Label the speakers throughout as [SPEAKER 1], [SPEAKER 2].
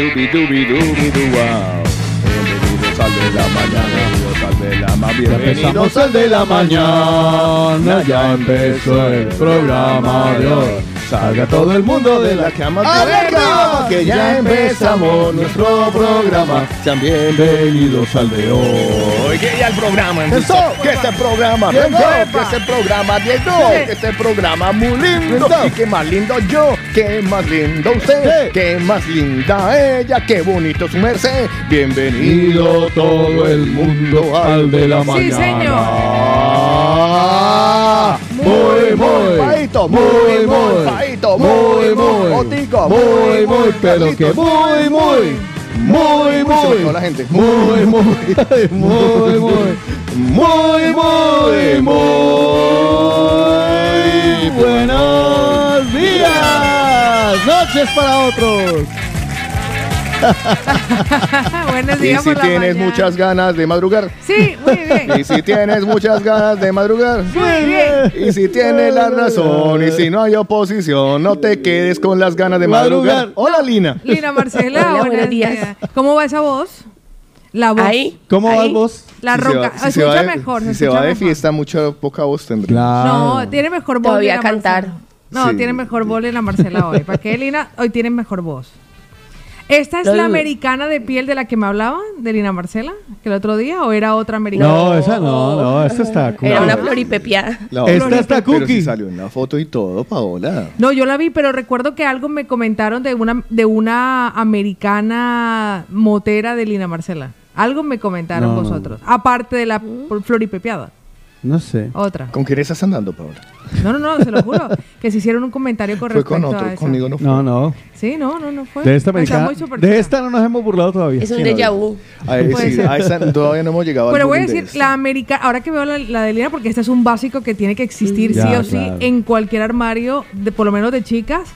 [SPEAKER 1] Dubi, dubi, dubi, dubi, du, wow. Bienvenidos al de la mañana, bienvenidos al de la ma- bienvenidos al de la mañana. Ya empezó el programa de hoy. Salga todo el mundo de la cama ¡Alerta! Que ya empezamos nuestro programa. Sean bienvenidos al de hoy. Que ya el programa empezó. Que este programa empezó. Que este programa llegó. Que este programa muy lindo. Y que más lindo yo. Que más lindo usted. Que más linda ella. Qué bonito su merced. Bienvenido todo el mundo al de la mañana.
[SPEAKER 2] Sí, señor.
[SPEAKER 1] Muy, muy, paito, muy, muy, paito, muy, muy, otico, muy, muy, pero que muy, muy, muy, muy, la gente, muy, muy, muy, muy, muy, muy, muy, buenos días, noches para otros.
[SPEAKER 2] Buenos
[SPEAKER 1] Y
[SPEAKER 2] días
[SPEAKER 1] si
[SPEAKER 2] por la
[SPEAKER 1] tienes
[SPEAKER 2] mañana.
[SPEAKER 1] muchas ganas de madrugar,
[SPEAKER 2] Sí, muy bien.
[SPEAKER 1] y si tienes muchas ganas de madrugar,
[SPEAKER 2] Muy bien.
[SPEAKER 1] Y si tienes la razón y si no hay oposición, no te quedes con las ganas de madrugar. Hola, Lina.
[SPEAKER 2] Lina Marcela,
[SPEAKER 3] Hola,
[SPEAKER 2] buenos
[SPEAKER 3] días.
[SPEAKER 2] días. ¿Cómo va esa voz? La voz.
[SPEAKER 3] Ahí.
[SPEAKER 4] ¿Cómo
[SPEAKER 3] ahí.
[SPEAKER 4] vas vos?
[SPEAKER 2] La
[SPEAKER 1] Si se
[SPEAKER 2] roca.
[SPEAKER 1] va- si
[SPEAKER 2] Se
[SPEAKER 1] se va
[SPEAKER 2] escucha
[SPEAKER 1] de-
[SPEAKER 2] mejor.
[SPEAKER 1] Si
[SPEAKER 2] se
[SPEAKER 1] va de
[SPEAKER 2] mejor.
[SPEAKER 1] fiesta, mucha poca voz tendré.
[SPEAKER 2] No, tiene mejor voz.
[SPEAKER 3] Todavía
[SPEAKER 2] Lina
[SPEAKER 3] cantar.
[SPEAKER 2] Marcela. No,
[SPEAKER 1] Sí.
[SPEAKER 2] tiene mejor voz Lina Marcela hoy. ¿Para qué, Lina? Hoy tiene mejor voz. ¿Esta es la americana de piel de la que me hablaban, de Lina Marcela, que el otro día, o era otra americana?
[SPEAKER 4] No, esa no, no, esta está cool.
[SPEAKER 3] Era una floripepiada.
[SPEAKER 1] La
[SPEAKER 4] Esta está
[SPEAKER 1] pero
[SPEAKER 4] cookie.
[SPEAKER 1] si salió en la foto y todo, Paola.
[SPEAKER 2] No, yo la vi, pero recuerdo que algo me comentaron de una, de una americana motera de Lina Marcela. Algo me comentaron
[SPEAKER 4] No, no,
[SPEAKER 2] vosotros. Aparte de la floripepiada.
[SPEAKER 4] No sé.
[SPEAKER 2] Otra.
[SPEAKER 1] ¿Con quién estás andando, Paola?
[SPEAKER 2] No, no, no, se lo juro. que se hicieron un comentario con
[SPEAKER 1] Fue con
[SPEAKER 2] respecto a
[SPEAKER 1] otro, conmigo no fue.
[SPEAKER 4] No, no.
[SPEAKER 2] Sí, no, no, no fue.
[SPEAKER 4] De esta americana. De esta no nos hemos burlado todavía.
[SPEAKER 3] Es un déjà
[SPEAKER 1] no,
[SPEAKER 3] vu.
[SPEAKER 2] Puede
[SPEAKER 1] sí,
[SPEAKER 2] ser.
[SPEAKER 1] a esa todavía no hemos llegado al
[SPEAKER 2] Pero voy a
[SPEAKER 1] de
[SPEAKER 2] decir, la americana, ahora que veo la, la de Lina, porque este es un básico que tiene que existir
[SPEAKER 4] Ya,
[SPEAKER 2] sí o sí en cualquier armario, de, por lo menos de chicas.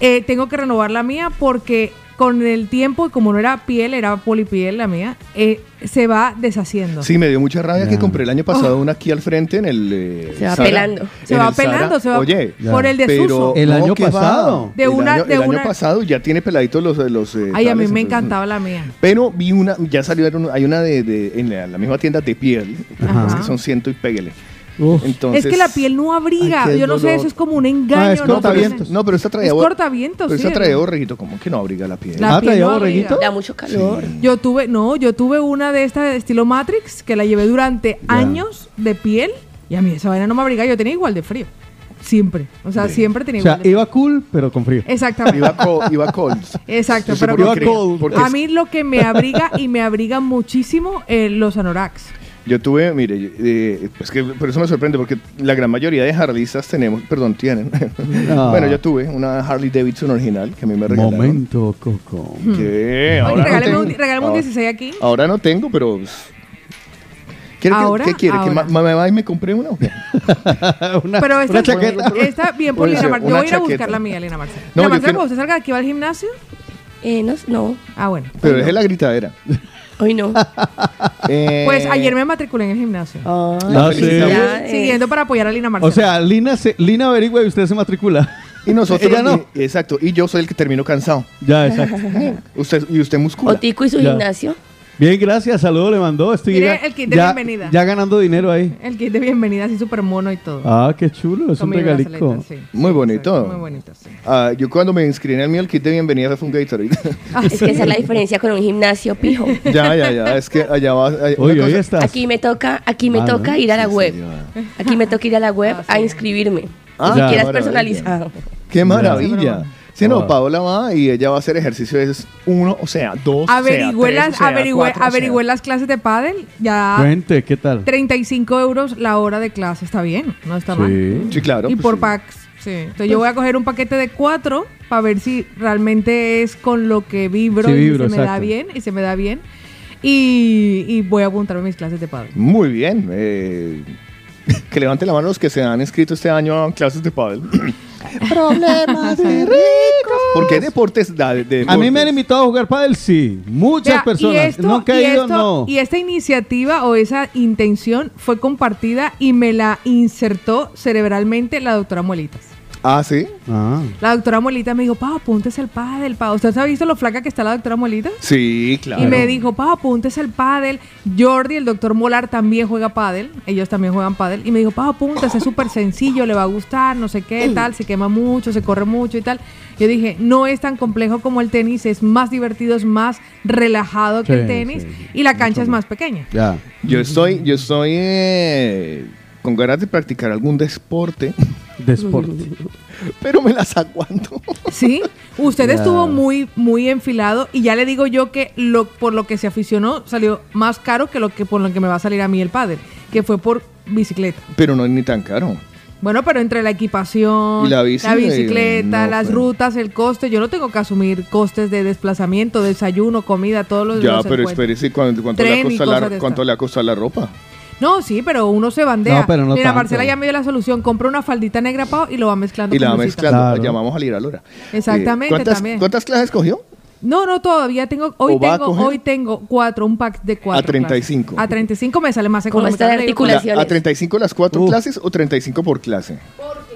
[SPEAKER 2] Eh, tengo que renovar la mía porque con el tiempo, y como no era piel, era polipiel la mía, eh, se va deshaciendo.
[SPEAKER 1] Sí, me dio mucha rabia que compré el año pasado una aquí al frente en el. eh,
[SPEAKER 3] Se va
[SPEAKER 1] Zara.
[SPEAKER 3] pelando.
[SPEAKER 2] Se
[SPEAKER 1] En
[SPEAKER 2] va
[SPEAKER 1] el Zara.
[SPEAKER 2] pelando, se va
[SPEAKER 1] Oye,
[SPEAKER 2] por el
[SPEAKER 1] pero
[SPEAKER 2] desuso.
[SPEAKER 4] El año
[SPEAKER 1] ¿qué va?
[SPEAKER 4] pasado.
[SPEAKER 2] De
[SPEAKER 1] el
[SPEAKER 2] una-
[SPEAKER 1] año,
[SPEAKER 2] de
[SPEAKER 1] el año
[SPEAKER 2] una-
[SPEAKER 1] pasado ya tiene peladitos los. los eh,
[SPEAKER 2] Ay, a mí
[SPEAKER 1] tales,
[SPEAKER 2] me
[SPEAKER 1] entonces,
[SPEAKER 2] encantaba la mía.
[SPEAKER 1] Pero vi una, ya salió hay una de, de- en la, la misma tienda de piel,
[SPEAKER 2] Ajá.
[SPEAKER 1] es que son ciento y pégale.
[SPEAKER 4] Uf.
[SPEAKER 1] Entonces,
[SPEAKER 2] es que la piel no abriga.
[SPEAKER 1] Ay,
[SPEAKER 2] Yo no sé, eso es como un engaño.
[SPEAKER 4] Ah, es
[SPEAKER 2] ¿no?
[SPEAKER 4] cortavientos.
[SPEAKER 1] No, pero esta traía
[SPEAKER 2] cortavientos,
[SPEAKER 1] Pero
[SPEAKER 2] sí,
[SPEAKER 1] esta traía borreguito, como que no abriga la piel.
[SPEAKER 2] La
[SPEAKER 4] Ah,
[SPEAKER 2] piel
[SPEAKER 4] ¿traía
[SPEAKER 2] no abriga.
[SPEAKER 4] borreguito?
[SPEAKER 3] Da mucho calor.
[SPEAKER 2] Yo tuve, no, yo tuve una de estas de estilo Matrix que la llevé durante
[SPEAKER 4] Ya.
[SPEAKER 2] años de piel y a mí esa vaina no me abrigaba. Yo tenía igual de frío. Siempre. O sea, siempre tenía
[SPEAKER 4] O sea,
[SPEAKER 2] igual de
[SPEAKER 4] iba cool, pero con frío.
[SPEAKER 2] Exactamente.
[SPEAKER 1] Iba, co- iba Colts.
[SPEAKER 2] Exacto. Pero
[SPEAKER 4] iba cold.
[SPEAKER 2] a mí lo que me abriga y me abriga muchísimo eh, los anoraks.
[SPEAKER 1] Yo tuve, mire, eh, es que por eso me sorprende, porque la gran mayoría de Harleysas tenemos, perdón, tienen.
[SPEAKER 4] No.
[SPEAKER 1] bueno, yo tuve una Harley Davidson original que a mí me regalaron.
[SPEAKER 4] Momento, Coco.
[SPEAKER 1] Que
[SPEAKER 2] Oye,
[SPEAKER 1] ahora no
[SPEAKER 2] regálame
[SPEAKER 1] tengo.
[SPEAKER 2] un, regálame un
[SPEAKER 1] Ahora-
[SPEAKER 2] 16 aquí.
[SPEAKER 1] Ahora no tengo, pero... pues, ¿Quiere que-
[SPEAKER 2] Ahora,
[SPEAKER 1] ¿Qué quiere? ¿Que
[SPEAKER 2] ahora.
[SPEAKER 1] me vaya y me compré una? o qué?
[SPEAKER 4] una,
[SPEAKER 2] Pero esta,
[SPEAKER 4] una chaqueta.
[SPEAKER 2] está bien por Lina Marcela. Yo voy a ir a buscar la mía, Lina Marcela.
[SPEAKER 1] No,
[SPEAKER 2] Lina Marcela, cuando usted salga de aquí va al gimnasio.
[SPEAKER 3] Eh, no, no,
[SPEAKER 2] Ah, bueno.
[SPEAKER 1] Pero es la gritadera.
[SPEAKER 3] hoy no.
[SPEAKER 1] Eh,
[SPEAKER 2] Pues ayer me matriculé en el gimnasio.
[SPEAKER 4] No,
[SPEAKER 1] La
[SPEAKER 4] sí.
[SPEAKER 3] Ya, eh,
[SPEAKER 2] Siguiendo para apoyar a Lina Marcela.
[SPEAKER 4] O sea, Lina, se, Lina averigua y usted se matricula.
[SPEAKER 1] Y nosotros...
[SPEAKER 4] Ella no.
[SPEAKER 1] y- exacto. Y yo soy el que termino cansado.
[SPEAKER 4] Ya, exacto.
[SPEAKER 1] Usted, y usted muscula.
[SPEAKER 3] Otico y su
[SPEAKER 4] Ya.
[SPEAKER 3] gimnasio.
[SPEAKER 4] Bien, gracias. Saludos le mandó. Estoy
[SPEAKER 2] Mire
[SPEAKER 4] ya,
[SPEAKER 2] el kit de
[SPEAKER 4] ya-
[SPEAKER 2] bienvenida.
[SPEAKER 4] ya ganando dinero ahí.
[SPEAKER 2] El kit de bienvenida, así súper mono y todo.
[SPEAKER 4] Ah, qué chulo. Es
[SPEAKER 2] Con
[SPEAKER 4] un regalico.
[SPEAKER 2] sí.
[SPEAKER 1] Muy bonito.
[SPEAKER 2] Muy bonito, sí.
[SPEAKER 1] Ah, yo cuando me inscribí en el mío, el kit de bienvenida fue un Gatorade.
[SPEAKER 2] Ah,
[SPEAKER 3] Es que esa es la diferencia con un gimnasio pijo.
[SPEAKER 1] ya, ya, ya. Es que allá va... hay-
[SPEAKER 4] Oye,
[SPEAKER 1] una
[SPEAKER 4] hoy estás.
[SPEAKER 3] Aquí me toca, aquí me
[SPEAKER 4] Ah,
[SPEAKER 3] toca
[SPEAKER 4] ¿no?
[SPEAKER 3] ir a la
[SPEAKER 1] Sí,
[SPEAKER 3] web. Aquí me toca ir a la web
[SPEAKER 2] Ah,
[SPEAKER 3] a inscribirme.
[SPEAKER 1] Ah,
[SPEAKER 3] si
[SPEAKER 4] Ya.
[SPEAKER 3] quieras
[SPEAKER 1] maravilla.
[SPEAKER 3] personalizado.
[SPEAKER 1] ¡Qué maravilla! Si no,
[SPEAKER 4] Ah.
[SPEAKER 1] Paola va y ella va a hacer ejercicio es uno, o sea, dos,
[SPEAKER 2] Averigüé,
[SPEAKER 1] sea,
[SPEAKER 2] las,
[SPEAKER 1] tres, o sea,
[SPEAKER 2] averigüé,
[SPEAKER 1] cuatro, o sea.
[SPEAKER 2] averigüé las clases de pádel. Ya
[SPEAKER 4] Cuente, ¿qué tal?
[SPEAKER 2] 35 euros la hora de clase. Está bien, no está mal.
[SPEAKER 4] Sí.
[SPEAKER 1] Sí, claro.
[SPEAKER 2] Y
[SPEAKER 1] pues
[SPEAKER 2] por
[SPEAKER 1] sí.
[SPEAKER 2] packs. Sí. Entonces yo voy a coger un paquete de cuatro para ver si realmente es con lo que vibro
[SPEAKER 4] Sí,
[SPEAKER 2] y se me da bien y se me da bien. Y, y voy a apuntarme a mis clases de pádel.
[SPEAKER 1] Muy bien. eh, que levanten la mano los que se han inscrito este año a clases de pádel. Problemas de ricos. Porque hay deportes da- de,
[SPEAKER 4] A mí me han invitado a jugar pádel, sí. Muchas
[SPEAKER 2] Vea,
[SPEAKER 4] personas.
[SPEAKER 2] Y esto,
[SPEAKER 4] Nunca he ido,
[SPEAKER 2] esto-
[SPEAKER 4] no.
[SPEAKER 2] y esta iniciativa o esa intención fue compartida y me la insertó cerebralmente la doctora Muelitas.
[SPEAKER 1] Ah, sí.
[SPEAKER 4] Ah.
[SPEAKER 2] La doctora Molita me dijo, pa, apúntese el pádel, pa. ¿Usted ha visto lo flaca que está la doctora Molita?
[SPEAKER 1] Sí, claro.
[SPEAKER 2] Y me dijo, pa, apúntese el pádel. Jordi, el doctor Molar, también juega pádel. Ellos también juegan pádel. Y me dijo, pa, apúntese, es súper sencillo, le va a gustar, no sé qué, tal, se quema mucho, se corre mucho y tal. Yo dije, no es tan complejo como el tenis, es más divertido, es más relajado que el tenis
[SPEAKER 4] sí,
[SPEAKER 2] y la cancha es más pequeña.
[SPEAKER 4] Ya.
[SPEAKER 1] Yo estoy, yo estoy eh, con ganas de practicar algún deporte,
[SPEAKER 4] Deporte.
[SPEAKER 1] pero me las aguanto.
[SPEAKER 2] Sí, usted estuvo muy, muy enfilado y ya le digo yo que lo, por lo que se aficionó salió más caro que lo que por lo que me va a salir a mí el pádel, que fue por bicicleta.
[SPEAKER 1] Pero no es ni tan caro.
[SPEAKER 2] Bueno, pero entre la equipación,
[SPEAKER 1] la bici,
[SPEAKER 2] bicicleta,
[SPEAKER 1] no,
[SPEAKER 2] las
[SPEAKER 1] pues.
[SPEAKER 2] rutas, el coste, yo no tengo que asumir costes de desplazamiento, desayuno, comida, todos los
[SPEAKER 1] Ya,
[SPEAKER 2] los
[SPEAKER 1] pero espérese, ¿cuánto, cuánto le, ha costado la, cuánto le ha costado la ropa?
[SPEAKER 2] No, sí, pero uno se bandea.
[SPEAKER 4] No, pero no
[SPEAKER 2] Mira,
[SPEAKER 4] tanto.
[SPEAKER 2] Marcela ya me dio la solución, compra una faldita negra Pau, y lo va mezclando
[SPEAKER 1] Y la
[SPEAKER 2] con
[SPEAKER 1] va mezclando,
[SPEAKER 4] Claro.
[SPEAKER 1] llamamos a Lira Lora.
[SPEAKER 2] Exactamente,
[SPEAKER 1] ¿cuántas,
[SPEAKER 2] también.
[SPEAKER 1] ¿Cuántas clases cogió?
[SPEAKER 2] No, no, todavía tengo, hoy
[SPEAKER 1] ¿O va a
[SPEAKER 2] tengo, hoy tengo cuatro, un pack de cuatro.
[SPEAKER 1] A 35.
[SPEAKER 2] clases. A 35 me sale más
[SPEAKER 3] ¿Cómo
[SPEAKER 2] económico.
[SPEAKER 3] está la
[SPEAKER 2] Le digo,
[SPEAKER 3] articulación?
[SPEAKER 1] La- ¿A
[SPEAKER 3] Colaciones.
[SPEAKER 1] 35 las cuatro clases o 35 por clase? Por clase.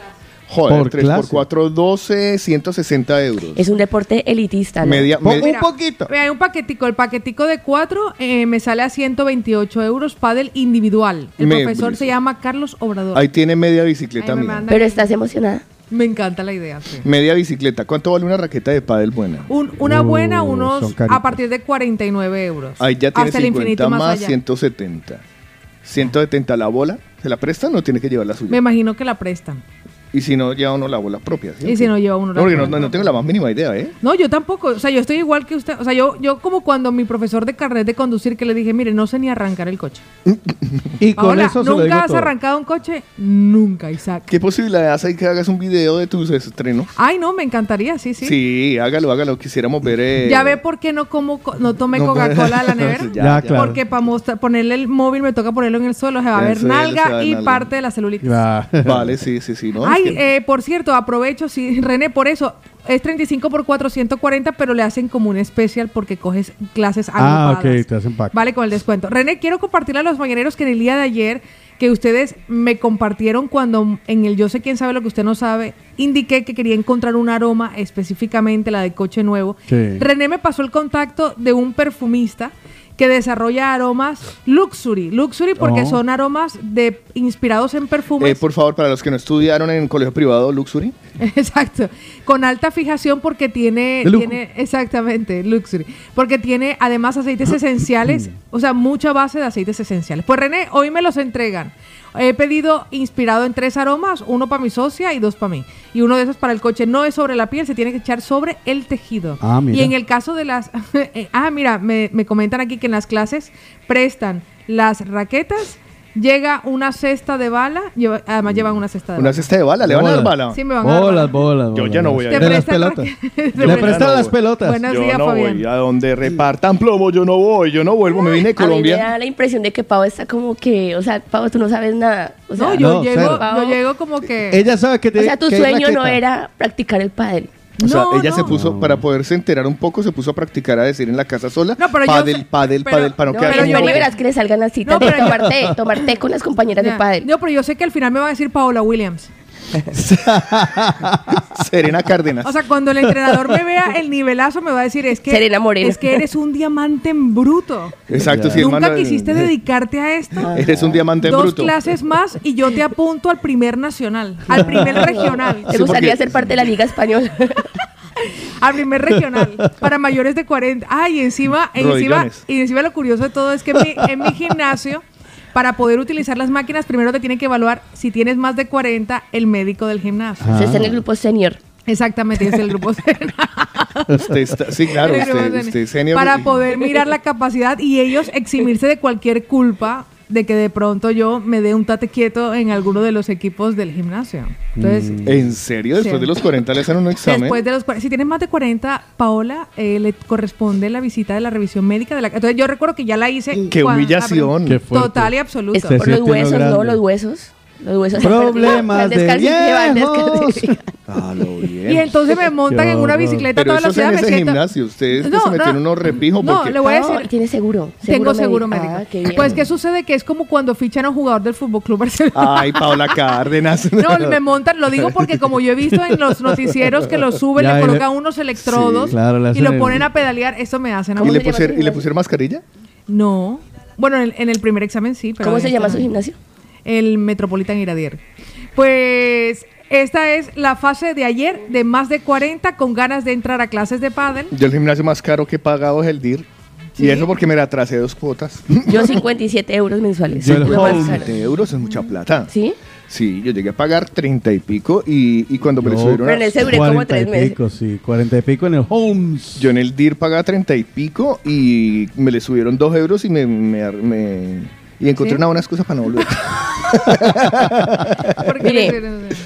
[SPEAKER 1] Joder,
[SPEAKER 4] Por
[SPEAKER 1] 3
[SPEAKER 4] clase.
[SPEAKER 1] por 4, 12, 160 euros.
[SPEAKER 3] Es un deporte elitista, ¿no?
[SPEAKER 1] Media,
[SPEAKER 4] Po-
[SPEAKER 1] media-
[SPEAKER 4] un poquito.
[SPEAKER 2] Mira, Hay un paquetico, el paquetico de cuatro eh, me sale a 128 euros, pádel individual. El
[SPEAKER 1] Me-
[SPEAKER 2] profesor se llama Carlos Obrador.
[SPEAKER 1] Ahí tiene media bicicleta
[SPEAKER 2] Ahí me
[SPEAKER 1] mía.
[SPEAKER 2] manda-
[SPEAKER 3] Pero estás emocionada.
[SPEAKER 2] Me encanta la idea. sí.
[SPEAKER 1] Media bicicleta. ¿Cuánto vale una raqueta de pádel buena?
[SPEAKER 2] Un- una
[SPEAKER 4] Uh,
[SPEAKER 2] buena, unos a partir de 49 euros.
[SPEAKER 1] Ahí ya tiene
[SPEAKER 2] Hasta el
[SPEAKER 1] 50
[SPEAKER 2] infinito
[SPEAKER 1] más,
[SPEAKER 2] más allá.
[SPEAKER 1] 170. 170 la bola. ¿Se la prestan o tiene que llevar la suya?
[SPEAKER 2] Me imagino que la prestan.
[SPEAKER 1] Y si no, lleva uno la bola propia. ¿sí?
[SPEAKER 2] Y si no lleva uno la
[SPEAKER 1] No, porque no,
[SPEAKER 2] bola
[SPEAKER 1] no tengo la más mínima idea, ¿eh?
[SPEAKER 2] No, yo tampoco. O sea, yo estoy igual que usted. O sea, yo, yo como cuando mi profesor de carnet de conducir que le dije, mire, no sé ni arrancar el coche.
[SPEAKER 4] Y con
[SPEAKER 2] Ahora,
[SPEAKER 4] eso se lo digo
[SPEAKER 2] ¿nunca has
[SPEAKER 4] todo.
[SPEAKER 2] arrancado un coche? Nunca, Isaac.
[SPEAKER 1] ¿Qué posibilidades hay que hagas un video de tus estrenos?
[SPEAKER 2] Ay, no, me encantaría, sí, sí.
[SPEAKER 1] Sí, hágalo, hágalo. Quisiéramos ver. eh,
[SPEAKER 2] Ya ve por qué no como, co- no tomé
[SPEAKER 1] No,
[SPEAKER 2] Coca-Cola de la nevera.
[SPEAKER 4] Ya, claro.
[SPEAKER 2] Porque para ponerle el móvil me toca ponerlo en el suelo, se va a ver nalga y
[SPEAKER 1] nalga.
[SPEAKER 2] parte de la celulitis.
[SPEAKER 4] Ya.
[SPEAKER 1] Vale, sí, sí, sí.
[SPEAKER 2] Ay, eh, por cierto, aprovecho, sí, René, por eso, es 35 por 440, pero le hacen como un especial porque coges clases
[SPEAKER 4] Ah,
[SPEAKER 2] agrupadas.
[SPEAKER 4] ok, te hacen pack.
[SPEAKER 2] Vale, con el descuento. René, quiero compartirle a los mañaneros que en el día de ayer, que ustedes me compartieron cuando en el Yo sé quién sabe lo que usted no sabe, indiqué que quería encontrar un aroma, específicamente la de coche nuevo.
[SPEAKER 4] Sí.
[SPEAKER 2] René me pasó el contacto de un perfumista que desarrolla aromas luxury, luxury porque
[SPEAKER 4] Oh.
[SPEAKER 2] son aromas de inspirados en perfumes.
[SPEAKER 1] Eh, por favor, para los que no estudiaron en colegio privado Luxury,
[SPEAKER 2] Exacto. Con alta fijación porque tiene, tiene exactamente, luxury, porque tiene además aceites esenciales, o sea, mucha base de aceites esenciales. Pues René, hoy me los entregan. He pedido inspirado en tres aromas, uno para mi socia y dos para mí. Y uno de esos para el coche no es sobre la piel, se tiene que echar sobre el tejido.
[SPEAKER 4] Ah, mira.
[SPEAKER 2] Y en el caso de las... eh, ah, mira, me, me comentan aquí que en las clases prestan las raquetas, llega una cesta de bala, lleva- además llevan una cesta de
[SPEAKER 1] una
[SPEAKER 2] bala.
[SPEAKER 1] cesta de bala, ¿le van a dar
[SPEAKER 4] Bolas.
[SPEAKER 1] bala?
[SPEAKER 2] Sí, me van a dar
[SPEAKER 4] Bolas,
[SPEAKER 2] bala.
[SPEAKER 4] bolas,
[SPEAKER 1] Yo
[SPEAKER 4] bolas.
[SPEAKER 1] ya no voy a
[SPEAKER 2] Te
[SPEAKER 1] ir.
[SPEAKER 4] De las pelotas. Le
[SPEAKER 2] Te
[SPEAKER 4] prestan las pelotas.
[SPEAKER 2] Buenos
[SPEAKER 1] yo
[SPEAKER 2] días,
[SPEAKER 1] no
[SPEAKER 2] Fabián.
[SPEAKER 1] voy a donde repartan plomo, yo no voy, yo no vuelvo, me vine de
[SPEAKER 3] A mí me
[SPEAKER 1] Colombia.
[SPEAKER 3] da la impresión de que Pau está como que, o sea, Pau, tú no sabes nada. O sea,
[SPEAKER 2] No, yo
[SPEAKER 4] No,
[SPEAKER 2] llego,
[SPEAKER 4] cero.
[SPEAKER 2] yo llego como que.
[SPEAKER 4] Ella sabe que
[SPEAKER 3] o
[SPEAKER 4] tiene
[SPEAKER 3] sea, tu sueño no era practicar el pádel.
[SPEAKER 1] O sea,
[SPEAKER 2] No,
[SPEAKER 1] ella se
[SPEAKER 2] no.
[SPEAKER 1] puso, para poderse enterar un poco, se puso a practicar a decir en la casa sola,
[SPEAKER 2] No, pero yo
[SPEAKER 1] padel,
[SPEAKER 2] sé-
[SPEAKER 1] padel,
[SPEAKER 2] pero-
[SPEAKER 1] padel, para no,
[SPEAKER 3] No,
[SPEAKER 1] quedar
[SPEAKER 2] pero yo
[SPEAKER 3] verás que le salgan las citas
[SPEAKER 2] No,
[SPEAKER 3] de
[SPEAKER 2] pero yo-
[SPEAKER 3] tomar té, tomar té con las compañeras de pádel.
[SPEAKER 2] No, pero yo sé que al final me va a decir Paola Williams.
[SPEAKER 1] Serena Cárdenas.
[SPEAKER 2] O sea, cuando el entrenador me vea el nivelazo, me va a decir: es que.
[SPEAKER 3] Serena Moreno.
[SPEAKER 2] Es que eres un diamante en bruto.
[SPEAKER 1] Exacto, sí,
[SPEAKER 2] Nunca
[SPEAKER 1] hermano.
[SPEAKER 2] quisiste dedicarte a esto.
[SPEAKER 1] Eres un diamante en
[SPEAKER 2] Dos
[SPEAKER 1] bruto.
[SPEAKER 2] clases más y yo te apunto al primer nacional, al primer regional,
[SPEAKER 3] ¿Te gustaría ser parte de la Liga Española?
[SPEAKER 2] al primer regional para mayores de 40. Ay, y encima, encima, y encima lo curioso de todo es que en mi, en mi gimnasio, para poder utilizar las máquinas, primero te tienen que evaluar si tienes más de 40 el médico del gimnasio.
[SPEAKER 4] Ah.
[SPEAKER 3] Está en el grupo senior.
[SPEAKER 2] Exactamente, es el grupo senior.
[SPEAKER 1] Usted está- sí, claro, usted
[SPEAKER 2] senior. Para poder mirar la capacidad y ellos eximirse de cualquier culpa de que de pronto yo me dé un tate quieto en alguno de los equipos del gimnasio. Entonces,
[SPEAKER 1] ¿En serio? Después
[SPEAKER 2] Sí.
[SPEAKER 1] de los 40 le hacen un examen.
[SPEAKER 2] Después de los 40 si tienes más de 40, Paola, eh, le corresponde la visita de la revisión médica de la Entonces yo recuerdo que ya la hice.
[SPEAKER 1] ¡Qué
[SPEAKER 2] cuando-
[SPEAKER 1] humillación!
[SPEAKER 4] Qué.
[SPEAKER 2] Total y absoluta.
[SPEAKER 3] Es por los huesos, ¿no? Los huesos. Los huesos
[SPEAKER 4] Problemas de viejos.
[SPEAKER 1] Ah, lo bien.
[SPEAKER 2] Y entonces me montan en una bicicleta
[SPEAKER 1] Pero
[SPEAKER 2] toda
[SPEAKER 1] eso es en
[SPEAKER 2] me
[SPEAKER 1] ese
[SPEAKER 2] siento-
[SPEAKER 1] gimnasio. Ustedes que
[SPEAKER 2] No,
[SPEAKER 1] se metieron
[SPEAKER 2] no.
[SPEAKER 1] unos repijos
[SPEAKER 2] No,
[SPEAKER 1] porque...
[SPEAKER 2] le voy a
[SPEAKER 3] No,
[SPEAKER 2] decir.
[SPEAKER 3] tiene seguro.
[SPEAKER 2] Tengo seguro médico.
[SPEAKER 3] Ah, qué
[SPEAKER 2] pues, ¿qué sucede? Que es como cuando fichan a un jugador del Fútbol Club Barcelona.
[SPEAKER 1] Ay, Paola Cárdenas.
[SPEAKER 2] No, me montan, lo digo porque como yo he visto en los noticieros que lo suben,
[SPEAKER 4] Ya,
[SPEAKER 2] le colocan unos electrodos
[SPEAKER 1] Sí,
[SPEAKER 4] claro, le
[SPEAKER 2] y lo
[SPEAKER 4] el-
[SPEAKER 2] ponen a pedalear, eso me hacen a
[SPEAKER 1] ¿Y le, pusieron, ¿Y le pusieron mascarilla?
[SPEAKER 2] No. Bueno, en el, en el primer examen sí, pero
[SPEAKER 3] ¿Cómo se llama su gimnasio?
[SPEAKER 2] El Metropolitan Iradier. Pues esta es la fase de ayer de más de 40 con ganas de entrar a clases de pádel.
[SPEAKER 1] Yo el gimnasio más caro que he pagado es el DIR.
[SPEAKER 2] Sí.
[SPEAKER 1] Y eso porque me la atrasé dos cuotas.
[SPEAKER 3] Yo 57 euros mensuales.
[SPEAKER 4] Yo el
[SPEAKER 3] Lo más
[SPEAKER 4] home.
[SPEAKER 3] caro.
[SPEAKER 1] 20 euros es mucha plata.
[SPEAKER 3] ¿Sí?
[SPEAKER 1] Sí, yo llegué a pagar 30 y pico y, y cuando me
[SPEAKER 4] Yo-
[SPEAKER 1] subieron...
[SPEAKER 3] Pero en
[SPEAKER 1] a-
[SPEAKER 3] ese duré como
[SPEAKER 4] 40 y
[SPEAKER 3] tres meses.
[SPEAKER 4] pico, sí. 40 y pico en el Holmes.
[SPEAKER 1] Yo en el DIR pagaba 30 y pico y me le subieron 2 euros y me... me- me- y encontré
[SPEAKER 2] ¿Sí?
[SPEAKER 1] una buena excusa para no volver.
[SPEAKER 3] Mire,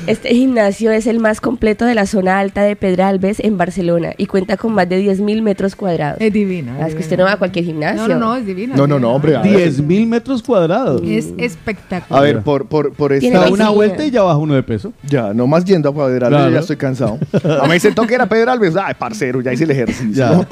[SPEAKER 3] Este gimnasio es el más completo de la zona alta de Pedralbes en Barcelona y cuenta con más de 10.000 metros cuadrados.
[SPEAKER 2] es divino.
[SPEAKER 3] Ah, es que usted no va a cualquier gimnasio.
[SPEAKER 2] No, no, no, es divino.
[SPEAKER 1] No, no, no, hombre, a ver.
[SPEAKER 4] 10 mil metros cuadrados.
[SPEAKER 2] Es
[SPEAKER 1] A
[SPEAKER 2] espectacular.
[SPEAKER 1] ver, por, por, por esta...
[SPEAKER 4] Da una vuelta y ya baja uno de peso.
[SPEAKER 1] Ya, nomás yendo a Pedralbes,
[SPEAKER 4] Claro.
[SPEAKER 1] ya estoy cansado. A mí me dicen, toque era Pedralbes. Ay, parcero, ya hice el ejercicio.
[SPEAKER 4] Ya.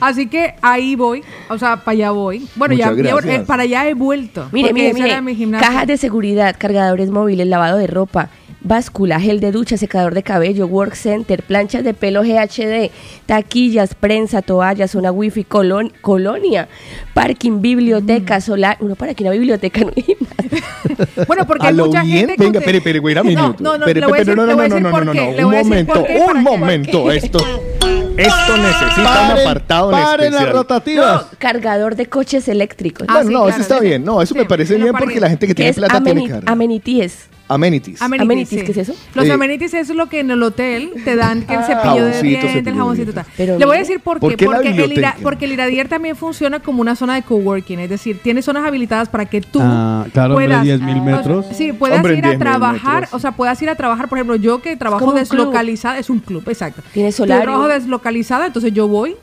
[SPEAKER 2] Así que ahí voy, o sea, para allá voy. Bueno, ya,
[SPEAKER 1] Muchas
[SPEAKER 2] ya-
[SPEAKER 1] gracias.
[SPEAKER 2] eh, para allá he vuelto.
[SPEAKER 3] Mire,
[SPEAKER 2] porque
[SPEAKER 3] mire, mire.
[SPEAKER 2] era mi gimnasio.
[SPEAKER 3] Cajas de seguridad, cargadores móviles, lavado de ropa, báscula, gel de ducha, secador de cabello, work center, planchas de pelo GHD, taquillas, prensa, toallas, zona wifi, colon- colonia, parking, biblioteca, solar. Uno para aquí una biblioteca en un gimnasio.
[SPEAKER 2] Bueno, porque
[SPEAKER 1] A
[SPEAKER 2] hay
[SPEAKER 1] lo
[SPEAKER 2] mucha
[SPEAKER 1] bien,
[SPEAKER 2] gente
[SPEAKER 1] venga, espere, espere, güey, un
[SPEAKER 2] No,
[SPEAKER 1] minuto.
[SPEAKER 2] no, no,
[SPEAKER 1] Espere, espere, no, no, no, no, no, no,
[SPEAKER 2] le
[SPEAKER 1] un momento, un momento, esto, esto necesita un
[SPEAKER 4] Paren-
[SPEAKER 1] apartado en
[SPEAKER 4] paren las
[SPEAKER 1] especial.
[SPEAKER 4] rotativas.
[SPEAKER 3] No, cargador de coches eléctricos.
[SPEAKER 2] Ah,
[SPEAKER 1] Bueno,
[SPEAKER 2] sí,
[SPEAKER 1] no,
[SPEAKER 2] claro,
[SPEAKER 1] eso está
[SPEAKER 2] sí.
[SPEAKER 1] bien, no, eso
[SPEAKER 2] Sí,
[SPEAKER 1] me parece bien porque
[SPEAKER 2] que-
[SPEAKER 1] la gente que tiene plata tiene carro.
[SPEAKER 3] amenities.
[SPEAKER 1] Amenities.
[SPEAKER 2] Amenities,
[SPEAKER 3] Amenities,
[SPEAKER 2] sí.
[SPEAKER 3] ¿qué es eso?
[SPEAKER 2] Los
[SPEAKER 1] Eh,
[SPEAKER 2] amenities es lo que en el hotel te dan que el
[SPEAKER 3] Ah.
[SPEAKER 2] cepillo de dientes, el jaboncito. tal.
[SPEAKER 3] Pero
[SPEAKER 2] Le voy a decir por
[SPEAKER 1] ¿por
[SPEAKER 2] qué. porque, el? Ira- porque el Iradier también funciona como una zona de coworking, es decir, tiene zonas habilitadas para que tú
[SPEAKER 4] Ah, claro, hombre,
[SPEAKER 2] puedas,
[SPEAKER 4] 10.000
[SPEAKER 2] ah,
[SPEAKER 4] metros.
[SPEAKER 2] Sí, puedas
[SPEAKER 1] Hombre,
[SPEAKER 2] ir a
[SPEAKER 1] 10.000
[SPEAKER 2] trabajar, o sea, puedas ir a trabajar, por ejemplo, yo que trabajo deslocalizada, es un club, exacto.
[SPEAKER 3] Tiene
[SPEAKER 2] Yo
[SPEAKER 3] solario.
[SPEAKER 2] trabajo deslocalizada, entonces yo voy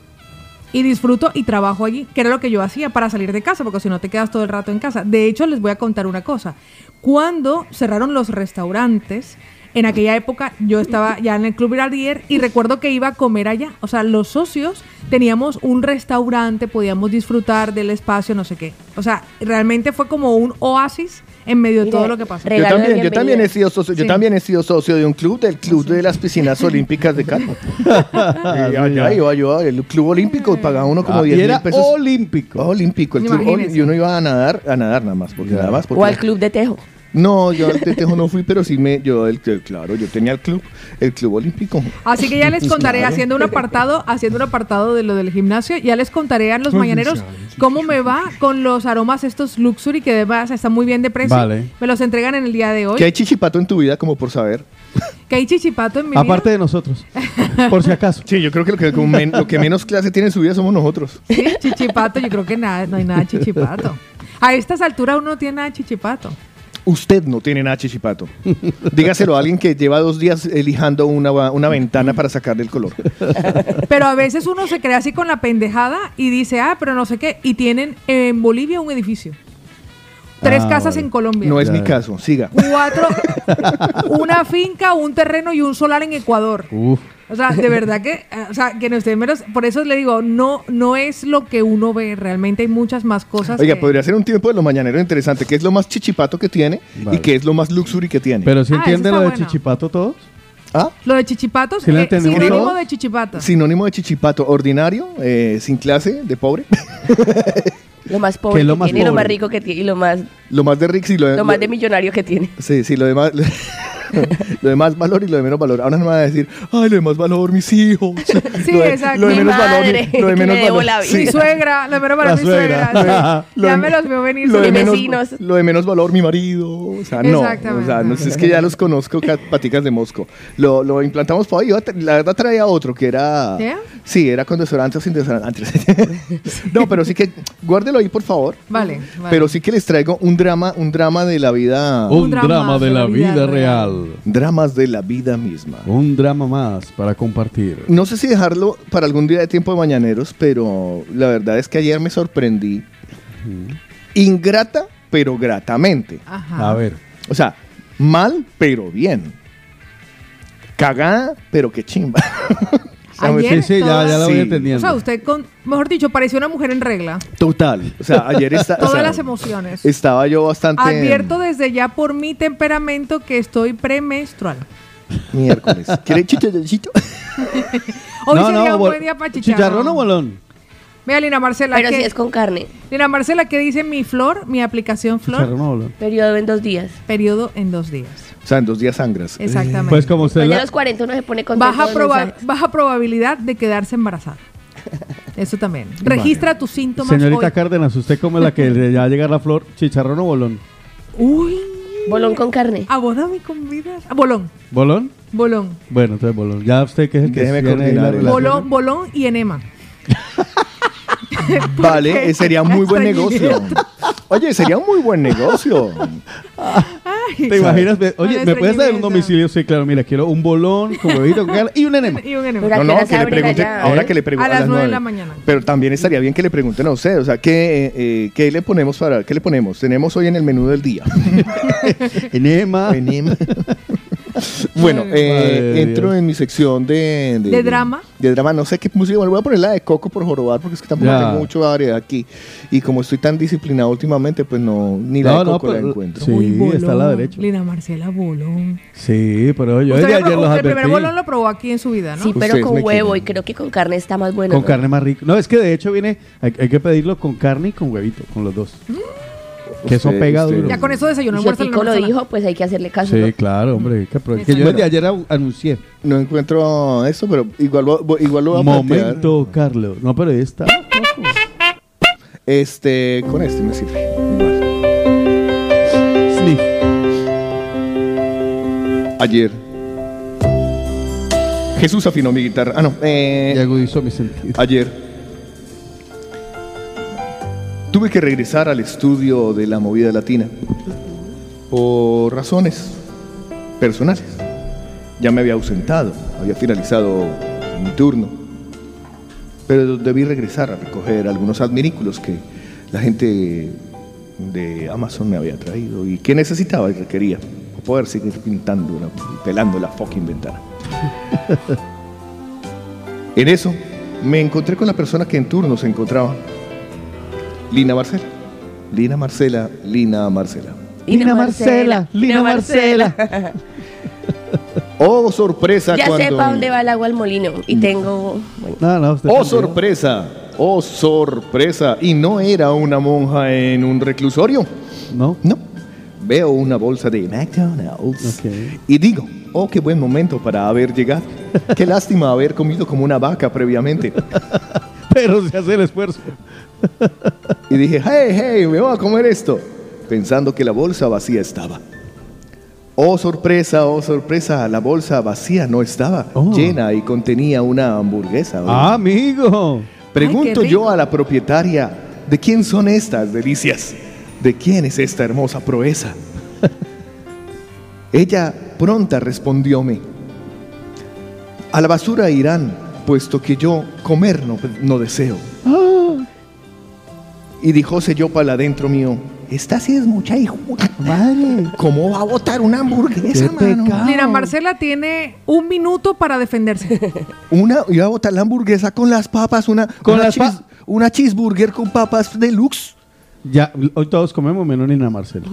[SPEAKER 2] y disfruto y trabajo allí, que era lo que yo hacía para salir de casa, porque si no te quedas todo el rato en casa. De hecho, les voy a contar una cosa. Cuando cerraron los restaurantes, en aquella época yo estaba ya en el Club Iradier y recuerdo que iba a comer allá. O sea, los socios teníamos un restaurante, podíamos disfrutar del espacio, no sé qué. O sea, realmente fue como un oasis en medio de todo lo que pasó.
[SPEAKER 1] Yo también, yo también he sido socio, yo también he sido socio de un club, del club de las piscinas olímpicas de Cali. y allá iba yo, el club olímpico, pagaba uno como
[SPEAKER 4] Ah,
[SPEAKER 1] 10
[SPEAKER 4] y
[SPEAKER 1] mil pesos.
[SPEAKER 4] olímpico.
[SPEAKER 1] olímpico, el club y uno iba a nadar, a nadar nada más, porque nada más. Porque
[SPEAKER 3] O al club de tejo.
[SPEAKER 1] No, yo al Tejo no fui, pero sí me, yo, el, claro, yo tenía el club, el club olímpico.
[SPEAKER 2] Así que ya les contaré,
[SPEAKER 1] Claro.
[SPEAKER 2] haciendo un apartado, haciendo un apartado de lo del gimnasio, ya les contaré a los mañaneros cómo me va con los aromas estos Luxury, que además están muy bien de precio.
[SPEAKER 4] Vale.
[SPEAKER 2] Me los entregan en el día de hoy.
[SPEAKER 1] ¿Qué hay chichipato en tu vida, como por saber?
[SPEAKER 2] Que hay chichipato en mi
[SPEAKER 4] Aparte
[SPEAKER 2] vida.
[SPEAKER 4] de nosotros. Por si acaso.
[SPEAKER 1] Sí, yo creo que lo que, como men- lo que menos clase tiene en su vida somos nosotros.
[SPEAKER 2] Sí, chichipato, yo creo que nada, no hay nada chichipato. A estas alturas uno no tiene nada de chichipato.
[SPEAKER 1] Usted no tiene nada chichipato. Dígaselo a alguien que lleva dos días elijando una, una ventana para sacarle el color.
[SPEAKER 2] Pero a veces uno se crea así con la pendejada y dice, ah, pero no sé qué. Y tienen en Bolivia un edificio. Tres
[SPEAKER 4] Ah,
[SPEAKER 2] casas
[SPEAKER 4] vale.
[SPEAKER 2] en Colombia.
[SPEAKER 1] No es
[SPEAKER 4] Ya.
[SPEAKER 1] mi caso, siga.
[SPEAKER 2] Cuatro, una finca, un terreno y un solar en Ecuador.
[SPEAKER 4] Uf.
[SPEAKER 2] O sea, de verdad que, eh, o sea, que no ustedes menos, por eso le digo, no, no es lo que uno ve, realmente hay muchas más cosas.
[SPEAKER 1] Oiga,
[SPEAKER 2] que-
[SPEAKER 1] podría ser un tiempo de los mañaneros interesante. ¿Qué es lo más chichipato que tiene
[SPEAKER 4] Vale.
[SPEAKER 1] y qué es lo más luxury que tiene?
[SPEAKER 4] Pero si
[SPEAKER 2] Ah,
[SPEAKER 4] entienden lo de
[SPEAKER 2] bueno.
[SPEAKER 4] Chichipato todos.
[SPEAKER 1] ¿Ah?
[SPEAKER 2] Lo de chichipatos,
[SPEAKER 4] ¿Sí lo
[SPEAKER 2] eh,
[SPEAKER 4] entendemos
[SPEAKER 2] sinónimo
[SPEAKER 1] todo?
[SPEAKER 2] de chichipato.
[SPEAKER 1] Sinónimo de chichipato, ordinario, eh, sin clase, de pobre.
[SPEAKER 3] Lo más
[SPEAKER 4] ¿Qué
[SPEAKER 3] pobre
[SPEAKER 4] es
[SPEAKER 3] que
[SPEAKER 4] lo más
[SPEAKER 3] tiene, lo más
[SPEAKER 4] pobre?
[SPEAKER 3] rico que tiene y lo más,
[SPEAKER 1] lo más de Rix y lo,
[SPEAKER 3] lo más de millonario que tiene.
[SPEAKER 1] Sí, sí, lo demás. lo de más valor y lo de menos valor. Ahora no me van a decir, ay, lo de más valor, mis hijos.
[SPEAKER 2] Sí,
[SPEAKER 1] lo de,
[SPEAKER 2] exacto.
[SPEAKER 1] Lo de
[SPEAKER 3] Mi
[SPEAKER 1] menos
[SPEAKER 3] madre,
[SPEAKER 1] valor. Lo de menos valor.
[SPEAKER 3] la vida.
[SPEAKER 2] Mi suegra, lo mero para
[SPEAKER 4] La
[SPEAKER 2] mi
[SPEAKER 4] suegra.
[SPEAKER 2] sí. Ya
[SPEAKER 1] de-
[SPEAKER 2] me los veo venir.
[SPEAKER 1] Lo de, menos,
[SPEAKER 3] vecinos.
[SPEAKER 1] lo de menos valor, mi marido. O sea, no. O
[SPEAKER 2] Exactamente.
[SPEAKER 1] sea, no sé, es que ya los conozco, ca- paticas de mosco. Lo, lo implantamos por ahí. La verdad traía otro que era.
[SPEAKER 2] ¿Ya?
[SPEAKER 1] Sí, era con desodorante o sin desodorante. no, pero sí que. Guárdelo ahí, por favor.
[SPEAKER 2] Vale, vale.
[SPEAKER 1] Pero sí que les traigo un drama, un drama de la vida.
[SPEAKER 4] Un, drama, de la vida, real.
[SPEAKER 1] Dramas de la vida misma.
[SPEAKER 4] Un drama más para compartir.
[SPEAKER 1] No sé si dejarlo para algún día de tiempo de mañaneros, pero la verdad es que ayer me sorprendí. Ingrata, pero gratamente.
[SPEAKER 2] Ajá.
[SPEAKER 4] A ver.
[SPEAKER 1] O sea, Mal, pero bien. Cagada, pero que chimba.
[SPEAKER 2] Ayer,
[SPEAKER 4] Sí, sí, ya, ya la voy entendiendo.
[SPEAKER 2] O sea, usted, con, mejor dicho, pareció una mujer en regla.
[SPEAKER 1] Total. O sea, ayer está, o
[SPEAKER 2] Todas
[SPEAKER 1] sea,
[SPEAKER 2] las emociones.
[SPEAKER 1] estaba yo bastante...
[SPEAKER 2] Advierto desde ya por mi temperamento que estoy premenstrual.
[SPEAKER 1] Miércoles. ¿Quiere chicharroncito?
[SPEAKER 2] Hoy sería un
[SPEAKER 4] bol-
[SPEAKER 2] buen día para chicharrón.
[SPEAKER 4] ¿Chicharrón o bolón?
[SPEAKER 2] Vea, Lina Marcela,
[SPEAKER 3] Pero
[SPEAKER 2] que,
[SPEAKER 3] si es con carne.
[SPEAKER 2] Lina Marcela, ¿qué dice mi flor, mi aplicación
[SPEAKER 4] ¿Chicharrón
[SPEAKER 2] flor?
[SPEAKER 4] o bolón?
[SPEAKER 3] Periodo en dos días.
[SPEAKER 2] Periodo en dos días.
[SPEAKER 1] O sea, en dos días sangras.
[SPEAKER 2] Exactamente.
[SPEAKER 4] Pues como usted
[SPEAKER 3] a
[SPEAKER 4] la-
[SPEAKER 3] los 40 uno se pone contento
[SPEAKER 2] baja, proba- baja probabilidad de quedarse embarazada. Eso también. Registra tus síntomas
[SPEAKER 4] Señorita
[SPEAKER 2] hoy.
[SPEAKER 4] Cárdenas, ¿usted como la que le va a llegar la flor? ¿Chicharrón o bolón?
[SPEAKER 2] Uy,
[SPEAKER 3] Bolón con carne.
[SPEAKER 2] a boda me convidas. Ah, bolón,
[SPEAKER 4] ¿Bolón?
[SPEAKER 2] bolón.
[SPEAKER 4] Bueno, entonces bolón. Ya usted que es el que
[SPEAKER 1] Déjeme coordinar.
[SPEAKER 2] Bolón, bolón y enema.
[SPEAKER 1] Vale, eh, sería un muy buen negocio. Oye, sería un muy buen negocio.
[SPEAKER 4] ¿Te imaginas? Oye, ¿me puedes dar un domicilio? Sí, claro, mira, quiero un bolón con huevito y un enema.
[SPEAKER 2] Y un enema.
[SPEAKER 3] Pero- ¿A
[SPEAKER 1] No, no, que le pregunten. Ahora
[SPEAKER 4] ¿Eh?
[SPEAKER 1] que le pregunten.
[SPEAKER 2] A las nueve de la mañana.
[SPEAKER 1] Pero también estaría bien que le pregunten a usted. O sea, ¿qué, eh, ¿qué le ponemos para. ¿Qué le ponemos? Tenemos hoy en el menú del día.
[SPEAKER 4] Enema.
[SPEAKER 1] Venimos. bueno, eh,
[SPEAKER 4] de
[SPEAKER 1] entro en mi sección de,
[SPEAKER 2] ¿De drama?
[SPEAKER 1] De drama, no sé qué música. Bueno, voy a poner la de Coco por jorobar porque es que tampoco
[SPEAKER 4] Ya.
[SPEAKER 1] tengo mucha variedad aquí. Y como estoy tan disciplinado últimamente, pues no, ni la
[SPEAKER 4] No,
[SPEAKER 1] de
[SPEAKER 4] no,
[SPEAKER 1] Coco la encuentro.
[SPEAKER 4] Sí,
[SPEAKER 2] Uy,
[SPEAKER 4] está a la derecha.
[SPEAKER 2] Lina Marcela, bolón.
[SPEAKER 4] Sí, pero yo
[SPEAKER 2] Usted
[SPEAKER 4] desde
[SPEAKER 2] había
[SPEAKER 4] ayer los
[SPEAKER 2] el primer bolón lo probó aquí en su vida, ¿no?
[SPEAKER 3] Sí, pero
[SPEAKER 1] Ustedes
[SPEAKER 3] con huevo
[SPEAKER 1] quieren.
[SPEAKER 3] y creo que con carne está más bueno.
[SPEAKER 4] Con
[SPEAKER 3] ¿no?
[SPEAKER 4] carne más rico. No, es que de hecho viene, hay, hay que pedirlo con carne y con huevito, con los dos. Que eso
[SPEAKER 1] Usted-
[SPEAKER 4] pega
[SPEAKER 1] usted-
[SPEAKER 4] duro.
[SPEAKER 2] Ya con eso desayuno
[SPEAKER 3] si el
[SPEAKER 2] almuerzo
[SPEAKER 3] lo dijo, pues hay que hacerle caso.
[SPEAKER 4] Sí,
[SPEAKER 3] ¿no?
[SPEAKER 4] claro, hombre. hay Que, aprovechar.
[SPEAKER 2] Eso.
[SPEAKER 4] que yo
[SPEAKER 1] Bueno.
[SPEAKER 4] desde ayer au- anuncié.
[SPEAKER 1] No encuentro esto, pero igual, lo- igual lo voy a plantear.
[SPEAKER 4] Momento, Carlos. No, pero esta.
[SPEAKER 1] Este, con este me sirve. Igual.
[SPEAKER 4] Sniff.
[SPEAKER 1] Ayer. Jesús afinó mi guitarra. Ah, no. eh,
[SPEAKER 4] Y agudizó mi sentido.
[SPEAKER 1] ayer. Tuve que regresar al estudio de la movida latina. Por razones personales. Ya me había ausentado. Había finalizado mi turno. Pero debí regresar a recoger algunos adminículos que la gente de Amazon me había traído y que necesitaba y requería para poder seguir pintando, pelando la fucking ventana. en eso me encontré con la persona que en turno se encontraba, Lina Marcela. Lina Marcela, Lina Marcela.
[SPEAKER 4] Lina Marcela, Lina Marcela.
[SPEAKER 1] Oh, sorpresa
[SPEAKER 3] Ya
[SPEAKER 1] cuando...
[SPEAKER 3] sé para dónde va el agua al molino. Y tengo. Bueno,
[SPEAKER 4] No, no, usted
[SPEAKER 1] Oh,
[SPEAKER 4] también.
[SPEAKER 1] sorpresa. Oh, sorpresa. Y no era una monja en un reclusorio.
[SPEAKER 4] No.
[SPEAKER 1] No. Veo una bolsa de McDonald's. Y digo, oh, qué buen momento para haber llegado. Qué lástima haber comido como una vaca previamente.
[SPEAKER 4] Pero se hace el esfuerzo.
[SPEAKER 1] Y dije, hey, hey, me voy a comer esto. Pensando que la bolsa vacía estaba. Oh, sorpresa, oh, sorpresa. La bolsa vacía no estaba.
[SPEAKER 4] Oh.
[SPEAKER 1] Llena y contenía una hamburguesa.
[SPEAKER 4] Ah, amigo.
[SPEAKER 1] Pregunto
[SPEAKER 2] Ay,
[SPEAKER 1] yo a la propietaria, ¿de quién son estas delicias? ¿De quién es esta hermosa proeza? Ella pronta respondióme, a la basura irán, puesto que yo comer no, no deseo. Y dijóse yo para adentro mío, esta sí es mucha hijo.
[SPEAKER 4] Madre.
[SPEAKER 1] ¿Cómo va a botar una hamburguesa,
[SPEAKER 4] Qué
[SPEAKER 1] mano?
[SPEAKER 4] pecado.
[SPEAKER 2] Lina Marcela tiene un minuto para defenderse.
[SPEAKER 1] Una, iba a botar la hamburguesa con las papas, una,
[SPEAKER 4] Con
[SPEAKER 1] una,
[SPEAKER 4] las pa-
[SPEAKER 1] una cheeseburger con papas deluxe.
[SPEAKER 4] Ya, hoy todos comemos menos Lina Marcela.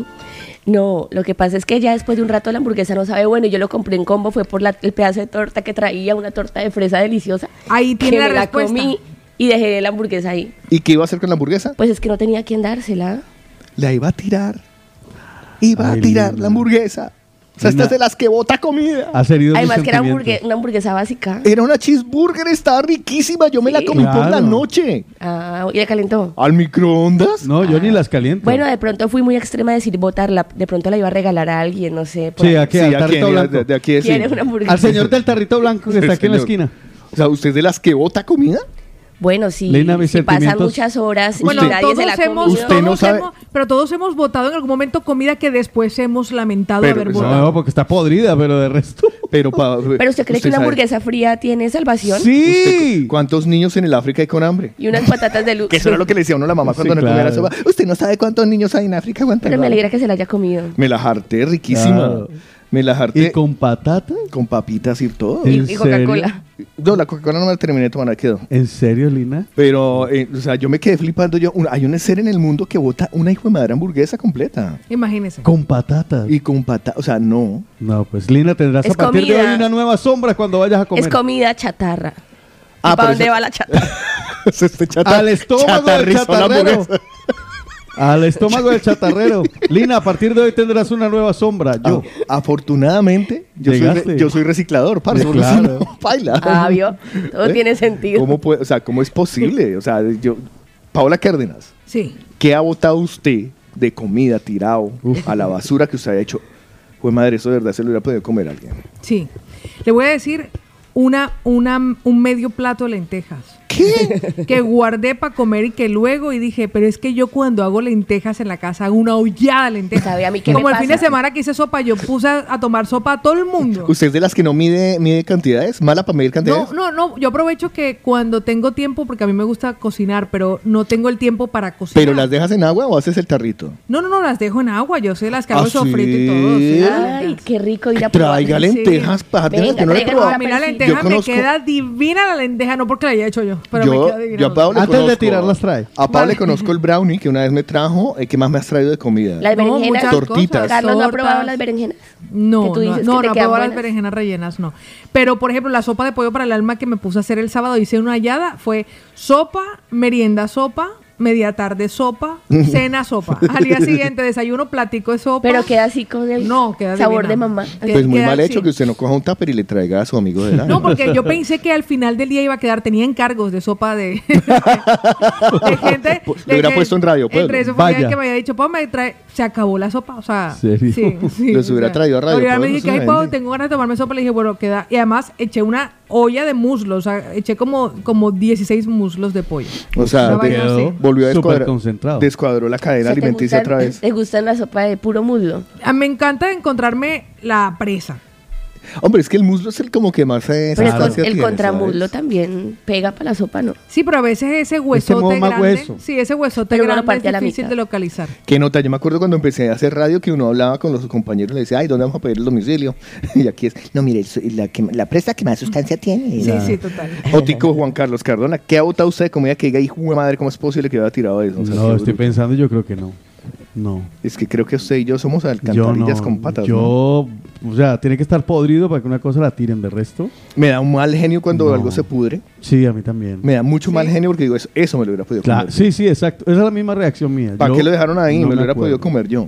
[SPEAKER 3] no, lo que pasa es que ya después de un rato la hamburguesa no sabe bueno. y Yo lo compré en combo, fue por la- el pedazo de torta que traía, una torta de fresa deliciosa.
[SPEAKER 2] Ahí tiene
[SPEAKER 3] que
[SPEAKER 2] la
[SPEAKER 3] me la
[SPEAKER 2] respuesta.
[SPEAKER 3] comí y dejé la hamburguesa ahí.
[SPEAKER 1] ¿Y qué iba a hacer con la hamburguesa?
[SPEAKER 3] Pues es que no tenía quien dársela.
[SPEAKER 1] La iba a tirar. Iba
[SPEAKER 4] Ay,
[SPEAKER 1] a tirar
[SPEAKER 4] Lina.
[SPEAKER 1] la hamburguesa. O sea, esta es de las que bota comida.
[SPEAKER 4] Herido mis
[SPEAKER 3] Además que era hamburgue- una hamburguesa básica.
[SPEAKER 1] Era una cheeseburger, estaba riquísima. Yo me la
[SPEAKER 3] Sí.
[SPEAKER 1] comí por la
[SPEAKER 4] Claro.
[SPEAKER 1] noche.
[SPEAKER 3] Ah, y la calentó.
[SPEAKER 1] ¿Al microondas?
[SPEAKER 4] No, yo ni las caliento.
[SPEAKER 3] Bueno, de pronto fui muy extrema a decir botarla. De pronto la iba a regalar a alguien, no sé. por
[SPEAKER 4] Sí,
[SPEAKER 3] ahí.
[SPEAKER 4] aquí,
[SPEAKER 1] Sí,
[SPEAKER 4] al
[SPEAKER 1] aquí,
[SPEAKER 4] tarrito blanco.
[SPEAKER 1] de, de aquí, sí.
[SPEAKER 3] ¿Quiere una hamburguesa?
[SPEAKER 4] Al señor del tarrito blanco que está aquí en la
[SPEAKER 1] Señor.
[SPEAKER 4] esquina.
[SPEAKER 1] O sea, ¿usted es de las que bota comida?
[SPEAKER 3] Bueno,
[SPEAKER 4] mis
[SPEAKER 3] si pasan muchas horas y
[SPEAKER 2] Bueno,
[SPEAKER 3] nadie
[SPEAKER 2] todos
[SPEAKER 3] se la ha
[SPEAKER 2] hemos,
[SPEAKER 3] comido.
[SPEAKER 1] Usted no
[SPEAKER 2] todos
[SPEAKER 1] sabe-
[SPEAKER 2] hemos- pero todos hemos votado en algún momento comida que después hemos lamentado
[SPEAKER 1] Pero
[SPEAKER 2] haber votado.
[SPEAKER 4] No, porque está podrida, pero de resto.
[SPEAKER 1] Pero, pa-
[SPEAKER 3] Pero usted cree que una
[SPEAKER 1] sabe-
[SPEAKER 3] hamburguesa fría tiene salvación
[SPEAKER 4] Sí.
[SPEAKER 1] usted- ¿Cuántos niños en el África hay con hambre?
[SPEAKER 3] y unas patatas de luz.
[SPEAKER 1] Que eso era lo que le decía a uno a la mamá
[SPEAKER 4] Sí,
[SPEAKER 1] cuando no comía la
[SPEAKER 4] claro.
[SPEAKER 1] sopa. Usted no sabe cuántos niños hay en África.
[SPEAKER 3] Pero me
[SPEAKER 1] no.
[SPEAKER 3] alegra que se la haya comido.
[SPEAKER 1] Me la harté riquísima.
[SPEAKER 4] Claro.
[SPEAKER 1] Me la harté
[SPEAKER 4] ¿Y con patata?
[SPEAKER 1] con papitas y todo.
[SPEAKER 3] Y,
[SPEAKER 4] ¿En
[SPEAKER 3] y Coca-Cola.
[SPEAKER 1] No, la Coca-Cola no me la terminé de tomar, ahí quedó.
[SPEAKER 4] ¿En serio, Lina?
[SPEAKER 1] Pero, eh, o sea, yo me quedé flipando. Yo, un- hay un ser en el mundo que bota una hijo de madre hamburguesa completa.
[SPEAKER 2] Imagínese.
[SPEAKER 4] Con patata.
[SPEAKER 1] Y con pata, o sea, no.
[SPEAKER 4] No, pues Lina tendrás
[SPEAKER 3] Es
[SPEAKER 4] a partir de hoy una nueva sombra cuando vayas a comer.
[SPEAKER 3] Es comida chatarra.
[SPEAKER 1] Ah,
[SPEAKER 3] ¿Y para dónde
[SPEAKER 1] eso-
[SPEAKER 3] va la chatarra?
[SPEAKER 1] Este chata-
[SPEAKER 4] Al estómago del chatarrero. Al estómago del chatarrero. Lina, a partir de hoy tendrás una nueva sombra. Yo.
[SPEAKER 1] Ah, afortunadamente, yo soy, yo soy reciclador, parce, si
[SPEAKER 4] claro.
[SPEAKER 1] no, baila.
[SPEAKER 3] Ah, vio. Todo
[SPEAKER 1] ¿Eh?
[SPEAKER 3] tiene sentido.
[SPEAKER 1] ¿Cómo puede, o sea, cómo es posible? O sea, yo, Paola Cárdenas,
[SPEAKER 2] Sí.
[SPEAKER 1] ¿qué ha botado usted de comida tirado a la basura que usted ha hecho? Pues madre, eso de verdad se lo hubiera podido comer a alguien.
[SPEAKER 2] Sí. Le voy a decir una, una, un medio plato de lentejas.
[SPEAKER 1] ¿Qué?
[SPEAKER 2] que guardé para comer y que luego y dije, pero es que yo cuando hago lentejas en la casa hago una hollada de lentejas.
[SPEAKER 3] ¿Sabe a mí qué
[SPEAKER 2] Como
[SPEAKER 3] me
[SPEAKER 2] el fin de semana que hice sopa, yo puse a, a tomar sopa a todo el mundo.
[SPEAKER 1] ¿Usted es de las que no mide, mide cantidades? ¿Mala para medir
[SPEAKER 2] No,
[SPEAKER 1] cantidades?
[SPEAKER 2] no, no, yo aprovecho que cuando tengo tiempo, porque a mí me gusta cocinar, pero no tengo el tiempo para cocinar.
[SPEAKER 1] ¿Pero las dejas en agua o haces el tarrito?
[SPEAKER 2] No, no, no, las dejo en agua, yo sé las que hago
[SPEAKER 1] ¿Ah,
[SPEAKER 2] sofrito y todo.
[SPEAKER 1] sí?
[SPEAKER 2] sí,
[SPEAKER 3] Ay,
[SPEAKER 2] lentejas.
[SPEAKER 3] qué rico ir a probar.
[SPEAKER 1] Traiga
[SPEAKER 2] Sí.
[SPEAKER 1] lentejas, parte
[SPEAKER 3] Venga,
[SPEAKER 1] que no le he probado.
[SPEAKER 2] A mí la
[SPEAKER 3] Yo
[SPEAKER 2] lenteja me
[SPEAKER 1] conozco-
[SPEAKER 2] queda divina la lenteja, no porque la haya hecho yo, pero me
[SPEAKER 1] yo,
[SPEAKER 2] queda divina.
[SPEAKER 1] yo a Pablo le
[SPEAKER 4] Antes de
[SPEAKER 1] conozco-
[SPEAKER 4] tirarlas trae.
[SPEAKER 1] A Pablo le conozco el brownie que una vez me trajo. eh, ¿Qué más me has traído de comida?
[SPEAKER 3] Las
[SPEAKER 2] No,
[SPEAKER 3] berenjenas.
[SPEAKER 1] Tortitas.
[SPEAKER 3] Carlos no ha probado las berenjenas.
[SPEAKER 2] No,
[SPEAKER 3] que tú dices
[SPEAKER 2] no, no, no he probado las berenjenas rellenas, no. Pero, por ejemplo, la sopa de pollo para el alma que me puse a hacer el sábado, hice una hallada, fue sopa, merienda sopa, media tarde sopa, cena sopa. Al día siguiente desayuno, platico de sopa.
[SPEAKER 3] Pero queda así con el
[SPEAKER 2] No, queda
[SPEAKER 3] sabor
[SPEAKER 2] divina.
[SPEAKER 3] de mamá.
[SPEAKER 1] Pues muy mal hecho
[SPEAKER 2] así.
[SPEAKER 1] que usted no coja un tupper y le traiga a su amigo de la.
[SPEAKER 2] No, porque yo pensé que al final del día iba a quedar, tenía encargos de sopa de, de gente.
[SPEAKER 1] Lo
[SPEAKER 2] de
[SPEAKER 1] hubiera
[SPEAKER 2] que-
[SPEAKER 1] puesto en Radio Pueblo.
[SPEAKER 2] Entre eso fue que me había dicho, pues me trae, se acabó la sopa, o sea.
[SPEAKER 4] ¿Serio?
[SPEAKER 2] Sí, sí,
[SPEAKER 1] Los
[SPEAKER 2] o
[SPEAKER 1] hubiera
[SPEAKER 2] sea,
[SPEAKER 1] traído a Radio Pueblo,
[SPEAKER 2] me dije ay, Pau,
[SPEAKER 1] vende".
[SPEAKER 2] tengo ganas de tomarme sopa, le dije, bueno, queda. Y además eché una olla de muslos, o sea, eché como, como 16 muslos de pollo.
[SPEAKER 1] O sea, de-
[SPEAKER 2] vaina así.
[SPEAKER 1] Volvió a descuadrar.
[SPEAKER 4] concentrado.
[SPEAKER 1] Descuadró la cadena
[SPEAKER 3] ¿Se te
[SPEAKER 1] alimenticia
[SPEAKER 3] gustan-
[SPEAKER 1] otra vez.
[SPEAKER 3] ¿Te gusta la sopa de puro muslo?
[SPEAKER 2] Ah, Me encanta encontrarme la presa.
[SPEAKER 1] Hombre, es que el muslo es el como que más eh,
[SPEAKER 3] Pero el,
[SPEAKER 1] tiene,
[SPEAKER 3] contramuslo
[SPEAKER 1] ¿sabes?
[SPEAKER 3] también pega para la sopa, ¿no?
[SPEAKER 2] Sí, pero a veces ese huesote grande,
[SPEAKER 4] hueso.
[SPEAKER 2] sí, ese huesote
[SPEAKER 3] Pero
[SPEAKER 2] grande
[SPEAKER 3] parte
[SPEAKER 2] es difícil de localizar.
[SPEAKER 1] Qué nota, yo me acuerdo cuando empecé a hacer radio que uno hablaba con los compañeros y le decía, ay, ¿dónde vamos a pedir el domicilio? Y aquí es, no, mire, la, que- la presa que más sustancia tiene.
[SPEAKER 2] Sí,
[SPEAKER 1] La-
[SPEAKER 2] sí, total.
[SPEAKER 1] Ótico Juan Carlos Cardona, ¿qué ha votado usted de comida que diga, hijo de madre, cómo es posible que haya tirado eso? O sea,
[SPEAKER 4] No, estoy
[SPEAKER 1] bruto.
[SPEAKER 4] pensando, yo creo que no. No.
[SPEAKER 1] Es que creo que usted y yo somos
[SPEAKER 4] Yo
[SPEAKER 1] alcantarillas
[SPEAKER 4] no.
[SPEAKER 1] con patas.
[SPEAKER 4] Yo,
[SPEAKER 1] ¿no?
[SPEAKER 4] o sea, tiene que estar podrido para que una cosa la tiren de resto.
[SPEAKER 1] Me da un mal genio cuando
[SPEAKER 4] No.
[SPEAKER 1] algo se pudre.
[SPEAKER 4] Sí, a mí también.
[SPEAKER 1] Me da mucho mal genio porque digo, eso, eso me lo hubiera podido
[SPEAKER 4] Claro,
[SPEAKER 1] comer.
[SPEAKER 4] sí, sí, exacto. Esa es la misma reacción mía.
[SPEAKER 1] ¿Para
[SPEAKER 4] Yo
[SPEAKER 1] qué lo dejaron ahí?
[SPEAKER 4] no
[SPEAKER 1] me lo hubiera podido
[SPEAKER 4] acuerdo.
[SPEAKER 1] comer yo.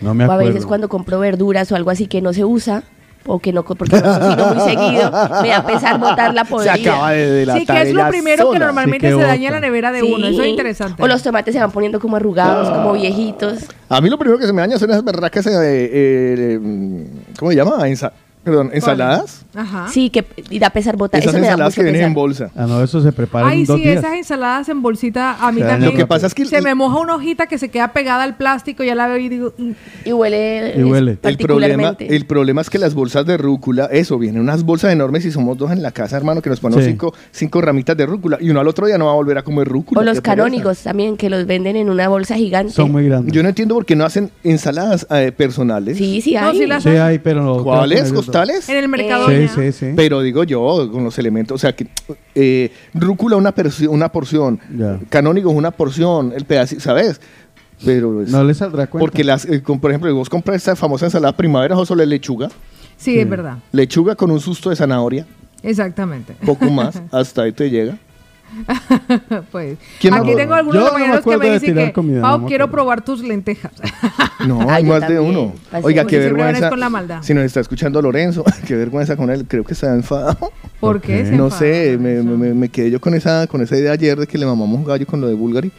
[SPEAKER 4] No me
[SPEAKER 3] O a
[SPEAKER 4] acuerdo.
[SPEAKER 3] veces cuando compro verduras o algo así que no se usa, o que no, porque no cocino muy seguido, me da pesar botar la
[SPEAKER 1] Se
[SPEAKER 3] podrida.
[SPEAKER 1] acaba de delatar
[SPEAKER 2] Sí, que es lo primero que normalmente se daña la nevera de
[SPEAKER 3] Sí.
[SPEAKER 2] uno. Eso es interesante.
[SPEAKER 3] O los tomates se van poniendo como arrugados, como viejitos.
[SPEAKER 1] A mí lo primero que se me daña son esas berracas, eh, eh, ¿cómo se llama? Ensa- perdón, ensaladas.
[SPEAKER 2] Ajá.
[SPEAKER 3] Sí, que y da pesar botar.
[SPEAKER 1] Esas
[SPEAKER 3] Eso me da
[SPEAKER 1] ensaladas
[SPEAKER 3] mucho
[SPEAKER 1] que vienen
[SPEAKER 3] pesar.
[SPEAKER 1] en bolsa.
[SPEAKER 4] Ah, no, eso se prepara
[SPEAKER 2] Ay,
[SPEAKER 4] en dos
[SPEAKER 2] sí,
[SPEAKER 4] días.
[SPEAKER 2] esas ensaladas en bolsita a mí
[SPEAKER 4] Se daña
[SPEAKER 2] también.
[SPEAKER 1] Lo que pasa es que
[SPEAKER 2] se me moja una hojita que se queda pegada al plástico, ya la veo y digo, mm,
[SPEAKER 3] Y huele,
[SPEAKER 4] Y huele.
[SPEAKER 1] El problema,
[SPEAKER 3] particularmente.
[SPEAKER 1] el problema es que las bolsas de rúcula, eso, vienen unas bolsas enormes y somos dos en la casa, hermano, que nos ponemos
[SPEAKER 4] Sí.
[SPEAKER 1] cinco, cinco ramitas de rúcula y uno al otro día no va a volver a comer rúcula.
[SPEAKER 3] O los
[SPEAKER 1] qué pereza.
[SPEAKER 3] canónigos también, que los venden en una bolsa gigante.
[SPEAKER 4] Son muy grandes.
[SPEAKER 1] Yo no entiendo por qué no hacen ensaladas eh, personales.
[SPEAKER 3] Sí, sí,
[SPEAKER 2] No,
[SPEAKER 3] hay.
[SPEAKER 2] sí las-
[SPEAKER 4] Sí hay, pero no.
[SPEAKER 1] ¿Cuáles?
[SPEAKER 2] En el mercado.
[SPEAKER 4] Sí, sí, sí.
[SPEAKER 1] Pero digo yo, con los elementos, o sea, que eh, rúcula una, una porción,
[SPEAKER 4] Ya.
[SPEAKER 1] canónigos una porción, el pedacito, ¿sabes? Pero es-
[SPEAKER 4] No le saldrá cuenta.
[SPEAKER 1] porque las, eh, con- por ejemplo, vos compras esta famosa ensalada primavera o solo es lechuga,
[SPEAKER 2] Sí, es verdad.
[SPEAKER 1] lechuga con un susto de zanahoria,
[SPEAKER 2] Exactamente.
[SPEAKER 1] poco más, hasta ahí te llega.
[SPEAKER 2] pues,
[SPEAKER 1] ¿Quién
[SPEAKER 2] aquí
[SPEAKER 1] no-
[SPEAKER 2] tengo algunos
[SPEAKER 4] Yo no me
[SPEAKER 2] compañeros que me dicen
[SPEAKER 4] tirar
[SPEAKER 2] que,
[SPEAKER 4] comida,
[SPEAKER 2] Pau,
[SPEAKER 4] no me
[SPEAKER 2] quiero probar tus lentejas.
[SPEAKER 1] No,
[SPEAKER 3] Ah,
[SPEAKER 1] hay
[SPEAKER 3] yo
[SPEAKER 1] más de uno.
[SPEAKER 3] Así
[SPEAKER 1] Oiga, qué vergüenza.
[SPEAKER 2] con la maldad.
[SPEAKER 1] Si nos está escuchando Lorenzo, qué vergüenza con él, creo que se ha enfadado.
[SPEAKER 2] ¿Por qué? se
[SPEAKER 1] No sé, me,
[SPEAKER 2] eso?
[SPEAKER 1] me- me quedé yo con esa, con esa idea ayer de que le mamamos un gallo con lo de Bulgari.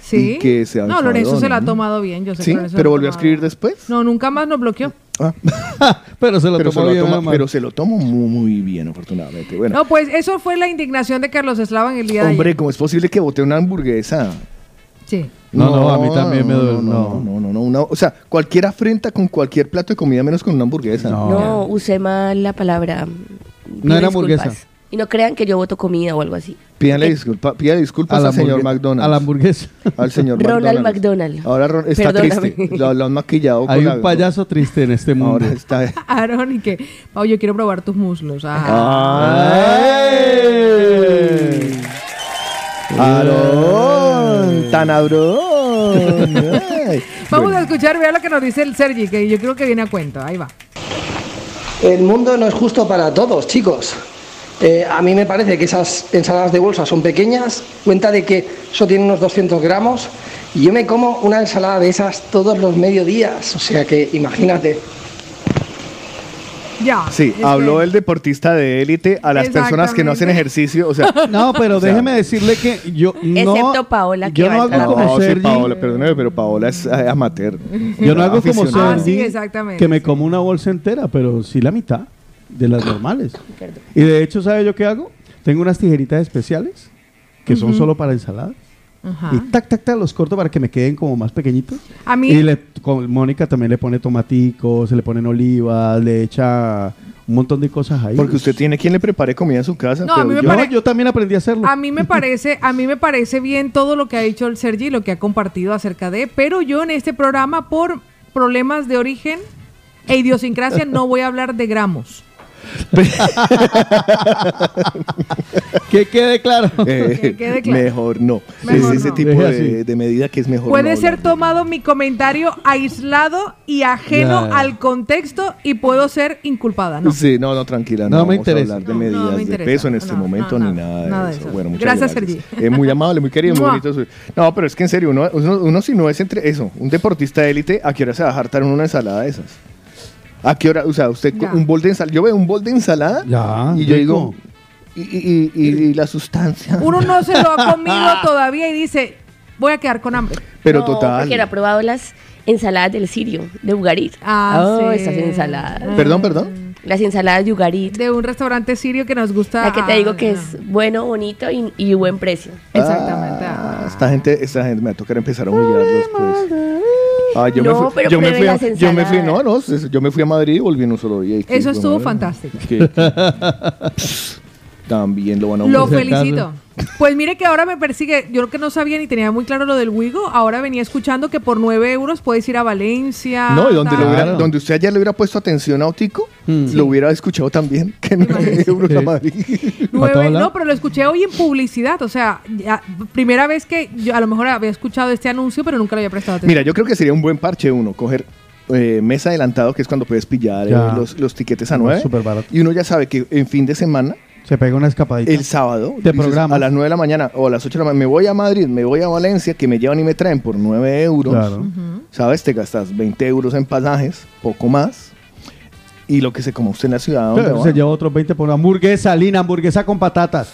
[SPEAKER 2] Sí.
[SPEAKER 1] y que se
[SPEAKER 2] no, Lorenzo se la ha tomado bien. Yo sé
[SPEAKER 1] Sí,
[SPEAKER 2] que
[SPEAKER 1] pero volvió a escribir
[SPEAKER 2] bien.
[SPEAKER 1] después.
[SPEAKER 2] No, nunca más nos bloqueó.
[SPEAKER 1] Ah,
[SPEAKER 4] Pero se lo
[SPEAKER 1] pero, se
[SPEAKER 4] tomó
[SPEAKER 1] lo
[SPEAKER 4] bien,
[SPEAKER 1] toma- pero se lo tomo muy, muy bien, afortunadamente. Bueno,
[SPEAKER 2] No, pues eso fue la indignación de Carlos Eslava en el día de
[SPEAKER 1] hombre,
[SPEAKER 2] ayer.
[SPEAKER 1] ¿cómo es posible que bote una hamburguesa?
[SPEAKER 2] Sí.
[SPEAKER 4] No, no, a mí también me duele,
[SPEAKER 1] No, no, no, no, una- o sea, cualquier afrenta con cualquier plato de comida menos con una hamburguesa.
[SPEAKER 4] No.
[SPEAKER 3] No, usé mal la palabra. Pido
[SPEAKER 4] era
[SPEAKER 3] disculpas.
[SPEAKER 4] hamburguesa.
[SPEAKER 3] Y no crean que yo voto comida o algo así.
[SPEAKER 1] Pídale disculpa, pídale disculpas al señor McDonald's.
[SPEAKER 4] A la hamburguesa.
[SPEAKER 1] Al señor
[SPEAKER 3] Ronald
[SPEAKER 1] McDonald's.
[SPEAKER 3] McDonald.
[SPEAKER 1] Ahora Ron- está
[SPEAKER 3] Perdóname.
[SPEAKER 1] triste. Lo, lo han maquillado
[SPEAKER 4] Hay
[SPEAKER 1] con
[SPEAKER 4] un
[SPEAKER 1] la-
[SPEAKER 4] payaso triste en este mundo.
[SPEAKER 1] Ahora está.
[SPEAKER 2] Aaron y que, Pau, yo quiero probar tus muslos. Ah.
[SPEAKER 1] ¡Ay! ¡Aarón! ¡Tan abrón!
[SPEAKER 2] Vamos
[SPEAKER 1] Bueno,
[SPEAKER 2] a escuchar, vea lo que nos dice el Sergi, que yo creo que viene a cuento. Ahí va.
[SPEAKER 5] El mundo no es justo para todos, chicos. Eh, a mí me parece que esas ensaladas de bolsa son pequeñas, cuenta de que eso tiene unos 200 gramos, y yo me como una ensalada de esas todos los mediodías, o sea que imagínate.
[SPEAKER 2] Ya.
[SPEAKER 1] Sí,
[SPEAKER 2] es
[SPEAKER 1] habló
[SPEAKER 2] que-
[SPEAKER 1] el deportista de élite a las personas que no hacen ejercicio. O sea,
[SPEAKER 4] No, pero
[SPEAKER 1] O sea,
[SPEAKER 4] déjeme decirle que yo no.
[SPEAKER 3] Excepto Paola, que
[SPEAKER 4] Yo no hago como
[SPEAKER 1] no, sí,
[SPEAKER 4] Sergi.
[SPEAKER 1] Paola, perdóneme, pero Paola es eh, amateur.
[SPEAKER 4] Yo no hago como
[SPEAKER 1] Aficionada.
[SPEAKER 2] Ah, sí,
[SPEAKER 4] Sergi,
[SPEAKER 2] exactamente,
[SPEAKER 4] que me como una bolsa entera, pero sí la mitad de las normales. Y de hecho, ¿sabe yo qué hago? Tengo unas tijeritas especiales que son solo para ensaladas.
[SPEAKER 2] Ajá.
[SPEAKER 4] Y tac, tac, tac, los corto para que me queden como más pequeñitos.
[SPEAKER 2] A mí,
[SPEAKER 4] Y le, con Mónica también le pone tomaticos, se le ponen olivas, le echa un montón de cosas ahí.
[SPEAKER 1] Porque usted tiene quien le prepare comida en su casa.
[SPEAKER 2] No, a mí me
[SPEAKER 1] yo-
[SPEAKER 4] No,
[SPEAKER 2] pare-
[SPEAKER 4] yo también aprendí a hacerlo.
[SPEAKER 2] a mí me parece, a mí me parece bien todo lo que ha dicho el Sergi, lo que ha compartido acerca de, pero yo en este programa por problemas de origen e idiosincrasia no voy a hablar de gramos.
[SPEAKER 4] que quede claro.
[SPEAKER 1] Eh,
[SPEAKER 2] Que quede claro.
[SPEAKER 1] Mejor no.
[SPEAKER 2] Mejor
[SPEAKER 1] es ese
[SPEAKER 2] no.
[SPEAKER 1] tipo de, de medida que es mejor.
[SPEAKER 2] Puede
[SPEAKER 1] no
[SPEAKER 2] ser tomado mi comentario aislado y ajeno al contexto y puedo ser inculpada, ¿no?
[SPEAKER 1] Sí, no, no, tranquila.
[SPEAKER 4] No
[SPEAKER 1] No,
[SPEAKER 4] me
[SPEAKER 1] vamos a
[SPEAKER 4] interesa.
[SPEAKER 1] hablar de
[SPEAKER 2] No, no,
[SPEAKER 1] medidas
[SPEAKER 2] me
[SPEAKER 1] de peso en este
[SPEAKER 2] No,
[SPEAKER 1] momento
[SPEAKER 2] no,
[SPEAKER 1] ni
[SPEAKER 2] nada,
[SPEAKER 1] nada de eso.
[SPEAKER 2] eso.
[SPEAKER 1] Bueno, muchas
[SPEAKER 2] Gracias,
[SPEAKER 1] gracias.
[SPEAKER 2] Sergi.
[SPEAKER 1] Eh, muy amable, muy querido, muy bonito. su- No, pero es que en serio, uno, uno, uno si no es entre eso, un deportista de élite, ¿a qué hora se va a hartar en una ensalada de esas? ¿A qué hora? O sea, usted
[SPEAKER 2] Ya.
[SPEAKER 1] un bol de ensalada, yo veo un bol de ensalada
[SPEAKER 4] Ya,
[SPEAKER 1] y yo
[SPEAKER 4] rico.
[SPEAKER 1] digo, y, y- y- y- y la sustancia.
[SPEAKER 2] Uno no se lo ha comido todavía y dice, voy a quedar con hambre.
[SPEAKER 1] Pero
[SPEAKER 3] No,
[SPEAKER 1] total.
[SPEAKER 3] Porque ha probado las ensaladas del Sirio, de Ugarit.
[SPEAKER 2] Ah,
[SPEAKER 3] oh,
[SPEAKER 2] sí.
[SPEAKER 3] esas ensaladas.
[SPEAKER 1] Perdón, perdón.
[SPEAKER 3] Las ensaladas de Ugarit.
[SPEAKER 2] De un restaurante sirio que nos gusta.
[SPEAKER 3] La que te digo que
[SPEAKER 2] ah,
[SPEAKER 3] es bueno, bonito y, y buen precio.
[SPEAKER 2] Exactamente.
[SPEAKER 1] Ah,
[SPEAKER 2] ah.
[SPEAKER 1] esta gente, esta gente me va a tocar empezar a humillarlos, pues. Ah, yo
[SPEAKER 3] No,
[SPEAKER 1] me fui,
[SPEAKER 3] pero
[SPEAKER 1] yo me fui, a, yo me fui, no, no, yo me fui a Madrid y volví en un solo día.
[SPEAKER 2] Eso estuvo
[SPEAKER 1] madre.
[SPEAKER 2] fantástico.
[SPEAKER 1] También lo van a
[SPEAKER 2] Lo felicito. Pues mire que ahora me persigue, yo que no sabía ni tenía muy claro lo del Wigo, ahora venía escuchando que por 9 euros puedes ir a Valencia.
[SPEAKER 1] No, y donde,
[SPEAKER 2] tal.
[SPEAKER 1] lo hubiera-
[SPEAKER 4] Claro.
[SPEAKER 1] donde usted ayer le hubiera puesto atención a Otico,
[SPEAKER 4] Hmm.
[SPEAKER 1] lo hubiera escuchado también, que no
[SPEAKER 2] Imagínese.
[SPEAKER 1] euros a
[SPEAKER 4] Sí.
[SPEAKER 1] Madrid.
[SPEAKER 2] No, pero lo escuché hoy en publicidad, o sea, ya- primera vez que yo a lo mejor había escuchado este anuncio, pero nunca le había prestado atención.
[SPEAKER 1] Mira, yo creo que sería un buen parche uno, coger eh, mes adelantado, que es cuando puedes pillar eh, los, los tiquetes a
[SPEAKER 4] No,
[SPEAKER 1] nueve.
[SPEAKER 4] súper barato.
[SPEAKER 1] Y uno ya sabe que en fin de semana
[SPEAKER 4] Se pega una escapadita.
[SPEAKER 1] El sábado,
[SPEAKER 4] De
[SPEAKER 1] dices,
[SPEAKER 4] programas.
[SPEAKER 1] a las 9 de la mañana o a las 8 de la mañana, me voy a Madrid, me voy a Valencia, que me llevan y me traen por 9 euros.
[SPEAKER 4] Claro.
[SPEAKER 1] ¿Sabes? Te gastas 20 euros en pasajes, poco más. Y lo que se coma usted en la ciudad. ¿dónde
[SPEAKER 4] Pero
[SPEAKER 1] va?
[SPEAKER 4] se lleva otros 20 por una hamburguesa, Lina, hamburguesa con patatas.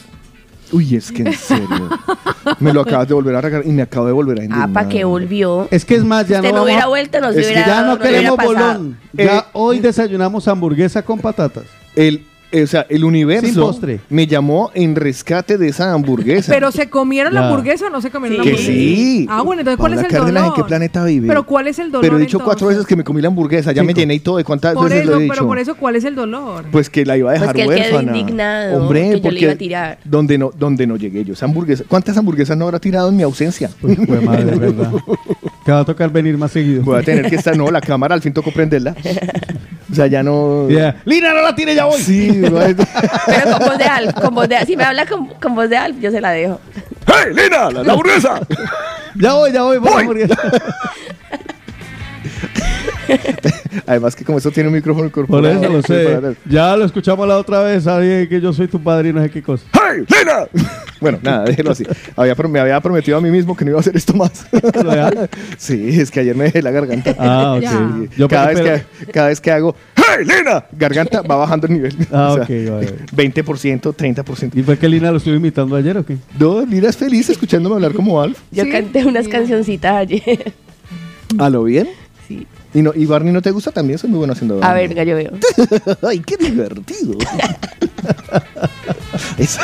[SPEAKER 1] Uy, es que en serio. me lo acabas de volver a regalar y me acabo de volver a
[SPEAKER 3] Ah,
[SPEAKER 1] indignar.
[SPEAKER 3] para que volvió.
[SPEAKER 4] Es que es más, ya
[SPEAKER 3] Usted
[SPEAKER 4] no
[SPEAKER 3] no hubiera vuelto, no se
[SPEAKER 1] es que
[SPEAKER 3] hubiera
[SPEAKER 4] Ya no
[SPEAKER 3] no hubiera
[SPEAKER 4] queremos bolón.
[SPEAKER 1] Eh,
[SPEAKER 4] Ya hoy desayunamos hamburguesa con patatas.
[SPEAKER 1] El, eh, o sea, el universo me llamó en rescate de esa hamburguesa.
[SPEAKER 2] Pero se comieron la hamburguesa o no se comieron
[SPEAKER 3] Sí.
[SPEAKER 2] la
[SPEAKER 1] que
[SPEAKER 2] hamburguesa.
[SPEAKER 1] sí.
[SPEAKER 2] Ah, bueno, entonces ¿cuál
[SPEAKER 1] Paola
[SPEAKER 2] es el
[SPEAKER 1] Cárdenas,
[SPEAKER 2] dolor?
[SPEAKER 1] ¿en qué planeta vive?
[SPEAKER 2] Pero ¿cuál es el dolor?
[SPEAKER 1] Pero he dicho cuatro veces que me comí la hamburguesa, ya me llené y todo. ¿De cuántas
[SPEAKER 2] Por
[SPEAKER 1] veces
[SPEAKER 2] eso,
[SPEAKER 1] lo he dicho?
[SPEAKER 2] pero por eso, ¿cuál es el dolor?
[SPEAKER 1] Pues que la iba a dejar
[SPEAKER 3] Pues que él
[SPEAKER 1] huérfana.
[SPEAKER 3] indignado,
[SPEAKER 1] Hombre,
[SPEAKER 3] que yo le
[SPEAKER 1] porque
[SPEAKER 3] iba a tirar.
[SPEAKER 1] Donde no, donde no llegué yo. Esa hamburguesa. ¿Cuántas hamburguesas no habrá tirado en mi ausencia?
[SPEAKER 4] Pues, pues madre, verdad. Que va a tocar venir más seguido.
[SPEAKER 1] Voy a tener que estar, no, la cámara al fin tocó prenderla. O sea, ya no.
[SPEAKER 4] Yeah. Lina, no la tire ya voy.
[SPEAKER 1] Sí,
[SPEAKER 3] Pero con voz de Alf, con voz de Alf. Si me habla con, con voz de Alf, yo se la dejo.
[SPEAKER 1] ¡Hey, Lina! ¡La, la hamburguesa!
[SPEAKER 4] Ya voy, ya voy.
[SPEAKER 1] Voy. Además que como esto tiene un micrófono
[SPEAKER 4] Por
[SPEAKER 1] incorporado.
[SPEAKER 4] eso lo sé. Ya lo escuchamos la otra vez. Alguien que yo soy tu padre y no sé qué cosa.
[SPEAKER 1] ¡Hey, Lina! Bueno, nada, déjelo así. Había, me había prometido a mí mismo que no iba a hacer esto más. Sí, es que ayer me dejé la garganta.
[SPEAKER 4] Ah, ok.
[SPEAKER 2] Ya.
[SPEAKER 1] Sí,
[SPEAKER 4] Yo
[SPEAKER 1] cada, vez que, cada vez que hago ¡Hey, Lina! Garganta va bajando el nivel.
[SPEAKER 4] Ah,
[SPEAKER 1] O sea,
[SPEAKER 4] ok, vale.
[SPEAKER 1] 20%, 30%.
[SPEAKER 4] ¿Y fue que Lina lo estuvo imitando ayer o qué?
[SPEAKER 1] No, Lina es feliz escuchándome hablar como Alf.
[SPEAKER 3] Yo
[SPEAKER 2] Sí.
[SPEAKER 3] canté unas cancioncitas ayer.
[SPEAKER 1] ¿A lo bien?
[SPEAKER 3] Sí.
[SPEAKER 1] ¿Y, no, ¿Y Barney no te gusta también? Soy muy bueno haciendo
[SPEAKER 3] A ver, venga, yo veo.
[SPEAKER 1] ¡Ay, qué divertido! Es-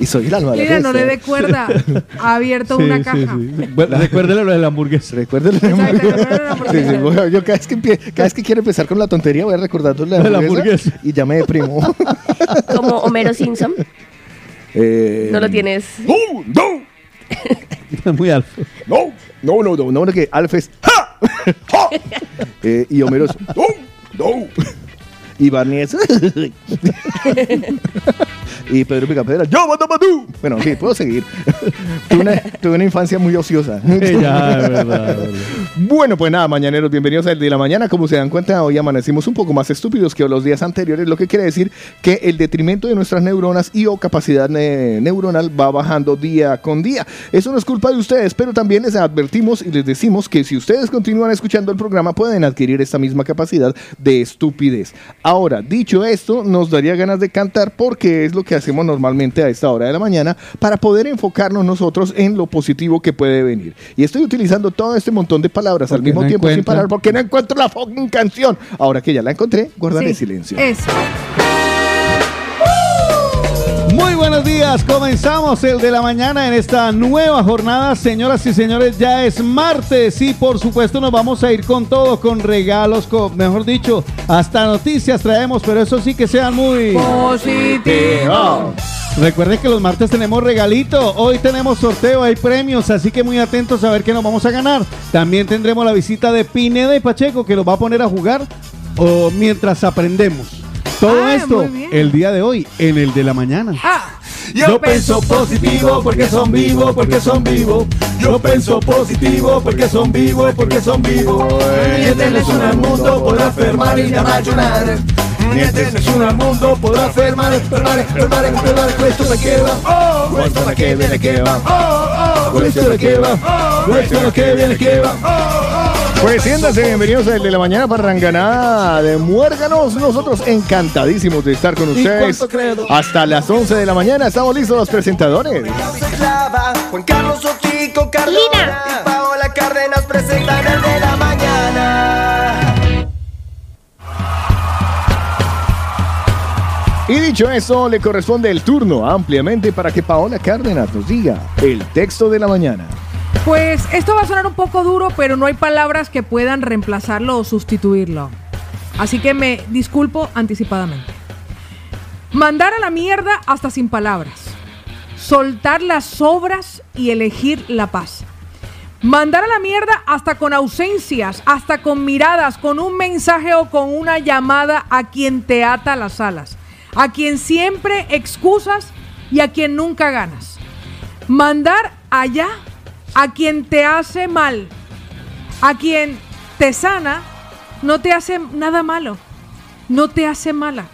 [SPEAKER 1] y soy el alma de la
[SPEAKER 2] Mira, no le dé cuerda. Ha abierto
[SPEAKER 4] Sí,
[SPEAKER 2] una
[SPEAKER 4] sí,
[SPEAKER 2] caja.
[SPEAKER 4] sí. Bueno, recuérdele lo de la hamburguesa.
[SPEAKER 2] Exacto,
[SPEAKER 1] hamburguesa.
[SPEAKER 2] recuérdale la
[SPEAKER 1] Sí, sí,
[SPEAKER 2] hamburguesa.
[SPEAKER 1] bueno, yo cada vez, que empie- cada vez que quiero empezar con la tontería voy a recordar la
[SPEAKER 4] La
[SPEAKER 1] hamburguesa,
[SPEAKER 4] hamburguesa.
[SPEAKER 1] y ya me deprimo.
[SPEAKER 3] Como Homero Simpson.
[SPEAKER 1] Eh,
[SPEAKER 3] No lo tienes.
[SPEAKER 1] ¡No! ¡No!
[SPEAKER 4] Muy alto.
[SPEAKER 1] No, no, no, no, no, no, que Alf es ¡Ja! ¡Ja! Eh, y Homero es. ¡No! Y Barney es Y Pedro Picapedra ¡Yo, Matamatú! Bueno, sí, puedo seguir. tuve, una, tuve una infancia muy ociosa.
[SPEAKER 4] ya, de verdad, de verdad.
[SPEAKER 1] Bueno, pues nada, mañaneros, bienvenidos al de la mañana. Como se dan cuenta, hoy amanecimos un poco más estúpidos que los días anteriores, lo que quiere decir que el detrimento de nuestras neuronas y o capacidad ne- neuronal va bajando día con día. Eso no es culpa de ustedes, pero también les advertimos y les decimos que si ustedes continúan escuchando el programa pueden adquirir esta misma capacidad de estupidez. Ahora, dicho esto, nos daría ganas de cantar porque es lo que hacemos normalmente a esta hora de la mañana para poder enfocarnos nosotros en lo positivo que puede venir. Y estoy utilizando todo este montón de palabras al mismo
[SPEAKER 4] no
[SPEAKER 1] tiempo sin parar porque no encuentro la fucking canción. Ahora que ya la encontré, guardaré
[SPEAKER 2] Sí,
[SPEAKER 1] silencio.
[SPEAKER 2] Eso.
[SPEAKER 4] Muy buenos días, comenzamos el de la mañana en esta nueva jornada, señoras y señores, ya es martes y por supuesto nos vamos a ir con todo, con regalos, con, mejor dicho, hasta noticias traemos, pero eso sí que sean muy...
[SPEAKER 2] Positivo.
[SPEAKER 4] Recuerden que los martes tenemos regalito, hoy tenemos sorteo, hay premios, así que muy atentos a ver qué nos vamos a ganar. También tendremos la visita de Pineda y Pacheco que los va a poner a jugar o mientras aprendemos. Todo
[SPEAKER 2] ah,
[SPEAKER 4] esto el día de hoy en el de la mañana.
[SPEAKER 2] Ah,
[SPEAKER 6] yo, yo pienso positivo porque son vivos, porque son vivos. Yo pienso positivo porque son vivos, porque son vivos. Y este no es un mundo, podrá fermar y llamar llorar. Y este no es un mundo, podrá fermar, fermar, fermar, fermar. Questo la que va, questo la que viene que va. Questo la que va, questo la que viene que va.
[SPEAKER 1] Pues siéntanse, bienvenidos al de la mañana para Ranganada de Muérganos. Nosotros encantadísimos de estar con ustedes. Hasta las 11 de la mañana estamos listos los presentadores.
[SPEAKER 7] Juan Carlos Otico, Carlina y Paola Cárdenas presentan el de la mañana.
[SPEAKER 1] Y dicho eso, le corresponde el turno ampliamente para que Paola Cárdenas nos diga el texto de la mañana.
[SPEAKER 2] Pues esto va a sonar un poco duro, pero no hay palabras que puedan reemplazarlo o sustituirlo. Así que me disculpo anticipadamente. Mandar a la mierda hasta sin palabras. Soltar las sobras y elegir la paz. Mandar a la mierda hasta con ausencias, hasta con miradas, con un mensaje o con una llamada a quien te ata las alas, a quien siempre excusas y a quien nunca ganas. Mandar allá a quien te hace mal, a quien te sana, no te hace nada malo, no te hace mala.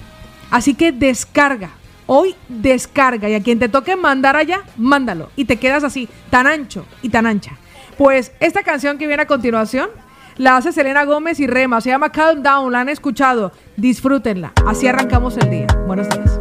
[SPEAKER 2] Así que descarga, hoy descarga y a quien te toque mandar allá, mándalo y te quedas así, tan ancho y tan ancha. Pues esta canción que viene a continuación la hace Selena Gómez y Rema, se llama Calm Down, la han escuchado, disfrútenla. Así arrancamos el día. Buenos días.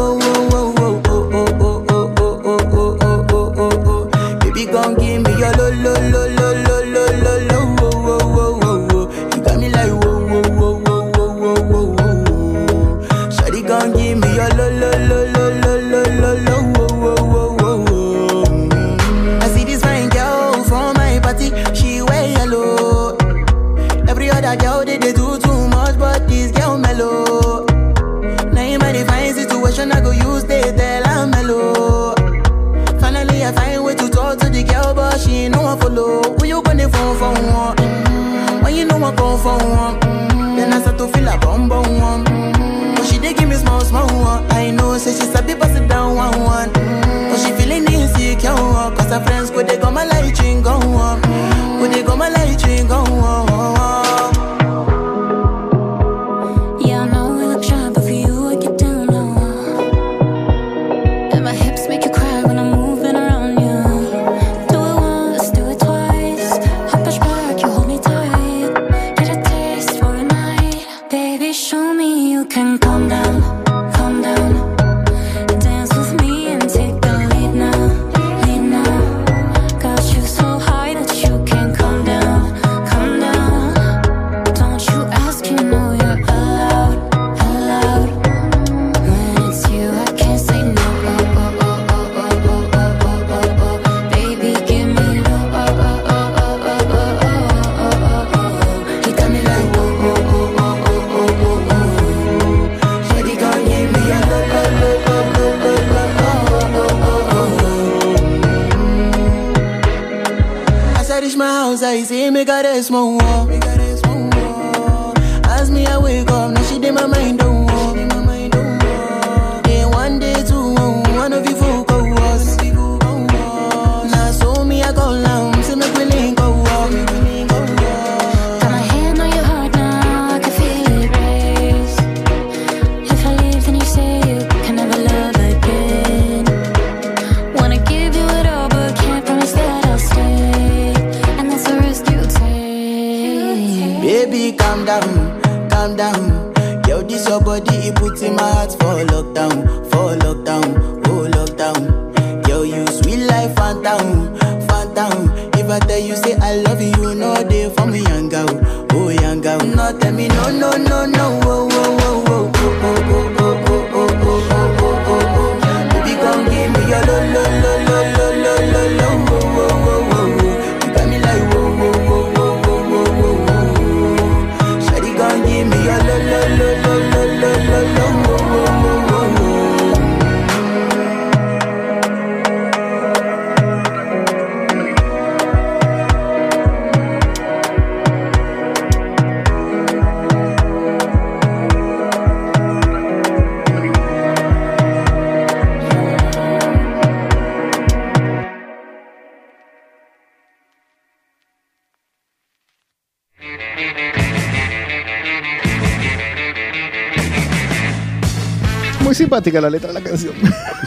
[SPEAKER 1] La letra de la canción.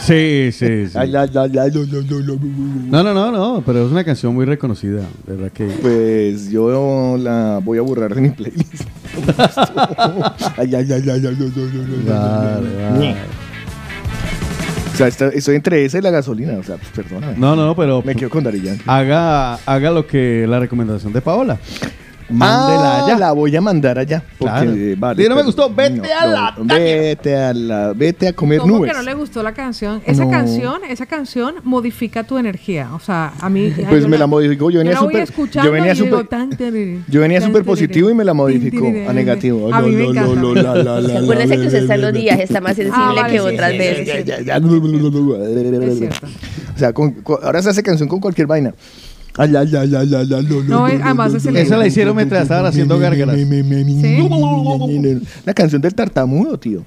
[SPEAKER 4] Sí, sí, sí.
[SPEAKER 1] Ay, ay, ay, ay, no, no, no, no,
[SPEAKER 4] pero es una canción muy reconocida, verdad que...
[SPEAKER 1] Pues yo la voy a borrar de mi playlist. ay. O sea, estoy entre esa y la gasolina. O sea, pues, perdóname.
[SPEAKER 4] No, no, pero
[SPEAKER 1] Me quedo con Yankee.
[SPEAKER 4] haga, haga lo que la recomendación de Paola. Mándela
[SPEAKER 1] Ah,
[SPEAKER 4] allá.
[SPEAKER 1] la voy a mandar allá. Porque,
[SPEAKER 4] Claro.
[SPEAKER 1] eh, vale,
[SPEAKER 4] Si no me gustó, vete a la
[SPEAKER 1] Vete a la... Vete a comer
[SPEAKER 2] ¿Cómo
[SPEAKER 1] nubes.
[SPEAKER 2] que no le gustó la canción? Esa
[SPEAKER 1] No.
[SPEAKER 2] canción, esa canción modifica tu energía. O sea, a mí.
[SPEAKER 1] Pues
[SPEAKER 2] yo
[SPEAKER 1] me la modificó. Yo venía
[SPEAKER 2] la
[SPEAKER 1] súper... Yo venía súper... Yo venía súper positivo y me la modificó a negativo.
[SPEAKER 2] A mí me encanta.
[SPEAKER 1] la, la, la, la,
[SPEAKER 3] que usted está en
[SPEAKER 1] la,
[SPEAKER 3] los
[SPEAKER 1] la,
[SPEAKER 3] días, está más sensible
[SPEAKER 2] Ah,
[SPEAKER 3] que otras veces.
[SPEAKER 1] O sea, con- con- ahora se hace canción con cualquier vaina. Ay, ay, ay, ay, ay, ay, lo, lo,
[SPEAKER 2] No, es- además es el-
[SPEAKER 4] Esa la hicieron mientras estaban haciendo gárgaras.
[SPEAKER 1] La canción del tartamudo, tío.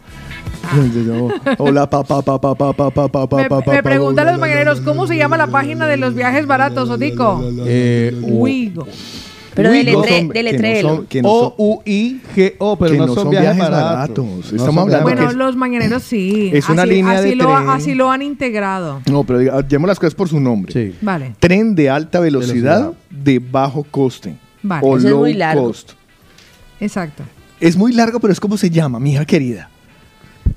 [SPEAKER 2] Ah.
[SPEAKER 1] Hola, pa, pa, pa, pa, pa, pa, pa, pa, pa,
[SPEAKER 2] Me,
[SPEAKER 1] pa, pa,
[SPEAKER 2] me
[SPEAKER 1] pa,
[SPEAKER 2] preguntan
[SPEAKER 1] la,
[SPEAKER 2] los mañaneros, ¿cómo se
[SPEAKER 1] la,
[SPEAKER 2] llama
[SPEAKER 1] la,
[SPEAKER 2] la página de los viajes baratos, Otico?
[SPEAKER 4] Eh,
[SPEAKER 2] Wigo.
[SPEAKER 3] Pero
[SPEAKER 1] son-
[SPEAKER 4] O-U-I-G-O, pero
[SPEAKER 1] que
[SPEAKER 4] no, son viajes baratos.
[SPEAKER 1] baratos.
[SPEAKER 4] No
[SPEAKER 1] Estamos hablando
[SPEAKER 2] Bueno, los mañaneros sí.
[SPEAKER 1] es una
[SPEAKER 2] Así-
[SPEAKER 1] línea
[SPEAKER 2] así
[SPEAKER 1] de
[SPEAKER 2] lo,
[SPEAKER 1] tren.
[SPEAKER 2] así lo han integrado.
[SPEAKER 1] No, pero llamemos las cosas por su nombre.
[SPEAKER 4] Sí.
[SPEAKER 2] Vale,
[SPEAKER 1] Tren de alta velocidad,
[SPEAKER 4] Velocidad.
[SPEAKER 1] de bajo coste.
[SPEAKER 2] Vale.
[SPEAKER 1] O
[SPEAKER 3] Eso es muy largo.
[SPEAKER 1] cost.
[SPEAKER 2] exacto.
[SPEAKER 1] Es muy largo, pero es como se llama, mi hija querida.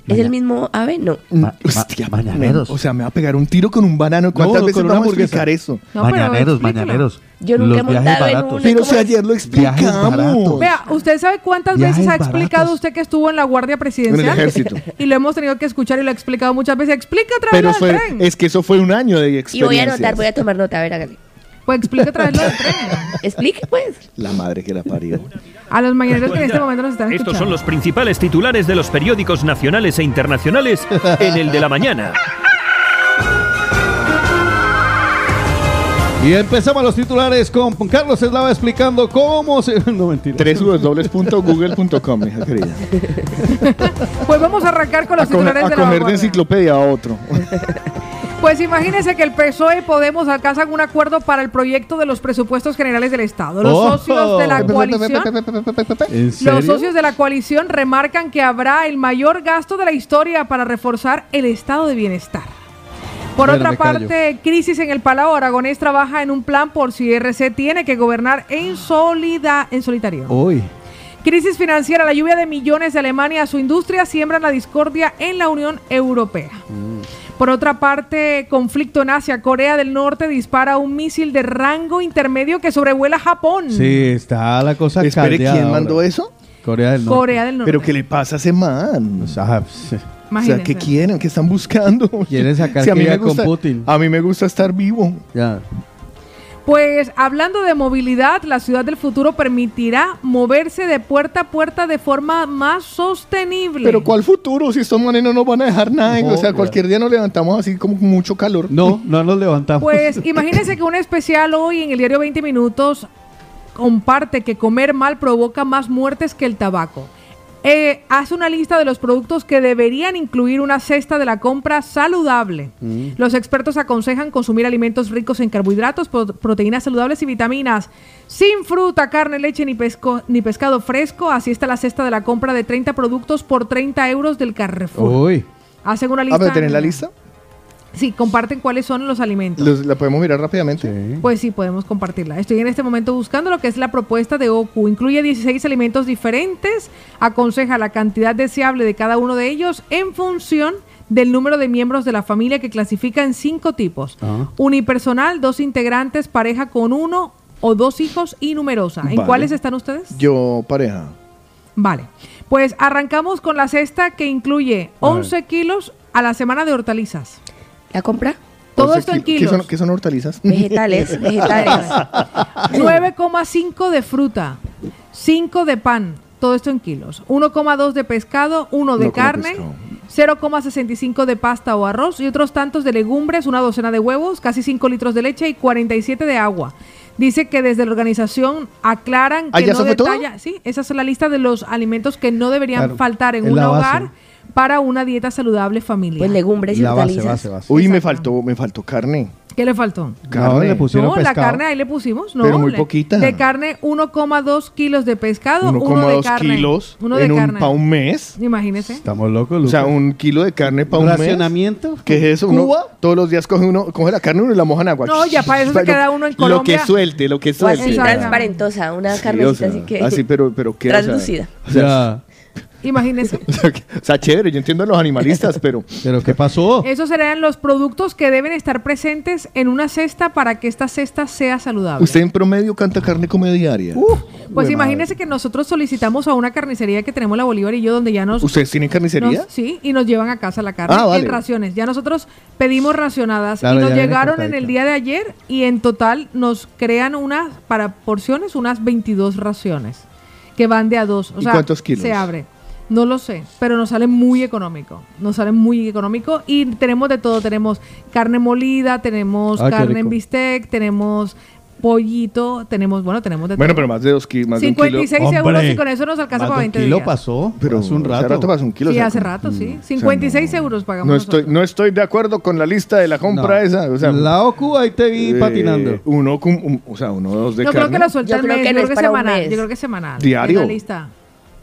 [SPEAKER 3] ¿Es el mismo ave? No.
[SPEAKER 6] Ma-
[SPEAKER 1] Hostia,
[SPEAKER 6] ma- mañaneros.
[SPEAKER 1] me- o sea, me va a pegar un tiro con un banano. ¿Cuántas
[SPEAKER 4] No,
[SPEAKER 1] veces vamos a explicar eso?
[SPEAKER 2] No,
[SPEAKER 6] mañaneros, mañaneros.
[SPEAKER 3] Yo nunca
[SPEAKER 6] Los
[SPEAKER 3] he
[SPEAKER 6] viajes
[SPEAKER 3] montado en una.
[SPEAKER 1] Pero ayer lo
[SPEAKER 6] Viajes
[SPEAKER 1] explicamos.
[SPEAKER 6] baratos.
[SPEAKER 2] Vea, ¿usted sabe cuántas
[SPEAKER 6] Viajes
[SPEAKER 2] veces ha explicado
[SPEAKER 6] baratos.
[SPEAKER 2] usted que estuvo en la Guardia Presidencial?
[SPEAKER 1] En el ejército.
[SPEAKER 2] Y lo hemos tenido que escuchar y lo ha explicado muchas veces. Explica otra vez
[SPEAKER 1] Pero
[SPEAKER 2] lo del
[SPEAKER 1] fue,
[SPEAKER 2] tren.
[SPEAKER 1] es que eso fue un año de
[SPEAKER 3] Y
[SPEAKER 1] experiencia.
[SPEAKER 3] voy a anotar, voy a tomar nota, a ver, hágale.
[SPEAKER 2] Pues explica otra vez lo del tren.
[SPEAKER 3] Explique, pues.
[SPEAKER 1] La madre que la parió.
[SPEAKER 2] A los mañaneros que en este momento nos están
[SPEAKER 8] Estos
[SPEAKER 2] escuchando.
[SPEAKER 8] son los principales titulares de los periódicos nacionales e internacionales en el de la mañana.
[SPEAKER 4] Y empezamos los titulares con Carlos Eslava explicando cómo se... No, mentira.
[SPEAKER 1] www.google.com, mi hija querida.
[SPEAKER 2] Pues vamos a arrancar con
[SPEAKER 1] A
[SPEAKER 2] los titulares
[SPEAKER 1] a
[SPEAKER 2] de la
[SPEAKER 1] coger de enciclopedia a otro.
[SPEAKER 2] Pues imagínense que el PSOE y Podemos alcanzan un acuerdo para el proyecto de los presupuestos generales del Estado. Los
[SPEAKER 4] ¡Oh!
[SPEAKER 2] socios de la coalición. Los socios de la coalición remarcan que habrá el mayor gasto de la historia para reforzar el estado de bienestar. Por
[SPEAKER 4] Bueno,
[SPEAKER 2] otra parte, crisis en el Palau Aragonés trabaja en un plan por si RC tiene que gobernar en, solida, en solitario.
[SPEAKER 4] Uy.
[SPEAKER 2] Crisis financiera, la lluvia de millones de Alemania a su industria siembran la discordia en la Unión Europea. Por otra parte, conflicto en Asia. Corea del Norte dispara un misil de rango intermedio que sobrevuela Japón.
[SPEAKER 4] Sí, está la cosa
[SPEAKER 1] Espere,
[SPEAKER 4] caldeada
[SPEAKER 1] ¿quién
[SPEAKER 4] ahora.
[SPEAKER 1] mandó eso?
[SPEAKER 4] Corea del Norte.
[SPEAKER 2] Corea del Norte.
[SPEAKER 1] ¿Pero qué le pasa a ese man?
[SPEAKER 4] O sea,
[SPEAKER 1] O sea. ¿qué quieren? ¿Qué están buscando?
[SPEAKER 4] Quieren sacar
[SPEAKER 1] a mí me
[SPEAKER 4] ya con
[SPEAKER 1] gusta,
[SPEAKER 4] Putin.
[SPEAKER 1] A mí me gusta estar vivo.
[SPEAKER 4] ya.
[SPEAKER 2] Pues hablando de movilidad, la ciudad del futuro permitirá moverse de puerta a puerta de forma más sostenible.
[SPEAKER 1] Pero ¿cuál futuro? Si estos manes no nos van a dejar nada.
[SPEAKER 4] No,
[SPEAKER 1] o sea, cualquier día nos levantamos así como con mucho calor.
[SPEAKER 4] No, no nos levantamos.
[SPEAKER 2] Pues imagínense que un especial hoy en el diario 20 Minutos comparte que comer mal provoca más muertes que el tabaco. Eh, hace una lista de los productos que deberían incluir una cesta de la compra saludable. Los expertos aconsejan consumir alimentos ricos en carbohidratos, pro- proteínas saludables y vitaminas. Sin fruta, carne, leche ni, pesco- ni pescado fresco. Así está la cesta de la compra de 30 productos por 30 euros del Carrefour.
[SPEAKER 4] Uy.
[SPEAKER 2] Hacen una
[SPEAKER 1] Ah,
[SPEAKER 2] lista.
[SPEAKER 1] pero ¿tenés la lista?
[SPEAKER 2] Sí, comparten cuáles son los alimentos.
[SPEAKER 1] Los- la podemos mirar rápidamente.
[SPEAKER 2] Pues sí, podemos compartirla. Estoy en este momento buscando lo que es la propuesta de OCU. Incluye 16 alimentos diferentes, aconseja la cantidad deseable de cada uno de ellos en función del número de miembros de la familia que clasifica en cinco tipos.
[SPEAKER 4] Ah.
[SPEAKER 2] Unipersonal, dos integrantes, pareja con uno o dos hijos y numerosa. ¿En
[SPEAKER 1] Vale.
[SPEAKER 2] cuáles están ustedes?
[SPEAKER 1] Yo, pareja.
[SPEAKER 2] Vale. Pues arrancamos con la cesta que incluye
[SPEAKER 1] A ver.
[SPEAKER 2] 11 kilos a la semana de hortalizas.
[SPEAKER 3] ¿La compra?
[SPEAKER 2] Todo
[SPEAKER 1] 11
[SPEAKER 2] esto en
[SPEAKER 1] kil- ¿Qué
[SPEAKER 2] kilos.
[SPEAKER 1] son, qué son hortalizas?
[SPEAKER 3] Vegetales, vegetales.
[SPEAKER 2] 9,5 de fruta, 5 de pan, todo esto en kilos, 1,2 de pescado, 1 de
[SPEAKER 1] No como
[SPEAKER 2] carne,
[SPEAKER 1] pescado.
[SPEAKER 2] 0,65 de pasta o arroz y otros tantos de legumbres, una docena de huevos, casi 5 litros de leche y 47 de agua. Dice que desde la organización aclaran
[SPEAKER 1] ¿Ah,
[SPEAKER 2] que
[SPEAKER 1] ya
[SPEAKER 2] no
[SPEAKER 1] eso fue todo?
[SPEAKER 2] detalla, sí, esa es la lista de los alimentos que no deberían
[SPEAKER 4] Claro,
[SPEAKER 2] faltar en un hogar para una dieta saludable familiar.
[SPEAKER 3] Pues legumbres y
[SPEAKER 4] La base,
[SPEAKER 3] hortalizas.
[SPEAKER 4] base, base.
[SPEAKER 1] Uy, me faltó, me faltó carne.
[SPEAKER 2] ¿Qué le faltó?
[SPEAKER 4] No,
[SPEAKER 1] Carne.
[SPEAKER 4] le pusieron
[SPEAKER 2] no, la
[SPEAKER 4] pescado.
[SPEAKER 2] carne ahí le pusimos, ¿no?
[SPEAKER 1] Pero muy
[SPEAKER 2] le-
[SPEAKER 1] poquita.
[SPEAKER 2] De carne, 1,2 kilos de pescado, uno de
[SPEAKER 1] 1,2
[SPEAKER 2] carne.
[SPEAKER 1] kilos
[SPEAKER 2] Uno de
[SPEAKER 1] en un,
[SPEAKER 2] carne.
[SPEAKER 1] para un mes.
[SPEAKER 2] Imagínese.
[SPEAKER 4] Estamos locos,
[SPEAKER 1] O
[SPEAKER 4] Lucas.
[SPEAKER 1] sea, un kilo de carne para un mes.
[SPEAKER 4] racionamiento.
[SPEAKER 1] ¿Qué es eso? Uno,
[SPEAKER 4] Cuba.
[SPEAKER 1] todos los días coge uno, coge la carne uno y la moja en agua.
[SPEAKER 2] No, ya para eso se
[SPEAKER 1] Lo-
[SPEAKER 2] queda uno en
[SPEAKER 1] Lo
[SPEAKER 2] Colombia.
[SPEAKER 1] que suelte, lo que
[SPEAKER 3] O
[SPEAKER 1] suelte.
[SPEAKER 3] así, transparentosa, una
[SPEAKER 1] Sí,
[SPEAKER 3] carnecita
[SPEAKER 1] o sea,
[SPEAKER 3] así que...
[SPEAKER 1] Así, pero, pero ¿qué? O sea,
[SPEAKER 3] Translúcida.
[SPEAKER 1] O sea,
[SPEAKER 4] Ya.
[SPEAKER 2] Imagínese.
[SPEAKER 1] o sea, chévere, yo entiendo a los animalistas, pero
[SPEAKER 4] ¿Pero qué pasó?
[SPEAKER 2] Esos serían los productos que deben estar presentes en una cesta para que esta cesta sea saludable.
[SPEAKER 1] usted en promedio canta carne come diaria.
[SPEAKER 2] pues
[SPEAKER 1] Jue
[SPEAKER 2] imagínese que nosotros solicitamos a una carnicería que tenemos la Bolívar y yo donde ya nos...
[SPEAKER 1] ¿Ustedes tienen carnicería?
[SPEAKER 2] nos- sí, y nos llevan a casa la carne
[SPEAKER 1] Ah, vale.
[SPEAKER 2] en raciones. Ya nosotros pedimos racionadas
[SPEAKER 4] Claro,
[SPEAKER 2] y nos llegaron en el día de ayer y en total nos crean unas, para porciones, unas 22 raciones que van de a dos. O
[SPEAKER 1] ¿Y
[SPEAKER 2] sea,
[SPEAKER 1] cuántos kilos?
[SPEAKER 2] se abre. No lo sé, pero nos sale muy económico. Nos sale muy económico y tenemos de todo. Tenemos carne molida, tenemos
[SPEAKER 4] Ah,
[SPEAKER 2] carne en bistec, tenemos pollito, tenemos, bueno, tenemos de
[SPEAKER 1] Bueno,
[SPEAKER 2] todo.
[SPEAKER 1] pero más de dos kilos, más de un kilo.
[SPEAKER 2] 56 euros y con eso nos alcanza
[SPEAKER 4] Más
[SPEAKER 2] para
[SPEAKER 4] de un
[SPEAKER 2] 20
[SPEAKER 4] kilo
[SPEAKER 2] días.
[SPEAKER 4] pasó,
[SPEAKER 1] Pero
[SPEAKER 4] hace un
[SPEAKER 1] Hace
[SPEAKER 4] rato.
[SPEAKER 1] rato pasó un kilo.
[SPEAKER 2] Sí, hace rato, sí.
[SPEAKER 1] Mm, o sea,
[SPEAKER 2] 56
[SPEAKER 1] no.
[SPEAKER 2] euros pagamos
[SPEAKER 1] No estoy,
[SPEAKER 2] nosotros.
[SPEAKER 1] no estoy de acuerdo con la lista de la compra
[SPEAKER 4] No.
[SPEAKER 1] esa. O sea,
[SPEAKER 4] la OCU ahí te vi
[SPEAKER 1] eh,
[SPEAKER 4] patinando.
[SPEAKER 1] Uno, un- o sea, uno o dos de
[SPEAKER 2] Yo creo
[SPEAKER 1] carne.
[SPEAKER 2] que lo suelta
[SPEAKER 3] Yo creo
[SPEAKER 2] mes,
[SPEAKER 3] que
[SPEAKER 2] yo
[SPEAKER 3] no
[SPEAKER 2] creo
[SPEAKER 3] es
[SPEAKER 2] que semanal. Yo creo que semanal.
[SPEAKER 1] Diario.
[SPEAKER 2] En la lista.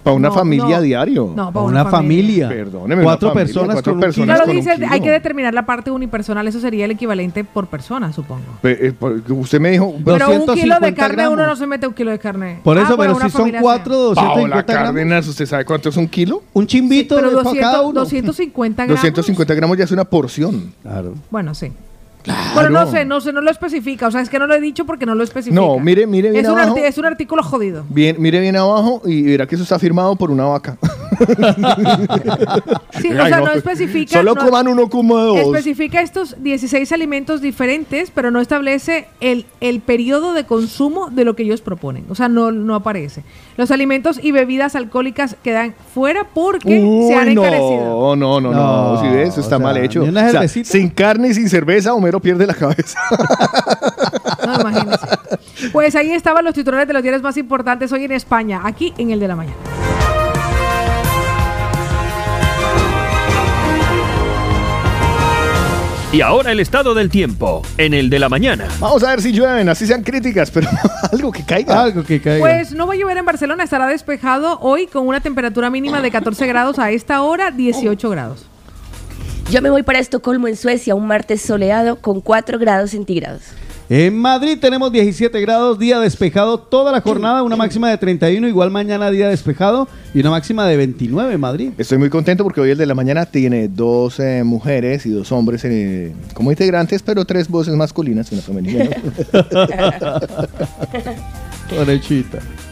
[SPEAKER 1] Para una
[SPEAKER 2] No,
[SPEAKER 1] familia
[SPEAKER 2] no.
[SPEAKER 1] diario.
[SPEAKER 2] No, para
[SPEAKER 4] Una familia.
[SPEAKER 1] Perdóneme,
[SPEAKER 4] Cuatro
[SPEAKER 1] una familia,
[SPEAKER 4] personas
[SPEAKER 1] cuatro
[SPEAKER 4] con un
[SPEAKER 1] personas
[SPEAKER 2] Claro,
[SPEAKER 1] con un
[SPEAKER 2] dice,
[SPEAKER 1] kilo.
[SPEAKER 2] hay que determinar la parte unipersonal. Eso sería el equivalente por persona, supongo.
[SPEAKER 1] Pe- eh, por- usted me dijo,
[SPEAKER 2] Pero un kilo de
[SPEAKER 4] 250
[SPEAKER 2] carne, uno no
[SPEAKER 4] gramos.
[SPEAKER 2] se mete un kilo de carne.
[SPEAKER 4] Por eso,
[SPEAKER 2] Ah,
[SPEAKER 4] pero
[SPEAKER 2] una
[SPEAKER 4] si son
[SPEAKER 2] familia
[SPEAKER 4] cuatro,
[SPEAKER 2] sea.
[SPEAKER 4] 250
[SPEAKER 1] Paola
[SPEAKER 4] gramos.
[SPEAKER 1] Cárdenas, ¿usted sabe cuánto es un kilo?
[SPEAKER 4] Un chimbito
[SPEAKER 2] Pero
[SPEAKER 4] de para
[SPEAKER 2] 200,
[SPEAKER 4] cada uno.
[SPEAKER 2] 250 gramos.
[SPEAKER 1] 250 gramos ya es una porción.
[SPEAKER 4] Claro.
[SPEAKER 2] Bueno, sí. Pero no sé, no sé, no lo especifica. O sea, es que no lo he dicho porque no lo especifica.
[SPEAKER 1] No, mire, mire bien
[SPEAKER 2] es un,
[SPEAKER 1] abajo.
[SPEAKER 2] arti- es un artículo jodido.
[SPEAKER 1] Bien, mire bien abajo y verá que eso está firmado por una vaca.
[SPEAKER 2] Sí, o sea,
[SPEAKER 1] no.
[SPEAKER 2] no especifica.
[SPEAKER 1] Solo
[SPEAKER 2] no-
[SPEAKER 1] coman uno como dos.
[SPEAKER 2] Especifica estos 16 alimentos diferentes, pero no establece el, el periodo de consumo de lo que ellos proponen. O sea, no, no aparece. Los alimentos y bebidas alcohólicas quedan fuera porque se han encarecido.
[SPEAKER 1] no, no, no,
[SPEAKER 4] No,
[SPEAKER 1] si ves, eso está
[SPEAKER 4] o sea,
[SPEAKER 1] mal hecho.
[SPEAKER 4] ni una
[SPEAKER 1] O sea,
[SPEAKER 4] cervecita.
[SPEAKER 1] sin carne y sin cerveza, Homero pierde la cabeza.
[SPEAKER 2] No, imagínense. Pues ahí estaban los titulares de los diarios más importantes hoy en España, aquí en el de la mañana.
[SPEAKER 8] Y ahora el estado del tiempo, en el de la mañana.
[SPEAKER 1] Vamos a ver si llueven, así sean críticas, pero algo que caiga.
[SPEAKER 4] Algo que caiga.
[SPEAKER 2] Pues no va a llover en Barcelona, estará despejado hoy con una temperatura mínima de 14 grados a esta hora, 18 grados.
[SPEAKER 3] Yo me voy para Estocolmo, en Suecia, un martes soleado con 4 grados centígrados.
[SPEAKER 4] En Madrid tenemos 17 grados, día despejado toda la jornada, una máxima de 31, igual mañana día despejado y una máxima de 29 en Madrid.
[SPEAKER 1] Estoy muy contento porque hoy el de la mañana tiene dos eh, mujeres y dos hombres eh, como integrantes, pero tres voces masculinas y una femenina.
[SPEAKER 4] Derechita.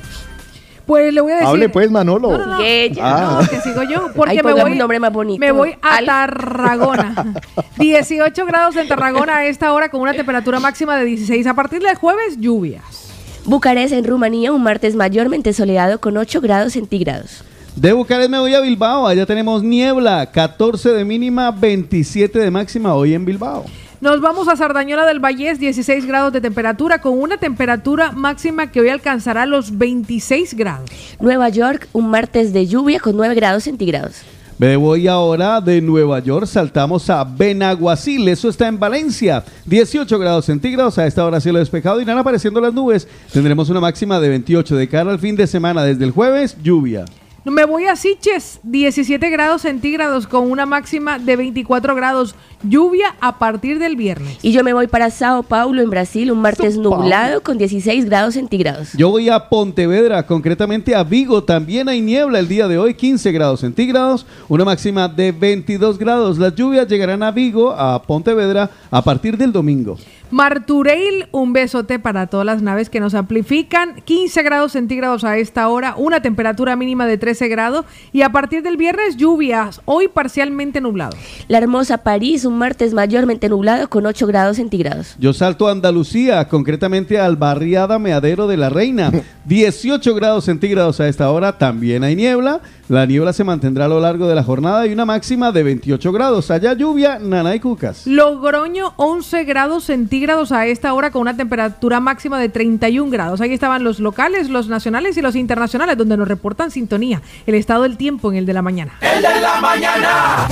[SPEAKER 2] Pues le voy a decir.
[SPEAKER 1] Hable pues, Manolo.
[SPEAKER 2] No, no, no.
[SPEAKER 1] Ah.
[SPEAKER 2] No, que sigo yo. Porque me voy,
[SPEAKER 3] un nombre más bonito.
[SPEAKER 2] me voy a
[SPEAKER 3] Al.
[SPEAKER 2] Tarragona. 18 grados en Tarragona a esta hora con una temperatura máxima de 16. A partir del jueves, lluvias.
[SPEAKER 3] Bucarest, en Rumanía, un martes mayormente soleado con 8 grados centígrados.
[SPEAKER 4] De Bucarest me voy a Bilbao, allá tenemos niebla, 14 de mínima, 27 de máxima hoy en Bilbao.
[SPEAKER 2] Nos vamos a Sardañola del Vallés, 16 grados de temperatura, con una temperatura máxima que hoy alcanzará los 26 grados.
[SPEAKER 3] Nueva York, un martes de lluvia con 9 grados centígrados.
[SPEAKER 4] Me voy ahora de Nueva York, saltamos a Benaguacil, eso está en Valencia, 18 grados centígrados, a esta hora cielo despejado, irán apareciendo las nubes, tendremos una máxima de 28 de cara al fin de semana, desde el jueves, lluvia.
[SPEAKER 2] Me voy a Siches, 17 grados centígrados, con una máxima de 24 grados. Lluvia a partir del viernes.
[SPEAKER 3] Y yo me voy para Sao Paulo, en Brasil, un martes
[SPEAKER 4] Sao Paulo.
[SPEAKER 3] nublado con 16 grados centígrados.
[SPEAKER 4] Yo voy a Pontevedra, concretamente a Vigo. También hay niebla el día de hoy, 15 grados centígrados, una máxima de 22 grados. Las lluvias llegarán a Vigo, a Pontevedra, a partir del domingo.
[SPEAKER 2] Martureil, un besote para todas las naves que nos amplifican. 15 grados centígrados a esta hora, una temperatura mínima de 13 grados. Y a partir del viernes, lluvias. Hoy parcialmente nublado.
[SPEAKER 3] La hermosa París, un martes mayormente nublado con 8 grados centígrados.
[SPEAKER 4] Yo salto a Andalucía, concretamente al barriada Meadero de la Reina. 18 grados centígrados a esta hora, también hay niebla. La niebla se mantendrá a lo largo de la jornada y una máxima de 28 grados. Allá lluvia, nana y cucas.
[SPEAKER 2] Logroño, 11 grados centígrados a esta hora con una temperatura máxima de 31 grados. Ahí estaban los locales, los nacionales y los internacionales donde nos reportan sintonía. El estado del tiempo en el de la mañana.
[SPEAKER 7] El de la mañana.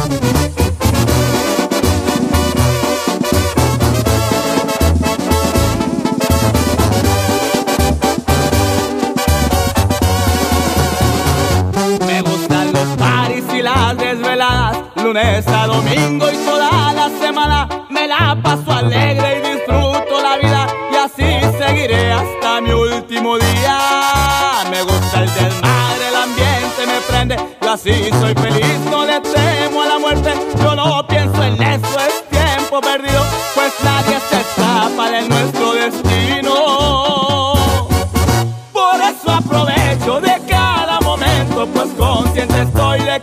[SPEAKER 9] Me gustan los paris y las desveladas, lunes a domingo y toda la semana. Me la paso alegre y disfruto la vida y así seguiré hasta mi último día. Me gusta el desmadre, el ambiente me prende, yo así soy feliz, no le temo a la muerte. Yo no pienso en eso, es tiempo perdido, pues nadie se escapa de nuestro destino. Por eso aprovecho de cada momento, pues consciente estoy de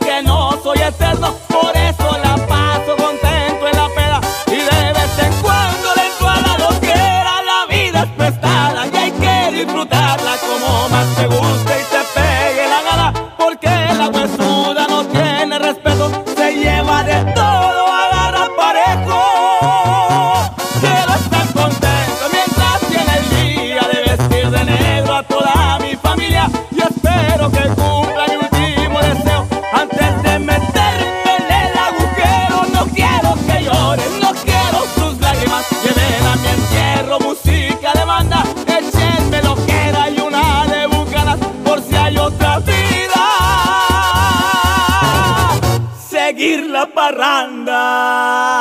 [SPEAKER 9] parranda.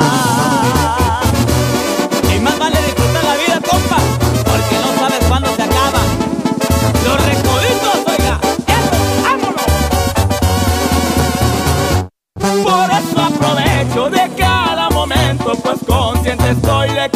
[SPEAKER 9] Y más vale disfrutar la vida, compa, porque no sabes cuándo se acaba. Los recoditos, oiga, eso, vámonos. Por eso aprovecho de cada momento, pues consciente estoy de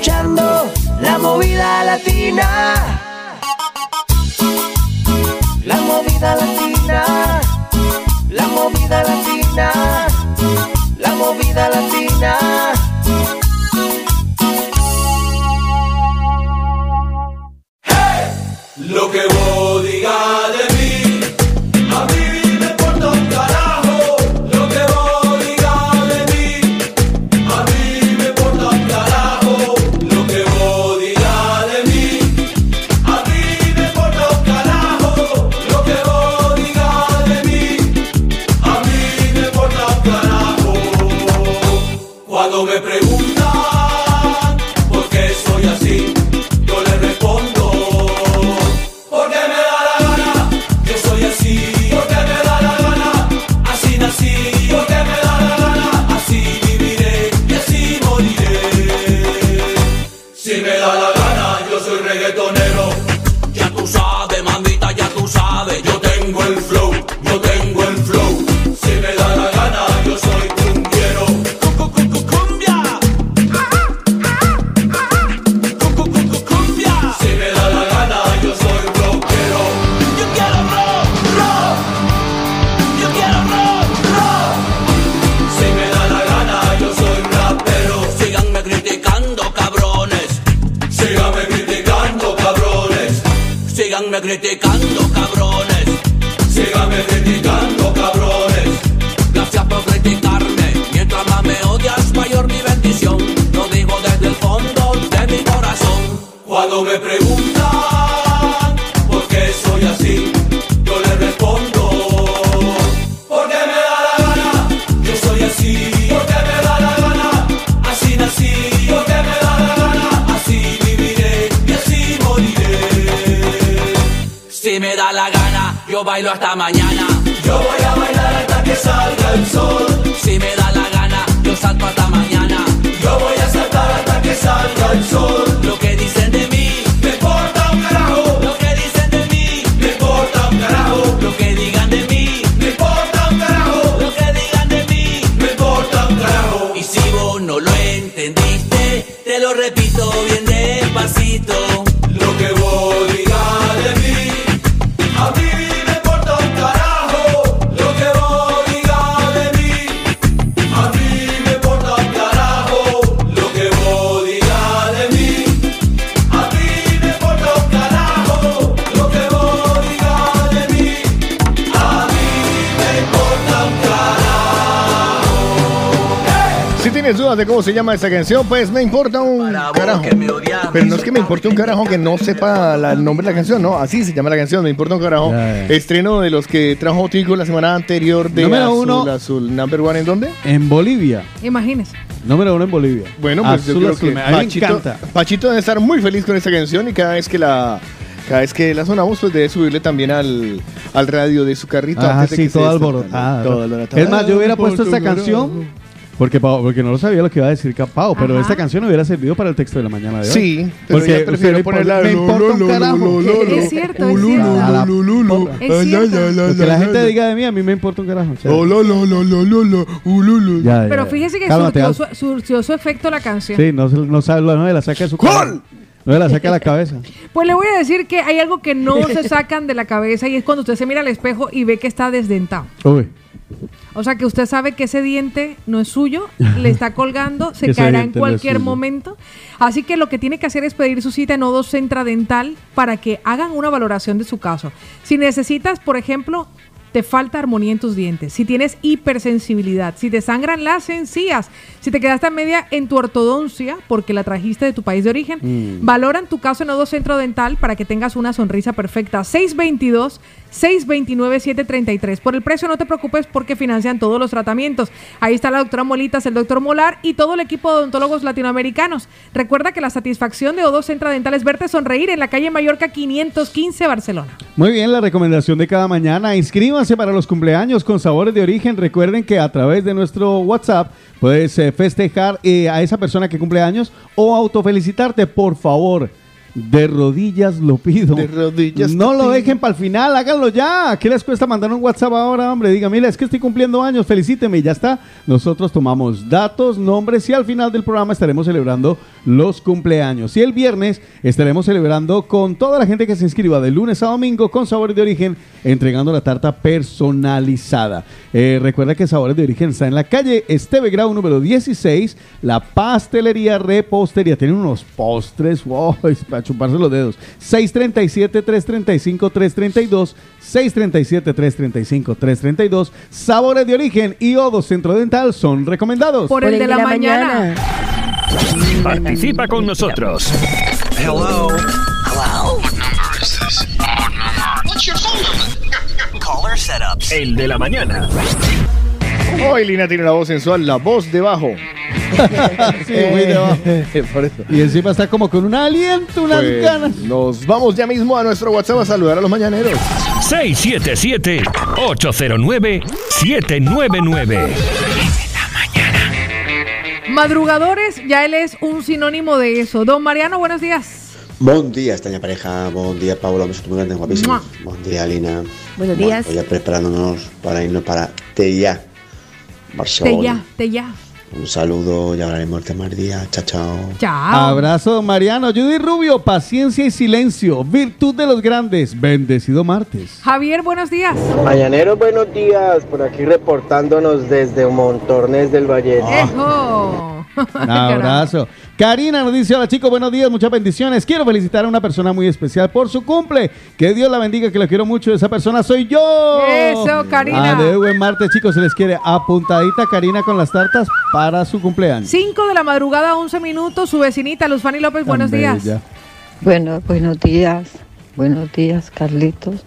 [SPEAKER 7] escuchando la movida latina. La movida latina.
[SPEAKER 10] De
[SPEAKER 1] cómo se llama esta canción, pues me importa un carajo. Pero no es que me importe un carajo que no sepa la- el nombre de la canción, no, así se llama la canción, me importa un carajo.
[SPEAKER 4] Ya, ya.
[SPEAKER 1] Estreno de los que trajo Tico la semana anterior de
[SPEAKER 4] Número
[SPEAKER 1] Azul
[SPEAKER 4] uno.
[SPEAKER 1] Azul. ¿Number one en dónde?
[SPEAKER 4] En Bolivia.
[SPEAKER 2] Imagínese.
[SPEAKER 4] Número uno en Bolivia.
[SPEAKER 1] Bueno, pues yo
[SPEAKER 4] Azul,
[SPEAKER 1] creo
[SPEAKER 4] azul.
[SPEAKER 1] que
[SPEAKER 4] Me-
[SPEAKER 1] Pachito,
[SPEAKER 4] encanta.
[SPEAKER 1] Pachito debe estar muy feliz con esta canción y cada vez que la cada vez que la sonamos pues debe subirle también al, al radio de su carrito.
[SPEAKER 4] Ah,
[SPEAKER 1] antes de
[SPEAKER 4] sí. Toda alborotada. Es más, yo hubiera puesto esta canción porque, Pau- porque no lo sabía lo que iba a decir Pau, pero
[SPEAKER 2] Ajá.
[SPEAKER 4] esta canción hubiera servido para el texto de la mañana de hoy.
[SPEAKER 1] Sí, pero
[SPEAKER 4] porque
[SPEAKER 1] prefiero ponerla
[SPEAKER 4] me importa
[SPEAKER 1] lo,
[SPEAKER 4] un
[SPEAKER 1] lo,
[SPEAKER 4] carajo.
[SPEAKER 1] lo, lo, lo.
[SPEAKER 2] Es cierto, es cierto.
[SPEAKER 4] que la gente diga de mí, a mí me importa un carajo.
[SPEAKER 2] Pero fíjese que surtió su, efecto la canción.
[SPEAKER 4] Sí, no, se- no sabe, no la saca de su cabeza. No se la saca la cabeza.
[SPEAKER 2] Pues le voy a decir que hay algo que no se sacan de la cabeza y es cuando usted se mira al espejo y ve que está desdentado.
[SPEAKER 4] Uy.
[SPEAKER 2] O sea que usted sabe que ese diente no es suyo, le está colgando, se caerá en
[SPEAKER 4] no
[SPEAKER 2] cualquier momento. Así que lo que tiene que hacer es pedir su cita en Odo Centra Dental para que hagan una valoración de su caso. Si necesitas, por ejemplo, te falta armonía en tus dientes, si tienes hipersensibilidad, si te sangran las encías, si te quedaste a media en tu ortodoncia porque la trajiste de tu país de origen,
[SPEAKER 4] Mm.
[SPEAKER 2] valoran tu caso en Odo Centro Dental para que tengas una sonrisa perfecta. 622 629-733. Por el precio no te preocupes porque financian todos los tratamientos. Ahí está la doctora Molitas, el doctor Molar y todo el equipo de odontólogos latinoamericanos. Recuerda que la satisfacción de Odo Centra Dental es verte sonreír en la calle Mallorca 515 Barcelona.
[SPEAKER 4] Muy bien, la recomendación de cada mañana. Inscríbanse para los cumpleaños con sabores de origen. Recuerden que a través de nuestro WhatsApp puedes eh, festejar eh, a esa persona que cumple años o autofelicitarte, por favor. De rodillas lo pido.
[SPEAKER 1] De rodillas
[SPEAKER 4] No lo
[SPEAKER 1] pido.
[SPEAKER 4] dejen para el final, háganlo ya. ¿Qué les cuesta mandar un WhatsApp ahora, hombre? Diga, mira, es que estoy cumpliendo años, felicíteme y ya está. Nosotros tomamos datos, nombres y al final del programa estaremos celebrando los cumpleaños. Y el viernes estaremos celebrando con toda la gente que se inscriba de lunes a domingo con Sabores de Origen, entregando la tarta personalizada. Eh, recuerda que Sabores de Origen está en la calle Esteve Grau número 16, la pastelería repostería. Tienen unos postres, wow, para chuparse los dedos. 637-335-332, 637-335-332. Sabores de Origen y Odo Centro Dental son recomendados.
[SPEAKER 2] Por el de la mañana.
[SPEAKER 8] Participa con nosotros.
[SPEAKER 11] Hello. Hello. What number is this? What number? What's your phone number? Caller setups.
[SPEAKER 8] El de la mañana.
[SPEAKER 1] Hoy Lina tiene una voz sensual, la voz de bajo.
[SPEAKER 4] Sí, muy debajo.
[SPEAKER 1] Por eso.
[SPEAKER 4] Y encima está como con un aliento, unas
[SPEAKER 1] Pues,
[SPEAKER 4] ganas.
[SPEAKER 1] Nos vamos ya mismo a nuestro WhatsApp a saludar a los mañaneros.
[SPEAKER 8] 677-809-799.
[SPEAKER 2] Madrugadores, ya él es un sinónimo de eso. Don Mariano, buenos días.
[SPEAKER 12] Buen día, extraña pareja. Buen día, Pablo. Me siento muy grande, guapísimo.
[SPEAKER 2] Mua.
[SPEAKER 12] Buen día, Lina.
[SPEAKER 3] Buenos
[SPEAKER 12] Bueno,
[SPEAKER 3] días.
[SPEAKER 12] pues ya preparándonos para irnos para Teia,
[SPEAKER 2] Te
[SPEAKER 12] Barcelona.
[SPEAKER 2] ya, te ya.
[SPEAKER 12] Un saludo, ya hablaremos de más día. Chao, chao.
[SPEAKER 2] Chao.
[SPEAKER 4] Abrazo, Mariano. Judy Rubio, paciencia y silencio. Virtud de los grandes. Bendecido martes.
[SPEAKER 2] Javier, buenos días.
[SPEAKER 13] Mañaneros, buenos días. Por aquí reportándonos desde Montornés del Valle.
[SPEAKER 2] Ejo.
[SPEAKER 4] Un abrazo. Karina nos dice, hola chicos, buenos días, muchas bendiciones. Quiero felicitar a una persona muy especial por su cumple. Que Dios la bendiga, que la quiero mucho. Esa persona soy yo.
[SPEAKER 2] Eso, Karina.
[SPEAKER 4] De buen martes, chicos, se les quiere apuntadita Karina con las tartas para su cumpleaños.
[SPEAKER 2] 5 de la madrugada, 11 minutos. Su vecinita, Luz Fanny López, buenos
[SPEAKER 4] Tan
[SPEAKER 2] días.
[SPEAKER 4] bella.
[SPEAKER 14] Bueno, buenos días. Buenos días, Carlitos.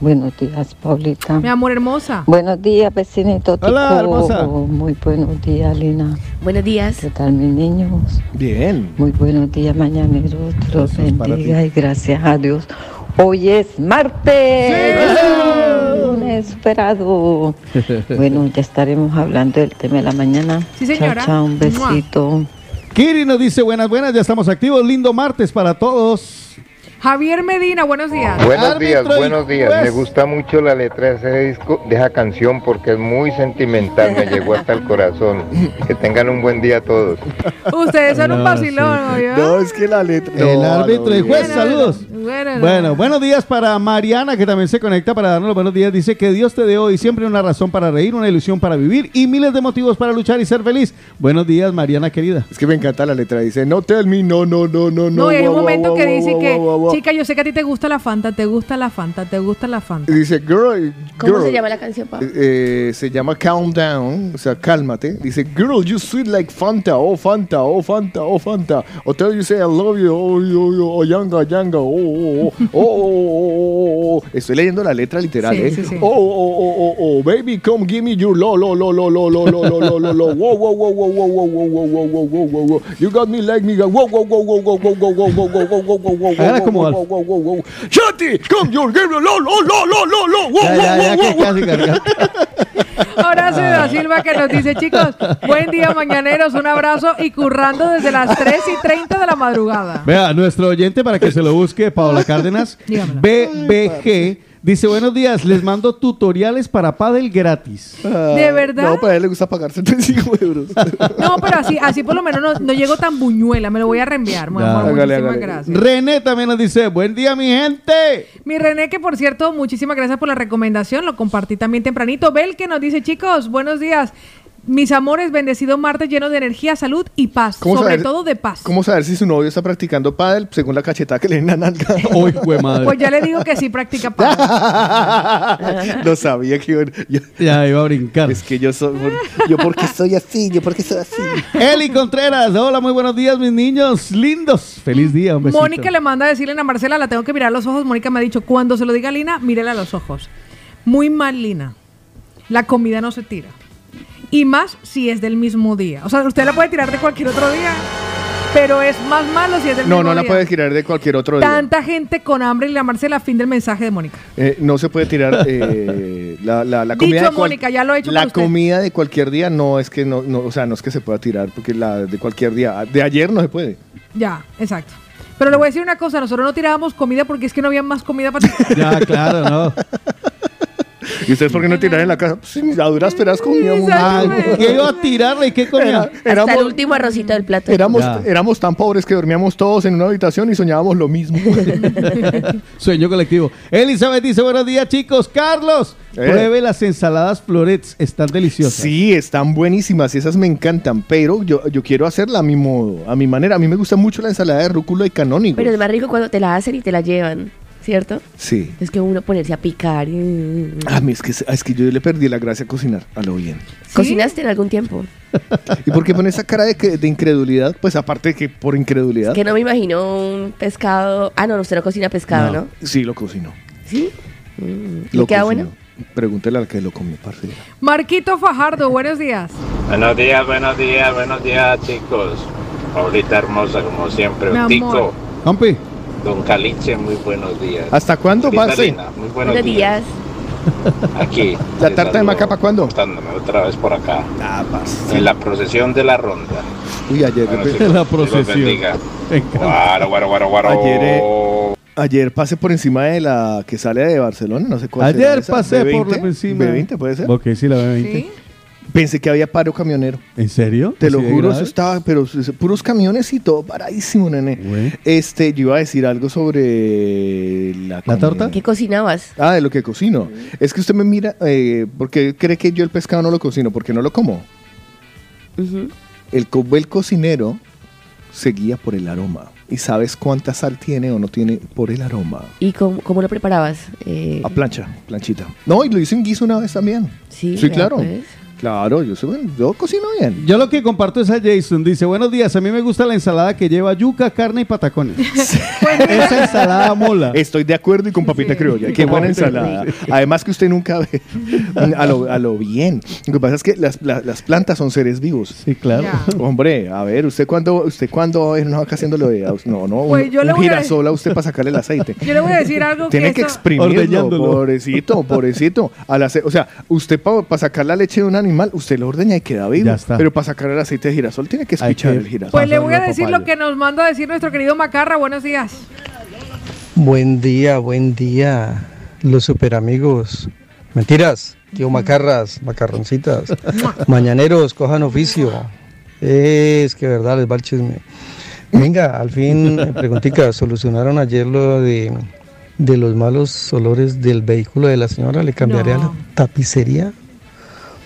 [SPEAKER 14] Buenos días, Paulita.
[SPEAKER 2] Mi amor hermosa.
[SPEAKER 14] Buenos días, vecinito.
[SPEAKER 2] Hola, hermosa.
[SPEAKER 14] Muy buenos días, Lina.
[SPEAKER 3] Buenos días.
[SPEAKER 14] ¿Qué tal, mis niños?
[SPEAKER 1] Bien.
[SPEAKER 14] Muy buenos días, mañaneros. Dios bendiga y gracias a Dios. Hoy es martes. Lunes esperado. Bueno, ya estaremos hablando del tema de la mañana.
[SPEAKER 2] Sí, señora.
[SPEAKER 14] Chao, chao, un besito.
[SPEAKER 4] Kiri nos dice, buenas, buenas, ya estamos activos. Lindo martes para todos.
[SPEAKER 2] Javier Medina, buenos días.
[SPEAKER 15] Buenos días,
[SPEAKER 4] Árbitro
[SPEAKER 15] buenos días. Me gusta mucho la letra de ese disco, de esa canción porque es muy sentimental, me llegó hasta el corazón. Que tengan un buen día todos.
[SPEAKER 2] Ustedes son un vacilón,
[SPEAKER 4] sí.
[SPEAKER 1] No, es que la letra.
[SPEAKER 4] El
[SPEAKER 1] no,
[SPEAKER 4] árbitro
[SPEAKER 1] no,
[SPEAKER 4] y juez,
[SPEAKER 1] bien.
[SPEAKER 4] saludos.
[SPEAKER 2] Bueno,
[SPEAKER 4] Bueno, buenos días para Mariana, que también se conecta para darnos los buenos días. Dice que Dios te dé hoy siempre una razón para reír, una ilusión para vivir y miles de motivos para luchar y ser feliz. Buenos días, Mariana querida.
[SPEAKER 1] Es que me encanta la letra. Dice, no tell me, no, no, no, no, no.
[SPEAKER 2] No, y hay un momento que dice que, chica, yo sé que a ti te gusta la Fanta, te gusta la Fanta, te gusta la Fanta.
[SPEAKER 1] Y Dice, girl.
[SPEAKER 3] ¿Cómo
[SPEAKER 1] girl,
[SPEAKER 3] se llama la canción, Pablo?
[SPEAKER 1] eh, se llama Calm Down, o sea, cálmate. Dice, girl, you sweet like Fanta, oh Fanta, oh Fanta, oh Fanta. O tell you say I love you, oh, oh, oh, oh yanga, yanga, oh, oh, oh, oh, oh, oh, oh. Estoy leyendo la letra literal,
[SPEAKER 2] Sí,
[SPEAKER 1] ¿eh?
[SPEAKER 2] sí, sí.
[SPEAKER 1] Oh, oh, oh, oh, oh, baby, come give me your lo, lo, lo, lo, lo, lo, lo, lo, lo, lo, whoa, whoa, whoa, whoa, whoa, whoa, whoa, whoa, whoa, whoa, whoa, whoa. You got me like me, whoa, whoa, whoa, whoa, whoa, whoa, whoa, whoa, whoa, whoa, whoa, whoa, whoa, whoa,
[SPEAKER 4] Hágala como
[SPEAKER 1] whoa,
[SPEAKER 4] Alf.
[SPEAKER 1] whoa, whoa, whoa, whoa. Shorty, come your give me lo, lo, lo, lo, lo, lo, whoa,
[SPEAKER 4] Ya, casi carga.
[SPEAKER 2] Horacio da Silva que nos dice, chicos, buen día mañaneros, un abrazo y currando desde las 3 y 30 de la madrugada.
[SPEAKER 4] Vea, nuestro oyente para que se lo busque, Paola Cárdenas,
[SPEAKER 2] Dígamelo.
[SPEAKER 4] BBG, dice, buenos días, les mando tutoriales para pádel gratis.
[SPEAKER 2] ¿De verdad?
[SPEAKER 1] No, para él le gusta pagar 75 euros.
[SPEAKER 2] No, pero así, así por lo menos no, no llego tan buñuela, me lo voy a reenviar. mi amor,
[SPEAKER 4] Hágale,
[SPEAKER 2] muchísimas
[SPEAKER 4] hágale.
[SPEAKER 2] gracias.
[SPEAKER 4] René también nos dice, buen día mi gente.
[SPEAKER 2] Mi René, que por cierto, muchísimas gracias por la recomendación, lo compartí también tempranito. Bel, que nos dice, chicos, buenos días. Mis amores, bendecido martes lleno de energía, salud y paz.
[SPEAKER 1] ¿Cómo
[SPEAKER 2] Sobre
[SPEAKER 1] saber-
[SPEAKER 2] todo de paz.
[SPEAKER 1] ¿Cómo saber si su novio está practicando pádel según la cachetada que le den en la nalga?
[SPEAKER 4] Uy, fue madre.
[SPEAKER 2] Pues ya le digo que sí practica paz.
[SPEAKER 1] no sabía que iba, yo-
[SPEAKER 4] Ya iba a brincar.
[SPEAKER 1] es que yo soy yo porque soy así, yo porque soy así.
[SPEAKER 4] Eli Contreras, hola, muy buenos días mis niños lindos. Feliz día, un besito.
[SPEAKER 2] Mónica le manda a decirle a Marcela, la tengo que mirar a los ojos. Mónica me ha dicho, cuando se lo diga a Lina, mírela a los ojos. Muy mal, Lina. La comida no se tira. Y más si es del mismo día. O sea, usted la puede tirar de cualquier otro día, pero es más malo si es del
[SPEAKER 1] No,
[SPEAKER 2] mismo
[SPEAKER 1] no la
[SPEAKER 2] día.
[SPEAKER 1] puedes tirar de cualquier otro día.
[SPEAKER 2] Tanta gente con hambre y la Marcela, fin del mensaje de Mónica.
[SPEAKER 1] Eh, no se puede tirar eh, la, la, la
[SPEAKER 2] Dicho,
[SPEAKER 1] comida de cual-
[SPEAKER 2] Mónica, ya lo he hecho
[SPEAKER 1] La
[SPEAKER 2] usted.
[SPEAKER 1] comida de cualquier día no es que no, no, o sea, no es que se pueda tirar porque la de cualquier día, de ayer no se puede.
[SPEAKER 2] Ya, exacto. Pero le voy a decir una cosa, nosotros no tirábamos comida porque es que no había más comida para tirar.
[SPEAKER 4] Ya, claro, no.
[SPEAKER 1] ¿Y ustedes por qué no tiran en la casa? Pues, a duras peras comíamos.
[SPEAKER 4] Ay, ¿Qué iba a tirarle y qué comía?
[SPEAKER 1] Era-
[SPEAKER 3] Hasta
[SPEAKER 1] éramos,
[SPEAKER 3] el último arrocito del plato.
[SPEAKER 1] éramos,
[SPEAKER 4] Ya.
[SPEAKER 1] éramos tan pobres que dormíamos todos en una habitación y soñábamos lo mismo.
[SPEAKER 4] Sueño colectivo. Elizabeth dice, buenos días chicos. Carlos,
[SPEAKER 1] Eh.
[SPEAKER 4] pruebe las ensaladas florets, están deliciosas.
[SPEAKER 1] Sí, están buenísimas y esas me encantan, pero yo, yo quiero hacerla a mi modo, a mi manera. A mí me gusta mucho la ensalada de rúcula y canónigo.
[SPEAKER 3] Pero es más rico cuando te la hacen y te la llevan, ¿cierto?
[SPEAKER 1] Sí.
[SPEAKER 3] Es que uno ponerse a picar. y-
[SPEAKER 1] A mí es que, es que yo le perdí la gracia a cocinar, a lo bien.
[SPEAKER 3] ¿Cocinaste en algún tiempo?
[SPEAKER 1] ¿Y por qué pone esa cara de, que- de incredulidad? Pues aparte de que por incredulidad.
[SPEAKER 3] Que no me imagino un pescado. Ah, no, usted no cocina pescado, ¿no?
[SPEAKER 1] Sí, lo cocino.
[SPEAKER 3] ¿Sí? Mm. ¿Y
[SPEAKER 1] Lo
[SPEAKER 3] queda
[SPEAKER 1] cocino.
[SPEAKER 3] bueno?
[SPEAKER 1] Pregúntele al que lo comió, parce.
[SPEAKER 2] Marquito Fajardo, buenos días.
[SPEAKER 16] Buenos días, buenos días, buenos días, chicos. Paulita hermosa, como siempre.
[SPEAKER 2] Mi amor.
[SPEAKER 16] Tico,
[SPEAKER 4] Compi.
[SPEAKER 16] Don Caliche, muy buenos días.
[SPEAKER 1] ¿Hasta cuándo?
[SPEAKER 16] Lina, Muy buenos,
[SPEAKER 3] Buenos
[SPEAKER 16] días.
[SPEAKER 3] días.
[SPEAKER 16] Aquí.
[SPEAKER 1] ¿La tarta de Macapa cuándo?
[SPEAKER 16] Estándome otra vez por acá.
[SPEAKER 1] Ah.
[SPEAKER 16] En la procesión de la ronda.
[SPEAKER 1] Uy, ayer.
[SPEAKER 16] Bueno, chicos,
[SPEAKER 4] La procesión.
[SPEAKER 16] Guaro, guaro, guaro, guaro.
[SPEAKER 1] Ayer, eh, ayer pasé por encima de la que sale de Barcelona, no sé cuál
[SPEAKER 4] Ayer pasé
[SPEAKER 1] B20,
[SPEAKER 4] por la encima.
[SPEAKER 1] B20 puede ser.
[SPEAKER 4] Ok, sí, la B20.
[SPEAKER 2] ¿Sí?
[SPEAKER 1] Pensé que había paro camionero.
[SPEAKER 4] ¿En serio?
[SPEAKER 1] Te lo
[SPEAKER 4] ¿Así de
[SPEAKER 1] juro, eso estaba, pero puros camiones y todo paradísimo, nene.
[SPEAKER 4] Güey.
[SPEAKER 1] Este, yo iba a decir algo sobre la,
[SPEAKER 4] ¿La torta?
[SPEAKER 3] ¿Qué cocinabas?
[SPEAKER 1] Ah, de lo que cocino. Es que usted me mira, eh, porque cree que yo el pescado no lo cocino, porque no lo como. El, co- el cocinero se guía por el aroma. ¿Y sabes cuánta sal tiene o no tiene por el aroma?
[SPEAKER 3] ¿Y cómo, cómo lo preparabas? Eh,
[SPEAKER 1] A plancha, planchita. No, y lo hice en guiso una vez también.
[SPEAKER 3] sí,
[SPEAKER 1] Sí, claro.
[SPEAKER 3] pues.
[SPEAKER 1] Claro, yo, soy, bueno, yo cocino bien.
[SPEAKER 4] Yo lo que comparto es a Jason. Dice, buenos días, a mí me gusta la ensalada que lleva yuca, carne y patacones. Esa ensalada mola.
[SPEAKER 1] Estoy de acuerdo y con papita criolla. Qué
[SPEAKER 4] Con
[SPEAKER 1] buena
[SPEAKER 4] papita
[SPEAKER 1] ensalada. Además que usted nunca ve a lo, a lo bien. Lo que pasa es que las, la- las plantas son seres vivos.
[SPEAKER 4] Sí, claro.
[SPEAKER 2] Ya.
[SPEAKER 1] Hombre, a ver, ¿usted cuándo, usted a ver una vaca haciéndolo de... No, no, un,
[SPEAKER 2] Pues yo le
[SPEAKER 1] un
[SPEAKER 2] voy a-
[SPEAKER 1] girasol a usted para sacarle el aceite.
[SPEAKER 2] Yo le voy a decir algo
[SPEAKER 1] Tiene
[SPEAKER 2] que
[SPEAKER 1] que
[SPEAKER 2] eso-
[SPEAKER 1] exprimirlo,
[SPEAKER 4] Ordeñándolo.
[SPEAKER 1] pobrecito, pobrecito. Al hacer- o sea, usted para sacar la leche de un animal, usted lo ordeña y queda vivo.
[SPEAKER 4] Ya está.
[SPEAKER 1] Pero para sacar el aceite de girasol tiene que escuchar
[SPEAKER 4] que-
[SPEAKER 1] el girasol.
[SPEAKER 2] Pues le voy
[SPEAKER 4] a
[SPEAKER 2] decir
[SPEAKER 4] papaya.
[SPEAKER 2] lo que nos manda a decir nuestro querido Macarra. Buenos días.
[SPEAKER 13] Buen día, buen día, los super amigos. Mentiras, tío Macarras, macarroncitas. Mañaneros, cojan oficio. Es que verdad les va el chisme. Venga, al fin, eh, preguntica, ¿solucionaron ayer lo de, de los malos olores del vehículo de la señora? ¿Le cambiaré a la
[SPEAKER 2] No.
[SPEAKER 13] tapicería?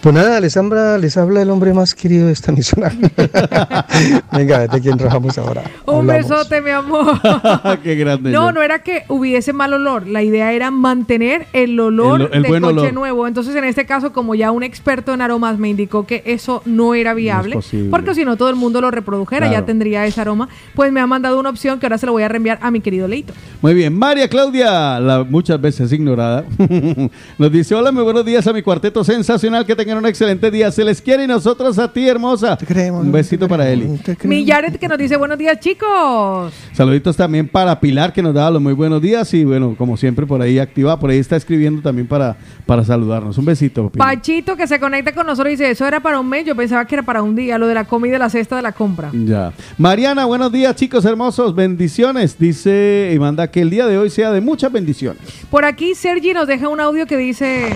[SPEAKER 13] Pues nada, les habla, les habla el hombre más querido de esta emisora. Venga, de quién trabajamos ahora.
[SPEAKER 2] Un
[SPEAKER 13] Hablamos.
[SPEAKER 2] besote, mi amor.
[SPEAKER 4] Qué grande.
[SPEAKER 2] No, no era que hubiese mal olor. La idea era mantener el olor
[SPEAKER 4] El- el
[SPEAKER 2] de
[SPEAKER 4] buen
[SPEAKER 2] coche
[SPEAKER 4] olor.
[SPEAKER 2] nuevo. Entonces, en este caso, como ya un experto en aromas me indicó que eso no era viable,
[SPEAKER 4] posible.
[SPEAKER 2] porque si no todo el mundo lo reprodujera,
[SPEAKER 4] Claro.
[SPEAKER 2] ya tendría ese aroma, pues me ha mandado una opción que ahora se lo voy a reenviar a mi querido Leito.
[SPEAKER 4] Muy bien, María Claudia, la muchas veces ignorada, nos dice, hola, muy buenos días a mi cuarteto sensacional, que tengan un excelente día, se les quiere y nosotros a ti, hermosa. Un besito para Eli.
[SPEAKER 2] Mi Jared que nos dice buenos días, chicos.
[SPEAKER 4] Saluditos también para Pilar, que nos da los muy buenos días y bueno, como siempre por ahí activa, por ahí está escribiendo también para, para saludarnos. Un besito. Pilar.
[SPEAKER 2] Pachito que se conecta con nosotros y dice, eso era para un mes, yo pensaba que era para un día, lo de la comida y la cesta de la compra.
[SPEAKER 4] Ya. Mariana, buenos días, chicos hermosos, bendiciones. Dice y manda que el día de hoy sea de muchas bendiciones.
[SPEAKER 2] Por aquí Sergi nos deja un audio que dice,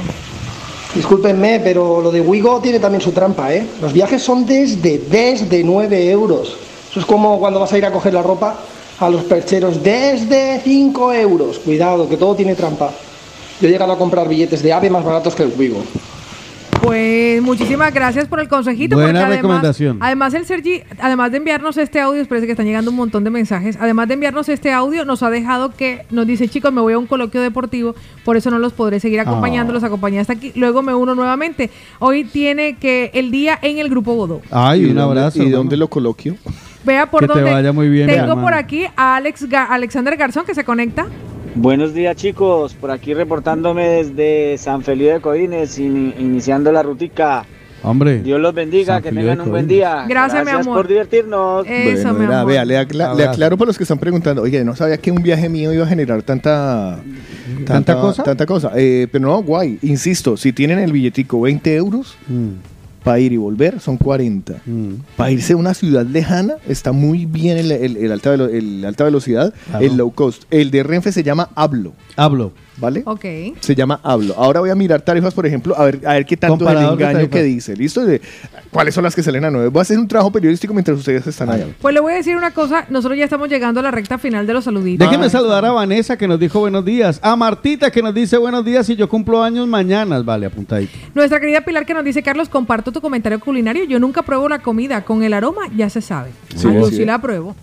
[SPEAKER 5] Discúlpenme, pero lo de Wigo tiene también su trampa, ¿eh? Los viajes son desde, desde 9 euros. Eso es como cuando vas a ir a coger la ropa a los percheros, desde 5 euros. Cuidado, que todo tiene trampa. Yo he llegado a comprar billetes de AVE más baratos que el Wigo.
[SPEAKER 2] Pues muchísimas gracias por el consejito.
[SPEAKER 4] Buena
[SPEAKER 2] porque además-
[SPEAKER 4] recomendación.
[SPEAKER 2] Además, el Sergi, además de enviarnos este audio, parece que están llegando un montón de mensajes. Además de enviarnos este audio, nos ha dejado que nos dice, chicos, me voy a un coloquio deportivo, por eso no los podré seguir acompañando,
[SPEAKER 4] Ah.
[SPEAKER 2] los acompañé hasta aquí. Luego me uno nuevamente. Hoy tiene que el día en el grupo Godó.
[SPEAKER 4] Ay,
[SPEAKER 1] ¿Y
[SPEAKER 4] un abrazo.
[SPEAKER 1] ¿Y
[SPEAKER 4] hermano.
[SPEAKER 1] dónde lo coloquio?
[SPEAKER 2] Vea por
[SPEAKER 4] Que te vaya muy bien,
[SPEAKER 2] Tengo por aquí a Alex Ga- Alexander Garzón que se conecta.
[SPEAKER 17] Buenos días chicos, por aquí reportándome desde San Felipe de Codines, in- iniciando la rutica.
[SPEAKER 4] Hombre.
[SPEAKER 17] Dios los bendiga,
[SPEAKER 4] San
[SPEAKER 17] que
[SPEAKER 4] Felipe
[SPEAKER 17] tengan un buen día.
[SPEAKER 2] Gracias, mi amor.
[SPEAKER 17] por divertirnos.
[SPEAKER 2] Eso,
[SPEAKER 1] Bueno,
[SPEAKER 2] mi
[SPEAKER 1] era-
[SPEAKER 2] amor.
[SPEAKER 1] vea, le, acla- le
[SPEAKER 4] Abrazo.
[SPEAKER 1] aclaro para los que están preguntando, oye, no sabía que un viaje mío iba a generar tanta...
[SPEAKER 4] ¿Tanta cosa?
[SPEAKER 1] Tanta cosa. Eh, pero no, guay. Insisto, si tienen el billetico 20 euros,
[SPEAKER 4] Mm,
[SPEAKER 1] para ir y volver son 40.
[SPEAKER 4] mm.
[SPEAKER 1] Para irse a una ciudad lejana está muy bien el, el- el alta, velo- el alta velocidad,
[SPEAKER 4] Claro.
[SPEAKER 1] el low cost. El de Renfe se llama Hablo,
[SPEAKER 4] Hablo.
[SPEAKER 1] ¿Vale?
[SPEAKER 2] Ok.
[SPEAKER 1] Se llama Hablo. Ahora voy a mirar tarifas, por ejemplo, a ver, a ver qué tanto es el
[SPEAKER 4] Comparador de
[SPEAKER 1] engaño que dice. ¿Listo? De, ¿Cuáles son las que salen a 9? Voy a hacer un trabajo periodístico mientras ustedes están allá.
[SPEAKER 2] Pues le voy a decir una cosa, nosotros ya estamos llegando a la recta final de los saluditos.
[SPEAKER 4] Déjeme saludar a Vanessa que nos dijo buenos días, a Martita que nos dice buenos días y yo cumplo años mañana. Vale, apuntadito.
[SPEAKER 2] Nuestra querida Pilar que nos dice, Carlos, comparto tu comentario culinario. Yo nunca pruebo la comida. Con el aroma ya se sabe.
[SPEAKER 1] Sí,
[SPEAKER 2] Ah, yo
[SPEAKER 1] sí.
[SPEAKER 2] sí la pruebo.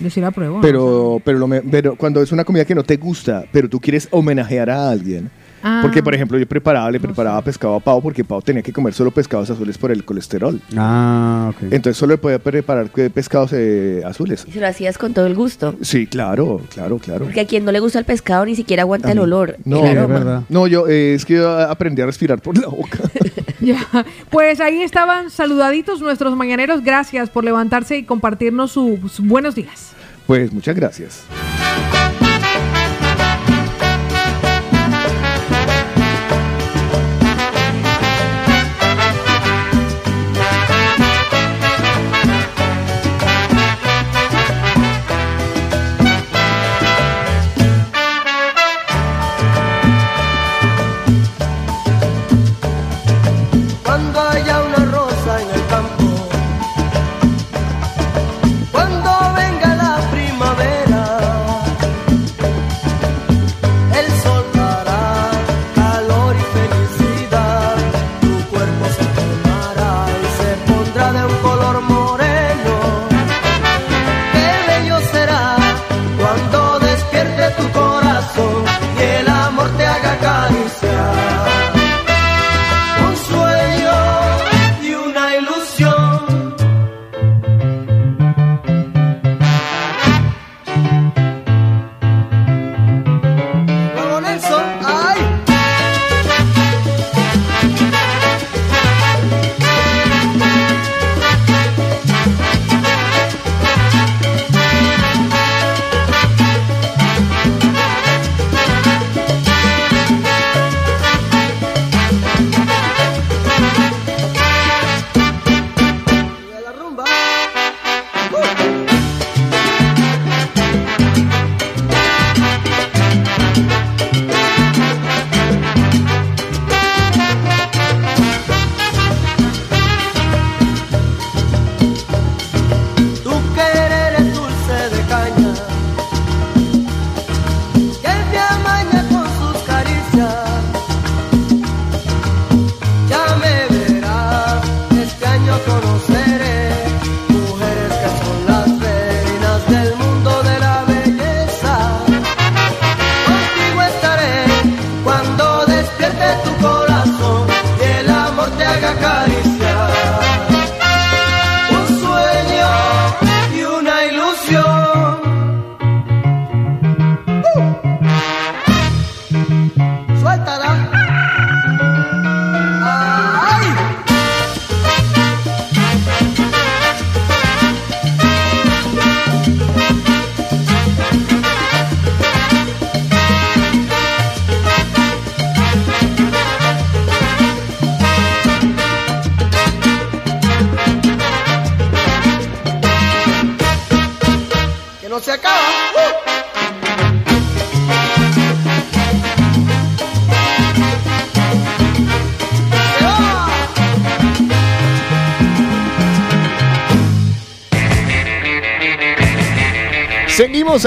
[SPEAKER 2] Yo sí la pruebo.
[SPEAKER 1] Pero, pero, lo me- pero cuando es una comida que no te gusta, pero tú quieres homenajear a alguien,
[SPEAKER 2] Ah.
[SPEAKER 1] Porque, por ejemplo, yo preparaba, le preparaba pescado a Pau porque Pau tenía que comer solo pescados azules por el colesterol.
[SPEAKER 4] Ah, ok.
[SPEAKER 1] Entonces solo le podía preparar pescados eh, azules.
[SPEAKER 3] Y se lo hacías con todo el gusto.
[SPEAKER 1] Sí, claro, claro, claro.
[SPEAKER 3] Porque a quien no le gusta el pescado ni siquiera aguanta
[SPEAKER 1] A
[SPEAKER 3] el
[SPEAKER 1] mí.
[SPEAKER 3] olor.
[SPEAKER 1] No,
[SPEAKER 3] el aroma.
[SPEAKER 1] No, yo eh, es que yo aprendí a respirar por la boca.
[SPEAKER 2] Ya, pues ahí estaban saludaditos nuestros mañaneros. Gracias por levantarse y compartirnos sus buenos días.
[SPEAKER 1] Pues muchas gracias.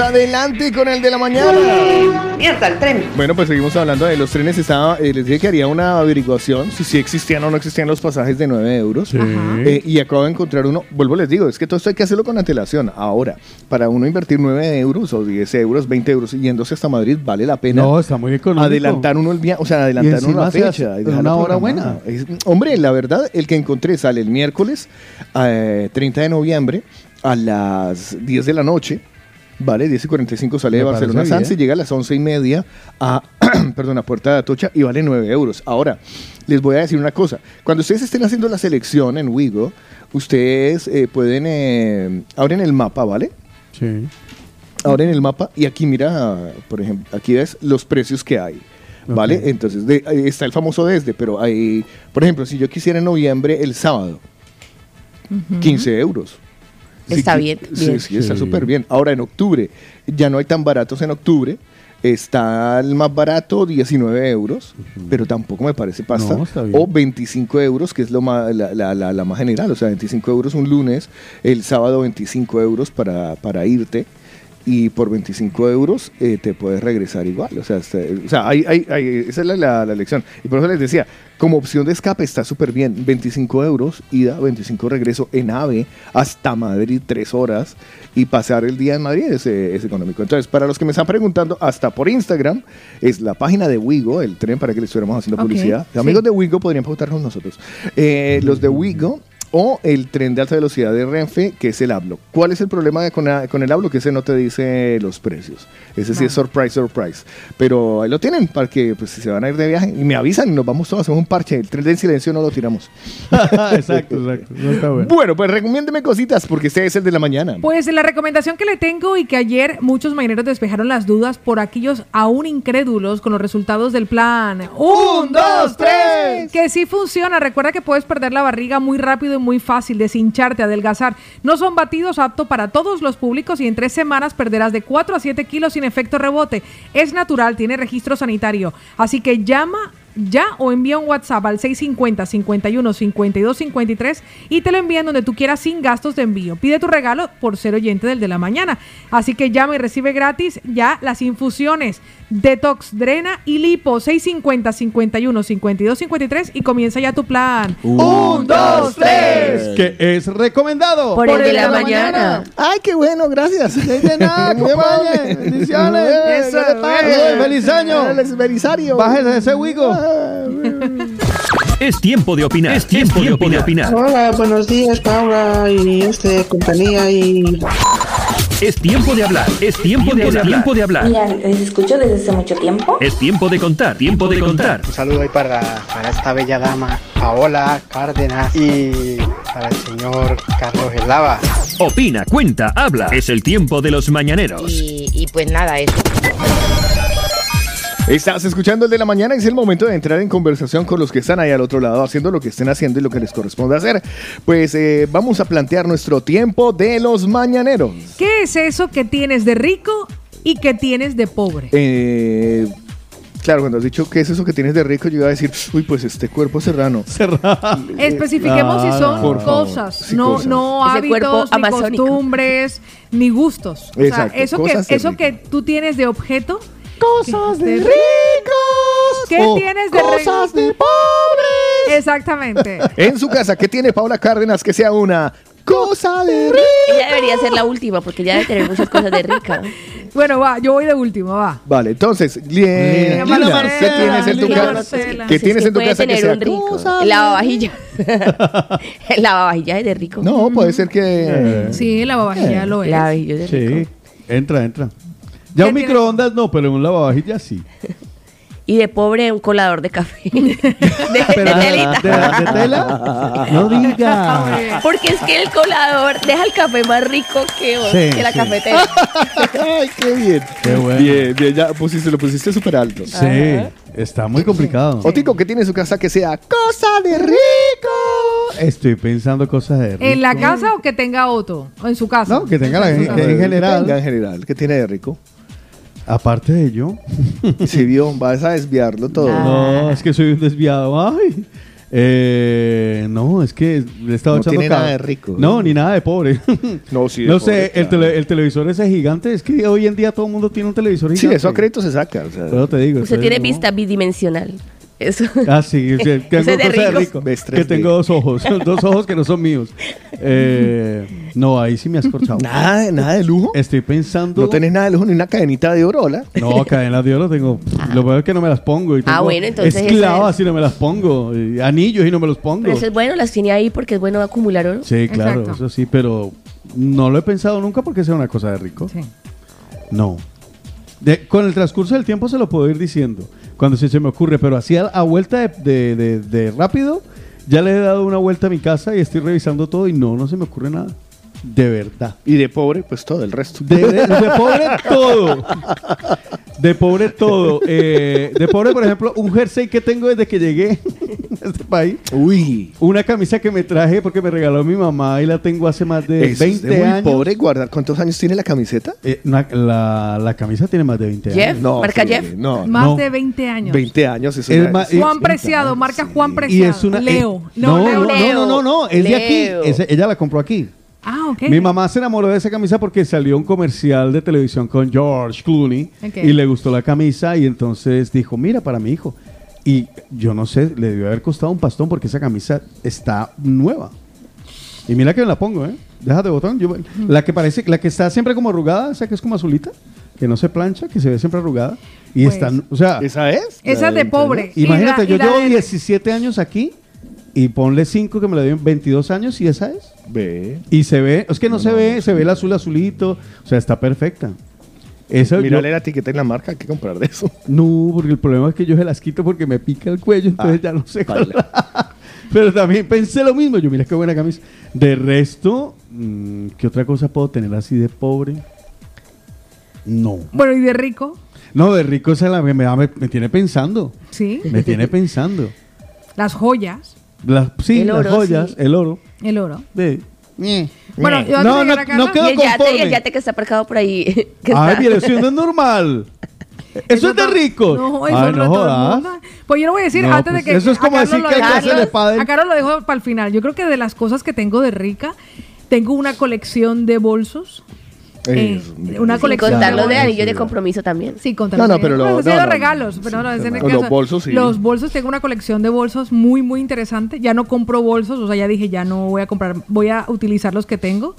[SPEAKER 1] Adelante con el de la mañana.
[SPEAKER 18] Mierda, el tren.
[SPEAKER 1] Bueno, pues seguimos hablando de los trenes. Estaba, eh, les dije que haría una averiguación si sí existían o no existían los pasajes de 9 euros. Eh, y acabo de encontrar uno. Vuelvo, les digo, es que todo esto hay que hacerlo con antelación. Ahora, para uno invertir 9 euros o 10 euros, 20 euros yéndose hasta Madrid, vale la pena.
[SPEAKER 4] No, está muy económico.
[SPEAKER 1] Adelantar uno el viaje, o sea, adelantar
[SPEAKER 4] hace
[SPEAKER 1] fecha. y
[SPEAKER 4] una hora buena.
[SPEAKER 1] Es- hombre, la verdad, el que encontré sale el miércoles eh, 30 de noviembre a las 10 de la noche. Vale, 10 y 45 sale
[SPEAKER 4] Me
[SPEAKER 1] de Barcelona Sanz y llega a las 11 y media a, perdón, a Puerta de Atocha y vale 9 euros. Ahora, les voy a decir una cosa. Cuando ustedes estén haciendo la selección en Wigo, ustedes eh, pueden, eh, abren el mapa, ¿vale?
[SPEAKER 4] Sí.
[SPEAKER 1] Abren el mapa y aquí mira, por ejemplo, aquí ves los precios que hay. ¿Vale? Entonces, de- está el famoso desde, pero hay, por ejemplo, si yo quisiera en noviembre el sábado, 15 euros.
[SPEAKER 3] Está bien,
[SPEAKER 1] Sí,
[SPEAKER 3] bien.
[SPEAKER 1] sí, está súper bien. Ahora en octubre, ya no hay tan baratos en octubre. Está el más barato, 19 euros, pero tampoco me parece pasta.
[SPEAKER 4] No, está bien.
[SPEAKER 1] O 25 euros, que es lo más, la, la- la- la más general. O sea, 25 euros un lunes, el sábado 25 euros para, para irte. Y por 25 euros eh, te puedes regresar igual. O sea, este- o sea hay, hay- hay- esa es la, la, la lección. Y por eso les decía, como opción de escape está súper bien. 25 euros, ida, 25 regreso en AVE hasta Madrid, 3 horas. Y pasar el día en Madrid es, eh, es económico. Entonces, para los que me están preguntando, hasta por Instagram, es la página de Wigo, el tren para que le estuviéramos haciendo publicidad.
[SPEAKER 10] sí.
[SPEAKER 1] Amigos de Wigo podrían pautar con nosotros. Eh, los de Wigo o el tren de alta velocidad de Renfe, que es el Hablo. ¿Cuál es el problema con, la- con el Hablo? Que ese no te dice los precios. Ese sí es surprise, surprise. Pero ahí lo tienen para que pues, si se van a ir de viaje y me avisan y nos vamos todos, hacemos un parche. El tren del silencio no lo tiramos.
[SPEAKER 4] exacto, exacto. No está bueno.
[SPEAKER 1] Bueno, pues recomiéndeme cositas porque este es el de la mañana.
[SPEAKER 2] Pues la recomendación que le tengo y que ayer muchos mañaneros despejaron las dudas por aquellos aún incrédulos con los resultados del plan. ¡Un, dos, tres! Que sí funciona. Recuerda que puedes perder la barriga muy rápido muy fácil, deshincharte, adelgazar. No son batidos aptos para todos los públicos y en tres semanas perderás de 4 a 7 kilos sin efecto rebote. Es natural, tiene registro sanitario. Así que llama ya o envía un WhatsApp al 650 51 52 53 y te lo envían donde tú quieras sin gastos de envío. Pide tu regalo por ser oyente del de la mañana. Así que llama y recibe gratis ya las infusiones Detox, Drena y Lipo 650 51 52 53 y comienza ya tu plan.
[SPEAKER 4] Un, dos, tres. Que es recomendado.
[SPEAKER 3] Por el de la mañana.
[SPEAKER 1] Ay, qué bueno, gracias.
[SPEAKER 4] De nada. Bendiciones. ¡Feliz año!
[SPEAKER 1] Feliz Belisario.
[SPEAKER 4] Bájese ese Wigo.
[SPEAKER 8] Es tiempo de opinar. Es tiempo de opinar.
[SPEAKER 18] Hola, buenos días, Paula y este compañía y
[SPEAKER 8] Es tiempo de hablar. Es tiempo de hablar. Tiempo de hablar.
[SPEAKER 19] Mira, les escucho desde hace mucho tiempo.
[SPEAKER 8] Es tiempo de contar. Tiempo de contar.
[SPEAKER 20] Un saludo ahí para, para esta bella dama, Paola Cárdenas, y para el señor Carlos Eslava.
[SPEAKER 8] Opina, cuenta, habla. Es el tiempo de los mañaneros.
[SPEAKER 3] Y, y pues nada, eso.
[SPEAKER 1] Estás escuchando el de la mañana y es el momento de entrar en conversación con los que están ahí al otro lado haciendo lo que estén haciendo y lo que les corresponde hacer. Pues eh, vamos a plantear nuestro tiempo de los mañaneros.
[SPEAKER 2] ¿Qué es eso que tienes de rico y que tienes de pobre?
[SPEAKER 1] Eh, claro, cuando has dicho qué es eso que tienes de rico, yo iba a decir, uy, pues este cuerpo serrano.
[SPEAKER 2] Especifiquemos si son
[SPEAKER 1] Por favor.
[SPEAKER 2] cosas,
[SPEAKER 1] Sí,
[SPEAKER 2] no,
[SPEAKER 1] cosas.
[SPEAKER 2] no
[SPEAKER 3] Ese cuerpo
[SPEAKER 2] hábitos, ni
[SPEAKER 3] amazónico.
[SPEAKER 2] costumbres, ni gustos. O
[SPEAKER 1] Exacto,
[SPEAKER 2] sea, eso que,
[SPEAKER 1] cosas de
[SPEAKER 2] eso
[SPEAKER 1] rico.
[SPEAKER 2] que tú tienes de objeto.
[SPEAKER 4] Cosas
[SPEAKER 2] de
[SPEAKER 1] ricos.
[SPEAKER 2] ¿Qué
[SPEAKER 1] o
[SPEAKER 2] tienes de
[SPEAKER 1] cosas
[SPEAKER 2] de pobres? Exactamente.
[SPEAKER 1] En su casa, ¿qué tiene Paula Cárdenas que sea una cosa de rico?
[SPEAKER 3] Ella debería ser la última porque ya debe tener muchas cosas de rica.
[SPEAKER 2] Bueno, va, yo voy de último, va.
[SPEAKER 1] Vale, entonces, Lina,
[SPEAKER 2] Lina
[SPEAKER 1] Lina,
[SPEAKER 2] Marcela,
[SPEAKER 1] ¿qué tienes en tu
[SPEAKER 2] Lina
[SPEAKER 1] casa?
[SPEAKER 2] Marcela.
[SPEAKER 1] ¿Qué
[SPEAKER 3] Pues
[SPEAKER 1] tienes
[SPEAKER 3] es que
[SPEAKER 1] en tu
[SPEAKER 3] puede
[SPEAKER 1] casa que
[SPEAKER 3] tener
[SPEAKER 1] sea
[SPEAKER 3] un rico.
[SPEAKER 1] cosa
[SPEAKER 3] El
[SPEAKER 1] de-
[SPEAKER 3] lavavajilla. El lavavajilla es de rico.
[SPEAKER 1] No, puede ser que...
[SPEAKER 2] Sí, la babajilla lo es.
[SPEAKER 3] Es de rico.
[SPEAKER 4] Sí, entra, entra. Ya un microondas no, pero un lavavajillas sí.
[SPEAKER 3] Y de pobre un colador de café. De, de telita.
[SPEAKER 4] ¿De, de tela? No diga.
[SPEAKER 3] Porque es que el colador deja el café más rico que,
[SPEAKER 4] Sí,
[SPEAKER 3] que la
[SPEAKER 4] sí.
[SPEAKER 3] cafetera.
[SPEAKER 1] Ay, qué bien.
[SPEAKER 4] Qué bueno.
[SPEAKER 1] Bien, bien, ya pusiste, lo pusiste súper alto.
[SPEAKER 4] Sí, está muy complicado.
[SPEAKER 1] Otico, ¿qué tiene en su casa que sea cosa de rico?
[SPEAKER 4] Estoy pensando cosas de rico.
[SPEAKER 2] ¿En la casa o que tenga otro? ¿O en su casa?
[SPEAKER 4] No, que tenga la
[SPEAKER 2] En
[SPEAKER 4] que en general.
[SPEAKER 1] Venga, en general, ¿qué tiene de rico?
[SPEAKER 4] Aparte de yo.
[SPEAKER 1] Si vio, vas a desviarlo todo.
[SPEAKER 4] No, es que soy un desviado. Ay. Eh, no, es que le he estado
[SPEAKER 1] No
[SPEAKER 4] echando
[SPEAKER 1] tiene nada de rico.
[SPEAKER 4] No, ni nada de pobre.
[SPEAKER 1] No, sí, de
[SPEAKER 4] no
[SPEAKER 1] pobre,
[SPEAKER 4] sé, el,
[SPEAKER 1] claro.
[SPEAKER 4] tele- el televisor ese gigante. Es que hoy en día todo el mundo tiene un televisor
[SPEAKER 1] Sí,
[SPEAKER 4] gigante.
[SPEAKER 1] eso a crédito se saca. o sea.
[SPEAKER 4] Pero te digo.
[SPEAKER 3] Usted tiene
[SPEAKER 4] no.
[SPEAKER 3] vista bidimensional. Eso.
[SPEAKER 4] Ah, sí, sí,
[SPEAKER 3] Ese
[SPEAKER 4] tengo
[SPEAKER 3] de
[SPEAKER 4] cosas de
[SPEAKER 3] rico.
[SPEAKER 4] rico. Que
[SPEAKER 1] 3D.
[SPEAKER 4] tengo dos ojos, dos ojos que no son míos. Eh, no, ahí sí me has corchado.
[SPEAKER 1] Nada, nada de lujo.
[SPEAKER 4] Estoy pensando.
[SPEAKER 1] No tenés nada de lujo ni una cadenita de oro, ¿hola?
[SPEAKER 4] No, cadenas de oro tengo. Lo peor es que no me las pongo. Y
[SPEAKER 3] Ah,
[SPEAKER 4] tengo
[SPEAKER 3] bueno, entonces ese
[SPEAKER 4] Esclavas y no me las pongo. y anillos y no me los pongo.
[SPEAKER 3] Pero eso es bueno, las tiene ahí porque es bueno acumular oro.
[SPEAKER 4] Sí, claro,
[SPEAKER 2] Exacto.
[SPEAKER 4] eso sí, pero no lo he pensado nunca porque sea una cosa de rico.
[SPEAKER 2] Sí.
[SPEAKER 4] No. De- con el transcurso del tiempo se lo puedo ir diciendo, cuando se, me ocurre, pero así a, a vuelta de, de- de- de rápido, ya le he dado una vuelta a mi casa y estoy revisando todo y no, no se me ocurre nada. De verdad.
[SPEAKER 1] Y de pobre, pues todo el resto.
[SPEAKER 4] De, de- de pobre todo. De pobre todo. Eh, de pobre, por ejemplo, un jersey que tengo desde que llegué a este país.
[SPEAKER 1] Uy.
[SPEAKER 4] Una camisa que me traje porque me regaló mi mamá y la tengo hace más de
[SPEAKER 1] Eso es
[SPEAKER 4] 20
[SPEAKER 1] de muy
[SPEAKER 4] años.
[SPEAKER 1] pobre guardar. ¿Cuántos años tiene la camiseta?
[SPEAKER 4] Eh, una- la, la camisa tiene más de 20
[SPEAKER 3] Jeff,
[SPEAKER 4] años.
[SPEAKER 1] No,
[SPEAKER 3] marca
[SPEAKER 1] sí,
[SPEAKER 3] Jeff.
[SPEAKER 1] No,
[SPEAKER 2] Más
[SPEAKER 4] No.
[SPEAKER 2] de 20 años.
[SPEAKER 1] 20 años. Es
[SPEAKER 4] Es
[SPEAKER 1] una-
[SPEAKER 4] más-
[SPEAKER 1] es-
[SPEAKER 2] Juan Preciado, marca Juan
[SPEAKER 4] Y
[SPEAKER 2] Preciado.
[SPEAKER 4] es una.
[SPEAKER 2] Leo.
[SPEAKER 4] eh, no,
[SPEAKER 2] Leo,
[SPEAKER 4] no, no, no, no, es de aquí. Ella la compró aquí.
[SPEAKER 2] Ah, ok.
[SPEAKER 4] Mi mamá se enamoró de esa camisa porque salió un comercial de televisión con George Clooney y le gustó la camisa y entonces dijo, mira, para mi hijo. Y yo no sé, le debió haber costado un pastón porque esa camisa está nueva. Y mira que me la pongo, ¿eh? Déjate botón. Yo- la que parece, la que está siempre como arrugada, esa que es como azulita, que no se plancha, que se ve siempre arrugada. Y
[SPEAKER 2] Pues,
[SPEAKER 4] está, o sea...
[SPEAKER 1] ¿Esa es?
[SPEAKER 2] Esa es de pobre.
[SPEAKER 4] Imagínate,
[SPEAKER 2] la-
[SPEAKER 4] yo llevo
[SPEAKER 2] de-
[SPEAKER 4] 17 años aquí y ponle 5 que me la dio en 22 años y esa es.
[SPEAKER 1] Ve.
[SPEAKER 4] Y se ve, es que no, se ve, se ve el azul azulito, o sea, está perfecta. Esa,
[SPEAKER 1] Mírale
[SPEAKER 4] yo-
[SPEAKER 1] la etiqueta y la marca, hay que comprar de eso.
[SPEAKER 4] no, porque el problema es que yo se las quito porque me pica el cuello, entonces
[SPEAKER 1] Ah,
[SPEAKER 4] ya no sé cuál. Pero también pensé lo mismo, yo mira qué buena camisa. De resto, mm, ¿qué otra cosa puedo tener así de pobre? No.
[SPEAKER 2] Bueno, y de rico,
[SPEAKER 4] No, de rico esa la, me, me, me tiene pensando.
[SPEAKER 2] sí.
[SPEAKER 4] Me tiene pensando.
[SPEAKER 2] Las joyas,
[SPEAKER 4] Las, sí,
[SPEAKER 3] El
[SPEAKER 4] las
[SPEAKER 3] oro,
[SPEAKER 4] joyas,
[SPEAKER 3] sí.
[SPEAKER 4] el oro.
[SPEAKER 2] el oro.
[SPEAKER 4] de-
[SPEAKER 2] Bueno, yo antes
[SPEAKER 4] No, no, no quedo
[SPEAKER 3] Y el yate, y
[SPEAKER 4] conforme.
[SPEAKER 3] el yate que está aparcado por ahí. que
[SPEAKER 4] Ay,
[SPEAKER 3] está-
[SPEAKER 4] mire, eso no es normal. Eso es de rico.
[SPEAKER 2] No, eso
[SPEAKER 4] Ay,
[SPEAKER 2] no,
[SPEAKER 4] no
[SPEAKER 2] todo el
[SPEAKER 4] jodas.
[SPEAKER 2] mundo. Pues yo lo voy a decir
[SPEAKER 4] No,
[SPEAKER 2] antes
[SPEAKER 4] pues
[SPEAKER 2] de que.
[SPEAKER 4] eso es
[SPEAKER 2] a
[SPEAKER 4] como
[SPEAKER 2] Carlos
[SPEAKER 4] decir
[SPEAKER 2] lo
[SPEAKER 4] que hay que
[SPEAKER 2] dejo-
[SPEAKER 4] hacerle pádel.
[SPEAKER 2] A Carlos lo dejo para el final. Yo creo que de las cosas que tengo de rica, tengo una colección de bolsos. Eh, una
[SPEAKER 3] Sin
[SPEAKER 2] colección
[SPEAKER 3] contar los de
[SPEAKER 2] bolsos.
[SPEAKER 3] anillos de compromiso también.
[SPEAKER 2] Sí, contar
[SPEAKER 1] No, no,
[SPEAKER 2] de-
[SPEAKER 1] pero lo- no,
[SPEAKER 2] los
[SPEAKER 1] no,
[SPEAKER 2] regalos, pero no, es en el
[SPEAKER 1] Los
[SPEAKER 2] caso-
[SPEAKER 1] bolsos, sí.
[SPEAKER 2] Los bolsos, tengo una colección de bolsos muy, muy interesante. Ya no compro bolsos, o sea, ya dije, ya no voy a comprar, voy a utilizar los que tengo.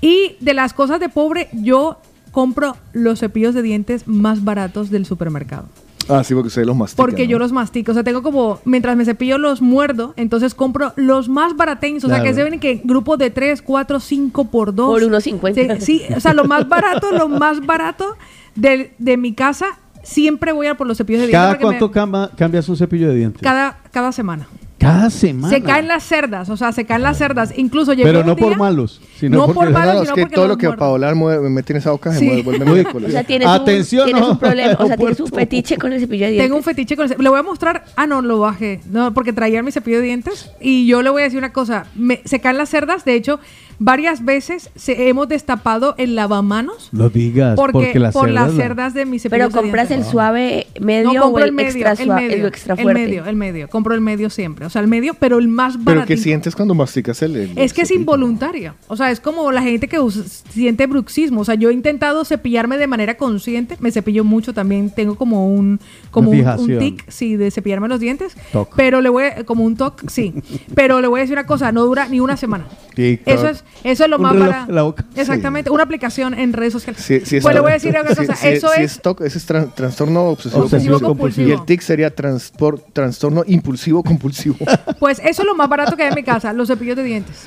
[SPEAKER 2] Y de las cosas de pobre, yo compro los cepillos de dientes más baratos del supermercado.
[SPEAKER 1] Ah, sí, porque ustedes los mastican.
[SPEAKER 2] Porque
[SPEAKER 1] ¿no?
[SPEAKER 2] yo los mastico. O sea, tengo como, mientras me cepillo los muerdo, entonces compro los más barateños. O sea,
[SPEAKER 3] Claro.
[SPEAKER 2] que se ven que grupos de 3, 4, 5 por 2.
[SPEAKER 3] Por 1.50.
[SPEAKER 2] Sí, sí, o sea, lo más barato, lo más barato de, de mi casa, siempre voy a por los cepillos de dientes.
[SPEAKER 4] ¿Cada
[SPEAKER 2] porque me-
[SPEAKER 4] cuánto camba- cambias un cepillo de dientes?
[SPEAKER 2] cada, cada semana.
[SPEAKER 4] Cada semana.
[SPEAKER 2] Se caen las cerdas, o sea, se caen las cerdas. Incluso llegó
[SPEAKER 4] Pero
[SPEAKER 2] un
[SPEAKER 4] no por malos, sino
[SPEAKER 2] No
[SPEAKER 4] porque-
[SPEAKER 2] por malos,
[SPEAKER 1] No, es que
[SPEAKER 2] porque
[SPEAKER 1] todo
[SPEAKER 2] los
[SPEAKER 1] lo que. Paola mueve- me mete en esa boca se
[SPEAKER 2] Sí.
[SPEAKER 1] vuelve.
[SPEAKER 3] O sea, tienes,
[SPEAKER 4] Atención,
[SPEAKER 3] un, tienes un problema. O sea, tienes un fetiche con el cepillo de dientes.
[SPEAKER 2] Tengo un fetiche con el Le voy a mostrar. Ah, no, lo bajé. No, porque traía mi cepillo de dientes. Y yo le voy a decir una cosa. Me, se caen las cerdas. De hecho, varias veces se, hemos destapado el lavamanos.
[SPEAKER 4] No digas,
[SPEAKER 2] Porque,
[SPEAKER 4] porque las
[SPEAKER 2] por las
[SPEAKER 4] cerdas la-
[SPEAKER 2] cerdas de mi cepillo
[SPEAKER 3] Pero compras el suave medio
[SPEAKER 2] no,
[SPEAKER 3] o
[SPEAKER 2] compro
[SPEAKER 3] el,
[SPEAKER 2] el medio,
[SPEAKER 3] extra
[SPEAKER 2] el medio,
[SPEAKER 3] el extra
[SPEAKER 2] el
[SPEAKER 3] fuerte.
[SPEAKER 2] medio, el medio. Compro el medio siempre. O sea, el medio, pero el más
[SPEAKER 1] Pero
[SPEAKER 2] barato.
[SPEAKER 1] ¿qué sientes cuando masticas el, el
[SPEAKER 2] Es que es involuntario. O sea, es como la gente que usa- siente bruxismo. O sea, yo he intentado cepillarme de manera consciente. Me cepillo mucho también. Tengo como un, como un, tic, sí, de cepillarme los dientes.
[SPEAKER 4] Toc.
[SPEAKER 2] Pero le voy a- como un toc, sí. Pero le voy a decir una cosa, no dura ni una semana.
[SPEAKER 4] Tic,
[SPEAKER 2] Eso es, eso es lo
[SPEAKER 4] Un
[SPEAKER 2] más
[SPEAKER 4] reloj
[SPEAKER 2] barato.
[SPEAKER 4] en la boca.
[SPEAKER 2] Exactamente, una aplicación en redes sociales.
[SPEAKER 1] Sí, sí,
[SPEAKER 2] pues le voy a decir una
[SPEAKER 1] sí,
[SPEAKER 2] cosa,
[SPEAKER 1] sí,
[SPEAKER 2] eso
[SPEAKER 1] sí
[SPEAKER 2] es
[SPEAKER 1] TOC, ese es tran- trastorno obsesivo,
[SPEAKER 2] Obsesivo
[SPEAKER 1] compulsivo.
[SPEAKER 2] compulsivo.
[SPEAKER 1] Y el TIC sería trastorno impulsivo compulsivo.
[SPEAKER 2] Pues eso es lo más barato que hay en mi casa, los cepillos de dientes.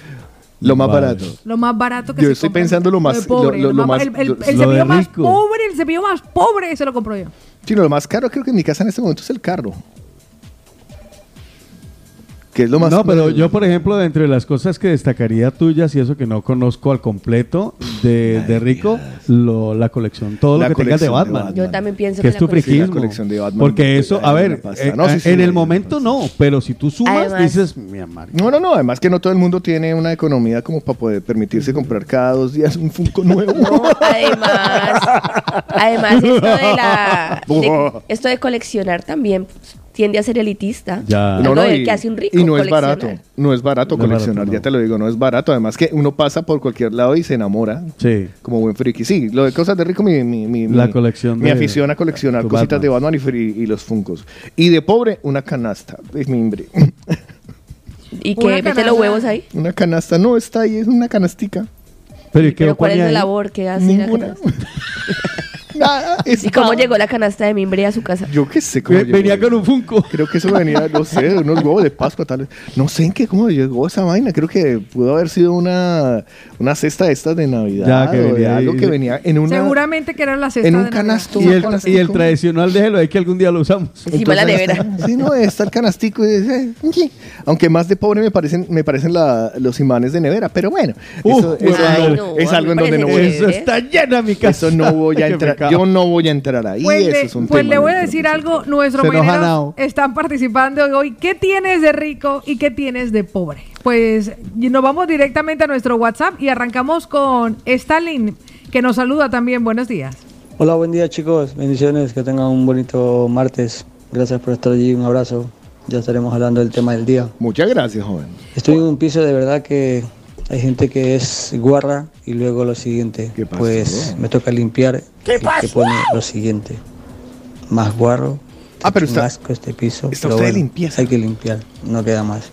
[SPEAKER 1] lo más
[SPEAKER 4] Vale.
[SPEAKER 1] barato.
[SPEAKER 2] Lo más barato que
[SPEAKER 1] Yo
[SPEAKER 2] se
[SPEAKER 1] estoy
[SPEAKER 2] compra.
[SPEAKER 1] pensando lo más-
[SPEAKER 2] pobre,
[SPEAKER 1] lo- lo- lo más-
[SPEAKER 2] el, el-
[SPEAKER 1] lo-
[SPEAKER 2] el
[SPEAKER 1] lo
[SPEAKER 2] cepillo más pobre, el cepillo más pobre, ese lo compro yo.
[SPEAKER 1] Sí, no, lo más caro creo que en mi casa en este momento es el carro. Que es lo más
[SPEAKER 4] No, pero yo, por ejemplo, de entre las cosas que destacaría tuyas y eso que no conozco al completo de, de Rico, lo- la colección, todo
[SPEAKER 1] La
[SPEAKER 4] lo que tengas de
[SPEAKER 1] de
[SPEAKER 4] Batman.
[SPEAKER 3] Yo también pienso
[SPEAKER 4] que es
[SPEAKER 3] la
[SPEAKER 4] tu friquismo.
[SPEAKER 1] La colección de Batman.
[SPEAKER 4] Porque eso, a ver, eh,
[SPEAKER 1] No, sí,
[SPEAKER 4] eh,
[SPEAKER 1] sí,
[SPEAKER 4] en el momento no, pero si tú sumas,
[SPEAKER 3] Además-
[SPEAKER 4] dices, mi amor.
[SPEAKER 1] No, no, no. Además que no todo el mundo tiene una economía como para poder permitirse comprar cada dos días un Funko nuevo.
[SPEAKER 3] Además, además esto de la de- esto de coleccionar también pues, tiende a ser elitista.
[SPEAKER 4] Ya.
[SPEAKER 1] No, no, y,
[SPEAKER 3] que hace un rico
[SPEAKER 1] y no es barato. No es barato
[SPEAKER 4] No es
[SPEAKER 1] coleccionar,
[SPEAKER 4] barato,
[SPEAKER 1] ya te lo digo, no es barato. Además que uno pasa por cualquier lado y se enamora
[SPEAKER 4] Sí.
[SPEAKER 1] como buen friki. Sí, lo de cosas de rico, mi, mi, mi,
[SPEAKER 4] La
[SPEAKER 1] mi-
[SPEAKER 4] colección
[SPEAKER 1] Mi
[SPEAKER 4] de-
[SPEAKER 1] afición a coleccionar cositas
[SPEAKER 4] Batman.
[SPEAKER 1] de Batman y, fri- y los Funkos. Y de pobre, una canasta de mimbre.
[SPEAKER 3] Y
[SPEAKER 2] Una
[SPEAKER 3] que mete los huevos ahí.
[SPEAKER 1] una canasta, no, está ahí, es una canastica.
[SPEAKER 4] Pero, ¿y qué
[SPEAKER 3] Pero ¿cuál es la labor que hace la
[SPEAKER 1] Ninguna.
[SPEAKER 3] canasta?
[SPEAKER 1] Nada,
[SPEAKER 3] ¿Y cómo llegó la canasta de mimbre a su casa?
[SPEAKER 1] Yo qué sé cómo llegó.
[SPEAKER 4] Venía con un Funko.
[SPEAKER 1] Creo que eso venía, no sé, unos huevos de Pascua tal vez. No sé en qué, cómo llegó esa vaina. Creo que pudo haber sido una, una cesta de estas de Navidad.
[SPEAKER 4] Ya, que venía
[SPEAKER 1] algo que venía en una...
[SPEAKER 2] Seguramente que era la cesta
[SPEAKER 1] en un
[SPEAKER 2] de
[SPEAKER 1] canasto.
[SPEAKER 4] Y el, y el tradicional, déjelo ahí que algún día lo usamos.
[SPEAKER 3] Encima la nevera.
[SPEAKER 1] Sí, no, está el canastico. y eh. Aunque más de pobre me parecen, me parecen la- los imanes de nevera. Pero bueno,
[SPEAKER 4] Uh,
[SPEAKER 1] eso, eso
[SPEAKER 3] Ay,
[SPEAKER 1] no- es algo en donde no voy a
[SPEAKER 4] Eso está llena mi casa.
[SPEAKER 1] Eso no voy a entrar. Yo no voy a entrar ahí.
[SPEAKER 2] Pues,
[SPEAKER 1] eso
[SPEAKER 2] le,
[SPEAKER 1] es un
[SPEAKER 2] pues
[SPEAKER 1] tema
[SPEAKER 2] le voy a
[SPEAKER 1] de-
[SPEAKER 2] decir algo, nuestros mañaneros están participando hoy. ¿Qué tienes de rico y qué tienes de pobre? Pues y nos vamos directamente a nuestro WhatsApp y arrancamos con Stalin, que nos saluda también. Buenos días.
[SPEAKER 21] Hola, buen día chicos, bendiciones, que tengan un bonito martes. Gracias por estar allí, un abrazo. Ya estaremos hablando del tema del día.
[SPEAKER 1] Muchas gracias, joven.
[SPEAKER 21] Estoy en un piso de verdad que Hay gente que es guarra y luego lo siguiente. Pues me toca limpiar
[SPEAKER 9] ¿Qué
[SPEAKER 21] y que
[SPEAKER 9] pasó?
[SPEAKER 21] pone lo siguiente. Más guarro.
[SPEAKER 1] Ah, pero está-
[SPEAKER 21] asco este piso.
[SPEAKER 1] está
[SPEAKER 21] pero
[SPEAKER 1] usted
[SPEAKER 21] bueno,
[SPEAKER 1] limpieza.
[SPEAKER 21] Hay que limpiar, no queda más.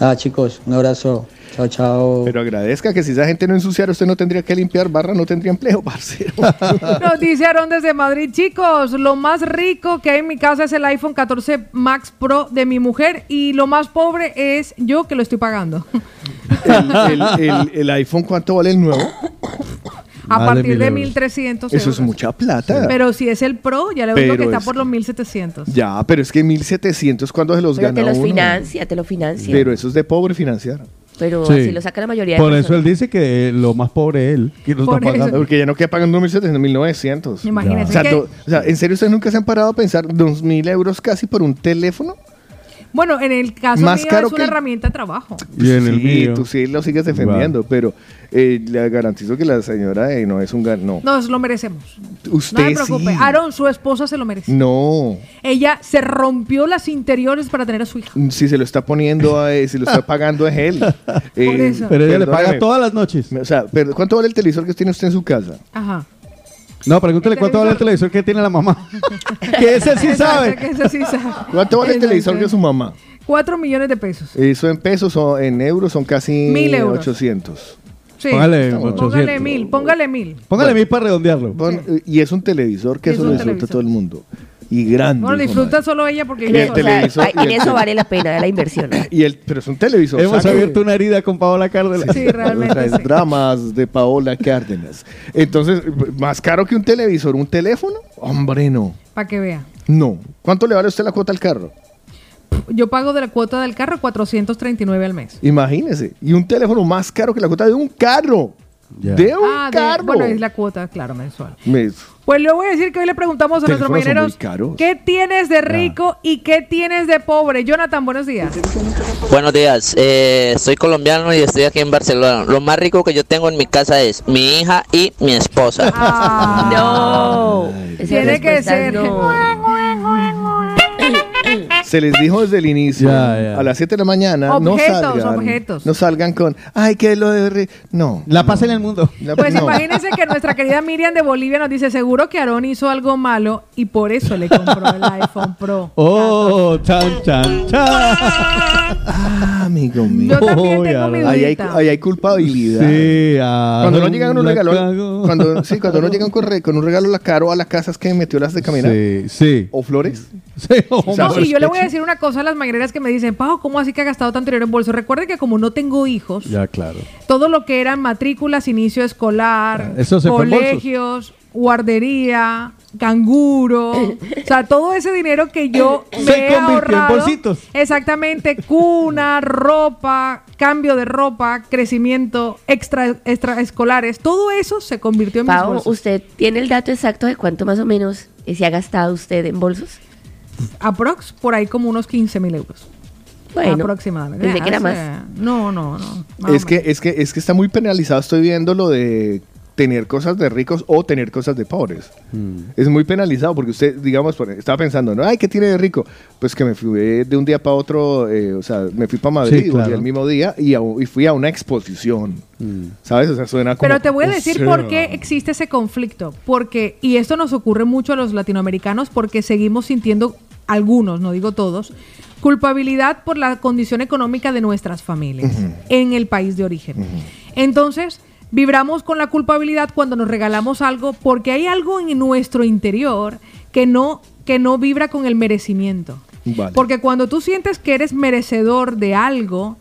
[SPEAKER 21] Ah, chicos, un abrazo. Chao, chao.
[SPEAKER 1] Pero agradezca que si esa gente no ensuciara, usted no tendría que limpiar barra, no tendría empleo, parcero.
[SPEAKER 2] Nos dice Aaron desde Madrid, chicos, lo más rico que hay en mi casa es el iPhone 14 Max Pro de mi mujer y lo más pobre es yo que lo estoy pagando.
[SPEAKER 1] el, el- el- el iPhone, ¿cuánto vale el nuevo?
[SPEAKER 2] A
[SPEAKER 1] Más
[SPEAKER 2] partir
[SPEAKER 1] mil
[SPEAKER 2] de
[SPEAKER 1] euros.
[SPEAKER 2] 1300
[SPEAKER 1] Eso es mucha plata.
[SPEAKER 2] Pero si es el Pro, ya le digo que está
[SPEAKER 1] es
[SPEAKER 2] por los 1700.
[SPEAKER 1] Ya, pero es que 1700 cuando se los
[SPEAKER 3] Pero
[SPEAKER 1] gana
[SPEAKER 3] te los
[SPEAKER 1] uno.
[SPEAKER 3] financia, te lo financia.
[SPEAKER 1] Pero eso es de pobre financiar.
[SPEAKER 3] Pero
[SPEAKER 4] Sí.
[SPEAKER 3] así lo saca la mayoría de
[SPEAKER 4] Por eso
[SPEAKER 3] personas.
[SPEAKER 4] él dice que lo más pobre es él. Que no
[SPEAKER 2] Por
[SPEAKER 4] está
[SPEAKER 2] eso.
[SPEAKER 4] pagando.
[SPEAKER 1] Porque ya no queda pagando 1.700, 1.900.
[SPEAKER 2] Imagínese
[SPEAKER 1] O sea,
[SPEAKER 2] que-
[SPEAKER 1] do- o sea, ¿en serio ustedes nunca se han parado a pensar 2.000 euros casi por un teléfono?
[SPEAKER 2] Bueno, en el caso
[SPEAKER 1] Más
[SPEAKER 2] mío
[SPEAKER 1] caro
[SPEAKER 2] es una herramienta de trabajo.
[SPEAKER 4] Y en el
[SPEAKER 1] sí,
[SPEAKER 4] mío.
[SPEAKER 1] tú sí lo sigues defendiendo, pero eh, le garantizo que la señora eh, no es un gan... No.
[SPEAKER 2] Nos lo merecemos.
[SPEAKER 1] Usted
[SPEAKER 2] no me preocupe.
[SPEAKER 1] sí.
[SPEAKER 2] Aaron, su esposa se lo merece.
[SPEAKER 1] No.
[SPEAKER 2] Ella se rompió las interiores para tener a su hija.
[SPEAKER 1] Si se lo está poniendo, a, eh, si lo está pagando es él. Eh,
[SPEAKER 2] eso.
[SPEAKER 4] Pero ella le paga todas las noches.
[SPEAKER 1] O sea, pero ¿cuánto vale el televisor que tiene usted en su casa?
[SPEAKER 2] Ajá.
[SPEAKER 4] No, pregúntale cuánto vale el televisor que tiene la mamá. que ese sí
[SPEAKER 2] Exacto,
[SPEAKER 4] sabe.
[SPEAKER 2] que ese sí sabe.
[SPEAKER 1] ¿Cuánto vale el televisor que su mamá?
[SPEAKER 2] Cuatro millones de pesos.
[SPEAKER 1] Eso en pesos o en euros son casi
[SPEAKER 2] Mil euros.
[SPEAKER 1] 800.
[SPEAKER 2] Sí.
[SPEAKER 4] Póngale
[SPEAKER 2] Póngale
[SPEAKER 4] 800.
[SPEAKER 2] mil, póngale mil.
[SPEAKER 4] Póngale mil para redondearlo.
[SPEAKER 1] Pon- Y es un televisor que
[SPEAKER 2] Es
[SPEAKER 1] eso
[SPEAKER 2] un
[SPEAKER 1] lo disfruta
[SPEAKER 2] televisor.
[SPEAKER 1] todo el mundo. Y grande.
[SPEAKER 2] Bueno, disfruta solo ella porque
[SPEAKER 1] Y el
[SPEAKER 3] O sea,
[SPEAKER 1] televisor y
[SPEAKER 3] en eso vale la pena la inversión.
[SPEAKER 1] Y el, pero es un televisor.
[SPEAKER 4] Hemos abierto una herida con Paola Cárdenas.
[SPEAKER 2] Sí, realmente
[SPEAKER 1] vez,
[SPEAKER 2] sí.
[SPEAKER 1] Dramas de Paola Cárdenas. Entonces, más caro que un televisor, un teléfono. Hombre, no.
[SPEAKER 2] Para que vea.
[SPEAKER 1] No. ¿Cuánto le vale a usted la cuota al carro?
[SPEAKER 2] Yo pago de la cuota del carro 439 al mes.
[SPEAKER 1] Imagínese. Y un teléfono más caro que la cuota de un carro. De un
[SPEAKER 2] Ah, de-
[SPEAKER 1] carro.
[SPEAKER 2] bueno, es la cuota, claro, mensual.
[SPEAKER 1] Me-
[SPEAKER 2] Pues le voy a decir que hoy le preguntamos a nuestros mañaneros. ¿qué tienes de rico y qué tienes de pobre? Jonathan, buenos días.
[SPEAKER 22] Buenos días, eh, soy colombiano y estoy aquí en Barcelona. Lo más rico que yo tengo en mi casa es mi hija y mi esposa.
[SPEAKER 3] No. Esa
[SPEAKER 2] Tiene que ser.
[SPEAKER 3] no.
[SPEAKER 1] Se les dijo desde el inicio,
[SPEAKER 4] Ya, ya.
[SPEAKER 1] a las 7 de la mañana, no
[SPEAKER 2] Objetos,
[SPEAKER 1] salgan.
[SPEAKER 2] objetos.
[SPEAKER 1] No salgan con, ay, que lo de... re-". No.
[SPEAKER 4] La paz en el mundo.
[SPEAKER 1] La-
[SPEAKER 2] Pues
[SPEAKER 1] no.
[SPEAKER 2] imagínense que nuestra querida Miriam de Bolivia nos dice, seguro que Aarón hizo algo malo y por eso le compró el iPhone Pro.
[SPEAKER 4] Oh, chan, chan, chan.
[SPEAKER 1] Ah, amigo mío.
[SPEAKER 2] Yo también
[SPEAKER 4] Uy,
[SPEAKER 2] tengo mi
[SPEAKER 4] Aarón.
[SPEAKER 1] Ahí hay,
[SPEAKER 2] dudita.
[SPEAKER 1] ahí hay culpabilidad.
[SPEAKER 4] Sí, ah,
[SPEAKER 1] Cuando no llegan un
[SPEAKER 4] la
[SPEAKER 1] regalo,
[SPEAKER 4] cago.
[SPEAKER 1] cuando, sí, cuando no llegan con, re- con un regalo la caro a las casas que metió las de caminar.
[SPEAKER 4] Sí, sí.
[SPEAKER 1] O flores.
[SPEAKER 4] Sí, oh,
[SPEAKER 2] No,
[SPEAKER 4] hombre.
[SPEAKER 2] y yo le voy a decir una cosa a las mañaneras que me dicen, Pau, ¿cómo así que ha gastado tanto dinero en bolso? Recuerde que como no tengo hijos,
[SPEAKER 4] Ya, claro.
[SPEAKER 2] todo lo que eran matrículas, inicio escolar,
[SPEAKER 4] Ah, eso se
[SPEAKER 2] colegios, guardería, canguro, o sea, todo ese dinero que yo me
[SPEAKER 4] Se
[SPEAKER 2] he
[SPEAKER 4] convirtió en
[SPEAKER 2] ahorrado,
[SPEAKER 4] bolsitos.
[SPEAKER 2] exactamente, cuna, ropa, cambio de ropa, crecimiento, extra, extraescolares, todo eso se convirtió en mis
[SPEAKER 3] Pau,
[SPEAKER 2] bolsos.
[SPEAKER 3] ¿usted tiene el dato exacto de cuánto más o menos se ha gastado usted en bolsos?
[SPEAKER 2] Aprox, por ahí como unos 15 mil euros.
[SPEAKER 3] Bueno,
[SPEAKER 2] aproximadamente.
[SPEAKER 3] pensé que era
[SPEAKER 2] Ah,
[SPEAKER 3] más.
[SPEAKER 2] No, no, no. más
[SPEAKER 1] Es que, es, que, es que está muy penalizado. Estoy viendo lo de tener cosas de ricos o tener cosas de pobres. Es muy penalizado porque usted, digamos, estaba pensando, ¿no? Ay, ¿qué tiene de rico? Pues que me fui de un día para otro, eh, o sea, me fui para Madrid
[SPEAKER 4] Sí, claro.
[SPEAKER 1] volví el mismo día y, a- y fui a una exposición. ¿Sabes? O sea, suena como...
[SPEAKER 2] Pero te voy a decir
[SPEAKER 1] sea,
[SPEAKER 2] por qué existe ese conflicto. Porque, y esto nos ocurre mucho a los latinoamericanos porque seguimos sintiendo, algunos, no digo todos, culpabilidad por la condición económica de nuestras familias en el país de origen. Entonces, vibramos con la culpabilidad cuando nos regalamos algo porque hay algo en nuestro interior que no, que no vibra con el merecimiento.
[SPEAKER 1] Vale.
[SPEAKER 2] Porque cuando tú sientes que eres merecedor de algo,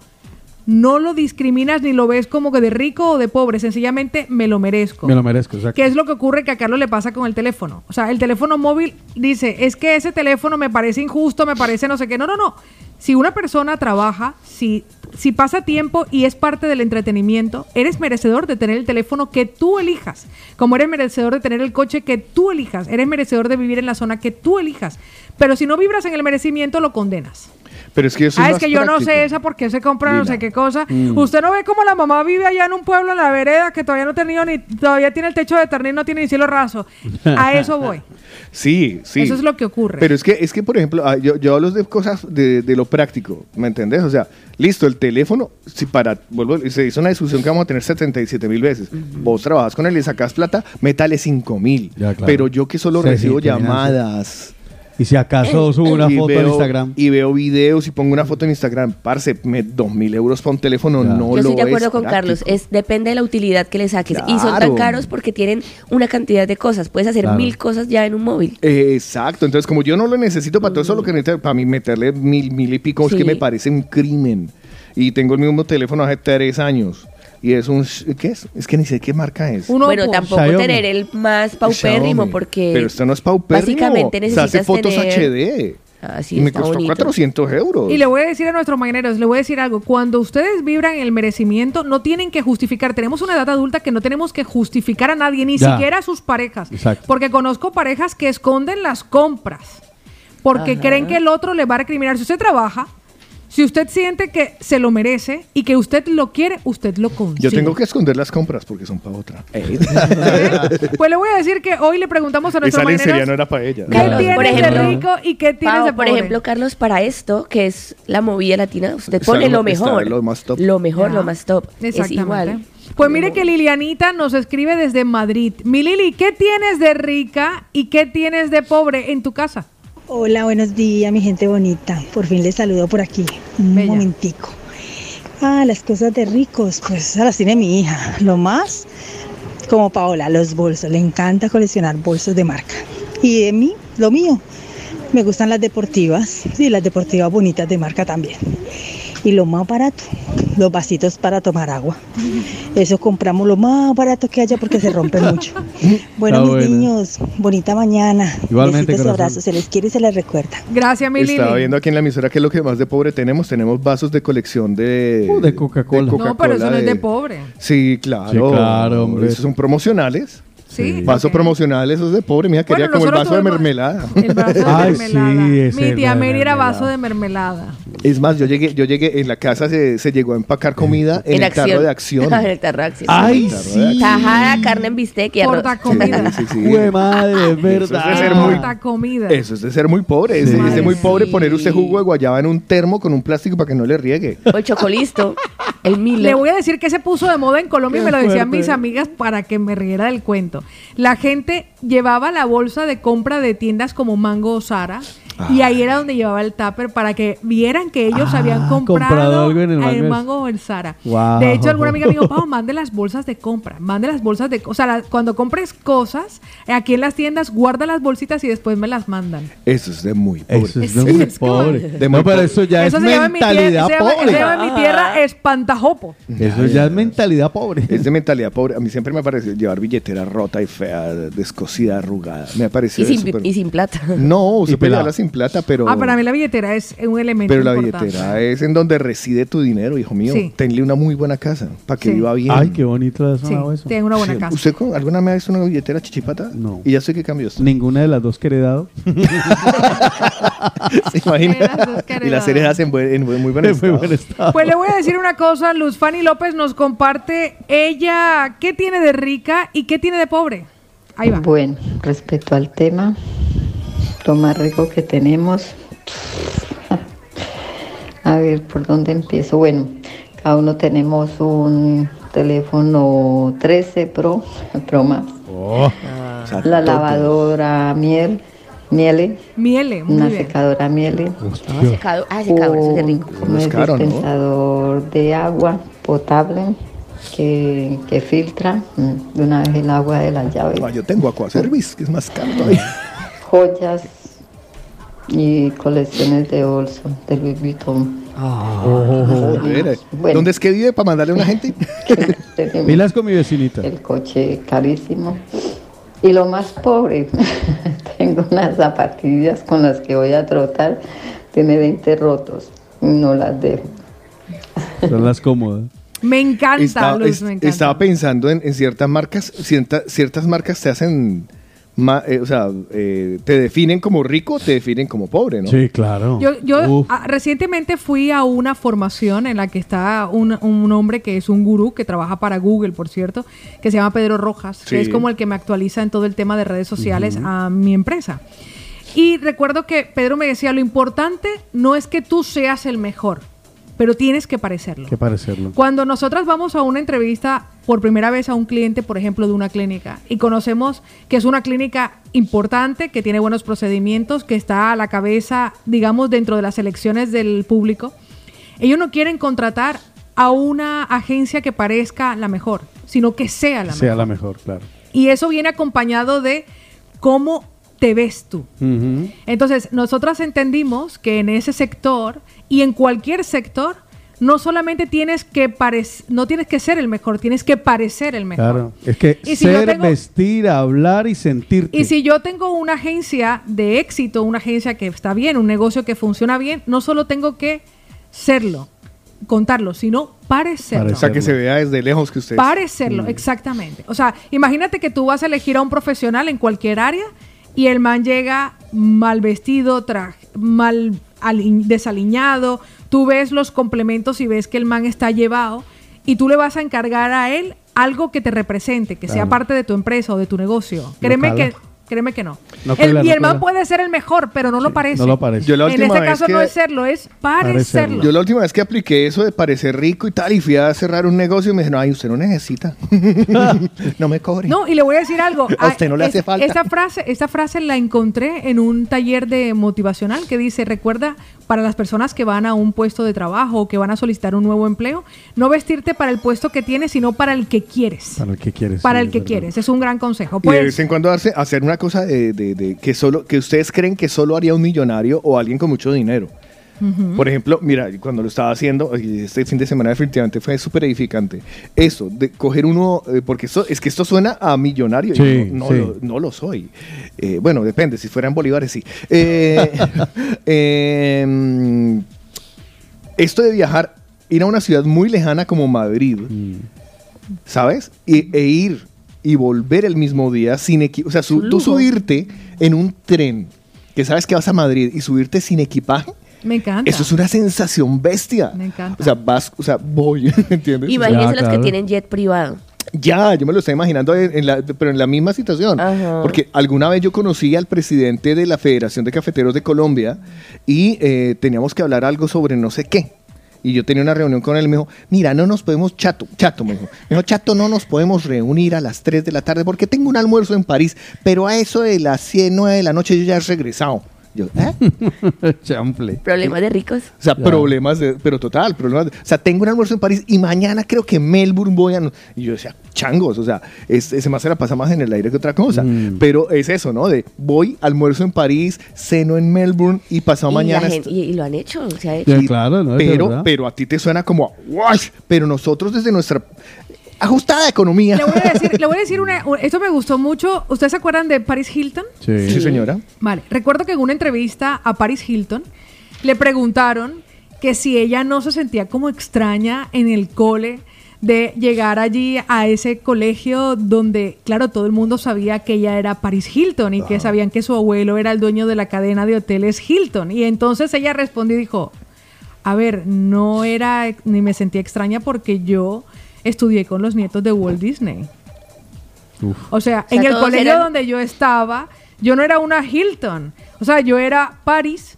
[SPEAKER 2] no lo discriminas ni lo ves como que de rico o de pobre, sencillamente me lo merezco.
[SPEAKER 4] Me lo merezco, exacto.
[SPEAKER 2] ¿Qué es lo que ocurre que a Carlos le pasa con el teléfono? O sea, el teléfono móvil dice, es que ese teléfono me parece injusto, me parece no sé qué. No, no, no. Si una persona trabaja, si, si pasa tiempo y es parte del entretenimiento, eres merecedor de tener el teléfono que tú elijas. Como eres merecedor de tener el coche que tú elijas. Eres merecedor de vivir en la zona que tú elijas. Pero si no vibras en el merecimiento, lo condenas.
[SPEAKER 1] Pero es que eso
[SPEAKER 2] ah,
[SPEAKER 1] es
[SPEAKER 2] es que yo no sé esa porque se compra no sé qué cosa.
[SPEAKER 1] Mm.
[SPEAKER 2] Usted no ve cómo la mamá vive allá en un pueblo en la vereda que todavía no ha tenido ni todavía tiene el techo de ternil, no tiene ni cielo raso. A eso voy.
[SPEAKER 1] Sí, sí.
[SPEAKER 2] Eso es lo que ocurre.
[SPEAKER 1] Pero es que, es que por ejemplo, ah, yo, yo hablo de cosas de, de lo práctico, ¿me entendés? O sea, listo, el teléfono, si para, vuelvo, se hizo una discusión que vamos a tener 77 mil veces. Vos trabajas con él y sacas plata, métale 5 mil.
[SPEAKER 4] claro.
[SPEAKER 1] Pero yo que solo
[SPEAKER 4] Sí,
[SPEAKER 1] recibo
[SPEAKER 4] sí,
[SPEAKER 1] llamadas.
[SPEAKER 4] Y si acaso subo una
[SPEAKER 1] y
[SPEAKER 4] foto en Instagram.
[SPEAKER 1] Y veo videos y pongo una foto en Instagram. Parce, me, 2 mil euros para un teléfono no
[SPEAKER 3] Yo
[SPEAKER 1] lo
[SPEAKER 3] estoy de acuerdo
[SPEAKER 1] es
[SPEAKER 3] con Carlos, es depende de la utilidad que le saques. Y son tan
[SPEAKER 1] Claro.
[SPEAKER 3] caros porque tienen una cantidad de cosas. Puedes hacer
[SPEAKER 1] Claro.
[SPEAKER 3] mil cosas ya en un móvil.
[SPEAKER 1] Eh, Exacto, entonces como yo no lo necesito para todo eso, lo que necesito para mí meterle mil, mil y pico es que me parece un crimen. Y tengo el mismo teléfono hace tres años. Y es un... ¿Qué es? Es que ni sé qué marca es.
[SPEAKER 3] bueno, tampoco tener el más paupérrimo
[SPEAKER 1] Xiaomi.
[SPEAKER 3] porque
[SPEAKER 1] Pero esto no es paupérrimo.
[SPEAKER 3] básicamente
[SPEAKER 1] Se
[SPEAKER 3] necesitas
[SPEAKER 1] hace fotos
[SPEAKER 3] tener-
[SPEAKER 1] HD.
[SPEAKER 3] Ah, sí,
[SPEAKER 1] y me costó
[SPEAKER 3] bonito.
[SPEAKER 1] 400 euros.
[SPEAKER 2] Y le voy a decir a nuestros mañaneros, le voy a decir algo. Cuando ustedes vibran el merecimiento, no tienen que justificar. Tenemos una edad adulta que no tenemos que justificar a nadie, ni
[SPEAKER 4] Ya.
[SPEAKER 2] siquiera a sus parejas.
[SPEAKER 4] Exacto.
[SPEAKER 2] Porque conozco parejas que esconden las compras. Porque
[SPEAKER 3] Ajá.
[SPEAKER 2] creen que el otro le va a recriminar. Si usted trabaja, si usted siente que se lo merece y que usted lo quiere, usted lo consigue.
[SPEAKER 1] Yo tengo que esconder las compras porque son para otra.
[SPEAKER 2] Pues le voy a decir que hoy le preguntamos a
[SPEAKER 1] lencería
[SPEAKER 2] mañaneros
[SPEAKER 1] no era para ella.
[SPEAKER 2] ¿Qué tienes
[SPEAKER 3] por
[SPEAKER 2] de
[SPEAKER 3] ejemplo,
[SPEAKER 2] rico y qué tienes de
[SPEAKER 3] por
[SPEAKER 2] pobre?
[SPEAKER 3] ejemplo, Carlos, para esto, que es la movida latina, usted
[SPEAKER 1] Está
[SPEAKER 3] pone
[SPEAKER 1] lo-
[SPEAKER 3] mejor.
[SPEAKER 1] lo más top.
[SPEAKER 3] Lo mejor, lo más top. Es
[SPEAKER 2] Exactamente.
[SPEAKER 3] igual.
[SPEAKER 2] Pues mire que Lilianita nos escribe desde Madrid. Mi Lili, ¿qué tienes de rica y qué tienes de pobre en tu casa?
[SPEAKER 23] Hola, buenos días, mi gente bonita. Por fin les saludo por aquí. Un momentico. Ah, las cosas de ricos, pues esas las tiene mi hija. Lo más, como Paola, los bolsos. Le encanta coleccionar bolsos de marca. Y de mí, lo mío. Me gustan las deportivas y las deportivas bonitas de marca también. Y lo más barato, los vasitos para tomar agua. Eso compramos lo más barato que haya porque se rompe mucho. Bueno,
[SPEAKER 4] Está
[SPEAKER 23] mis
[SPEAKER 4] buena.
[SPEAKER 23] niños, bonita mañana.
[SPEAKER 1] Igualmente,
[SPEAKER 23] Besitos abrazos. Se les quiere y se les recuerda.
[SPEAKER 2] Gracias, mi Lili.
[SPEAKER 1] Estaba viendo aquí en la emisora que es lo que más de pobre tenemos. Tenemos vasos de colección de,
[SPEAKER 4] Uh, de Coca-Cola.
[SPEAKER 2] No, pero eso no es de pobre.
[SPEAKER 1] Sí, claro.
[SPEAKER 4] Sí, claro, hombre.
[SPEAKER 1] Esos son promocionales.
[SPEAKER 2] Sí,
[SPEAKER 1] Vasos promocionales, esos de pobre. Mira, quería
[SPEAKER 2] Bueno,
[SPEAKER 1] como el vaso de mermelada.
[SPEAKER 2] El vaso de
[SPEAKER 1] Ay,
[SPEAKER 2] mermelada.
[SPEAKER 1] sí,
[SPEAKER 2] Mi tía Mary era vaso de mermelada.
[SPEAKER 1] Es más, yo llegué, yo llegué en la casa, se, se llegó a empacar comida en, el tarro de acción.
[SPEAKER 3] en el tarro de acción.
[SPEAKER 1] Ay,
[SPEAKER 3] En el tarro
[SPEAKER 1] sí.
[SPEAKER 3] de acción. Tajada, carne en bistec y arroz.
[SPEAKER 2] Portacomida.
[SPEAKER 1] Sí, sí,
[SPEAKER 4] madre, es verdad.
[SPEAKER 1] Eso es de ser muy,
[SPEAKER 2] comida.
[SPEAKER 1] eso es de ser muy pobre. Es,
[SPEAKER 4] Sí.
[SPEAKER 1] es de muy
[SPEAKER 3] Sí.
[SPEAKER 1] pobre poner usted jugo de guayaba en un termo con un plástico para que no le riegue.
[SPEAKER 3] O el chocolisto. El Milo.
[SPEAKER 2] Le voy a decir que se puso de moda en Colombia y me lo decían
[SPEAKER 1] fuerte.
[SPEAKER 2] mis amigas para que me riera del cuento. La gente llevaba la bolsa de compra de tiendas como Mango o Y ahí era donde llevaba el tupper para que vieran que ellos
[SPEAKER 4] Ah,
[SPEAKER 2] habían comprado,
[SPEAKER 4] comprado algo en el Mango.
[SPEAKER 2] Mango o el Zara.
[SPEAKER 4] Wow.
[SPEAKER 2] De hecho, alguna amiga me dijo, Pau, mande las bolsas de compra, mande las bolsas de... O sea, la- cuando compres cosas, aquí en las tiendas, guarda las bolsitas y después me las mandan.
[SPEAKER 1] Eso es de muy pobre.
[SPEAKER 4] Eso es de muy pobre.
[SPEAKER 1] De muy
[SPEAKER 4] no, pero
[SPEAKER 1] pobre.
[SPEAKER 4] eso ya
[SPEAKER 2] Eso
[SPEAKER 4] es mentalidad
[SPEAKER 2] se llama-
[SPEAKER 4] pobre.
[SPEAKER 2] se llama en mi tierra espantajopo.
[SPEAKER 4] Eso ya es mentalidad pobre.
[SPEAKER 1] Es de mentalidad pobre. A mí siempre me ha parecido llevar billetera rota y fea, descosida, arrugada. Me ha
[SPEAKER 3] Y
[SPEAKER 1] parecido
[SPEAKER 3] sin,
[SPEAKER 1] súper-
[SPEAKER 3] y sin plata.
[SPEAKER 1] No,
[SPEAKER 4] Y
[SPEAKER 1] llevarla sin plata, pero...
[SPEAKER 2] Ah, para mí la billetera es un elemento
[SPEAKER 1] Pero la
[SPEAKER 2] importante.
[SPEAKER 1] billetera es en donde reside tu dinero, hijo mío.
[SPEAKER 2] Sí.
[SPEAKER 1] Tenle una muy buena casa para que
[SPEAKER 2] Sí.
[SPEAKER 1] viva bien.
[SPEAKER 4] Ay, qué bonito ha
[SPEAKER 2] Sí,
[SPEAKER 4] eso.
[SPEAKER 2] tiene una buena
[SPEAKER 1] Sí.
[SPEAKER 2] casa.
[SPEAKER 1] ¿Usted con- alguna vez ha visto una billetera chichipata?
[SPEAKER 4] No.
[SPEAKER 1] Y ya sé que cambió esto.
[SPEAKER 4] Ninguna de las dos que he heredado.
[SPEAKER 1] ¿Se imagina?
[SPEAKER 2] Las
[SPEAKER 1] y las cerejas en, buen- en buen- muy buen
[SPEAKER 4] muy buen estado.
[SPEAKER 2] Pues le voy a decir una cosa, Luz Fanny López nos comparte ella qué tiene de rica y qué tiene de pobre. Ahí va.
[SPEAKER 14] Bueno, respecto al tema, lo más rico que tenemos, a ver, ¿por dónde empiezo? Bueno, cada uno tenemos un teléfono 13 Pro, Pro Max,
[SPEAKER 1] O sea,
[SPEAKER 14] la lavadora miel, miele,
[SPEAKER 2] Miele, muy
[SPEAKER 14] una
[SPEAKER 2] bien.
[SPEAKER 14] secadora miele,
[SPEAKER 3] Ah, secado. Ah, secador, eso es rico.
[SPEAKER 14] un
[SPEAKER 1] es caro, ¿no?
[SPEAKER 14] dispensador de agua potable que, que filtra mm, de una vez el agua de las llaves.
[SPEAKER 1] Ah, yo tengo Aquaservice, que es más caro todavía.
[SPEAKER 14] joyas y colecciones de bolsos de Louis Vuitton. Bueno.
[SPEAKER 1] ¿Dónde es que vive para mandarle a una gente?
[SPEAKER 4] Pilas con mi vecinita.
[SPEAKER 14] el coche carísimo. Y lo más pobre, tengo unas zapatillas con las que voy a trotar, tiene 20 rotos, no las dejo.
[SPEAKER 4] Son las cómodas.
[SPEAKER 2] Me encanta,
[SPEAKER 1] Estaba,
[SPEAKER 2] Luz,
[SPEAKER 1] es-
[SPEAKER 2] me encanta.
[SPEAKER 1] estaba pensando en, en ciertas marcas, cierta- ciertas marcas te hacen ma- eh, o sea, eh, te definen como rico, te definen como pobre, ¿no?
[SPEAKER 4] Sí, claro.
[SPEAKER 2] Yo, yo
[SPEAKER 1] Uf.
[SPEAKER 2] ah, recientemente fui a una formación en la que está un, un hombre que es un gurú, que trabaja para Google, por cierto, que se llama Pedro Rojas,
[SPEAKER 24] Sí.
[SPEAKER 2] que es como el que me actualiza en todo el tema de redes sociales
[SPEAKER 24] Ujú.
[SPEAKER 2] a mi empresa. Y recuerdo que Pedro me decía, lo importante no es que tú seas el mejor, pero tienes que parecerlo.
[SPEAKER 4] Que parecerlo.
[SPEAKER 2] Cuando nosotras vamos a una entrevista por primera vez a un cliente, por ejemplo, de una clínica, y conocemos que es una clínica importante, que tiene buenos procedimientos, que está a la cabeza, digamos, dentro de las elecciones del público, ellos no quieren contratar a una agencia que parezca la mejor, sino que sea la
[SPEAKER 4] sea
[SPEAKER 2] mejor.
[SPEAKER 4] la mejor, claro.
[SPEAKER 2] Y eso viene acompañado de cómo te ves tú. Entonces, nosotras entendimos que en ese sector y en cualquier sector, no solamente tienes que parec- no tienes que ser el mejor, tienes que parecer el mejor.
[SPEAKER 4] Claro. Es que
[SPEAKER 2] Y si yo
[SPEAKER 4] ser,
[SPEAKER 2] tengo-
[SPEAKER 4] vestir, hablar y sentirte.
[SPEAKER 2] Y si yo tengo una agencia de éxito, una agencia que está bien, un negocio que funciona bien, no solo tengo que serlo, contarlo, sino parecerlo.
[SPEAKER 1] O sea, que se vea desde lejos que usted es.
[SPEAKER 2] Parecerlo,
[SPEAKER 1] Mm.
[SPEAKER 2] exactamente. O sea, imagínate que tú vas a elegir a un profesional en cualquier área y el man llega mal vestido, tra- mal ali- desaliñado, tú ves los complementos y ves que el man está llevado y tú le vas a encargar a él algo que te represente, que sea parte de tu empresa o de tu negocio. Créeme que créeme que no.
[SPEAKER 4] No
[SPEAKER 2] El- y
[SPEAKER 4] no
[SPEAKER 2] el man puede ser el mejor, pero no lo parece.
[SPEAKER 4] no lo parece.
[SPEAKER 1] Yo la
[SPEAKER 2] en este caso
[SPEAKER 1] que-
[SPEAKER 2] no es serlo, es parecerlo.
[SPEAKER 1] Yo la última vez que apliqué eso de parecer rico y tal, y fui a cerrar un negocio y me dijeron, ay, usted no necesita. no me cobre.
[SPEAKER 2] No, y le voy a decir algo.
[SPEAKER 1] A usted no le
[SPEAKER 2] Ah,
[SPEAKER 1] hace
[SPEAKER 2] es-
[SPEAKER 1] falta.
[SPEAKER 2] Esta frase, esta frase la encontré en un taller de motivacional que dice, recuerda, para las personas que van a un puesto de trabajo o que van a solicitar un nuevo empleo, no vestirte para el puesto que tienes, sino para el que quieres.
[SPEAKER 4] Para el que quieres.
[SPEAKER 2] Para
[SPEAKER 4] sí,
[SPEAKER 2] el que
[SPEAKER 4] verdad.
[SPEAKER 2] quieres. Es un gran consejo.
[SPEAKER 1] Y de
[SPEAKER 2] Pues,
[SPEAKER 1] vez en cuando hacer una cosa de, de- de que solo que ustedes creen que solo haría un millonario o alguien con mucho dinero. Por ejemplo, mira, cuando lo estaba haciendo, este fin de semana definitivamente fue súper edificante. Eso, de coger uno, eh, porque esto, es que esto suena a millonario, y
[SPEAKER 4] Sí,
[SPEAKER 1] no, no
[SPEAKER 4] sí.
[SPEAKER 1] Lo, no lo soy. Eh, bueno, depende, si fueran bolívares, sí. Eh, eh, esto de viajar, ir a una ciudad muy lejana como Madrid, ¿sabes? Y- e ir y volver el mismo día sin equipo. O sea, su- tú subirte en un tren que sabes que vas a Madrid y subirte sin equipaje.
[SPEAKER 2] me encanta.
[SPEAKER 1] Eso es una sensación bestia.
[SPEAKER 2] Me encanta.
[SPEAKER 1] O sea, vas, o sea, voy, ¿entiendes?
[SPEAKER 3] Imagínense
[SPEAKER 1] Ya,
[SPEAKER 3] los que
[SPEAKER 1] claro.
[SPEAKER 3] tienen jet privado.
[SPEAKER 1] Ya, yo me lo estoy imaginando, en, en la, pero en la misma situación.
[SPEAKER 3] Ajá.
[SPEAKER 1] Porque alguna vez yo conocí al presidente de la Federación de Cafeteros de Colombia y eh, teníamos que hablar algo sobre no sé qué. Y yo tenía una reunión con él me dijo, mira, no nos podemos, chato, chato, me dijo, me dijo, chato, no nos podemos reunir a las 3 de la tarde porque tengo un almuerzo en París, pero a eso de las 100, 9 de la noche yo ya he regresado. Yo, ¿eh?
[SPEAKER 4] Chample.
[SPEAKER 3] Problemas de ricos.
[SPEAKER 1] O sea,
[SPEAKER 4] Ya.
[SPEAKER 1] problemas, de, pero total, problemas. de- o sea, tengo un almuerzo en París y mañana creo que Melbourne voy a. no- Y yo decía, changos, o sea, es- ese más se la pasa más en el aire que otra cosa.
[SPEAKER 4] Mm.
[SPEAKER 1] Pero es eso, ¿no? De voy, almuerzo en París, ceno en Melbourne y pasado
[SPEAKER 3] y,
[SPEAKER 1] mañana.
[SPEAKER 3] gente- y, y lo han hecho, se ha hecho.
[SPEAKER 4] Ya, claro,
[SPEAKER 1] pero, pero a ti te suena como, ¡wash! Pero nosotros desde nuestra ajustada economía.
[SPEAKER 2] Le voy a decir, le voy a decir una, esto me gustó mucho. ¿Ustedes se acuerdan de Paris Hilton?
[SPEAKER 1] Sí. Sí, señora.
[SPEAKER 2] Vale, recuerdo que en una entrevista a Paris Hilton le preguntaron que si ella no se sentía como extraña en el cole de llegar allí a ese colegio donde, claro, todo el mundo sabía que ella era Paris Hilton y que sabían que su abuelo era el dueño de la cadena de hoteles Hilton. Y entonces ella respondió y dijo, a ver, no era, ni me sentía extraña porque yo estudié con los nietos de Walt Disney. O sea,
[SPEAKER 3] O sea,
[SPEAKER 2] en el colegio
[SPEAKER 3] eran-
[SPEAKER 2] donde yo estaba, yo no era una Hilton. O sea, yo era Paris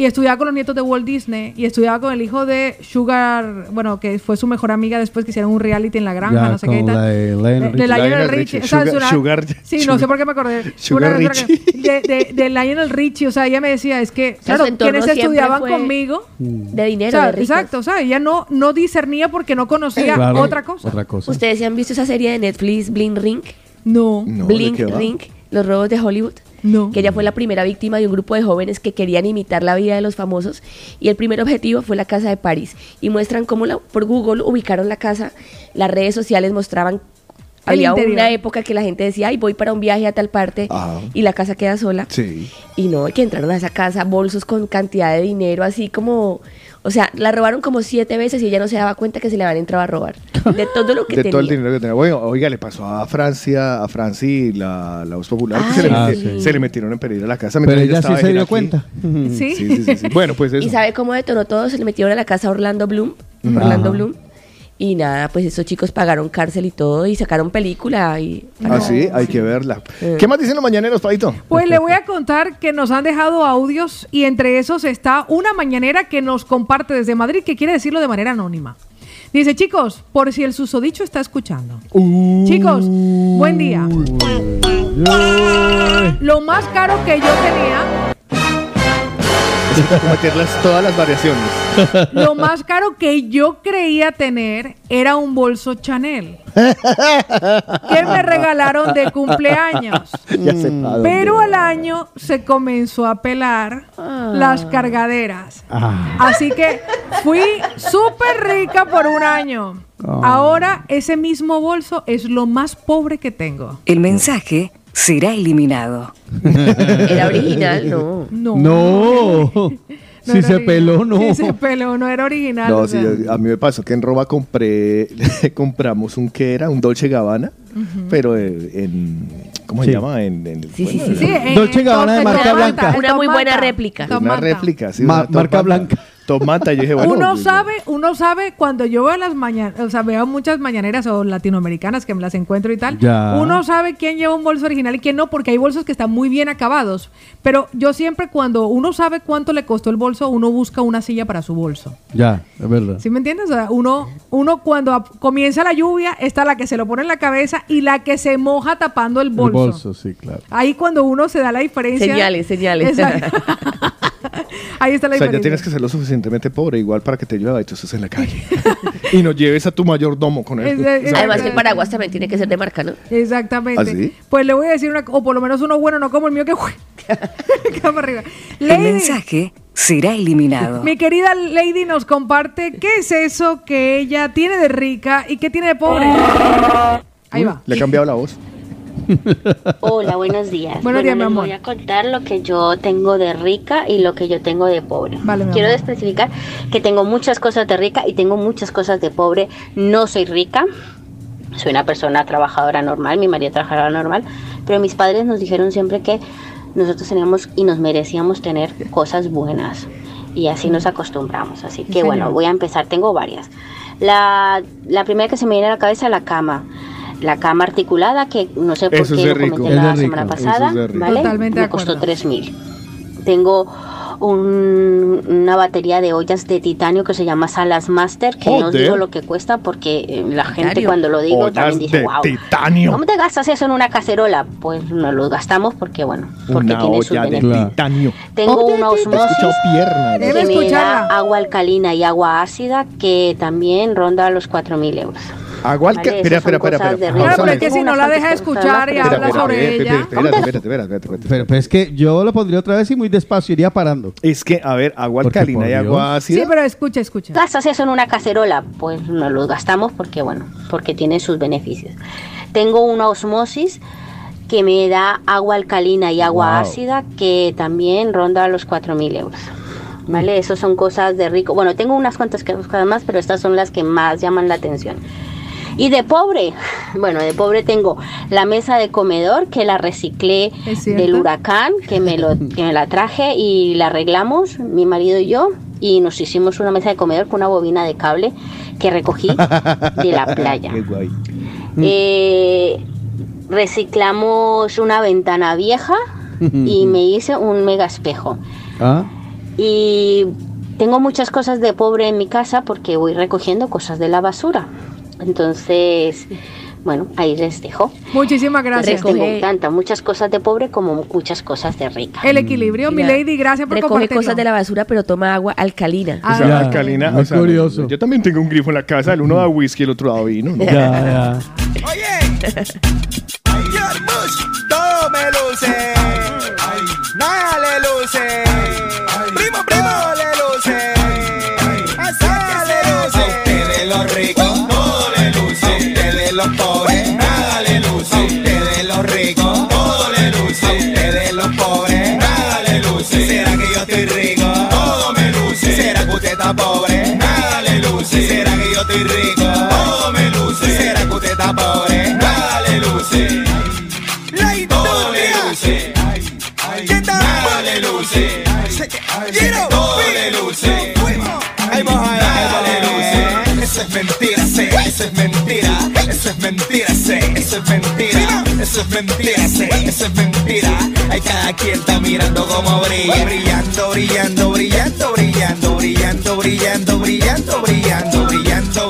[SPEAKER 2] y estudiaba con los nietos de Walt Disney y estudiaba con el hijo de Sugar, bueno, que fue su mejor amiga después que hicieron un reality en la granja,
[SPEAKER 4] Ya,
[SPEAKER 2] no sé qué y tal.
[SPEAKER 4] la de Lionel Richie.
[SPEAKER 2] de Lionel Richie. O sea,
[SPEAKER 1] Sugar- Sugar-
[SPEAKER 2] sí, no sé por qué me acordé.
[SPEAKER 1] Sugar
[SPEAKER 2] Una persona
[SPEAKER 1] Richie.
[SPEAKER 2] que- De, de, de Lionel Richie, o sea, ella me decía, es que, claro, quienes estudiaban conmigo...
[SPEAKER 3] De dinero,
[SPEAKER 2] o sea,
[SPEAKER 3] de ricos.
[SPEAKER 2] exacto, o sea, ella no, no discernía porque no conocía
[SPEAKER 4] Claro,
[SPEAKER 2] otra cosa.
[SPEAKER 4] Otra cosa.
[SPEAKER 3] ¿Ustedes se han visto esa serie de Netflix, Bling Ring?
[SPEAKER 2] No.
[SPEAKER 1] No, ¿de
[SPEAKER 3] Blink? Ring, los robos de Hollywood.
[SPEAKER 2] No.
[SPEAKER 3] Que ella fue la primera víctima de un grupo de jóvenes que querían imitar la vida de los famosos y el primer objetivo fue la casa de París. Y muestran cómo la- por Google ubicaron la casa, las redes sociales mostraban... Había una época que la gente decía, ay, voy para un viaje a tal parte
[SPEAKER 1] Ajá.
[SPEAKER 3] y la casa queda sola.
[SPEAKER 1] Sí.
[SPEAKER 3] Y no, que entraron a esa casa, bolsos con cantidad de dinero, así como, O sea, la robaron como siete veces y ella no se daba cuenta que se le habían entrado a robar. De todo lo que
[SPEAKER 1] de
[SPEAKER 3] tenía.
[SPEAKER 1] todo el dinero que tenía. Bueno, oiga, le pasó a Francia, a Franci, la, la voz popular, que se le,
[SPEAKER 3] sí.
[SPEAKER 1] se le metieron en peligro a la casa.
[SPEAKER 4] Pero
[SPEAKER 1] mientras
[SPEAKER 4] ella sí
[SPEAKER 1] estaba
[SPEAKER 4] se
[SPEAKER 1] de
[SPEAKER 4] dio
[SPEAKER 1] aquí.
[SPEAKER 4] cuenta.
[SPEAKER 2] ¿Sí?
[SPEAKER 1] Sí, sí, sí, sí. Bueno, pues eso.
[SPEAKER 3] ¿Y sabe cómo detonó todo? Se le metieron a la casa a Orlando Bloom. Orlando
[SPEAKER 1] Ajá.
[SPEAKER 3] Bloom. Y nada, pues esos chicos pagaron cárcel y todo y sacaron película y...
[SPEAKER 1] Ah, sí, hay que verla.
[SPEAKER 3] Eh.
[SPEAKER 1] ¿Qué más dicen los mañaneros, Paito?
[SPEAKER 2] Pues le voy a contar que nos han dejado audios y entre esos está una mañanera que nos comparte desde Madrid que quiere decirlo de manera anónima. Dice, chicos, por si el susodicho está escuchando. Chicos, buen día. Lo más caro que yo tenía,
[SPEAKER 1] Meterlas todas las variaciones.
[SPEAKER 2] lo más caro que yo creía tener era un bolso Chanel que me regalaron de cumpleaños.
[SPEAKER 1] ya sé
[SPEAKER 2] Pero al año se comenzó a pelar las cargaderas.
[SPEAKER 4] Ah.
[SPEAKER 2] Así que fui súper rica por un año.
[SPEAKER 24] Ah.
[SPEAKER 2] Ahora ese mismo bolso es lo más pobre que tengo.
[SPEAKER 24] El mensaje será eliminado.
[SPEAKER 3] Era original, no.
[SPEAKER 2] No.
[SPEAKER 4] No.
[SPEAKER 2] No
[SPEAKER 4] si se
[SPEAKER 2] original.
[SPEAKER 4] peló, no.
[SPEAKER 2] Si se peló, no era original.
[SPEAKER 1] No,
[SPEAKER 2] o
[SPEAKER 1] sí,
[SPEAKER 2] sea.
[SPEAKER 1] a mí me pasó que en Roma compré, compramos un que era, un Dolce Gabbana, pero en, ¿cómo se llama? En, en-
[SPEAKER 3] Sí, sí,
[SPEAKER 1] bueno,
[SPEAKER 3] sí.
[SPEAKER 2] Sí,
[SPEAKER 4] Dolce Gabbana de marca blanca.
[SPEAKER 3] Una muy buena réplica.
[SPEAKER 1] Una réplica, sí.
[SPEAKER 4] Ma-
[SPEAKER 1] una Top
[SPEAKER 4] marca blanca.
[SPEAKER 1] Top Manta, yo dije, bueno.
[SPEAKER 2] uno
[SPEAKER 1] pues,
[SPEAKER 2] sabe, uno sabe cuando yo veo las mañanas, o sea, veo muchas mañaneras o latinoamericanas que me las encuentro y tal.
[SPEAKER 4] Ya.
[SPEAKER 2] Uno sabe quién lleva un bolso original y quién no, porque hay bolsos que están muy bien acabados. Pero yo siempre cuando uno sabe cuánto le costó el bolso, uno busca una silla para su bolso.
[SPEAKER 4] Ya, es verdad.
[SPEAKER 2] ¿Sí me entiendes? O sea, uno, uno cuando comienza la lluvia, está la que se lo pone en la cabeza y la que se moja tapando el
[SPEAKER 4] El
[SPEAKER 2] bolso.
[SPEAKER 4] bolso, sí, claro.
[SPEAKER 2] Ahí cuando uno se da la diferencia.
[SPEAKER 3] Señales, señales.
[SPEAKER 2] Exacto. Ahí está la
[SPEAKER 1] O sea, ya
[SPEAKER 2] diferencia.
[SPEAKER 1] tienes que ser lo suficientemente pobre igual para que te llueva y tú estés en la calle. y no lleves a tu mayordomo con él.
[SPEAKER 2] Es- es-
[SPEAKER 3] Además que el paraguas también tiene que ser de marca, ¿no?
[SPEAKER 2] Exactamente.
[SPEAKER 1] ¿Ah, sí?
[SPEAKER 2] Pues le voy a decir una, o por lo menos uno bueno, no como el mío que queda para arriba.
[SPEAKER 24] El
[SPEAKER 2] Lady,
[SPEAKER 24] mensaje será eliminado.
[SPEAKER 2] mi querida Lady nos comparte qué es eso que ella tiene de rica y qué tiene de pobre. Ahí va.
[SPEAKER 1] Le he cambiado la voz.
[SPEAKER 19] Hola, buenos días.
[SPEAKER 2] Buenos días, mi
[SPEAKER 19] les
[SPEAKER 2] amor.
[SPEAKER 19] voy a contar lo que yo tengo de rica y lo que yo tengo de pobre.
[SPEAKER 2] Vale, mi
[SPEAKER 19] Quiero especificar que tengo muchas cosas de rica y tengo muchas cosas de pobre. No soy rica. Soy una persona trabajadora normal, mi marido trabajadora normal, pero mis padres nos dijeron siempre que nosotros teníamos y nos merecíamos tener cosas buenas y así nos acostumbramos. Así que bueno, voy a empezar, tengo varias. La, la primera que se me viene a la cabeza es la cama. La cama articulada, que no sé por
[SPEAKER 1] Eso
[SPEAKER 19] qué
[SPEAKER 1] de
[SPEAKER 19] lo
[SPEAKER 1] rico.
[SPEAKER 19] comenté
[SPEAKER 1] Es
[SPEAKER 19] la
[SPEAKER 1] de
[SPEAKER 19] semana pasada,
[SPEAKER 1] es de.
[SPEAKER 19] ¿vale?
[SPEAKER 2] Totalmente de
[SPEAKER 19] me costó
[SPEAKER 2] acuerdo.
[SPEAKER 19] 3 mil. Tengo un- una batería de ollas de titanio que se llama Salas Master, que no os
[SPEAKER 1] Joder.
[SPEAKER 19] digo lo que cuesta porque eh, la gente
[SPEAKER 3] Titanio.
[SPEAKER 19] cuando lo digo
[SPEAKER 1] Ollas
[SPEAKER 19] también dice,
[SPEAKER 1] de
[SPEAKER 19] wow.
[SPEAKER 1] titanio.
[SPEAKER 19] ¿Cómo te gastas eso en una cacerola? Pues no lo gastamos porque, bueno, porque
[SPEAKER 1] Una
[SPEAKER 19] tiene
[SPEAKER 1] olla de titanio.
[SPEAKER 19] Tengo una
[SPEAKER 1] He escuchado
[SPEAKER 19] osmosis
[SPEAKER 1] piernas.
[SPEAKER 2] Debe
[SPEAKER 19] que me da agua alcalina y agua ácida que también ronda los 4.000 euros.
[SPEAKER 1] Agua
[SPEAKER 19] Vale,
[SPEAKER 1] alca- Espera, espera, espera.
[SPEAKER 19] cosas
[SPEAKER 2] Claro, pero es que si no la deja escuchar y habla sobre ella.
[SPEAKER 1] espera, espera, espera, espera, espera, espera.
[SPEAKER 4] Pero, pero es que yo lo pondría otra vez y muy despacio iría parando.
[SPEAKER 1] Es que, a ver, agua alcalina y agua
[SPEAKER 2] Sí,
[SPEAKER 1] ácida.
[SPEAKER 2] pero escucha, escucha.
[SPEAKER 19] gastas eso en una cacerola? Pues no lo gastamos porque, bueno, porque tiene sus beneficios. Tengo una osmosis que me da agua alcalina y agua
[SPEAKER 1] Wow.
[SPEAKER 19] ácida que también ronda los 4.000 euros. ¿Vale? Esas son cosas de rico. Bueno, tengo unas cuantas que buscar más, pero estas son las que más llaman la atención. Y de pobre, bueno, de pobre tengo la mesa de comedor que la reciclé del huracán, que me, lo, que me la traje y la arreglamos, mi marido y yo, y nos hicimos una mesa de comedor con una bobina de cable que recogí de la playa.
[SPEAKER 1] Qué guay.
[SPEAKER 19] Eh, reciclamos una ventana vieja y me hice un mega espejo.
[SPEAKER 4] ¿Ah?
[SPEAKER 19] Y tengo muchas cosas de pobre en mi casa porque voy recogiendo cosas de la basura. Entonces, bueno, ahí les dejo.
[SPEAKER 2] Muchísimas gracias.
[SPEAKER 19] Tengo tanta, muchas cosas de pobre como muchas cosas de rica.
[SPEAKER 2] El equilibrio, mi lady, gracias por
[SPEAKER 3] Recoge
[SPEAKER 2] compartirlo.
[SPEAKER 3] cosas de la basura, pero toma agua alcalina.
[SPEAKER 2] Ah,
[SPEAKER 1] O sea,
[SPEAKER 2] Ya.
[SPEAKER 1] alcalina.
[SPEAKER 4] Muy
[SPEAKER 1] o sea,
[SPEAKER 4] curioso.
[SPEAKER 1] Yo también tengo un grifo en la casa. El uno da whisky, el otro da vino. ¿no?
[SPEAKER 4] Ya, ya.
[SPEAKER 7] Todo me luce, nada le luce,
[SPEAKER 10] está pobre, nada le luce. Todo le luce. Nada le luce. Todo le luce. Nada le luce. Eso es mentira, sé. Eso es mentira. Eso es mentira, sé. Eso es mentira. Eso es mentira, sé. Eso es mentira. Hay cada quien está mirando como brilla. Brillando, brillando, brillando, brillando, brillando, brillando, brillando, brillando, brillando,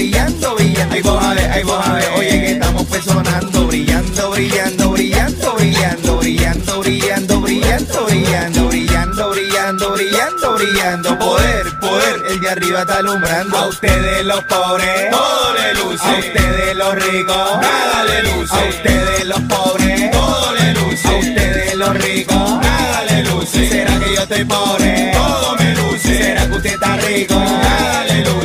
[SPEAKER 10] brillando, brillando, brillando. Ay, vos a ver, ay, vos a ver. Oye, que estamos personando. Brillando, brillando, brillando, brillando, brillando, brillando, brillando, brillando, brillando, brillando, brillando, brillando. Poder, poder, el de arriba está alumbrando. A ustedes los pobres, todo le luce. A ustedes los ricos, nada le luce. A ustedes los pobres, todo le luce. A ustedes los ricos, nada le luce. ¿Será que yo estoy pobre? Todo me luce. ¿Será que usted está rico?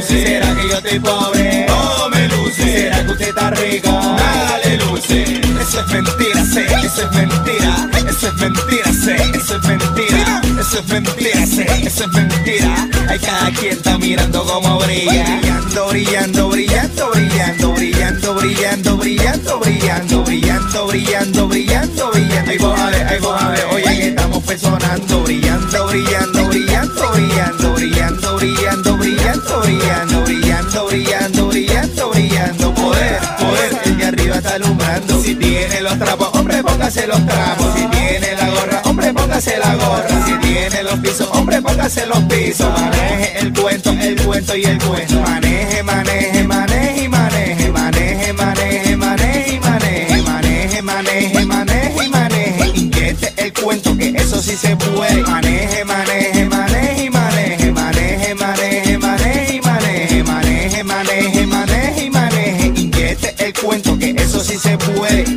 [SPEAKER 10] Luce. ¿Será que yo estoy pobre? Todo me luce. ¿Será que usted está rico? Nada le luce. Eso es mentira, sé. Eso es mentira. Eso es mentira, sé. Eso es mentira. Eso es mentira, sé. Eso es mentira. Hay cada quien está mirando como brilla. Brillando, brillando, brillando, brillando, brillando, brillando, brillando, brillando, brillando, brillando, brillando, brillando. Ay, vos a ver, ay, vos a ver. Oye, que estamos personando. Brillando, brillando, brillando, brillando, brillando, brillando, brillando, brillando, brillando, brillando, brillando. Poder, poder, el de arriba está alumbrando. Si tiene los trapos, hombre, póngase los trapos. Si tiene la gorra, hombre, póngase la gorra. Si tiene los pisos, hombre, póngase los pisos. Maneje el cuento, el cuento y el cuento. Maneje, maneje, maneje y maneje, maneje, maneje, maneje y maneje, maneje, maneje, maneje y maneje. Inyecte el cuento que eso sí se puede. Maneje, maneje se puede.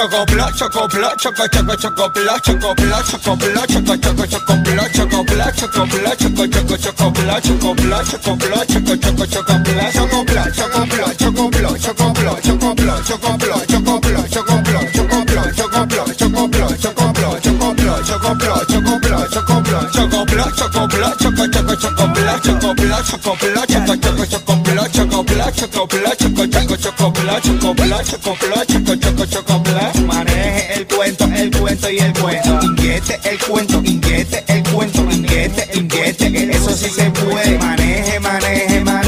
[SPEAKER 10] Choco blow, choco blow, choco choco choco blow, choco blow, choco blow, choco choco choco blow, choco blow, choco blow, choco choco choco blow, choco blow, choco blow, choco choco choco blow, choco blow, choco blow, choco blow, choco blow, choco blow, choco blow, choco blow, choco blow, choco blow, choco blow, choco blow, choco blow, choco blow, choco blow, choco blow, choco choco blow, choco blow, choco choco choco blow, choco blow, choco choco choco choco blow, choco choco blow, choco choco choco blow, choco blow, choco blow, choco choco choco blow. Maneje el cuento, el cuento y el cuento. Inyecte el cuento, inyecte el cuento, inyecte, que eso sí se puede. Maneje, maneje, maneje,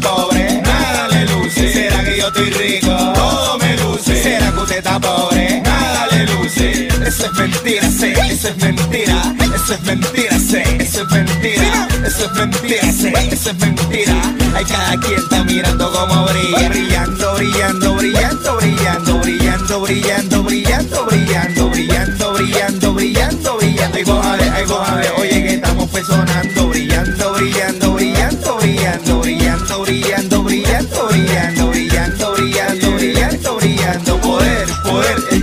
[SPEAKER 10] pobre? Nada le luce. ¿Será que yo estoy rico? Todo me luce. ¿Será que usted está pobre? Nada le luce. Eso es mentira, sé. Eso es mentira. Eso es mentira, sé. Eso es mentira. Eso es mentira, sé. Eso es mentira. Hay cada quien está mirando como brilla. Brillando, brillando, brillando, brillando, brillando, brillando, brillando, brillando, brillando, brillando, brillando, brillando. Ay vos a ver, oye que estamos personando. Brillando, brillando,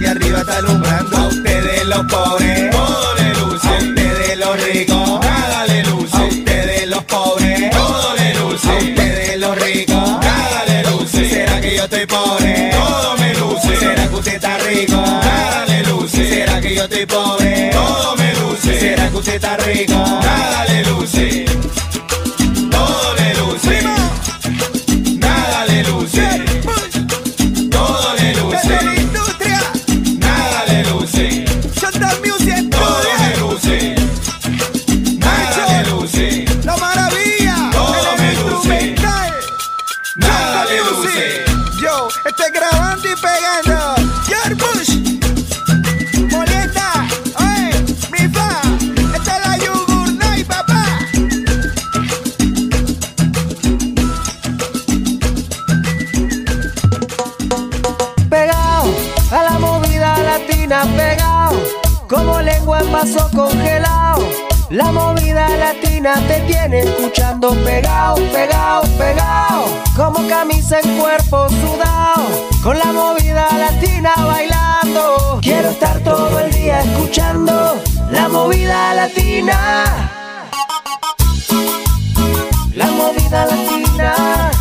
[SPEAKER 10] arriba está alumbrando. A ustedes los pobres, todo le luce. A ustedes los ricos, nada le luce. A ustedes los pobres, todo le luce. A ustedes los ricos, nada le luce. ¿Será que yo estoy pobre? Todo me luce. ¿Será que usted está rico? Nada le luce. ¿Será que yo estoy pobre? Todo me luce. ¿Será que usted está rico? Nada le luce.
[SPEAKER 7] Vaso congelado. La movida latina te tiene escuchando pegado, pegado, pegado. Como camisa en cuerpo sudado, con la movida latina bailando. Quiero estar todo el día escuchando la movida latina. La movida latina,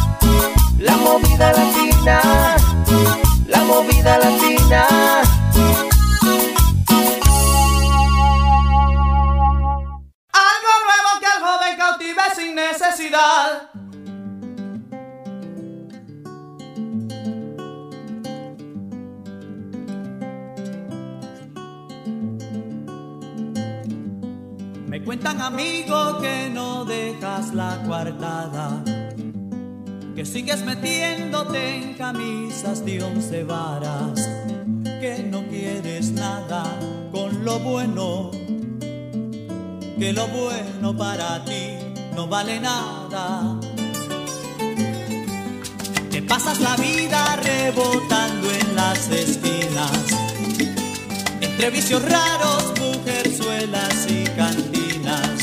[SPEAKER 7] la movida latina, la movida latina.
[SPEAKER 25] Me cuentan amigos que no dejas la coartada, que sigues metiéndote en camisas de once varas, que no quieres nada con lo bueno que lo bueno para ti no vale nada. Que pasas la vida rebotando en las esquinas, entre vicios raros, mujerzuelas y cantinas.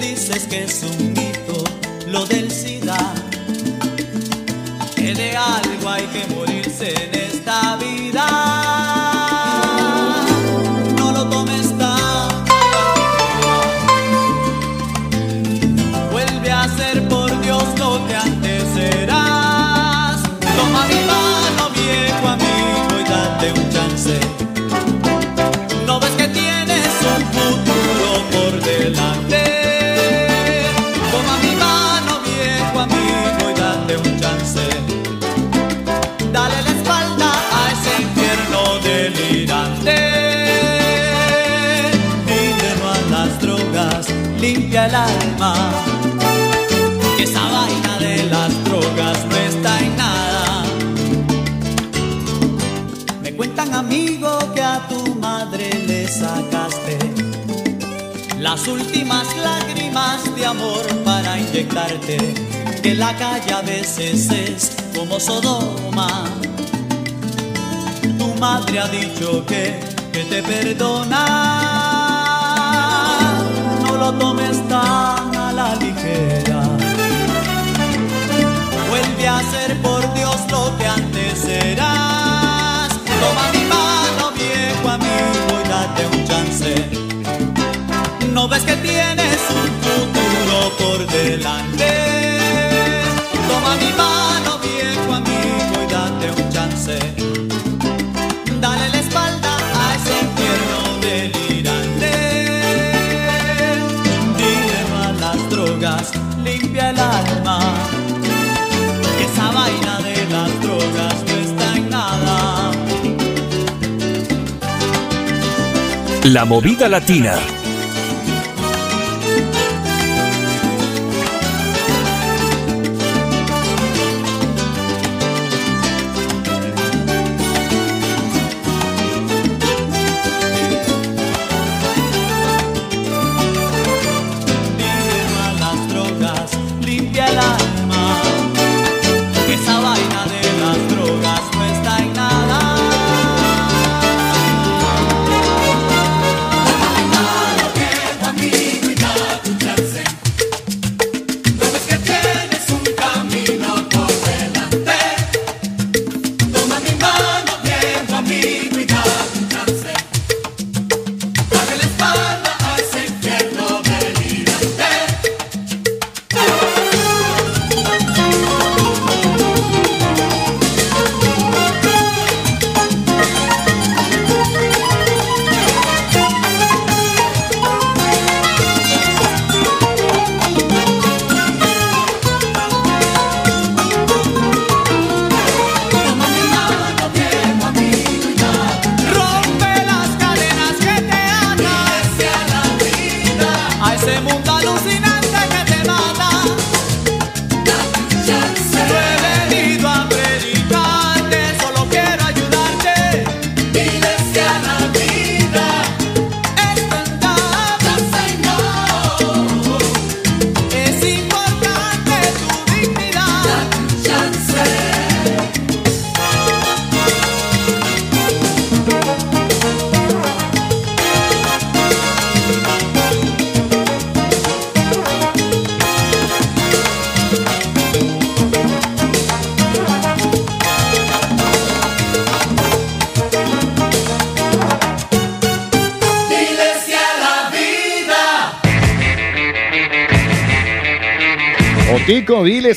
[SPEAKER 25] Dices que es un mito lo del SIDA, que de algo hay que morirse en esta vida. El alma. Esa vaina de las drogas no está en nada. Me cuentan amigos que a tu madre le sacaste las últimas lágrimas de amor para inyectarte. Que la calle a veces es como Sodoma. Tu madre ha dicho que, que te perdona. Lo tomes tan a la ligera. Vuelve a ser por Dios lo que antes eras. Toma mi mano, viejo amigo, y date un chance. No ves que tienes un futuro por delante. Toma mi mano, Esa vaina de las drogas no está en nada.
[SPEAKER 8] La movida latina.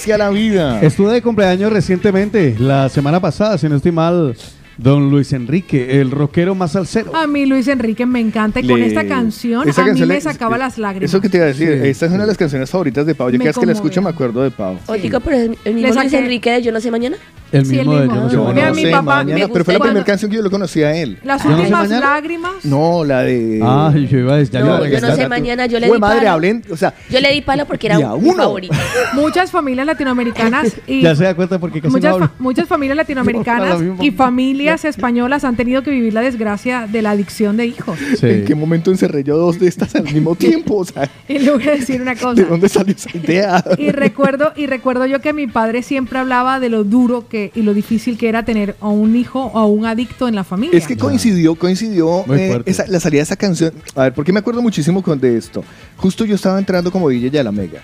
[SPEAKER 1] Tico, diles que a la vida.
[SPEAKER 4] Estuve de cumpleaños recientemente, la semana pasada, si no estoy mal, don Luis Enrique, el rockero más salsero.
[SPEAKER 2] A mí Luis Enrique me encanta y con esta canción
[SPEAKER 1] esa
[SPEAKER 2] a mí
[SPEAKER 1] canción
[SPEAKER 2] me
[SPEAKER 1] le-
[SPEAKER 2] sacaba las lágrimas.
[SPEAKER 1] Eso que te iba a decir,
[SPEAKER 4] Sí.
[SPEAKER 1] esta es una de las canciones favoritas de Pau. Yo
[SPEAKER 2] Me
[SPEAKER 1] cada vez que la escucho me acuerdo de Pau.
[SPEAKER 3] Oiga, pero es el mismo Luis Enrique de Yo no sé mañana.
[SPEAKER 4] El
[SPEAKER 2] Sí, el
[SPEAKER 4] mismo de
[SPEAKER 2] mismo.
[SPEAKER 4] Yo no sé
[SPEAKER 1] no
[SPEAKER 2] papá
[SPEAKER 1] mañana,
[SPEAKER 2] me
[SPEAKER 1] pero fue la primera canción que yo lo conocí a él.
[SPEAKER 2] Las
[SPEAKER 4] ¿Yo no
[SPEAKER 2] últimas
[SPEAKER 4] mañana?
[SPEAKER 2] lágrimas.
[SPEAKER 1] No, la de.
[SPEAKER 4] Ah, yo iba a decir,
[SPEAKER 3] No,
[SPEAKER 4] yo
[SPEAKER 3] no sé mañana, yo le di
[SPEAKER 1] madre,
[SPEAKER 3] palo.
[SPEAKER 1] hablen, o sea,
[SPEAKER 3] Yo le di palo porque era
[SPEAKER 1] uno.
[SPEAKER 3] favorito.
[SPEAKER 2] Muchas familias latinoamericanas y
[SPEAKER 4] Ya se da cuenta porque casi
[SPEAKER 2] muchas,
[SPEAKER 4] no hablo.
[SPEAKER 2] Muchas familias latinoamericanas y familias españolas han tenido que vivir la desgracia de la adicción de hijos.
[SPEAKER 4] Sí.
[SPEAKER 1] ¿en qué momento encerré yo dos de estas al mismo tiempo? O sea,
[SPEAKER 2] Y le voy a decir una cosa.
[SPEAKER 1] ¿de dónde salió esa idea?
[SPEAKER 2] Y recuerdo, y recuerdo yo que mi padre siempre hablaba de lo duro que y lo difícil que era tener a un hijo o a un adicto en la familia.
[SPEAKER 1] Es que coincidió, coincidió eh, esa- la salida de esa canción. A ver, ¿por qué me acuerdo muchísimo con de esto? Justo yo estaba entrando como DJ ya a la Mega.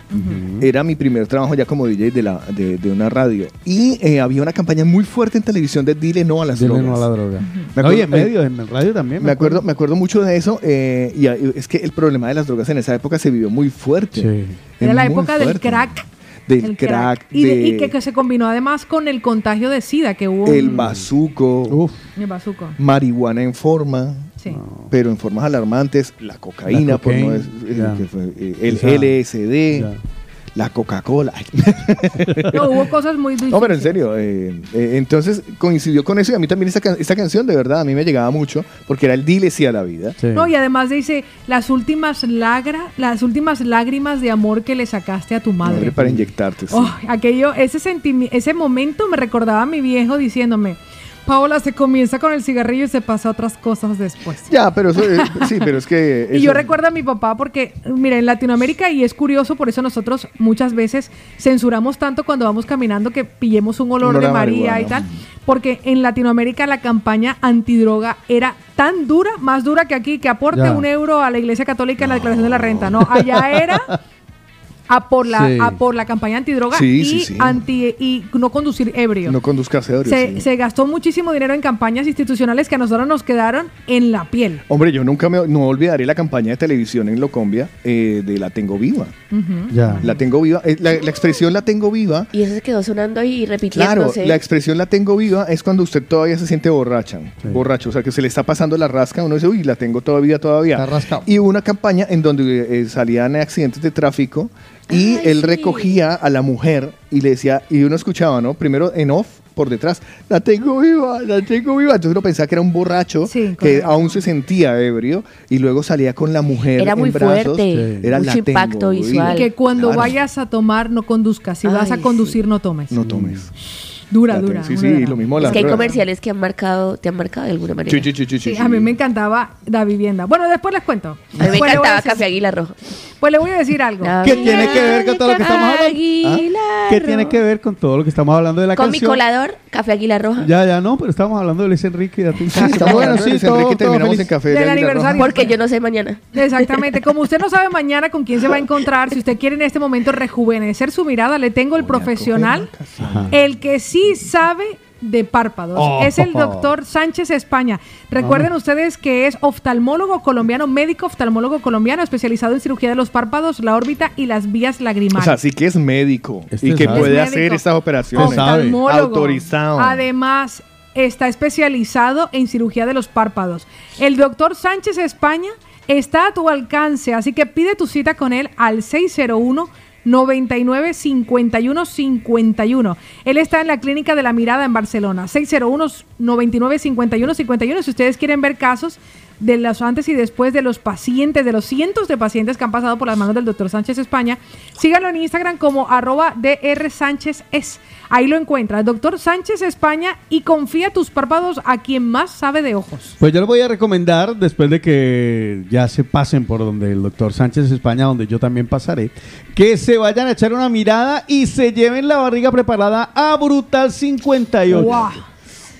[SPEAKER 1] Era mi primer trabajo ya como DJ de, la, de, de una radio. Y eh, había una campaña muy fuerte en televisión de Dile no a las
[SPEAKER 4] Dile
[SPEAKER 1] drogas.
[SPEAKER 4] no a la droga.
[SPEAKER 1] Me acuerdo-
[SPEAKER 4] Oye, en medio, en el radio también.
[SPEAKER 1] Me acuerdo, me acuerdo mucho de eso. eh, y eh, es que el problema de las drogas en esa época se vivió muy fuerte.
[SPEAKER 4] Sí.
[SPEAKER 2] Era la época del crack.
[SPEAKER 1] Del
[SPEAKER 2] el
[SPEAKER 1] crack,
[SPEAKER 2] Y, de-
[SPEAKER 1] de-
[SPEAKER 2] y que, que se combinó además con el contagio de SIDA que hubo.
[SPEAKER 1] El bazuco,
[SPEAKER 4] Uf,
[SPEAKER 2] el bazuco.
[SPEAKER 1] marihuana en forma.
[SPEAKER 2] Sí.
[SPEAKER 1] pero en formas alarmantes, la cocaína,
[SPEAKER 4] La
[SPEAKER 1] por no es- eh,
[SPEAKER 4] ya.
[SPEAKER 1] que fue, eh, el LSD. La Coca-Cola.
[SPEAKER 2] No, hubo cosas muy difíciles.
[SPEAKER 1] No, pero en serio, eh, eh, entonces coincidió con eso y a mí también esta, can- esta canción de verdad a mí me llegaba mucho porque era el dile sí a la vida.
[SPEAKER 4] sí.
[SPEAKER 2] No, y además dice las últimas lagra, las últimas lágrimas de amor que le sacaste a tu madre.
[SPEAKER 1] Madre para inyectarte. sí.
[SPEAKER 2] Oh, aquello, ese ese momento me recordaba a mi viejo diciéndome, Paola se comienza con el cigarrillo y se pasa a otras cosas después.
[SPEAKER 1] Ya, pero eso, eh, sí, pero es que...
[SPEAKER 2] Y
[SPEAKER 1] eso-
[SPEAKER 2] yo recuerdo a mi papá porque, mira, en Latinoamérica, y es curioso, por eso nosotros muchas veces censuramos tanto cuando vamos caminando que pillemos un olor
[SPEAKER 1] Olor
[SPEAKER 2] de María y tal, porque en Latinoamérica la campaña antidroga era tan dura, más dura que aquí, que aporte
[SPEAKER 4] Ya.
[SPEAKER 2] un euro a la Iglesia Católica en la declaración de la renta. No, allá era a por la,
[SPEAKER 4] Sí.
[SPEAKER 2] a por la campaña antidroga
[SPEAKER 1] Sí,
[SPEAKER 2] y,
[SPEAKER 1] sí, sí.
[SPEAKER 2] anti y no conducir ebrio.
[SPEAKER 1] No conduzcas ebrio,
[SPEAKER 2] se, gastó muchísimo dinero en campañas institucionales que a nosotros nos quedaron en la piel.
[SPEAKER 1] Hombre, yo nunca me no olvidaré la campaña de televisión en Locombia eh, de La Tengo Viva.
[SPEAKER 4] Ya.
[SPEAKER 1] La Tengo Viva, eh, la, la expresión La Tengo Viva
[SPEAKER 3] Y eso se quedó sonando ahí y
[SPEAKER 1] Claro,
[SPEAKER 3] repitiéndose.
[SPEAKER 1] la expresión la tengo viva es cuando usted todavía se siente borracha, borracho, o sea que se le está pasando la rasca, uno dice, uy, la tengo todavía, todavía.
[SPEAKER 4] Está rascado.
[SPEAKER 1] Y hubo una campaña en donde eh, salían accidentes de tráfico y
[SPEAKER 3] Ay,
[SPEAKER 1] él
[SPEAKER 3] sí.
[SPEAKER 1] recogía a la mujer y le decía, y uno escuchaba, ¿no? Primero en off, por detrás, la tengo viva, la tengo viva. Entonces uno pensaba que era un borracho
[SPEAKER 2] Sí,
[SPEAKER 1] que
[SPEAKER 2] correcto.
[SPEAKER 1] aún se sentía ebrio y luego salía con la mujer
[SPEAKER 3] Era
[SPEAKER 1] en
[SPEAKER 3] muy
[SPEAKER 1] brazos.
[SPEAKER 3] fuerte,
[SPEAKER 1] Era
[SPEAKER 3] mucho
[SPEAKER 1] la tengo
[SPEAKER 3] impacto
[SPEAKER 1] viva.
[SPEAKER 3] visual.
[SPEAKER 2] Que cuando
[SPEAKER 1] Claro.
[SPEAKER 2] vayas a tomar no conduzcas, si vas a conducir no tomes.
[SPEAKER 1] No tomes.
[SPEAKER 2] Dura,
[SPEAKER 1] La
[SPEAKER 2] dura.
[SPEAKER 1] tengo- Sí, sí,
[SPEAKER 2] dura.
[SPEAKER 1] lo mismo
[SPEAKER 3] Es
[SPEAKER 1] las
[SPEAKER 3] que hay comerciales que han marcado, te han marcado de alguna manera.
[SPEAKER 1] Sí, sí, sí, sí,
[SPEAKER 2] Sí,
[SPEAKER 1] sí,
[SPEAKER 2] a mí
[SPEAKER 1] sí.
[SPEAKER 2] me encantaba la vivienda. Bueno, después les cuento.
[SPEAKER 3] A mí me encantaba Café Águila Rojo.
[SPEAKER 2] Pues le voy a decir algo.
[SPEAKER 4] ¿Qué tiene que ver con todo lo que estamos hablando? ¿Ah? ¿Qué tiene que ver con todo lo que estamos hablando de la
[SPEAKER 3] Con mi
[SPEAKER 4] canción?
[SPEAKER 3] colador, Café Águila Roja.
[SPEAKER 4] Ya, ya no, pero estamos hablando de Luis Enrique.
[SPEAKER 1] Sí, estamos hablando de Luis Enrique, terminamos en Café de
[SPEAKER 2] Del
[SPEAKER 1] Águila Roja.
[SPEAKER 2] aniversario.
[SPEAKER 3] Porque yo no sé mañana.
[SPEAKER 2] Exactamente. Como usted no sabe mañana con quién se va a encontrar, si usted quiere en este momento rejuvenecer su mirada, le tengo el profesional, el que sí sabe de párpados.
[SPEAKER 4] Oh.
[SPEAKER 2] Es el doctor Sánchez España. Recuerden ustedes que es oftalmólogo colombiano, médico oftalmólogo colombiano, especializado en cirugía de los párpados, la órbita y las vías
[SPEAKER 1] O
[SPEAKER 2] lagrimales.
[SPEAKER 1] sea, sí que es médico
[SPEAKER 4] Este
[SPEAKER 1] y que
[SPEAKER 4] sabe.
[SPEAKER 1] puede
[SPEAKER 2] Es
[SPEAKER 1] hacer estas operaciones.
[SPEAKER 2] Oftalmólogo.
[SPEAKER 1] Autorizado.
[SPEAKER 2] Además, está especializado en cirugía de los párpados. El doctor Sánchez España está a tu alcance, así que pide tu cita con él al 601 99 51 51. Él está en la Clínica de la Mirada en Barcelona. 601 99 51 51. Si ustedes quieren ver casos de los antes y después de los pacientes, de los cientos de pacientes que han pasado por las manos del doctor Sánchez España, síganlo en Instagram como arroba DR Sánchez es. Ahí lo encuentras, doctor Sánchez España, y confía tus párpados a quien más sabe de ojos.
[SPEAKER 4] Pues yo les voy a recomendar, después de que ya se pasen por donde el doctor Sánchez España, donde yo también pasaré, que se vayan a echar una mirada y se lleven la barriga preparada a Brutal 58.
[SPEAKER 2] ¡Guau!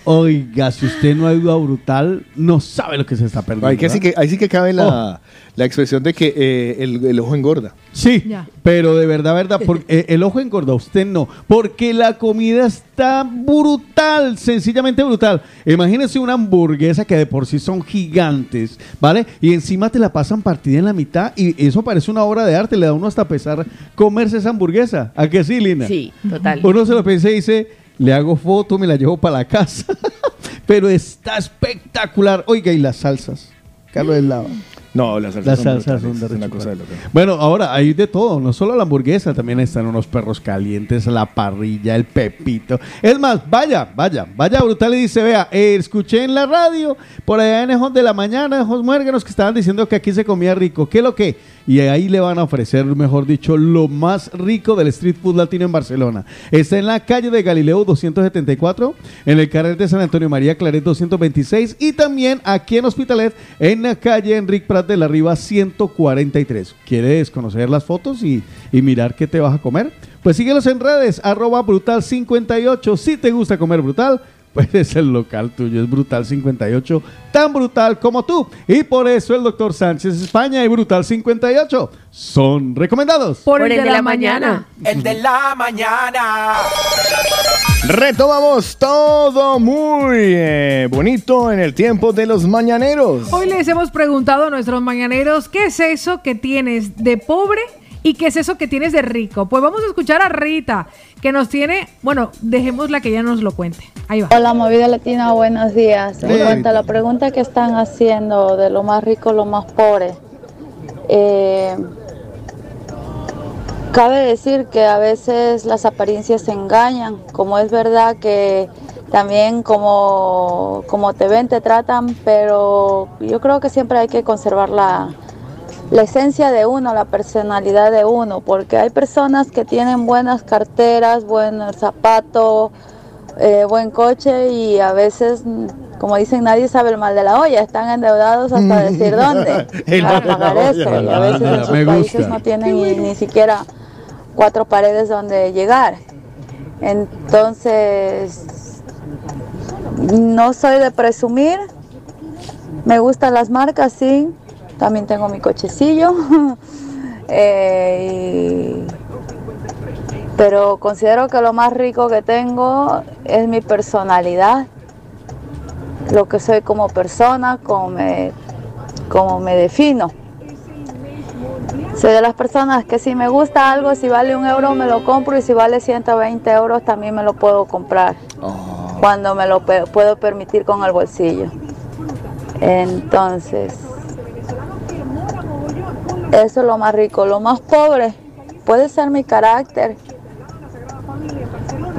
[SPEAKER 4] Oiga, si usted no ha ido a brutal, no sabe lo que se está perdiendo.
[SPEAKER 1] Ahí, que sí que, ahí sí que cabe
[SPEAKER 4] Oh.
[SPEAKER 1] la, la expresión de que eh, el, el ojo engorda.
[SPEAKER 4] Sí, pero de verdad, verdad, porque, eh, el ojo engorda, usted no, porque la comida está brutal, sencillamente brutal. Imagínese una hamburguesa que de por sí son gigantes, ¿vale? Y encima te la pasan partida en la mitad y eso parece una obra de arte, le da uno hasta pesar comerse esa hamburguesa. ¿A que sí, Lina?
[SPEAKER 3] Sí, total.
[SPEAKER 4] Uno se lo piensa y dice, le hago foto, me la llevo para la casa. pero está espectacular. Oiga, y las salsas. Carlos del Lava.
[SPEAKER 1] No, las salsas
[SPEAKER 4] Las
[SPEAKER 1] son
[SPEAKER 4] salsas son de
[SPEAKER 1] una cosa de loco.
[SPEAKER 4] Bueno, ahora hay de todo, no solo la hamburguesa, también están unos perros calientes, la parrilla, el pepito. Es más, vaya, vaya, vaya brutal y dice, vea, eh, escuché en la radio, por allá en Ejos de la Mañana, Ejos Muérganos, que estaban diciendo que aquí se comía rico. ¿Qué es lo que? Y ahí le van a ofrecer, mejor dicho, lo más rico del street food latino en Barcelona. Está en la calle de Galileo 274, en el carrer de San Antonio María Claret 226 y también aquí en Hospitalet, en la calle Enric Prat de la Riva 143. ¿Quieres conocer las fotos y, y mirar qué te vas a comer? Pues síguelos en redes, arroba brutal58. Si te gusta comer brutal, pues es el local tuyo, es Brutal 58, tan brutal como tú. Y por eso el doctor Sánchez España y Brutal 58 son recomendados.
[SPEAKER 2] Por el, de, la, mañana.
[SPEAKER 10] El de la mañana.
[SPEAKER 1] Retomamos todo muy eh, bonito en el tiempo de los mañaneros.
[SPEAKER 2] Hoy les hemos preguntado a nuestros mañaneros qué es eso que tienes de pobre y qué es eso que tienes de rico. Pues vamos a escuchar a Rita, que nos tiene, bueno, dejémosla que ella nos lo cuente. Ahí va.
[SPEAKER 26] Hola Movida Latina, buenos días. En cuanto a la pregunta que están haciendo de lo más rico, lo más pobre, eh, cabe decir que a veces las apariencias se engañan, como es verdad que también como, como te ven te tratan, pero yo creo que siempre hay que conservar la, la esencia de uno, la personalidad de uno, porque hay personas que tienen buenas carteras, buenos zapatos, eh, buen coche y a veces, mm, como dicen, nadie sabe el mal de la olla, están endeudados hasta decir dónde
[SPEAKER 4] El
[SPEAKER 26] para
[SPEAKER 4] mal de la
[SPEAKER 26] pagar
[SPEAKER 4] olla.
[SPEAKER 26] eso y a veces en sus
[SPEAKER 4] Me
[SPEAKER 26] países
[SPEAKER 4] gusta.
[SPEAKER 26] no tienen ni, ni siquiera cuatro paredes donde llegar. Entonces, no soy de presumir, me gustan las marcas, sí, también tengo mi cochecillo. Eh, pero considero que lo más rico que tengo es mi personalidad, lo que soy como persona, como me, como me defino. Soy de las personas que si me gusta algo, si vale un euro me lo compro y si vale 120 euros también me lo puedo comprar. Cuando me lo puedo permitir con el bolsillo. Entonces, eso es lo más rico. Lo más pobre puede ser mi carácter.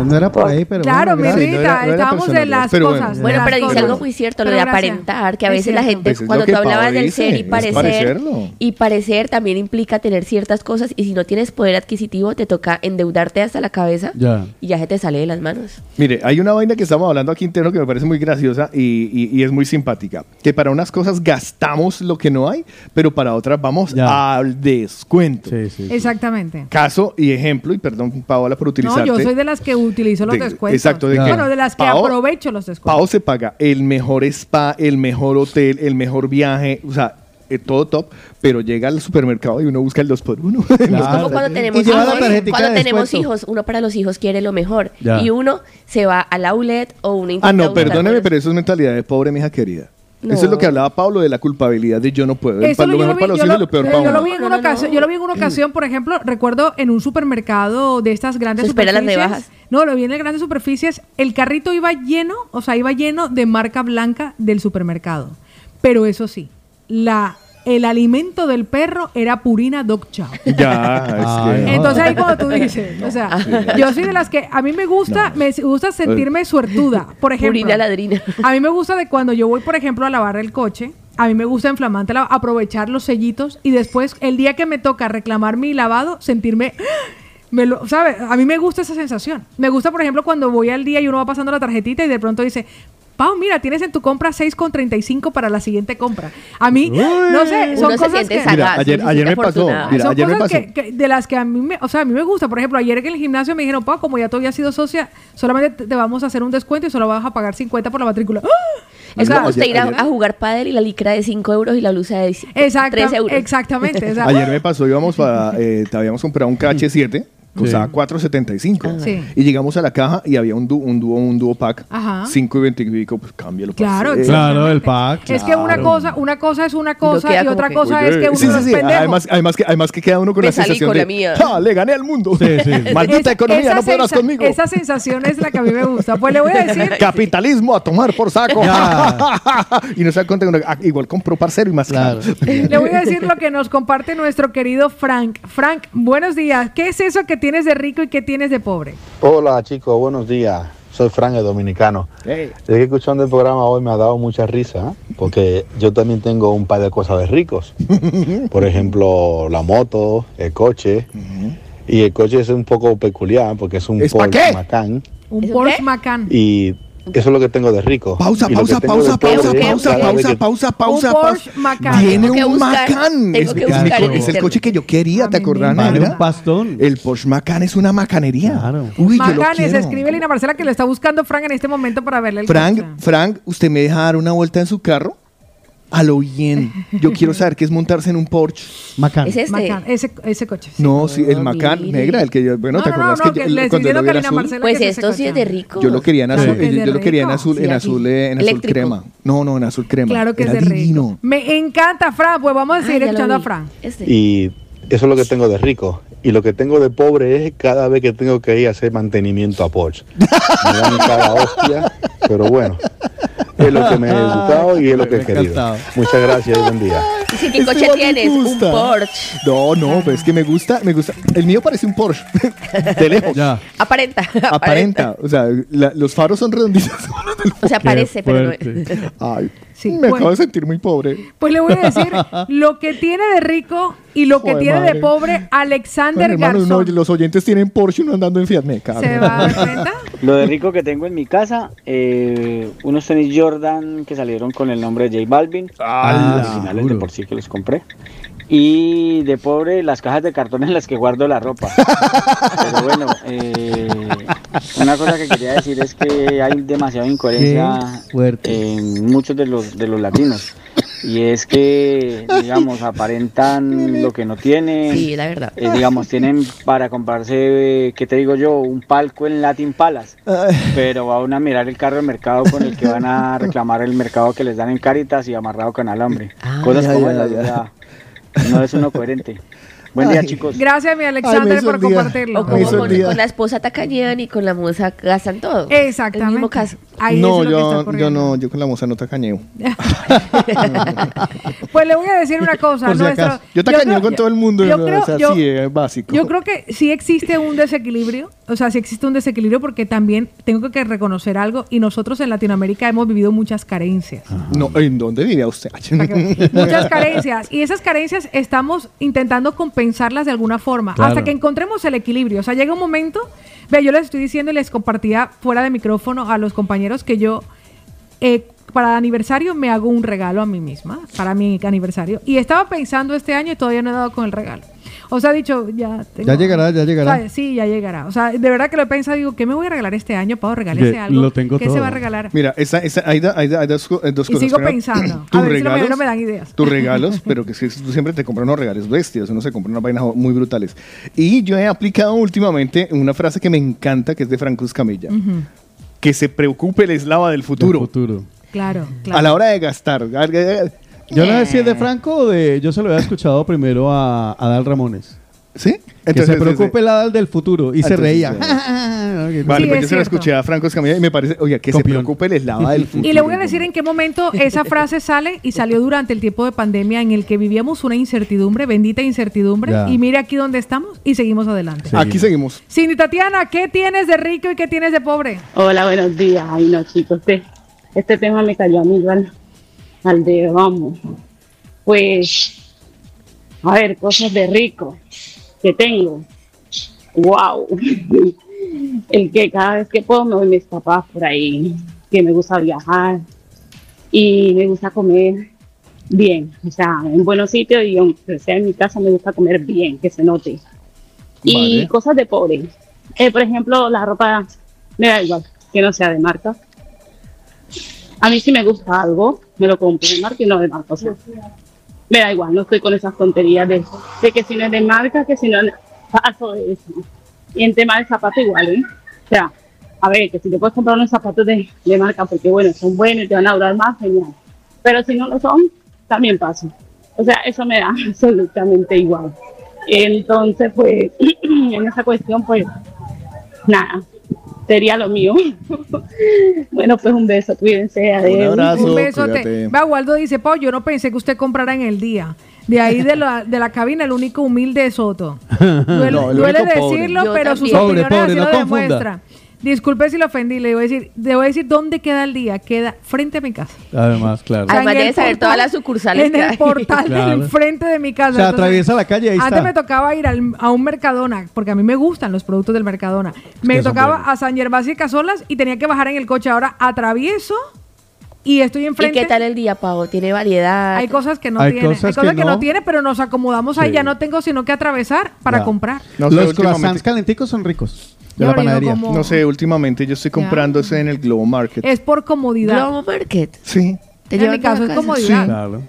[SPEAKER 4] No era por ahí, pero
[SPEAKER 2] Claro,
[SPEAKER 4] bueno,
[SPEAKER 2] mi. Rita, estábamos de las
[SPEAKER 1] Pero
[SPEAKER 2] cosas.
[SPEAKER 3] Bueno,
[SPEAKER 2] las
[SPEAKER 3] pero dice
[SPEAKER 2] cosas.
[SPEAKER 3] algo muy cierto, lo de aparentar, que a
[SPEAKER 2] Es
[SPEAKER 3] veces la gente,
[SPEAKER 1] Pues es
[SPEAKER 3] cuando tú hablabas del
[SPEAKER 1] dice,
[SPEAKER 3] ser y parecer, y parecer también implica tener ciertas cosas, y si no tienes poder adquisitivo, te toca endeudarte hasta la cabeza
[SPEAKER 1] Ya.
[SPEAKER 3] y ya se te sale de las manos.
[SPEAKER 1] Mire, hay una vaina que estamos hablando aquí interno que me parece muy graciosa y, y- y es muy simpática. Que para unas cosas gastamos lo que no hay, pero para otras vamos al descuento.
[SPEAKER 2] Exactamente.
[SPEAKER 1] Caso y ejemplo, y perdón, Paola, por
[SPEAKER 2] No,
[SPEAKER 1] utilizarte.
[SPEAKER 2] yo soy de las que utilizo los
[SPEAKER 1] De-
[SPEAKER 2] descuentos.
[SPEAKER 1] exacto, de que-
[SPEAKER 2] bueno, de las que
[SPEAKER 1] Pao-
[SPEAKER 2] aprovecho los descuentos.
[SPEAKER 1] Pau se paga el mejor spa, el mejor hotel, el mejor viaje, o sea, eh, todo top, pero llega al supermercado y uno busca el 2 por 1
[SPEAKER 3] Es como cuando tenemos,
[SPEAKER 1] la
[SPEAKER 3] hijos, cuando
[SPEAKER 1] de
[SPEAKER 3] tenemos hijos, uno para los hijos quiere lo mejor.
[SPEAKER 1] Ya.
[SPEAKER 3] Y uno se va al outlet o uno intenta
[SPEAKER 1] Ah, no, perdóneme, pero eso es mentalidad de pobre, mija querida.
[SPEAKER 3] No.
[SPEAKER 1] Eso es lo que hablaba Pablo de la culpabilidad de yo no puedo.
[SPEAKER 2] Eso
[SPEAKER 1] lo
[SPEAKER 2] yo
[SPEAKER 1] mejor
[SPEAKER 2] vi-
[SPEAKER 1] para los hijos
[SPEAKER 2] lo-
[SPEAKER 1] y lo peor
[SPEAKER 2] eh,
[SPEAKER 1] para
[SPEAKER 2] yo lo
[SPEAKER 1] uno.
[SPEAKER 2] vi en una ocasión, yo lo vi en una ocasión, por ejemplo, recuerdo en un supermercado de estas grandes
[SPEAKER 3] Se espera las rebajas.
[SPEAKER 2] No, lo vi en las grandes superficies. El carrito iba lleno, o sea, iba lleno de marca blanca del supermercado. Pero eso sí, la el alimento del perro era Purina Dog Chow.
[SPEAKER 1] Ya, es que.
[SPEAKER 2] Entonces ahí como tú dices, o sea, yo soy de las que a mí me gusta, me gusta sentirme suertuda. Por ejemplo,
[SPEAKER 3] Purina ladrina.
[SPEAKER 2] a mí me gusta de cuando yo voy, por ejemplo, a lavar el coche, a mí me gusta en flamante la- aprovechar los sellitos y después el día que me toca reclamar mi lavado, sentirme me lo, ¿sabe? A mí me gusta esa sensación. Me gusta, por ejemplo, cuando voy al día y uno va pasando la tarjetita y de pronto dice, Pau, mira, tienes en tu compra 6,35 para la siguiente compra. A mí, no sé, son
[SPEAKER 3] Uno
[SPEAKER 2] cosas que...
[SPEAKER 3] sagaz,
[SPEAKER 1] Mira, ayer- ayer me pasó, mira,
[SPEAKER 2] son
[SPEAKER 1] ayer me
[SPEAKER 2] cosas
[SPEAKER 1] pasó.
[SPEAKER 2] que, que- de las que a mí me, o sea, a mí me gusta. Por ejemplo, ayer en el gimnasio me dijeron, Pau, como ya tú habías sido socia, solamente te, vamos a hacer un descuento y solo vas a pagar 50 por la matrícula. ¡Ah!
[SPEAKER 3] Es como usted ir a, a jugar pádel y la licra de 5 euros y la blusa de
[SPEAKER 2] Exacta-
[SPEAKER 3] 3 euros.
[SPEAKER 2] Exactamente.
[SPEAKER 1] Ayer me pasó, íbamos para, eh, te habíamos comprado un KH7, costaba 4.75.
[SPEAKER 2] Sí.
[SPEAKER 1] Y llegamos a la caja y había un, du- un dúo, un dúo pack,
[SPEAKER 2] Ajá.
[SPEAKER 1] 5 y 20 y pico, pues cámbialo.
[SPEAKER 2] Claro,
[SPEAKER 1] parce.
[SPEAKER 4] Claro, el pack.
[SPEAKER 2] Es que una
[SPEAKER 1] Claro.
[SPEAKER 2] cosa, una cosa es una cosa y otra
[SPEAKER 3] que-
[SPEAKER 2] cosa es que uno
[SPEAKER 1] Sí,
[SPEAKER 2] no
[SPEAKER 1] sí,
[SPEAKER 2] es
[SPEAKER 1] sí. Además, además, que, además que queda uno con
[SPEAKER 3] Me
[SPEAKER 1] la
[SPEAKER 3] salí
[SPEAKER 1] sensación
[SPEAKER 3] con
[SPEAKER 1] de,
[SPEAKER 3] la mía.
[SPEAKER 1] ¡Ja! le gané al mundo.
[SPEAKER 4] Sí, sí.
[SPEAKER 1] Maldita economía,
[SPEAKER 2] esa
[SPEAKER 1] no podrás conmigo.
[SPEAKER 2] Esa sensación es la que a mí me gusta. Pues le voy a decir,
[SPEAKER 1] Capitalismo a tomar por saco. y no se da cuenta que uno, ah, igual compró parcero y más caro.
[SPEAKER 2] le voy a decir lo que nos comparte nuestro querido Frank. Frank, buenos días. ¿Qué es eso que tienes de rico y qué tienes de pobre?
[SPEAKER 27] Hola chicos, buenos días. Soy Frank, el dominicano. Desde que escuchando el programa hoy me ha dado mucha risa, ¿eh? porque yo también tengo un par de cosas de ricos. Por ejemplo, la moto, el coche. Y el coche es un poco peculiar porque es un
[SPEAKER 1] ¿Es
[SPEAKER 27] Porsche? Macan.
[SPEAKER 2] Un Porsche Macan.
[SPEAKER 27] Y eso es lo que tengo de rico.
[SPEAKER 1] Pausa, pausa, pausa, pausa, pausa, pausa, pausa, pausa, pausa.
[SPEAKER 2] Porsche Macan.
[SPEAKER 1] Tiene un Macan. Es, el coche que yo quería, ¿te acordás,
[SPEAKER 4] Vale un pastón.
[SPEAKER 1] El Porsche Macan es una macanería. Uy, yo lo
[SPEAKER 2] Macanes, escribe Lina Marcela que lo está buscando Frank en este momento para verle el
[SPEAKER 1] Frank,
[SPEAKER 2] coche.
[SPEAKER 1] Frank, ¿usted me deja dar una vuelta en su carro? A lo bien. Yo quiero saber qué es montarse en un Porsche.
[SPEAKER 4] Macan.
[SPEAKER 3] ¿Es este?
[SPEAKER 2] Macan, ese, ese coche. sí.
[SPEAKER 1] No, sí, el Macan,
[SPEAKER 3] mire.
[SPEAKER 1] negra, el que yo, bueno,
[SPEAKER 2] No,
[SPEAKER 1] ¿te
[SPEAKER 2] no, no,
[SPEAKER 1] acuerdas
[SPEAKER 2] no,
[SPEAKER 1] que,
[SPEAKER 2] que
[SPEAKER 1] yo-
[SPEAKER 2] le
[SPEAKER 1] cuando lo vi en azul?
[SPEAKER 2] Marcela
[SPEAKER 3] Pues esto sí es de rico.
[SPEAKER 1] Yo lo quería en azul,
[SPEAKER 2] de
[SPEAKER 1] yo lo quería en
[SPEAKER 2] rico.
[SPEAKER 1] azul, en azul,
[SPEAKER 3] aquí.
[SPEAKER 1] eh, en azul
[SPEAKER 3] Eléctrico.
[SPEAKER 1] crema. No, no, en azul crema.
[SPEAKER 2] Claro que es de rico.
[SPEAKER 1] divino.
[SPEAKER 2] Me encanta, Frank. Pues vamos a
[SPEAKER 3] Ah,
[SPEAKER 2] seguir escuchando a
[SPEAKER 3] vi.
[SPEAKER 2] Frank.
[SPEAKER 3] Este.
[SPEAKER 27] Y eso es lo que tengo de rico. Y lo que tengo de pobre es cada vez que tengo que ir a hacer mantenimiento a Porsche. Me dan cada hostia, pero bueno. Es lo que me he educado y es lo que he querido.
[SPEAKER 1] encantado.
[SPEAKER 27] Muchas gracias y buen día.
[SPEAKER 3] Dice, ¿qué
[SPEAKER 1] Este
[SPEAKER 3] coche tienes? Un. Porsche.
[SPEAKER 1] No, no, pero es que me gusta, me gusta. El mío parece un Porsche. De lejos.
[SPEAKER 4] Ya.
[SPEAKER 3] Aparenta.
[SPEAKER 1] Aparenta. O sea, la- los faros son redonditos.
[SPEAKER 3] O sea, parece, pero no.
[SPEAKER 1] Ay,
[SPEAKER 2] Sí,
[SPEAKER 1] me
[SPEAKER 2] bueno.
[SPEAKER 1] acabo de sentir muy pobre.
[SPEAKER 2] Pues le voy a decir lo que tiene de rico y lo que
[SPEAKER 1] Joder,
[SPEAKER 2] tiene de pobre Alexander
[SPEAKER 1] Bueno, hermano,
[SPEAKER 2] Garzón.
[SPEAKER 1] no, los oyentes tienen Porsche y uno andando en Fiat. Me cago.
[SPEAKER 2] ¿Se va a dar cuenta?
[SPEAKER 17] Lo de rico que tengo en mi casa, eh, unos tenis Jordan que salieron con el nombre de J Balvin,
[SPEAKER 1] Ah,
[SPEAKER 17] originales de por sí que los compré. Y de pobre, las cajas de cartón en las que guardo la ropa. Pero bueno, eh, una cosa que quería decir es que hay demasiada incoherencia en muchos de los, de los latinos. Y es que, digamos, aparentan lo que no tienen.
[SPEAKER 3] Sí, la verdad.
[SPEAKER 17] Eh, digamos, tienen para comprarse, ¿qué te digo yo? Un palco en Latin Palace. Pero van a mirar el carro de mercado con el que van a reclamar el mercado que les dan en Caritas y amarrado con alambre. Cosas
[SPEAKER 1] Ay,
[SPEAKER 17] como
[SPEAKER 1] ay,
[SPEAKER 17] esas,
[SPEAKER 1] ay,
[SPEAKER 17] sea, no es uno coherente. Buen día,
[SPEAKER 1] Ay.
[SPEAKER 17] chicos.
[SPEAKER 2] Gracias, mi Alexander,
[SPEAKER 1] hizo
[SPEAKER 2] por
[SPEAKER 1] el
[SPEAKER 2] compartirlo.
[SPEAKER 3] O como
[SPEAKER 1] el
[SPEAKER 3] con, con la esposa tacañean y con la musa gastan todo. El
[SPEAKER 2] Exactamente.
[SPEAKER 3] mismo caso.
[SPEAKER 2] Ahí
[SPEAKER 1] no,
[SPEAKER 2] es lo que está
[SPEAKER 1] yo, yo no, yo con la moza no tacañeo.
[SPEAKER 2] Pues le voy a decir una cosa.
[SPEAKER 1] Por si
[SPEAKER 2] nuestro-
[SPEAKER 1] acaso. Yo tacañeo
[SPEAKER 2] creo-
[SPEAKER 1] con todo el mundo,
[SPEAKER 2] yo
[SPEAKER 1] ¿no?
[SPEAKER 2] creo-
[SPEAKER 1] o sea,
[SPEAKER 2] yo-
[SPEAKER 1] sí, es básico.
[SPEAKER 2] Yo creo que sí existe un desequilibrio, o sea, sí existe un desequilibrio porque también tengo que reconocer algo y nosotros en Latinoamérica hemos vivido muchas carencias.
[SPEAKER 1] No, ¿en dónde vivía usted?
[SPEAKER 2] Muchas carencias y esas carencias estamos intentando compensarlas de alguna forma
[SPEAKER 4] Claro.
[SPEAKER 2] hasta que encontremos el equilibrio. O sea, llega un momento, vea, yo les estoy diciendo y les compartía fuera de micrófono a los compañeros que yo eh, para aniversario me hago un regalo a mí misma, para mi aniversario. Y estaba pensando este año y todavía no he dado con el regalo. O sea, he dicho, ya tengo-
[SPEAKER 4] Ya llegará, ya llegará.
[SPEAKER 2] O sea, sí, ya llegará. O sea, de verdad que lo he pensado, digo, ¿qué me voy a regalar este año? Pau,
[SPEAKER 4] Ye-
[SPEAKER 2] regálese algo.
[SPEAKER 4] lo tengo
[SPEAKER 2] ¿Qué se va a regalar?
[SPEAKER 1] Mira, esa, esa, hay, da- hay da- hay dos, eh, dos
[SPEAKER 2] Y
[SPEAKER 1] cosas.
[SPEAKER 2] sigo pensando.
[SPEAKER 1] tus
[SPEAKER 2] A ver si no me-
[SPEAKER 1] regalos,
[SPEAKER 2] no me dan ideas.
[SPEAKER 1] Tus regalos, pero que si tú siempre te compras unos regalos bestias, uno se compra unas vainas muy brutales. Y yo he aplicado últimamente una frase que me encanta, que es de Franco Escamilla.
[SPEAKER 2] Ujú.
[SPEAKER 1] Que se preocupe el eslava del futuro.
[SPEAKER 4] futuro.
[SPEAKER 2] Claro, claro.
[SPEAKER 1] A la hora de gastar.
[SPEAKER 4] Yo no sé si es de Franco o de. Yo se lo había escuchado primero a Adal Ramones.
[SPEAKER 1] ¿Sí?
[SPEAKER 4] que
[SPEAKER 1] Entonces,
[SPEAKER 4] se preocupe el Adal del futuro. Y se
[SPEAKER 1] Entonces,
[SPEAKER 4] reía.
[SPEAKER 1] Vale,
[SPEAKER 2] Sí,
[SPEAKER 1] pues
[SPEAKER 2] es
[SPEAKER 1] yo se la
[SPEAKER 2] cierto.
[SPEAKER 1] escuché a Franco Escamilla y me parece, oye, que se preocupe el eslava del futuro.
[SPEAKER 2] Y le voy a decir en qué momento esa frase sale y salió durante el tiempo de pandemia en el que vivíamos una incertidumbre, bendita incertidumbre.
[SPEAKER 1] Ya.
[SPEAKER 2] Y mire aquí dónde estamos y seguimos adelante.
[SPEAKER 1] Aquí seguimos.
[SPEAKER 2] Cindy Tatiana, ¿qué tienes de rico y qué tienes de pobre?
[SPEAKER 28] Hola, buenos días. Ay, no, chicos, este, este tema me cayó a mí al, al dedo, vamos. Pues, a ver, cosas de rico que tengo. ¡Wow! El que cada vez que puedo me voy mis papás por ahí que me gusta viajar y me gusta comer bien, o sea, en buenos sitios y aunque sea en mi casa me gusta comer bien, que se note. Y
[SPEAKER 29] Vale.
[SPEAKER 28] cosas de pobre. Eh, por ejemplo, la ropa me da igual, que no sea de marca. A mí si me gusta algo, me lo compro de marca y no de marca. O me da igual, no estoy con esas tonterías de, de que si no es de marca, que si no paso de eso. Y en tema de zapatos igual, ¿eh? O sea, a ver, que si te puedes comprar unos zapatos de, de marca porque bueno, son buenos y te van a durar más, genial. Pero si no lo son, también paso. O sea, eso me da absolutamente igual. Entonces, pues, en esa cuestión, pues, nada, sería lo mío. bueno, pues un beso, cuídense. adiós.
[SPEAKER 2] Un besote. Va, Waldo dice, Pau, yo no pensé que usted comprara en el día. De ahí de la, de la cabina, el único humilde es Soto. Duele,
[SPEAKER 4] No,
[SPEAKER 2] duele decirlo, pero sus opiniones
[SPEAKER 4] pobre,
[SPEAKER 2] así
[SPEAKER 4] no
[SPEAKER 2] lo
[SPEAKER 4] confunda.
[SPEAKER 2] demuestran. Disculpe si lo ofendí, le voy a decir, le voy a decir dónde queda el día. Queda frente a mi casa.
[SPEAKER 4] Además, claro.
[SPEAKER 3] Además
[SPEAKER 2] en
[SPEAKER 3] debe
[SPEAKER 2] el
[SPEAKER 3] saber
[SPEAKER 2] portal-
[SPEAKER 3] todas las sucursales
[SPEAKER 2] En
[SPEAKER 3] que
[SPEAKER 2] el
[SPEAKER 3] hay.
[SPEAKER 2] portal
[SPEAKER 4] Claro.
[SPEAKER 2] del frente de mi casa.
[SPEAKER 4] O sea,
[SPEAKER 2] Entonces,
[SPEAKER 4] atraviesa la calle y ahí
[SPEAKER 2] Antes
[SPEAKER 4] está.
[SPEAKER 2] me tocaba ir al- a un Mercadona, porque a mí me gustan los productos del Mercadona. Me tocaba a San Gervasio y Casolas y tenía que bajar en el coche. Ahora atravieso y estoy
[SPEAKER 3] ¿Y
[SPEAKER 2] enfrente.
[SPEAKER 3] qué tal el día, Pau? ¿Tiene variedad?
[SPEAKER 2] Hay cosas que no
[SPEAKER 4] Hay
[SPEAKER 2] tiene.
[SPEAKER 4] cosas
[SPEAKER 2] hay cosas
[SPEAKER 4] que
[SPEAKER 2] que, no.
[SPEAKER 4] no.
[SPEAKER 2] tiene, pero nos acomodamos ahí.
[SPEAKER 4] Sí.
[SPEAKER 2] Ya no tengo sino que atravesar para
[SPEAKER 4] Ya.
[SPEAKER 2] comprar.
[SPEAKER 1] No sé,
[SPEAKER 4] Los croissants calenticos son ricos. De la panadería.
[SPEAKER 2] como-
[SPEAKER 1] No sé, últimamente yo estoy comprando eso en el Globo Market.
[SPEAKER 2] Es por comodidad.
[SPEAKER 3] Globo Market.
[SPEAKER 1] Sí.
[SPEAKER 3] ¿Te
[SPEAKER 2] en mi caso es comodidad.
[SPEAKER 4] Claro.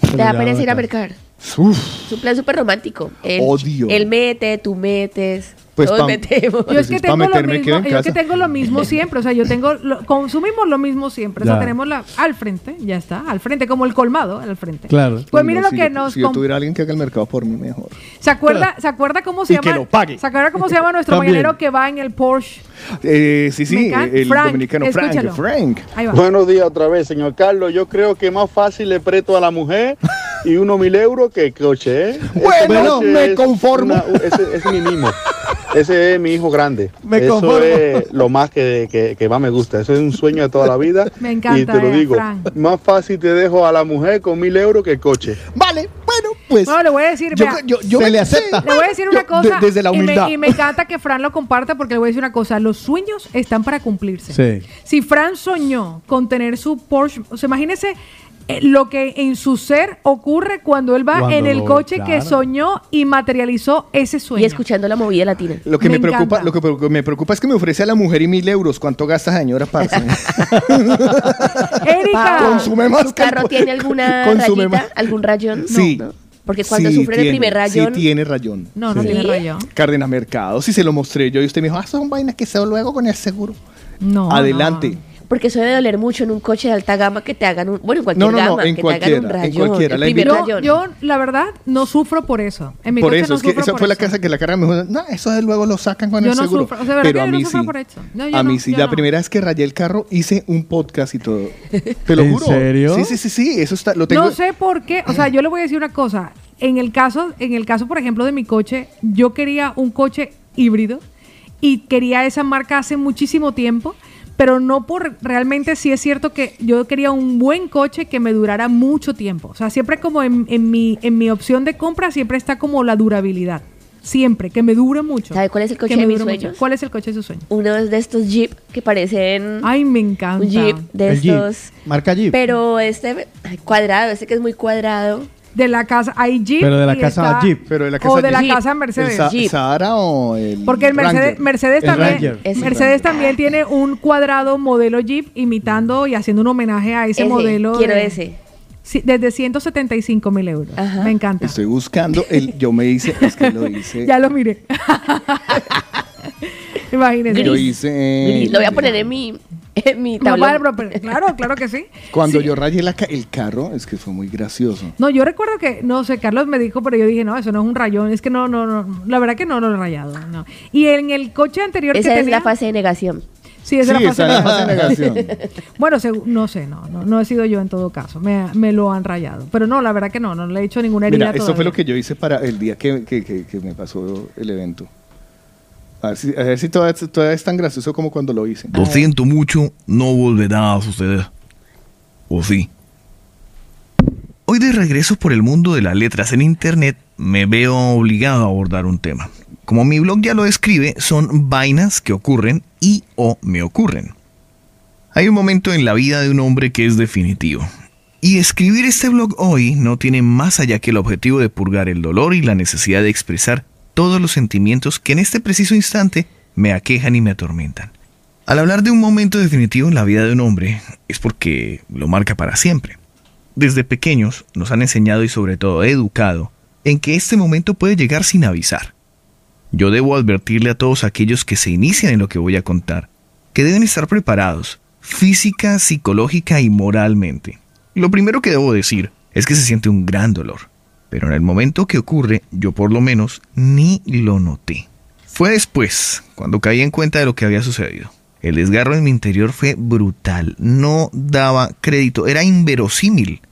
[SPEAKER 3] Te da pereza ir a mercar.
[SPEAKER 1] Uf.
[SPEAKER 3] Es un plan súper romántico.
[SPEAKER 1] Odio.
[SPEAKER 3] Él mete, tú metes.
[SPEAKER 1] Pues
[SPEAKER 3] todos
[SPEAKER 1] pam-
[SPEAKER 3] metemos.
[SPEAKER 2] Yo es que
[SPEAKER 1] pa'
[SPEAKER 2] tengo lo mismo, yo es que tengo lo mismo siempre, o sea, yo tengo lo- consumimos lo mismo siempre, o sea, tenemos la al frente, ya está, al frente como el colmado, al frente.
[SPEAKER 4] Claro.
[SPEAKER 2] Pues mire
[SPEAKER 1] No,
[SPEAKER 2] lo
[SPEAKER 1] si
[SPEAKER 2] que
[SPEAKER 1] yo-
[SPEAKER 2] nos
[SPEAKER 1] Si yo tuviera alguien que haga el mercado por mí, mejor.
[SPEAKER 2] ¿Se acuerda, ¿se acuerda cómo se
[SPEAKER 1] Y que
[SPEAKER 2] llama?
[SPEAKER 1] lo pague.
[SPEAKER 2] ¿Se acuerda cómo se llama nuestro mañanero que va en el Porsche?
[SPEAKER 1] Eh, sí, sí,
[SPEAKER 2] Mecan-
[SPEAKER 1] el
[SPEAKER 2] Frank,
[SPEAKER 1] dominicano Frank.
[SPEAKER 2] escúchalo.
[SPEAKER 1] Frank.
[SPEAKER 2] Ahí va.
[SPEAKER 27] Buenos días otra vez, señor Carlos. Yo creo que más fácil le presto a la mujer y unos mil euros que el coche, ¿eh? Ese
[SPEAKER 1] Bueno,
[SPEAKER 27] coche
[SPEAKER 1] me
[SPEAKER 27] es
[SPEAKER 1] conformo.
[SPEAKER 27] una- ese, ese es mi mismo. Ese es mi hijo grande.
[SPEAKER 4] Me
[SPEAKER 27] Eso
[SPEAKER 4] conformo.
[SPEAKER 27] es lo más que, que- que más me gusta. Eso es un sueño de toda la vida.
[SPEAKER 2] Me encanta,
[SPEAKER 27] Y te lo
[SPEAKER 2] eh,
[SPEAKER 27] digo,
[SPEAKER 2] Frank.
[SPEAKER 27] más fácil te dejo a la mujer con mil euros que el coche.
[SPEAKER 1] Vale, bueno, pues.
[SPEAKER 2] No, le voy a decir,
[SPEAKER 1] yo,
[SPEAKER 2] vea,
[SPEAKER 1] yo- yo
[SPEAKER 4] Se
[SPEAKER 1] me-
[SPEAKER 4] le acepta.
[SPEAKER 2] le voy a decir una
[SPEAKER 1] Yo,
[SPEAKER 2] cosa
[SPEAKER 1] de- desde la
[SPEAKER 2] y me-
[SPEAKER 1] humildad.
[SPEAKER 2] Y, me, encanta que Fran lo comparta porque le voy a decir una cosa, los sueños están para cumplirse.
[SPEAKER 4] Sí.
[SPEAKER 2] Si Fran soñó con tener su Porsche, o sea, imagínese lo que en su ser ocurre cuando él va
[SPEAKER 4] Cuando
[SPEAKER 2] en el
[SPEAKER 4] lo-
[SPEAKER 2] coche que soñó y materializó ese sueño.
[SPEAKER 3] Y escuchando la movida latina.
[SPEAKER 1] Lo que me,
[SPEAKER 2] Me
[SPEAKER 1] preocupa, lo que me preocupa es que me ofrece a la mujer y mil euros. ¿Cuánto gasta señora parce?
[SPEAKER 2] Erika,
[SPEAKER 1] Consume más
[SPEAKER 3] ¿Tu
[SPEAKER 1] que el
[SPEAKER 3] carro tiene alguna
[SPEAKER 1] Consume
[SPEAKER 3] rayita?
[SPEAKER 1] más.
[SPEAKER 3] ¿Algún rayón? No,
[SPEAKER 1] Sí.
[SPEAKER 3] ¿no? Porque cuando
[SPEAKER 1] Sí,
[SPEAKER 3] sufre el primer rayón...
[SPEAKER 1] Sí, tiene rayón.
[SPEAKER 2] no, no
[SPEAKER 3] Sí.
[SPEAKER 2] tiene rayón.
[SPEAKER 1] Cárdenas Mercado, sí se lo mostré yo y usted me dijo, ah, son vainas que se luego con el seguro.
[SPEAKER 2] No.
[SPEAKER 1] Adelante.
[SPEAKER 2] no.
[SPEAKER 3] Porque eso debe doler mucho en un coche de alta gama que te hagan un... Bueno, en cualquier
[SPEAKER 1] No, no, no,
[SPEAKER 3] gama,
[SPEAKER 1] en
[SPEAKER 3] que te hagan
[SPEAKER 1] cualquiera,
[SPEAKER 3] un
[SPEAKER 1] en
[SPEAKER 3] rayón.
[SPEAKER 1] cualquiera.
[SPEAKER 3] el
[SPEAKER 1] La
[SPEAKER 2] Yo, la verdad, no sufro por eso. En mi
[SPEAKER 1] Por
[SPEAKER 2] coche
[SPEAKER 1] eso,
[SPEAKER 2] no
[SPEAKER 1] es que esa fue la casa que la carga me dijo, no, eso de luego lo sacan con
[SPEAKER 2] Yo
[SPEAKER 1] el
[SPEAKER 2] no
[SPEAKER 1] seguro.
[SPEAKER 2] sufro, o sea, ¿verdad
[SPEAKER 1] Pero a mí
[SPEAKER 2] sufro
[SPEAKER 1] sí. a mí sí, la
[SPEAKER 2] no.
[SPEAKER 1] primera vez que rayé el carro hice un podcast y todo. Te lo
[SPEAKER 4] ¿En
[SPEAKER 1] juro.
[SPEAKER 4] serio?
[SPEAKER 1] Sí, sí, sí, sí, eso está, lo tengo.
[SPEAKER 2] No sé por qué, o sea, yo le voy a decir una cosa. En el caso, en el caso, por ejemplo, de mi coche, yo quería un coche híbrido y quería esa marca hace muchísimo tiempo, pero no por realmente sí es cierto que yo quería un buen coche que me durara mucho tiempo. O sea, siempre como en, en mi, en mi opción de compra siempre está como la durabilidad. Siempre, que me dure mucho.
[SPEAKER 3] ¿Sabe cuál es el coche de mis
[SPEAKER 2] mucho.
[SPEAKER 3] sueños?
[SPEAKER 2] ¿Cuál es el coche de sus sueños?
[SPEAKER 3] Uno es de estos Jeep que parecen...
[SPEAKER 2] Ay, me encanta.
[SPEAKER 3] Un Jeep de
[SPEAKER 4] El Jeep.
[SPEAKER 3] estos...
[SPEAKER 4] Marca Jeep.
[SPEAKER 3] Pero este cuadrado, este que es muy cuadrado.
[SPEAKER 2] De la casa, hay Jeep.
[SPEAKER 4] Pero de la casa
[SPEAKER 2] está-
[SPEAKER 4] Jeep.
[SPEAKER 1] Pero de la
[SPEAKER 2] o
[SPEAKER 1] casa
[SPEAKER 2] de la
[SPEAKER 1] Jeep.
[SPEAKER 2] casa Mercedes.
[SPEAKER 1] ¿El Sa-
[SPEAKER 3] Jeep.
[SPEAKER 1] Sahara o el
[SPEAKER 2] Porque el Mercedes,
[SPEAKER 1] Ranger?
[SPEAKER 2] Mercedes
[SPEAKER 4] El
[SPEAKER 2] también. Mercedes también tiene un cuadrado modelo Jeep imitando y haciendo un homenaje a ese,
[SPEAKER 3] Ese,
[SPEAKER 2] modelo.
[SPEAKER 3] quiero
[SPEAKER 2] de-
[SPEAKER 3] ese.
[SPEAKER 2] Sí, desde 175 mil euros.
[SPEAKER 3] Ajá.
[SPEAKER 2] Me encanta.
[SPEAKER 1] Estoy buscando el. Yo me hice. Es que lo hice.
[SPEAKER 2] Ya lo miré. Imagínese.
[SPEAKER 1] Yo hice.
[SPEAKER 3] Gris. Lo voy a poner en mi, en mi
[SPEAKER 2] No,
[SPEAKER 3] tablón.
[SPEAKER 2] vale, pero- pero- claro, claro que sí.
[SPEAKER 1] Cuando
[SPEAKER 2] Sí.
[SPEAKER 1] yo rayé la ca- el carro, es que fue muy gracioso.
[SPEAKER 2] No, yo recuerdo que, no sé, Carlos me dijo, pero yo dije, no, eso no es un rayón, es que no, no, no, la verdad que no lo he rayado, no. Y en el coche anterior
[SPEAKER 3] Esa
[SPEAKER 2] que
[SPEAKER 3] es
[SPEAKER 2] tenía,
[SPEAKER 3] la fase de negación.
[SPEAKER 2] sí, esa es
[SPEAKER 1] Sí,
[SPEAKER 2] la fase
[SPEAKER 1] esa
[SPEAKER 2] de
[SPEAKER 1] es la fase de
[SPEAKER 2] negación. Bueno, no sé, no, no, no he sido yo en todo caso, me, me lo han rayado, pero no, la verdad que no, no le he hecho ninguna herida
[SPEAKER 1] Mira, esto fue lo que yo hice para el día que, que- que- que me pasó el evento. A ver si, a ver si todavía, todavía es tan gracioso como cuando lo hice.
[SPEAKER 29] Lo siento mucho, no volverá a suceder. ¿O sí? Hoy de regreso por el mundo de las letras en Internet, me veo obligado a abordar un tema. Como mi blog ya lo describe, son vainas que ocurren y o me ocurren.
[SPEAKER 1] Hay un momento en la vida de un hombre que es definitivo. Y escribir este blog hoy no tiene más allá que el objetivo de purgar el dolor y la necesidad de expresar todos los sentimientos que en este preciso instante me aquejan y me atormentan. Al hablar de un momento definitivo en la vida de un hombre, es porque lo marca para siempre. Desde pequeños nos han enseñado y sobre todo educado en que este momento puede llegar sin avisar. Yo debo advertirle a todos aquellos que se inician en lo que voy a contar, que deben estar preparados, física, psicológica y moralmente. Lo primero que debo decir es que se siente un gran dolor, pero en el momento que ocurre, yo por lo menos ni lo noté. Fue después, cuando caí en cuenta de lo que había sucedido. El desgarro en mi interior fue brutal, no daba crédito, era inverosímil.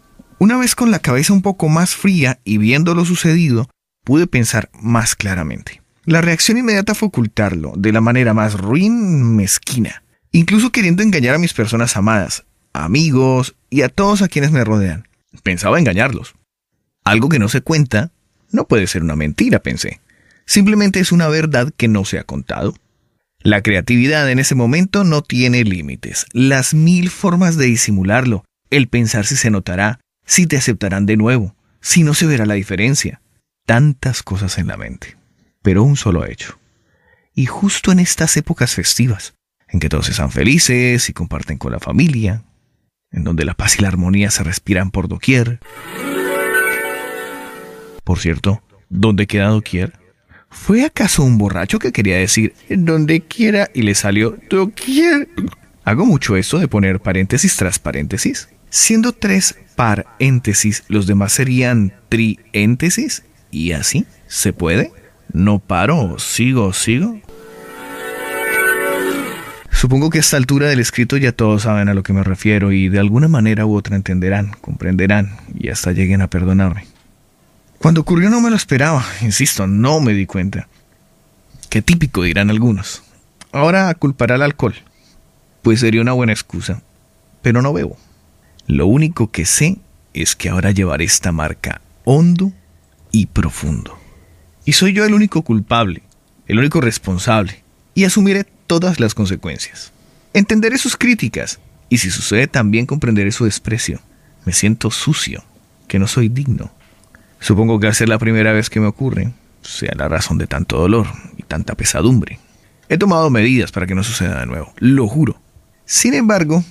[SPEAKER 1] Una vez con la cabeza un poco más fría y viendo lo sucedido, pude pensar más claramente. La reacción inmediata fue ocultarlo, de la manera más ruin, mezquina, incluso queriendo engañar a mis personas amadas, amigos y a todos a quienes me rodean. Pensaba engañarlos. Algo que no se cuenta no puede ser una mentira, pensé. Simplemente es una verdad que no se ha contado. La creatividad en ese momento no tiene límites. Las mil formas de disimularlo, el pensar si se notará, si te aceptarán de nuevo, si no se verá la diferencia. Tantas cosas en la mente, pero un solo hecho. Y justo en estas épocas festivas, en que todos están felices y comparten con la familia, en donde la paz y la armonía se respiran por doquier. Por cierto, ¿dónde queda doquier? ¿Fue acaso un borracho que quería decir donde quiera y le salió doquier? Hago mucho esto de poner paréntesis tras paréntesis. Siendo tres paréntesis, los demás serían triéntesis. ¿Y así? ¿Se puede? No paro, sigo, sigo. Supongo que a esta altura del escrito ya todos saben a lo que me refiero y de alguna manera u otra entenderán, comprenderán y hasta lleguen a perdonarme. Cuando ocurrió no me lo esperaba, insisto, no me di cuenta. Qué típico dirán algunos. Ahora culpará al alcohol. Pues sería una buena excusa, pero no bebo. Lo único que sé es que ahora llevaré esta marca hondo y profundo. Y soy yo el único culpable, el único responsable, y asumiré todas las consecuencias. Entenderé sus críticas, y si sucede también comprenderé su desprecio. Me siento sucio, que no soy digno. Supongo que al ser la primera vez que me ocurre, sea la razón de tanto dolor y tanta pesadumbre. He tomado medidas para que no suceda de nuevo, lo juro. Sin embargo,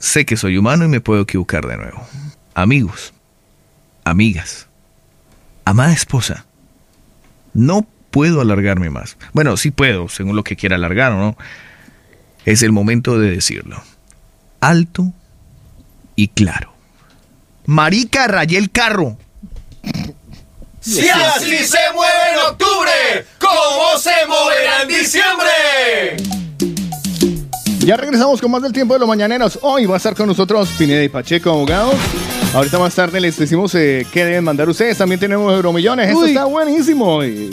[SPEAKER 1] sé que soy humano y me puedo equivocar de nuevo. Amigos, amigas, amada esposa, no puedo alargarme más. Bueno, sí puedo, según lo que quiera alargar o no. Es el momento de decirlo. Alto y claro. Marica, rayé el carro.
[SPEAKER 30] Si así se mueve en octubre, ¿cómo se moverá en diciembre?
[SPEAKER 31] Ya regresamos con más del tiempo de los mañaneros. Hoy va a estar con nosotros Pineda y Pacheco, abogados. Ahorita más tarde les decimos eh, qué deben mandar ustedes. También tenemos euromillones. Esto
[SPEAKER 4] Uy.
[SPEAKER 31] está buenísimo. Y-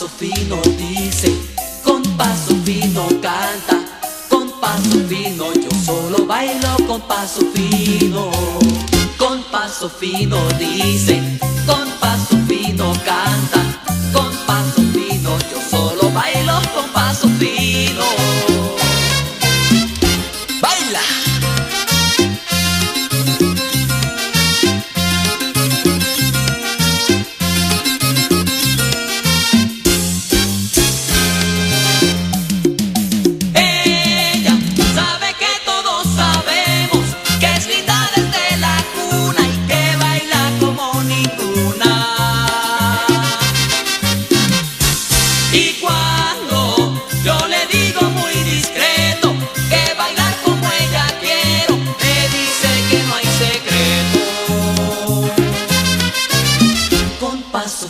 [SPEAKER 32] paso fino dice, con paso fino canta, con paso fino yo solo bailo con paso fino. Con paso fino dice, con paso fino canta, con paso fino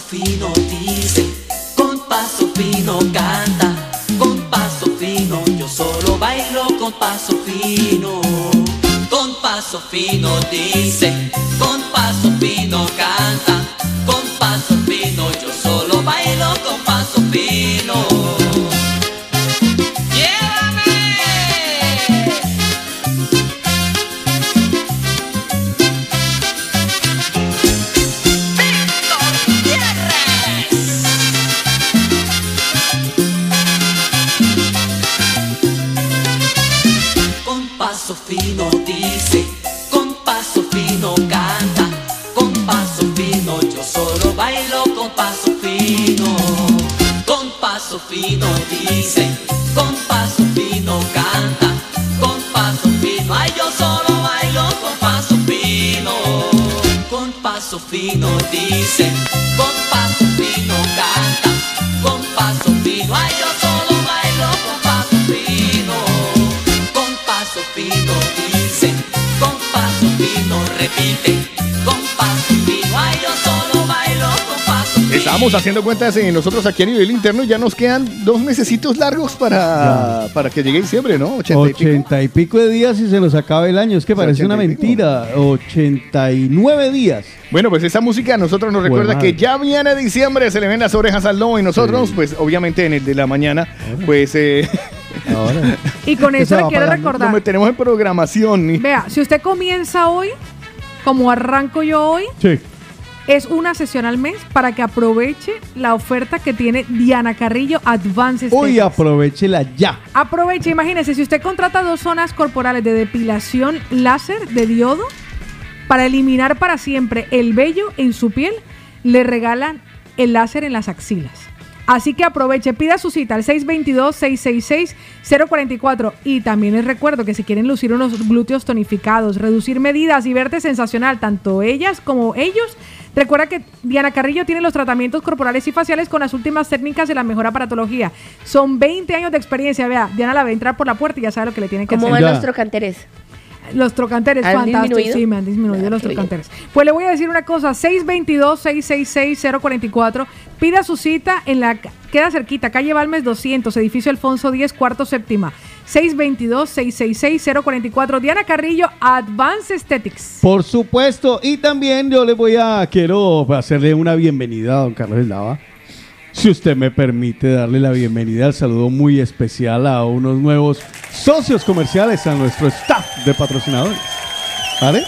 [SPEAKER 32] fino
[SPEAKER 31] dice, con paso fino canta, con paso fino yo solo bailo con paso fino. Con paso fino dice, con paso fino canta. Paso fino dice, con paso fino canta, con paso fino, ay yo solo bailo con paso fino. Con paso fino dice, con paso fino repite, con paso
[SPEAKER 1] Estábamos haciendo cuentas eh, nosotros aquí a nivel interno y ya nos quedan dos mesecitos largos para, para que llegue diciembre, ¿no? 80 y pico.
[SPEAKER 4] 80 y pico de días y se nos acaba el año. Es que parece una
[SPEAKER 1] 80 y pico.
[SPEAKER 4] mentira. 89 días.
[SPEAKER 1] Bueno, pues esta música a nosotros nos recuerda
[SPEAKER 4] madre.
[SPEAKER 1] que ya viene diciembre, se le ven las orejas al lobo y nosotros, pues obviamente en el de la mañana, pues eh,
[SPEAKER 2] Y con eso le quiero
[SPEAKER 1] nos
[SPEAKER 2] recordar.
[SPEAKER 1] meteremos en programación. y-
[SPEAKER 2] Vea, si usted comienza hoy, como arranco yo hoy,
[SPEAKER 4] Sí.
[SPEAKER 2] Es una sesión al mes para que aproveche la oferta que tiene Diana Carrillo Advances.
[SPEAKER 4] Hoy aprovechela ya.
[SPEAKER 2] Aproveche, imagínese, si usted contrata dos zonas corporales de depilación láser de diodo para eliminar para siempre el vello en su piel, le regalan el láser en las axilas. Así que aproveche, pida su cita al 622-666-044. Y también les recuerdo que si quieren lucir unos glúteos tonificados, reducir medidas y verte sensacional, tanto ellas como ellos, recuerda que Diana Carrillo tiene los tratamientos corporales y faciales con las últimas técnicas de la mejor aparatología. Son 20 años de experiencia. Vea, Diana la ve entrar por la puerta y ya sabe lo que le tiene que
[SPEAKER 3] ¿Cómo
[SPEAKER 2] hacer.
[SPEAKER 3] van los trocanteres?
[SPEAKER 2] Los trocanteres,
[SPEAKER 3] ¿Han
[SPEAKER 2] fantásticos.
[SPEAKER 3] disminuido?
[SPEAKER 2] Sí, me han disminuido
[SPEAKER 3] Ah,
[SPEAKER 2] los
[SPEAKER 3] bien.
[SPEAKER 2] trocanteres. Pues le voy a decir una cosa: 622-666-044. Pida su cita en la. Queda cerquita, calle Balmes 200, edificio Alfonso 10, cuarto séptima. 622-666-044. Diana Carrillo, Advanced Aesthetics.
[SPEAKER 4] Por supuesto. Y también yo le voy a. Quiero hacerle una bienvenida a don Carlos Eslava. Si usted me permite darle la bienvenida al saludo muy especial a unos nuevos socios comerciales, a nuestro staff de patrocinadores. ¿Vale?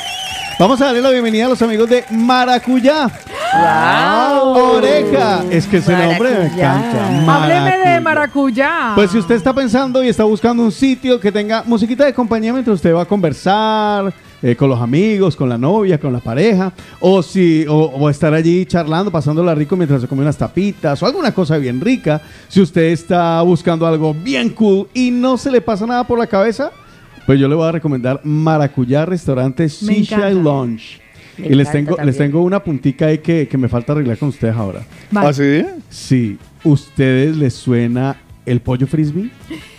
[SPEAKER 4] Vamos a darle la bienvenida a los amigos de Maracuyá. Oreja. Es que ese nombre me encanta.
[SPEAKER 2] Hábleme de maracuyá.
[SPEAKER 4] Pues si usted está pensando y está buscando un sitio que tenga musiquita de compañía mientras usted va a conversar eh, con los amigos, con la novia, con la pareja, o si o, o estar allí charlando, pasándola rico mientras se come unas tapitas o alguna cosa bien rica, si usted está buscando algo bien cool y no se le pasa nada por la cabeza, pues yo le voy a recomendar Maracuyá Restaurante Shisha. Lounge.
[SPEAKER 3] Me
[SPEAKER 4] y les tengo, les tengo una puntica ahí que, que me falta arreglar con ustedes ahora.
[SPEAKER 2] Vale.
[SPEAKER 1] ¿Ah, sí?
[SPEAKER 4] Sí. ¿Ustedes les suena el pollo frisbee?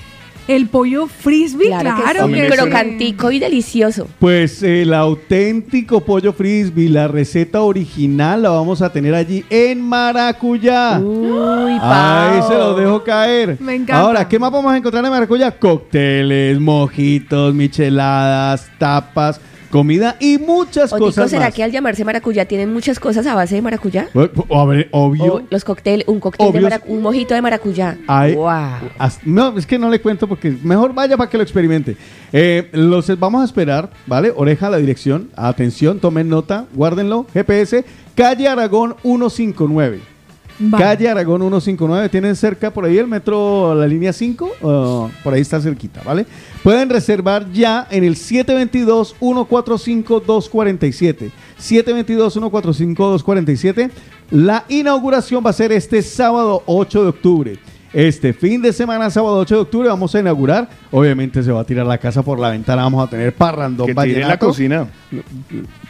[SPEAKER 2] El pollo frisbee, claro,
[SPEAKER 3] que sí,
[SPEAKER 1] suena-
[SPEAKER 3] crocantico y delicioso.
[SPEAKER 4] Pues el auténtico pollo frisbee, la receta original la vamos a tener allí en Maracuyá.
[SPEAKER 3] Uy,
[SPEAKER 4] Ahí se lo dejo caer.
[SPEAKER 2] Me encanta.
[SPEAKER 4] Ahora, ¿qué más vamos a encontrar en Maracuyá? Cócteles, mojitos, micheladas, tapas, comida y muchas
[SPEAKER 3] Otico,
[SPEAKER 4] cosas
[SPEAKER 3] ¿será
[SPEAKER 4] más.
[SPEAKER 3] que al llamarse maracuyá tienen muchas cosas a base de maracuyá?
[SPEAKER 4] Bueno, a ver, obvio.
[SPEAKER 3] O los cócteles, un cóctel de
[SPEAKER 4] Obvio.
[SPEAKER 3] marac- un mojito de maracuyá.
[SPEAKER 4] Hay-
[SPEAKER 3] Wow.
[SPEAKER 4] as- no, es que no le cuento porque mejor vaya para que lo experimente. Eh, los vamos a esperar, ¿vale? Oreja a la dirección. Atención, tomen nota, guárdenlo. GPS, calle Aragón 159.
[SPEAKER 2] Vale.
[SPEAKER 4] Calle Aragón 159, tienen cerca por ahí el metro, la línea 5, uh, por ahí está cerquita, ¿vale? Pueden reservar ya en el 722-145-247. 722-145-247. La inauguración va a ser este sábado 8 de octubre. Este fin de semana, sábado 8 de octubre, vamos a inaugurar. Obviamente se va a tirar la casa por la ventana, vamos a tener parrandón
[SPEAKER 1] Que tiene la
[SPEAKER 4] vallenato.
[SPEAKER 1] cocina.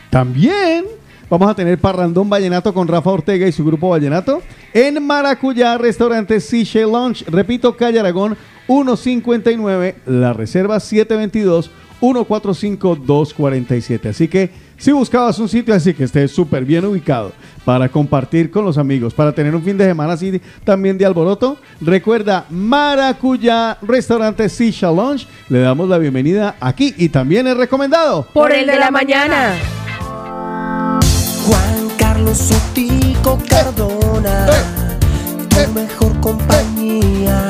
[SPEAKER 4] También vamos a tener Parrandón Vallenato con Rafa Ortega y su grupo Vallenato en Maracuyá, restaurante Seashell Lounge. Repito, calle Aragón 159, la reserva 722 145 247. Así que Si buscabas un sitio así que esté súper bien ubicado para compartir con los amigos, para tener un fin de semana así también de alboroto, recuerda Maracuyá Restaurante Sisha Lounge. Le damos la bienvenida aquí y también es recomendado
[SPEAKER 3] Por el de la mañana.
[SPEAKER 7] Juan Carlos Sotico Cardona, tu mejor compañía.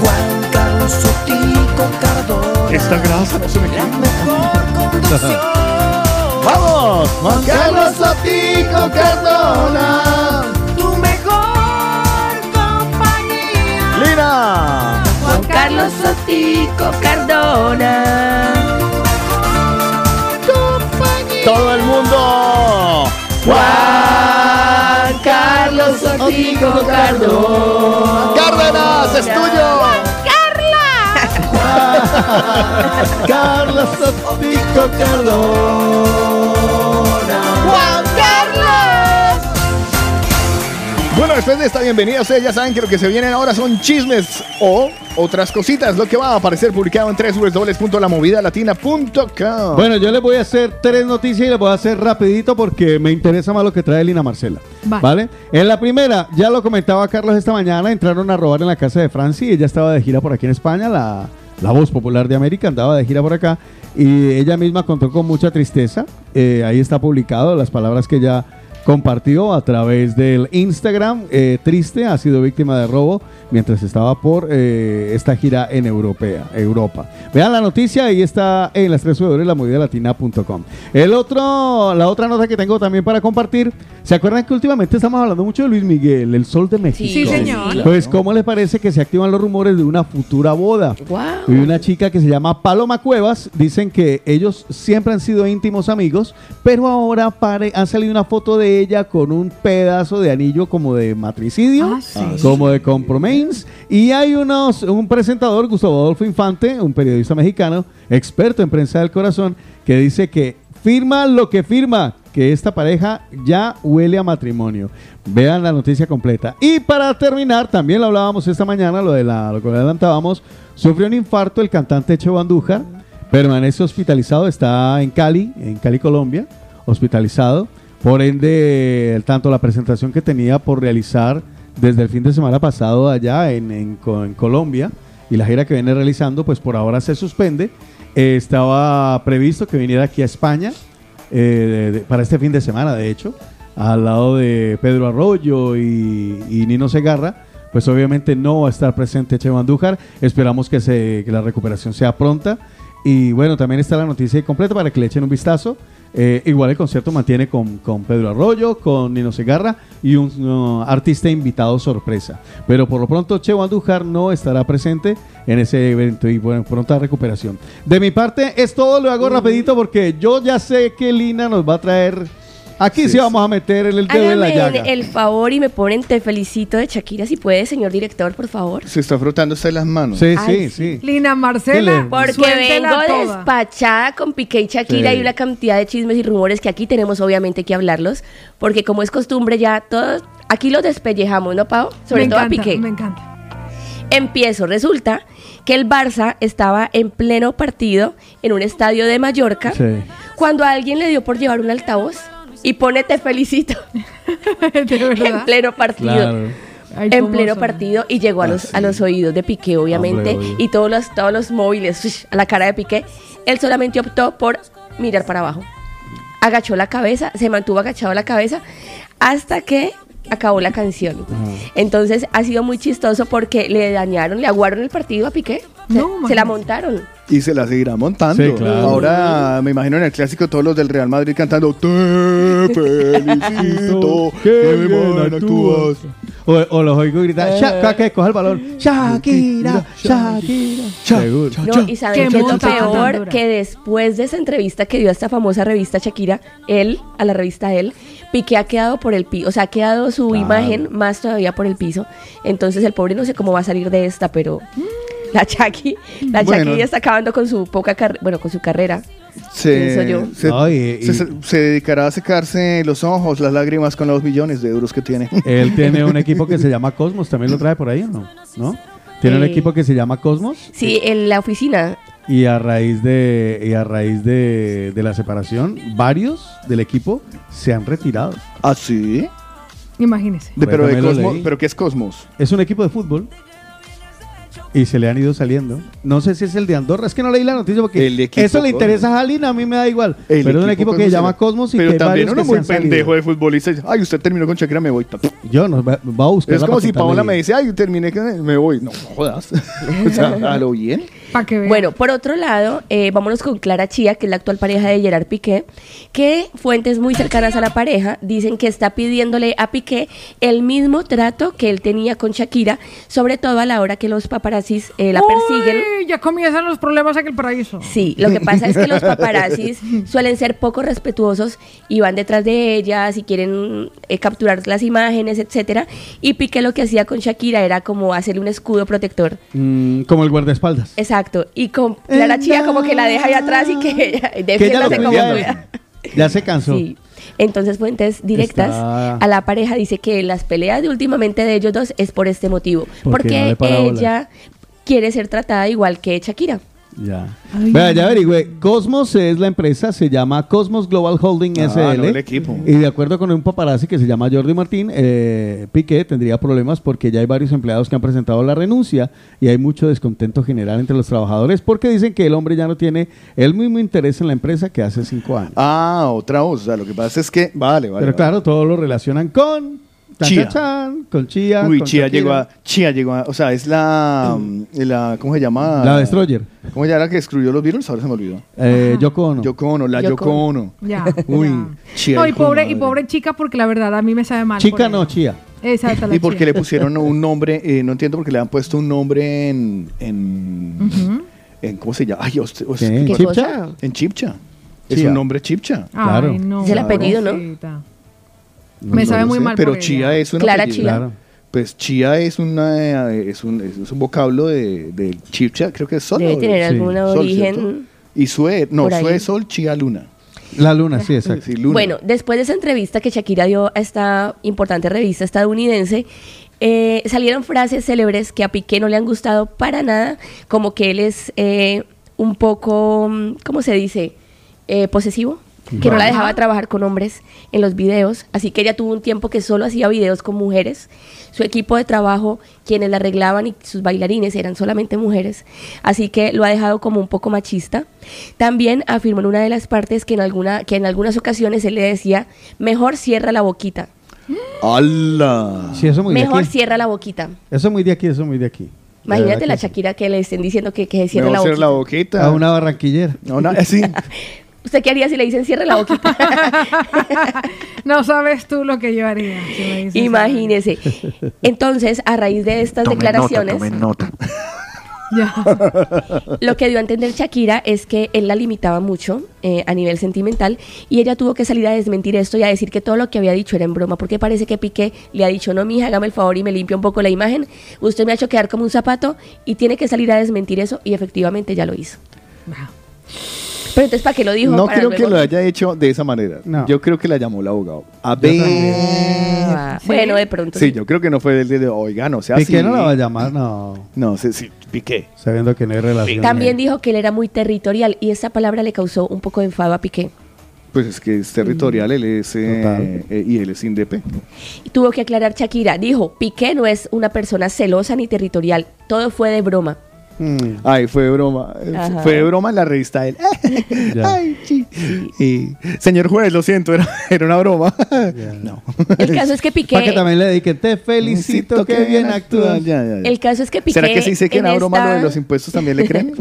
[SPEAKER 7] Juan Carlos Sotico Cardona,
[SPEAKER 1] Esta grasa no se me
[SPEAKER 7] la mejor conducción.
[SPEAKER 1] ¡Vamos! Juan Carlos Sotico Cardona.
[SPEAKER 7] Tu mejor compañía.
[SPEAKER 1] ¡Lina!
[SPEAKER 3] Juan Carlos Sotico Cardona.
[SPEAKER 1] ¡Todo el mundo!
[SPEAKER 3] Juan Carlos Sotico Cardona.
[SPEAKER 1] ¡Cárdenas, es tuyo!
[SPEAKER 4] Carlos Sotico Cardona.
[SPEAKER 1] Bueno, después de esta bienvenida, ustedes ya saben que lo que se vienen ahora son chismes o otras cositas, lo que va a aparecer publicado en www.lamovidalatina.com.
[SPEAKER 4] Bueno, yo les voy a hacer tres noticias y les voy a hacer rapidito porque me interesa más lo que trae Lina Marcela.
[SPEAKER 2] Vale.
[SPEAKER 4] ¿Vale? En la primera, ya lo comentaba Carlos esta mañana, entraron a robar en la casa de Francia y ella estaba de gira por aquí en España, la, la voz popular de América andaba de gira por acá y ella misma contó con mucha tristeza. Eh, ahí está publicado las palabras que ella compartió a través del Instagram. Eh, triste, ha sido víctima de robo mientras estaba por eh, esta gira en Europea, Europa. Vean la noticia, ahí está en las tres de la latina.com. El otro, la otra nota que tengo también para compartir, ¿se acuerdan que últimamente estamos hablando mucho de Luis Miguel, el sol de México?
[SPEAKER 2] Sí, señor.
[SPEAKER 4] Pues, ¿cómo le parece que se activan los rumores de una futura boda?
[SPEAKER 3] Wow.
[SPEAKER 4] Y una chica que se llama Paloma Cuevas, dicen que ellos siempre han sido íntimos amigos, pero ahora pare, ha salido una foto de ella con un pedazo de anillo como de matricidio,
[SPEAKER 2] Ah, sí.
[SPEAKER 4] como de compromains, y hay unos, un presentador, Gustavo Adolfo Infante, un periodista mexicano, experto en prensa del corazón, que dice que firma lo que firma, que esta pareja ya huele a matrimonio. Vean la noticia completa. Y para terminar, también lo hablábamos esta mañana, lo de la, lo que adelantábamos, sufrió un infarto el cantante Cheo Andújar, permanece hospitalizado, está en Cali, en Cali, Colombia, hospitalizado. Por ende, tanto la presentación que tenía por realizar desde el fin de semana pasado allá en, en Co- en Colombia y la gira que viene realizando, pues por ahora se suspende. Eh, estaba previsto que viniera aquí a España eh, para este fin de semana, de hecho, al lado de Pedro Arroyo y, Nino Segarra. Pues obviamente no va a estar presente Cheo Andújar. Esperamos que, se, que la recuperación sea pronta. Y bueno, también está la noticia completa para que le echen un vistazo. Eh, igual el concierto mantiene con, con Pedro Arroyo, con Nino Segarra y un uh, artista invitado sorpresa. Pero por lo pronto Cheo Andújar no estará presente en ese evento y bueno, pronta recuperación. De mi parte es todo, lo hago rapidito porque yo ya sé que Lina nos va a traer... Aquí sí, vamos a meter el, el dedo en la llaga.
[SPEAKER 3] el, el favor y me ponen te felicito de Shakira, si puede, señor director, por favor.
[SPEAKER 1] Se está frotando usted las manos.
[SPEAKER 4] Sí,
[SPEAKER 3] Ay,
[SPEAKER 4] sí, sí.
[SPEAKER 2] Lina Marcela,
[SPEAKER 3] Porque vengo
[SPEAKER 2] toda.
[SPEAKER 3] despachada con Piqué y Shakira
[SPEAKER 4] Sí.
[SPEAKER 3] y una cantidad de chismes y rumores que aquí tenemos obviamente que hablarlos, porque como es costumbre ya todos, aquí los despellejamos, ¿no, Pau? Sobre
[SPEAKER 2] me
[SPEAKER 3] todo a
[SPEAKER 2] encanta,
[SPEAKER 3] Piqué.
[SPEAKER 2] Me encanta.
[SPEAKER 3] Empiezo, resulta que el Barça estaba en pleno partido en un estadio de Mallorca
[SPEAKER 4] Sí.
[SPEAKER 3] cuando a alguien le dio por llevar un altavoz y pone te felicito
[SPEAKER 2] De verdad.
[SPEAKER 3] en pleno partido.
[SPEAKER 4] Claro.
[SPEAKER 2] Ay,
[SPEAKER 3] en pleno
[SPEAKER 2] son.
[SPEAKER 3] partido y llegó a los, a los oídos de Piqué, obviamente,
[SPEAKER 4] Hombre,
[SPEAKER 3] y todos los, todos los móviles uish, a la cara de Piqué. Él solamente optó por mirar para abajo. Agachó la cabeza, se mantuvo agachado la cabeza hasta que acabó la canción. Entonces ha sido muy chistoso porque le dañaron, le aguaron el partido a Piqué. Se-
[SPEAKER 2] No,
[SPEAKER 3] se la montaron.
[SPEAKER 1] Y se la seguirá montando.
[SPEAKER 4] Sí, claro.
[SPEAKER 1] Ahora me imagino en el clásico todos los del Real Madrid cantando Te felicito,
[SPEAKER 4] Qué bien
[SPEAKER 1] actúas.
[SPEAKER 4] O, o los oigo gritar, Shaka, que coja el balón. Shakira, Shakira. Seguro.
[SPEAKER 3] No, y saben es lo peor que después de esa entrevista que dio a esta famosa revista Shakira, él, a la revista él, Piqué ha quedado por el piso, o sea, ha quedado su
[SPEAKER 4] Claro.
[SPEAKER 3] imagen más todavía por el piso. Entonces el pobre no sé cómo va a salir de esta, pero la Shaki, la
[SPEAKER 1] Bueno.
[SPEAKER 3] Shaki ya está acabando con su poca carrera, bueno, con su carrera.
[SPEAKER 1] Se,
[SPEAKER 3] Pienso yo.
[SPEAKER 1] se,
[SPEAKER 4] No, y-
[SPEAKER 1] se-
[SPEAKER 4] y-
[SPEAKER 1] se- se dedicará a secarse los ojos, las lágrimas con los millones de euros que tiene.
[SPEAKER 4] Él tiene un equipo que se llama Cosmos, también lo trae por ahí, ¿o no? ¿No? Tiene un
[SPEAKER 3] Eh.
[SPEAKER 4] equipo que se llama Cosmos.
[SPEAKER 3] Sí, en la oficina.
[SPEAKER 4] Y a raíz de y a raíz de, de la separación, varios del equipo se han retirado.
[SPEAKER 1] ¿Ah, sí?
[SPEAKER 2] Imagínese.
[SPEAKER 1] De- pero, de
[SPEAKER 4] También lo
[SPEAKER 1] Cosmos. ¿Pero qué es Cosmos?
[SPEAKER 4] Es un equipo de fútbol. Y se le han ido saliendo. No sé si es el de Andorra, es que no leí la noticia porque
[SPEAKER 1] equipo
[SPEAKER 4] eso le interesa a Jalina, a mí me da igual. Pero es un equipo que se llama Cosmos y
[SPEAKER 1] Pero
[SPEAKER 4] que
[SPEAKER 1] también uno muy pendejo
[SPEAKER 4] salido.
[SPEAKER 1] de futbolista. Ay, usted terminó con Shakira, me voy.
[SPEAKER 4] Yo no, va, va a buscar.
[SPEAKER 1] Es como si Paola me dice, ay, terminé me voy. No jodas. o sea, a lo bien.
[SPEAKER 3] Bueno, por otro lado, eh, vámonos con Clara Chía, que es la actual pareja de Gerard Piqué, que fuentes muy cercanas a la pareja dicen que está pidiéndole a Piqué el mismo trato que él tenía con Shakira, sobre todo a la hora que los paparazzis eh, la persiguen.
[SPEAKER 2] Ya comienzan los problemas en el paraíso.
[SPEAKER 3] Sí, lo que pasa es que los paparazzis suelen ser poco respetuosos y van detrás de ellas y quieren eh, capturar las imágenes, etcétera. Y Piqué lo que hacía con Shakira era como hacerle un escudo protector.
[SPEAKER 4] Mm, como el guardaespaldas.
[SPEAKER 3] Exacto. Y con Clara Chía como que la deja ahí atrás y que ella defiéndase como pueda.
[SPEAKER 4] Ya se cansó.
[SPEAKER 3] Sí. Entonces, fuentes directas
[SPEAKER 4] Está-
[SPEAKER 3] a la pareja dice que las peleas de últimamente de ellos dos es por este motivo.
[SPEAKER 4] Porque
[SPEAKER 3] ella quiere ser tratada igual que Shakira.
[SPEAKER 4] Ya. Vea, ya averigüé. Cosmos es la empresa, se llama Cosmos Global Holding
[SPEAKER 1] Ah,
[SPEAKER 4] SL.
[SPEAKER 1] no, el equipo.
[SPEAKER 4] Y de acuerdo con un paparazzi que se llama Jordi Martín, eh, Piqué tendría problemas porque ya hay varios empleados que han presentado la renuncia y hay mucho descontento general entre los trabajadores porque dicen que el hombre ya no tiene el mismo interés en la empresa que hace cinco años.
[SPEAKER 1] Ah, otra voz. O sea, lo que pasa es que. Vale, vale.
[SPEAKER 4] Pero claro, todo lo relacionan con
[SPEAKER 1] Chía.
[SPEAKER 4] chan, con Chía.
[SPEAKER 1] Uy,
[SPEAKER 4] con
[SPEAKER 1] Chía llegó a. Chía llegó a. O sea, es la. mm, la ¿Cómo se llama?
[SPEAKER 4] La Destroyer.
[SPEAKER 1] ¿Cómo ya era que destruyó los Beatles? Ahora se me olvidó.
[SPEAKER 4] Eh, Yoko Ono.
[SPEAKER 1] Yoko Ono, la
[SPEAKER 4] Yoko
[SPEAKER 1] Yoko Ono.
[SPEAKER 2] Ya.
[SPEAKER 1] Uy, Chía.
[SPEAKER 2] No, y pobre, y pobre chica, porque la verdad a mí me sabe mal.
[SPEAKER 4] Chica no. Chía.
[SPEAKER 2] Exacto, la
[SPEAKER 1] Y porque
[SPEAKER 2] chía.
[SPEAKER 1] le pusieron un nombre, eh, no entiendo por qué le han puesto un nombre en. en, ¿Cómo se llama? Ay,
[SPEAKER 4] ¿Qué? ¿En
[SPEAKER 1] ¿qué
[SPEAKER 4] Chipcha?
[SPEAKER 1] cosa? En Chipcha. Es un nombre Chipcha.
[SPEAKER 2] Ay, no,
[SPEAKER 3] Es el apellido, ¿no?
[SPEAKER 2] Me sabe muy
[SPEAKER 1] sé,
[SPEAKER 2] mal
[SPEAKER 1] Pero
[SPEAKER 2] por
[SPEAKER 1] Chía
[SPEAKER 2] ella.
[SPEAKER 1] es un
[SPEAKER 3] Clara
[SPEAKER 1] apellido.
[SPEAKER 3] Chía.
[SPEAKER 4] Claro.
[SPEAKER 1] Pues Chía es, una, eh, es, un, es un vocablo de, del Chipcha, creo que es sol.
[SPEAKER 3] Debe tener
[SPEAKER 1] Sí.
[SPEAKER 3] algún origen
[SPEAKER 1] ¿cierto? Y Sue, no. Sue, Sol, Chía, Luna.
[SPEAKER 4] La luna, sí, exacto.
[SPEAKER 1] Sí, Luna.
[SPEAKER 3] Bueno, después de esa entrevista que Shakira dio a esta importante revista estadounidense, eh, salieron frases célebres que a Piqué no le han gustado para nada, como que él es eh, un poco, ¿cómo se dice? Eh, posesivo. Que no la dejaba trabajar con hombres en los videos, así que ella tuvo un tiempo que solo hacía videos con mujeres. Su equipo de trabajo, quienes la arreglaban y sus bailarines eran solamente mujeres, así que lo ha dejado como un poco machista. También afirmó en una de las partes que en, alguna, que en algunas ocasiones él le decía, mejor cierra la boquita,
[SPEAKER 1] ¡Hala!
[SPEAKER 4] Sí, eso es muy
[SPEAKER 3] mejor
[SPEAKER 4] de aquí.
[SPEAKER 3] cierra la boquita.
[SPEAKER 4] Eso es muy de aquí, eso es muy de aquí.
[SPEAKER 3] Imagínate la. Shakira que le estén diciendo que, que cierre
[SPEAKER 1] Mejor
[SPEAKER 3] la
[SPEAKER 1] hacer
[SPEAKER 3] boquita.
[SPEAKER 1] la boquita.
[SPEAKER 4] A una barranquillera.
[SPEAKER 1] No, no, sí.
[SPEAKER 3] ¿Usted qué haría si le dicen cierre la boquita?
[SPEAKER 2] No sabes tú lo que yo haría. si me dices
[SPEAKER 3] Imagínese. Entonces, a raíz de estas declaraciones,
[SPEAKER 1] nota.
[SPEAKER 2] Ya.
[SPEAKER 3] lo que dio a entender Shakira es que él la limitaba mucho eh, a nivel sentimental y ella tuvo que salir a desmentir esto y a decir que todo lo que había dicho era en broma, porque parece que Piqué le ha dicho, no, mija, hágame el favor y me limpia un poco la imagen, usted me ha hecho quedar como un zapato y tiene que salir a desmentir eso y efectivamente ya lo hizo. Pero entonces, ¿para qué lo dijo?
[SPEAKER 1] No
[SPEAKER 3] Para
[SPEAKER 1] creo que lo haya hecho de esa manera.
[SPEAKER 4] No.
[SPEAKER 1] Yo creo que la llamó el abogado. A ver.
[SPEAKER 3] Ah, Bueno, de pronto.
[SPEAKER 1] Sí, yo creo que no fue del de, oiga, no sea
[SPEAKER 4] Piqué
[SPEAKER 1] así.
[SPEAKER 4] no la va a llamar, no.
[SPEAKER 1] No, sí, sí, Piqué.
[SPEAKER 4] Sabiendo que no hay relación.
[SPEAKER 3] También dijo que él era muy territorial y esa palabra le causó un poco de enfado a Piqué.
[SPEAKER 1] Pues es que es territorial, él es, eh,
[SPEAKER 4] Total.
[SPEAKER 1] eh, y él es INDP.
[SPEAKER 3] Y tuvo que aclarar Shakira. Dijo, Piqué no es una persona celosa ni territorial. Todo fue de broma.
[SPEAKER 4] Mm,
[SPEAKER 1] Ay, fue broma.
[SPEAKER 3] Ajá.
[SPEAKER 1] Fue broma en la revista de él. Ay, sí. Y, señor juez, lo siento, era, era una broma. No.
[SPEAKER 3] El caso es que Piqué...
[SPEAKER 4] Para que también le dediquen, te felicito, que bien actúas.
[SPEAKER 1] Ya, ya, ya.
[SPEAKER 3] El caso es que Piqué...
[SPEAKER 1] ¿Será que sí sé que
[SPEAKER 3] en
[SPEAKER 1] era broma
[SPEAKER 3] esta-
[SPEAKER 1] lo de los impuestos también le creen?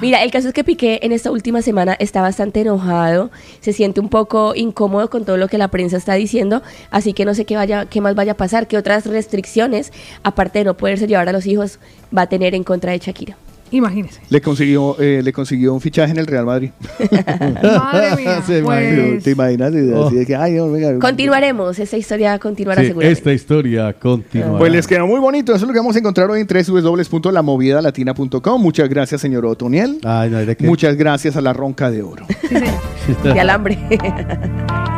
[SPEAKER 3] Mira, el caso es que Piqué en esta última semana está bastante enojado, se siente un poco incómodo con todo lo que la prensa está diciendo, así que no sé qué vaya, qué más vaya a pasar, qué otras restricciones, aparte de no poderse llevar a los hijos, va a tener en contra de Shakira.
[SPEAKER 2] Imagínese.
[SPEAKER 1] le consiguió, eh, le consiguió un fichaje en el Real Madrid.
[SPEAKER 2] Madre mía.
[SPEAKER 4] Se
[SPEAKER 2] pues,
[SPEAKER 1] ¿Te imaginas?
[SPEAKER 4] Oh.
[SPEAKER 1] Así de que, ay, no, venga.
[SPEAKER 3] Continuaremos, esta historia continuará
[SPEAKER 4] Sí,
[SPEAKER 3] seguramente.
[SPEAKER 4] esta historia continúa.
[SPEAKER 1] Pues les quedó muy bonito. Eso es lo que vamos a encontrar hoy en www.lamovidalatina.com. Muchas gracias, señor Otoniel.
[SPEAKER 4] Ay, no de qué.
[SPEAKER 1] Muchas gracias a la Ronca de Oro.
[SPEAKER 3] De alambre.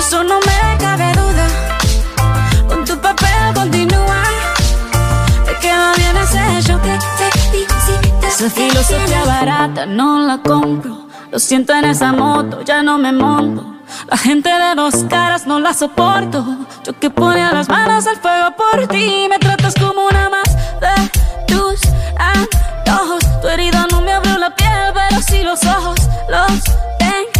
[SPEAKER 33] Eso no me cabe duda. Con tu papel continúa. Te queda bien ese show. Te felicito. Esa filosofía barata no la compro. Lo siento en esa moto, ya no me monto. La gente de dos caras no la soporto. Yo que ponía las manos al fuego por ti. Me tratas como una más de tus antojos. Tu herida no me abrió la piel, pero sí los ojos. Los tengo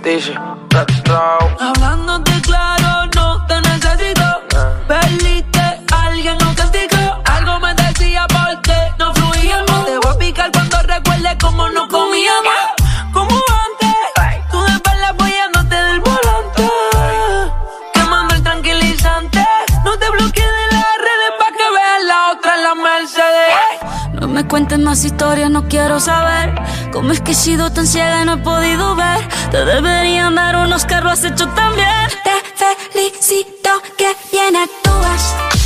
[SPEAKER 33] actúas.
[SPEAKER 9] Dice,
[SPEAKER 33] Hablándote claro, no te necesito. Perdiste, alguien nos castigó. Algo me decía porque no fluíamos. Te voy a picar cuando recuerde cómo nos comíamos. Me cuentes más historias, no quiero saber. Cómo es que he sido tan ciega y no he podido ver Te deberían dar unos carros has hecho tan bien Te felicito que bien actúas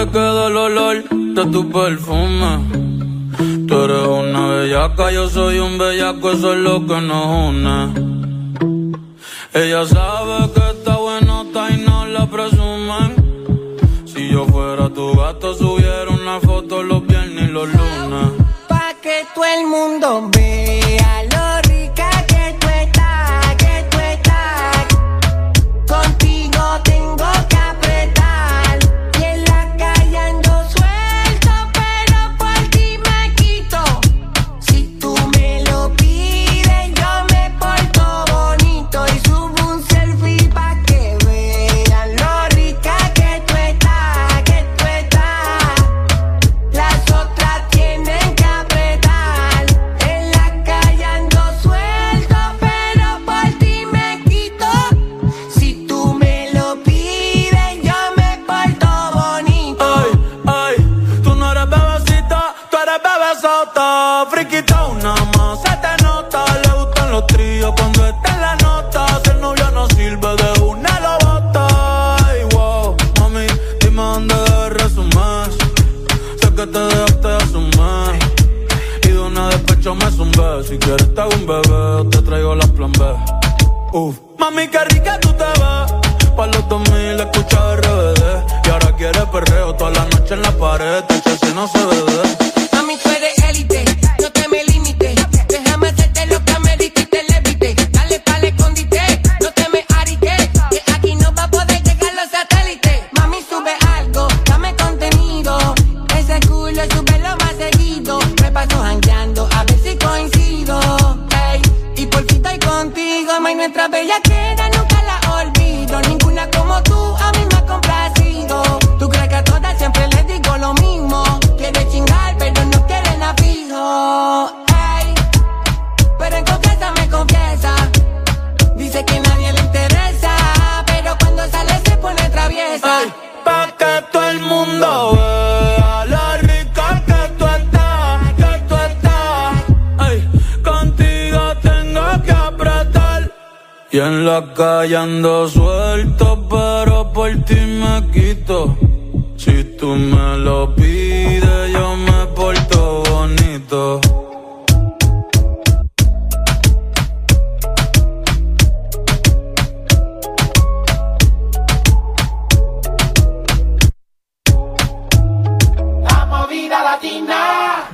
[SPEAKER 9] se queda el olor de tu perfume. Tú eres una bellaca, yo soy un bellaco, eso es lo que nos une. Ella sabe que está buenota y no la presumen. Si yo fuera tu gato, subiera una foto los viernes y los lunes.
[SPEAKER 34] Pa' que todo el mundo vea calle ando suelto, pero por ti me quito. Si tú me lo pides, yo me porto bonito.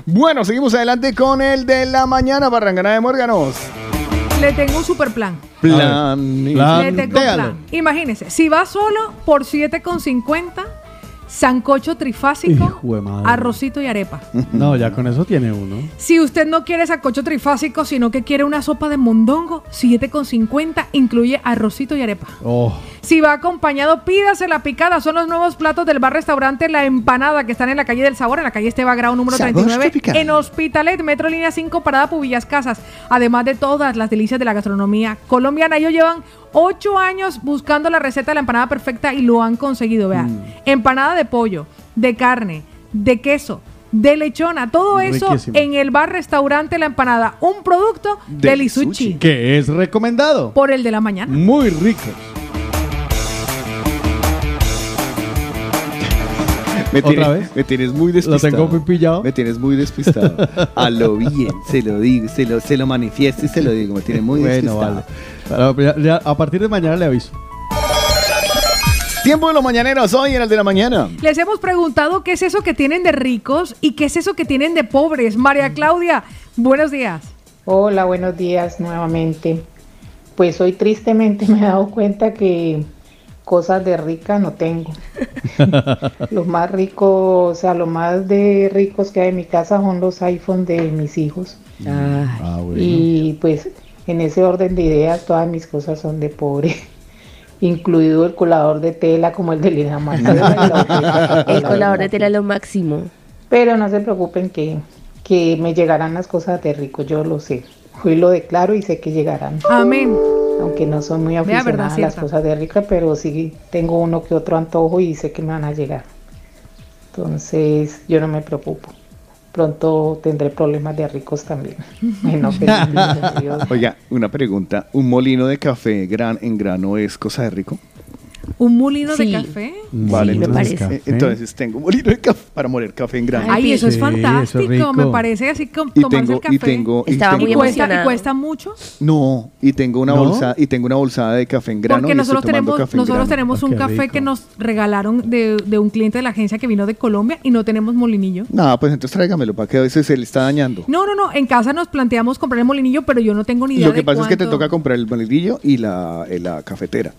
[SPEAKER 1] Bueno, seguimos adelante con el de la mañana, Barrangana de Muérganos.
[SPEAKER 2] Le tengo un super plan.
[SPEAKER 1] Plan.
[SPEAKER 2] Le tengo plan. Imagínese, si va solo por 7,50, sancocho trifásico,
[SPEAKER 4] Hijo de madre.
[SPEAKER 2] arrocito y arepa.
[SPEAKER 4] No, ya con eso tiene uno.
[SPEAKER 2] Si usted no quiere sancocho trifásico, sino que quiere una sopa de mondongo, 7,50 incluye arrocito y arepa.
[SPEAKER 4] Oh.
[SPEAKER 2] Si va acompañado, pídase la picada. Son los nuevos platos del bar restaurante La Empanada, que están en la calle del Sabor, en la calle Esteba Grau número
[SPEAKER 1] Sabor
[SPEAKER 2] 39,
[SPEAKER 1] tropical.
[SPEAKER 2] en Hospitalet, Metro Línea 5, Parada Pubillas Casas. Además de todas las delicias de la gastronomía colombiana. Ellos llevan ocho años buscando la receta de la empanada perfecta y lo han conseguido. Vean, empanada de pollo, de carne, de queso. De lechona, todo eso
[SPEAKER 4] Riquísimo.
[SPEAKER 2] en el bar restaurante La Empanada, un producto
[SPEAKER 4] Del
[SPEAKER 2] del Isuchi,
[SPEAKER 4] Que es recomendado.
[SPEAKER 2] por el de la mañana.
[SPEAKER 4] Muy ricos.
[SPEAKER 1] Me
[SPEAKER 4] ¿Otra
[SPEAKER 1] tienes,
[SPEAKER 4] vez?
[SPEAKER 1] Me tienes muy
[SPEAKER 4] Lo
[SPEAKER 1] despistado.
[SPEAKER 4] tengo muy pillado.
[SPEAKER 1] Me tienes muy despistado. A lo bien, se lo digo, se lo, se lo manifiesto y se lo digo. Me tienes muy
[SPEAKER 4] Bueno,
[SPEAKER 1] despistado.
[SPEAKER 4] vale. Pero ya- ya a partir de mañana le aviso.
[SPEAKER 1] Tiempo de los mañaneros hoy en el de la mañana.
[SPEAKER 2] Les hemos preguntado qué es eso que tienen de ricos y qué es eso que tienen de pobres. María Claudia, buenos días.
[SPEAKER 35] Hola, buenos días nuevamente. Pues hoy tristemente me he dado cuenta que cosas de rica no tengo. Los más ricos, o sea, lo más de ricos que hay en mi casa son los iPhones de mis hijos.
[SPEAKER 4] Ah, bueno.
[SPEAKER 35] Y pues en ese orden de ideas todas mis cosas son de pobre. Incluido el colador de tela como el de Lina.
[SPEAKER 3] El colador de tela es lo máximo.
[SPEAKER 35] Pero no se preocupen que, que me llegarán las cosas de rico, yo lo sé. Hoy lo declaro y sé que llegarán.
[SPEAKER 2] Amén.
[SPEAKER 35] Aunque no soy muy aficionada a las cosas de rica, pero sí tengo uno que otro antojo y sé que me van a llegar. Entonces yo no me preocupo. Pronto tendré problemas de ricos también. Bueno.
[SPEAKER 1] Oiga, una pregunta. ¿Un molino de café gran en grano es cosa de rico?
[SPEAKER 2] ¿Un molino
[SPEAKER 3] Sí.
[SPEAKER 2] de café?
[SPEAKER 1] Vale,
[SPEAKER 3] me
[SPEAKER 1] entonces,
[SPEAKER 3] parece.
[SPEAKER 1] eh, entonces tengo un molino de café para moler café en grano.
[SPEAKER 2] Ay, eso es fantástico.
[SPEAKER 4] eso.
[SPEAKER 2] Me parece así como
[SPEAKER 1] y
[SPEAKER 2] tomarse
[SPEAKER 1] tengo,
[SPEAKER 2] el café.
[SPEAKER 1] y tengo, y
[SPEAKER 3] Estaba muy
[SPEAKER 2] ¿Y cuesta,
[SPEAKER 3] emocionado.
[SPEAKER 2] y cuesta mucho?
[SPEAKER 1] no, y tengo una
[SPEAKER 4] ¿No?
[SPEAKER 1] bolsa, y tengo una bolsada de café en grano.
[SPEAKER 2] Porque
[SPEAKER 1] y
[SPEAKER 2] nosotros tenemos,
[SPEAKER 1] café
[SPEAKER 2] nosotros tenemos
[SPEAKER 4] Ah,
[SPEAKER 2] un café
[SPEAKER 4] rico.
[SPEAKER 2] que nos regalaron de, de un cliente de la agencia que vino de Colombia y no tenemos molinillo.
[SPEAKER 1] No, pues entonces tráigamelo para que a veces se le está dañando.
[SPEAKER 2] No, no, no. En casa nos planteamos comprar el molinillo, pero yo no tengo ni idea
[SPEAKER 1] Lo que
[SPEAKER 2] de
[SPEAKER 1] pasa es que te toca comprar el molinillo y la, eh, la cafetera.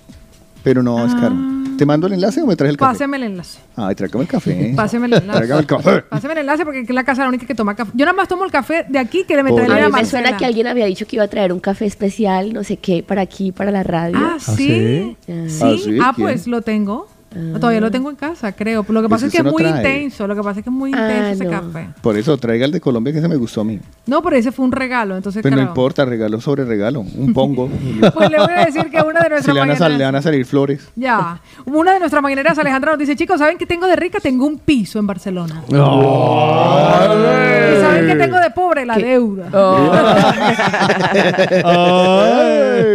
[SPEAKER 1] Pero no es caro.
[SPEAKER 2] Ah.
[SPEAKER 1] ¿Te mando el enlace o me traes el café?
[SPEAKER 2] Páseme el enlace.
[SPEAKER 1] Ay, tráigame el café.
[SPEAKER 2] Páseme el enlace.
[SPEAKER 1] Tráigame el café.
[SPEAKER 2] Páseme el enlace porque es la casa la única que toma café. Yo nada más tomo el café de aquí que le me trae
[SPEAKER 3] A
[SPEAKER 2] la
[SPEAKER 3] mí me
[SPEAKER 2] Marcela.
[SPEAKER 3] suena que alguien había dicho que iba a traer un café especial, no sé qué, para aquí, para la radio.
[SPEAKER 2] Ah, sí.
[SPEAKER 3] Ah.
[SPEAKER 2] Sí.
[SPEAKER 1] ¿Ah, sí?
[SPEAKER 2] Ah, pues lo tengo. Todavía lo tengo en casa, creo. Lo que
[SPEAKER 1] Pues
[SPEAKER 2] pasa es que es
[SPEAKER 1] no
[SPEAKER 2] muy
[SPEAKER 1] trae.
[SPEAKER 2] intenso. Lo que pasa es que es muy
[SPEAKER 3] Ah,
[SPEAKER 2] intenso ese
[SPEAKER 3] no.
[SPEAKER 2] café.
[SPEAKER 1] Por eso traiga el de Colombia que se me gustó a mí.
[SPEAKER 2] No, pero ese fue un regalo, entonces
[SPEAKER 1] Pero no
[SPEAKER 2] claro.
[SPEAKER 1] importa, regalo sobre regalo. Un pongo.
[SPEAKER 2] Pues le voy a decir que una de
[SPEAKER 1] si
[SPEAKER 2] nuestras
[SPEAKER 1] le van, a sal- le
[SPEAKER 2] mañaneras...
[SPEAKER 1] van a salir flores.
[SPEAKER 2] Ya. Una de nuestras mañaneras, Alejandra, nos dice, chicos, ¿saben qué tengo de rica? Tengo un piso en Barcelona. ¿Y saben qué tengo de pobre? La deuda.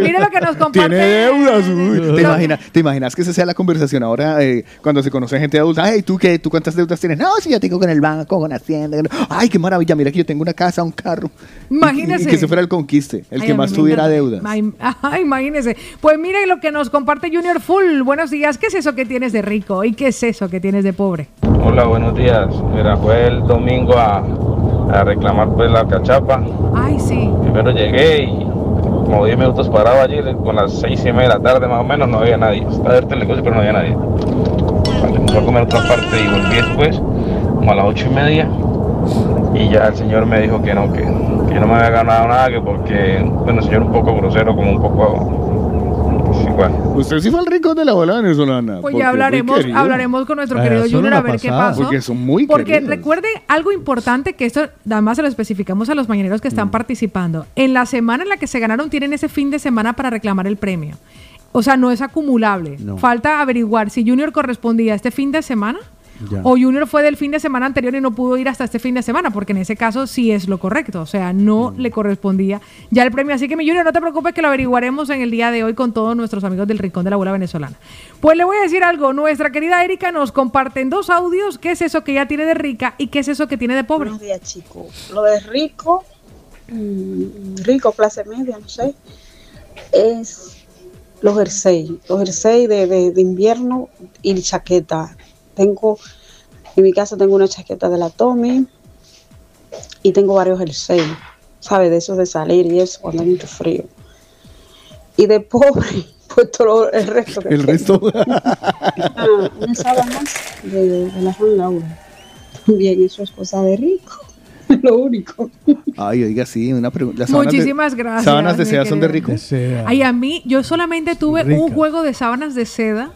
[SPEAKER 2] Mira lo que nos comparte.
[SPEAKER 1] Tiene deudas. uy. ¿Te, imaginas, ¿Te imaginas que esa sea la conversación ahora eh, cuando se conoce gente adulta? Ay, ¿tú qué? ¿Tú cuántas deudas tienes? No, si yo tengo con el banco, con Hacienda. Ay, qué maravilla. Mira que yo tengo una casa, un carro.
[SPEAKER 2] Imagínese.
[SPEAKER 1] Y, que se fuera el conquiste, el
[SPEAKER 2] Ay,
[SPEAKER 1] que más tuviera deudas.
[SPEAKER 2] Ay, ajá, imagínese. Pues mire lo que nos comparte Junior Full. Buenos días. ¿Qué es eso que tienes de rico? ¿Y qué es eso que tienes de pobre?
[SPEAKER 36] Hola, buenos días. Mira, fue el domingo a, a reclamar pues la cachapa.
[SPEAKER 2] Ay, sí.
[SPEAKER 36] Primero llegué y como 10 minutos parado allí, con las 6 y media de la tarde más o menos, no había nadie. Estaba abierto el negocio, pero no había nadie. Vale, me a comer otra parte y volví después, como a las 8 y media. Y ya el señor me dijo que no, que, que no me había ganado nada, que porque, bueno, el señor un poco grosero, como un poco... Sí, bueno.
[SPEAKER 1] Usted sí fue el rico de la bola venezolana.
[SPEAKER 2] Pues ya hablaremos, hablaremos con nuestro
[SPEAKER 1] Eh,
[SPEAKER 2] querido Junior a ver qué pasó.
[SPEAKER 1] Porque son muy
[SPEAKER 2] Porque
[SPEAKER 1] queridos.
[SPEAKER 2] recuerde algo importante que esto además se lo especificamos a los mañaneros que
[SPEAKER 1] Mm.
[SPEAKER 2] están participando. En la semana en la que se ganaron tienen ese fin de semana para reclamar el premio. O sea, no es acumulable.
[SPEAKER 4] No.
[SPEAKER 2] Falta averiguar si Junior correspondía a este fin de semana
[SPEAKER 4] Ya.
[SPEAKER 2] O Junior fue del fin de semana anterior y no pudo ir hasta este fin de semana, porque en ese caso sí es lo correcto. O sea, no le correspondía ya el premio. Así que mi Junior, no te preocupes que lo averiguaremos en el día de hoy con todos nuestros amigos del Rincón de la Abuela Venezolana. Pues le voy a decir algo. Nuestra querida Erika nos comparte en dos audios qué es eso que ella tiene de rica y qué es eso que tiene de pobre.
[SPEAKER 37] Buenos días, chicos. Lo de rico, mm, rico, clase media, no sé, es los jersey. Los jersey de, de- de invierno y chaqueta. Tengo, en mi casa tengo una chaqueta de la Tommy y tengo varios jersey, ¿sabes? De esos de salir y eso cuando hay mucho frío. Y de pobre, pues todo el resto que
[SPEAKER 1] El resto.
[SPEAKER 37] Ah, una sábana de, de la Juan Laura. Bien, eso es cosa de rico. Lo único.
[SPEAKER 1] Ay, oiga, sí, una pregunta. De-
[SPEAKER 2] Muchísimas gracias,
[SPEAKER 1] Sábanas de seda son de rico.
[SPEAKER 2] Ay, a mí, yo solamente tuve
[SPEAKER 1] Rica.
[SPEAKER 2] un juego de sábanas de seda.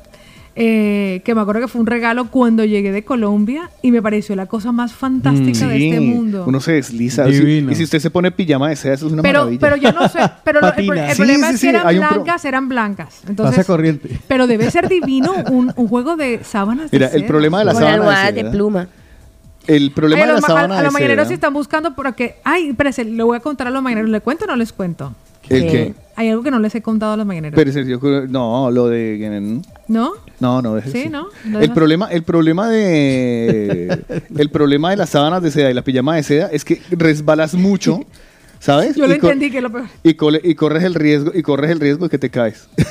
[SPEAKER 2] Eh, que me acuerdo que fue un regalo cuando llegué de Colombia y me pareció la cosa más fantástica de este mundo.
[SPEAKER 1] Uno se desliza.
[SPEAKER 4] Divino.
[SPEAKER 1] Y si usted se pone pijama de seda, eso es una
[SPEAKER 2] Pero,
[SPEAKER 1] maravilla.
[SPEAKER 2] pero yo no sé, pero lo- el,
[SPEAKER 1] Patina.
[SPEAKER 2] el
[SPEAKER 1] Sí,
[SPEAKER 2] problema
[SPEAKER 1] sí,
[SPEAKER 2] es
[SPEAKER 1] sí,
[SPEAKER 2] que eran
[SPEAKER 1] pro-
[SPEAKER 2] blancas, eran blancas.
[SPEAKER 4] Pasa
[SPEAKER 2] Entonces,
[SPEAKER 4] corriente.
[SPEAKER 2] pero debe ser divino un, un juego de sábanas
[SPEAKER 1] Mira,
[SPEAKER 2] de
[SPEAKER 1] el
[SPEAKER 2] seda.
[SPEAKER 1] problema de la sábana
[SPEAKER 3] almohadas
[SPEAKER 1] de
[SPEAKER 3] de pluma.
[SPEAKER 1] El problema
[SPEAKER 2] Ay,
[SPEAKER 1] de la sábana
[SPEAKER 2] a, a los mañaneros sí están buscando porque... Ay, espérese, le voy a contar a los mañaneros. ¿Le cuento o no les cuento?
[SPEAKER 1] ¿El qué?
[SPEAKER 2] Hay algo que no les he contado a los mañaneros.
[SPEAKER 1] Pero no, lo de
[SPEAKER 2] ¿No?
[SPEAKER 1] No, no, déjese.
[SPEAKER 2] Sí, ¿no? Lo
[SPEAKER 1] El
[SPEAKER 2] dejas-
[SPEAKER 1] problema, el problema de el problema de las sábanas de seda y la pijama de seda es que resbalas mucho, ¿sabes?
[SPEAKER 2] Yo lo
[SPEAKER 1] Y
[SPEAKER 2] entendí que lo peor.
[SPEAKER 1] y, cole- y corres el riesgo y corres el riesgo de que te caes.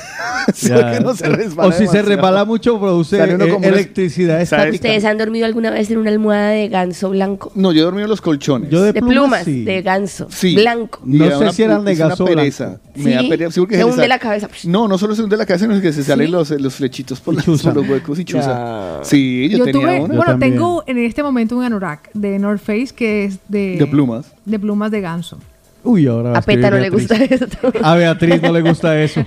[SPEAKER 1] Que no se resbala
[SPEAKER 4] o si se resbala mucho, produce eh, electricidad estática.
[SPEAKER 3] ¿Ustedes han dormido alguna vez en una almohada de ganso blanco?
[SPEAKER 1] No, yo he dormido en los colchones.
[SPEAKER 4] Yo de,
[SPEAKER 3] De plumas, de ganso,
[SPEAKER 1] Sí.
[SPEAKER 3] blanco.
[SPEAKER 1] Y
[SPEAKER 4] No
[SPEAKER 1] era
[SPEAKER 4] sé
[SPEAKER 1] una-
[SPEAKER 4] si eran de gaso
[SPEAKER 1] pereza. Me da pereza. Sí,
[SPEAKER 3] se hunde la cabeza.
[SPEAKER 1] No, no solo se hunde la cabeza, sino que se salen los, los flechitos por, los huecos y chuza. Sí, yo,
[SPEAKER 2] Yo,
[SPEAKER 1] tenía
[SPEAKER 2] tuve,
[SPEAKER 1] una.
[SPEAKER 2] bueno, tengo en este momento un anorak de North Face que es de...
[SPEAKER 1] De plumas.
[SPEAKER 2] De plumas de ganso.
[SPEAKER 4] Uy, ahora
[SPEAKER 3] A Peta no le gusta
[SPEAKER 4] Beatriz.
[SPEAKER 3] eso.
[SPEAKER 4] A Beatriz no le gusta eso.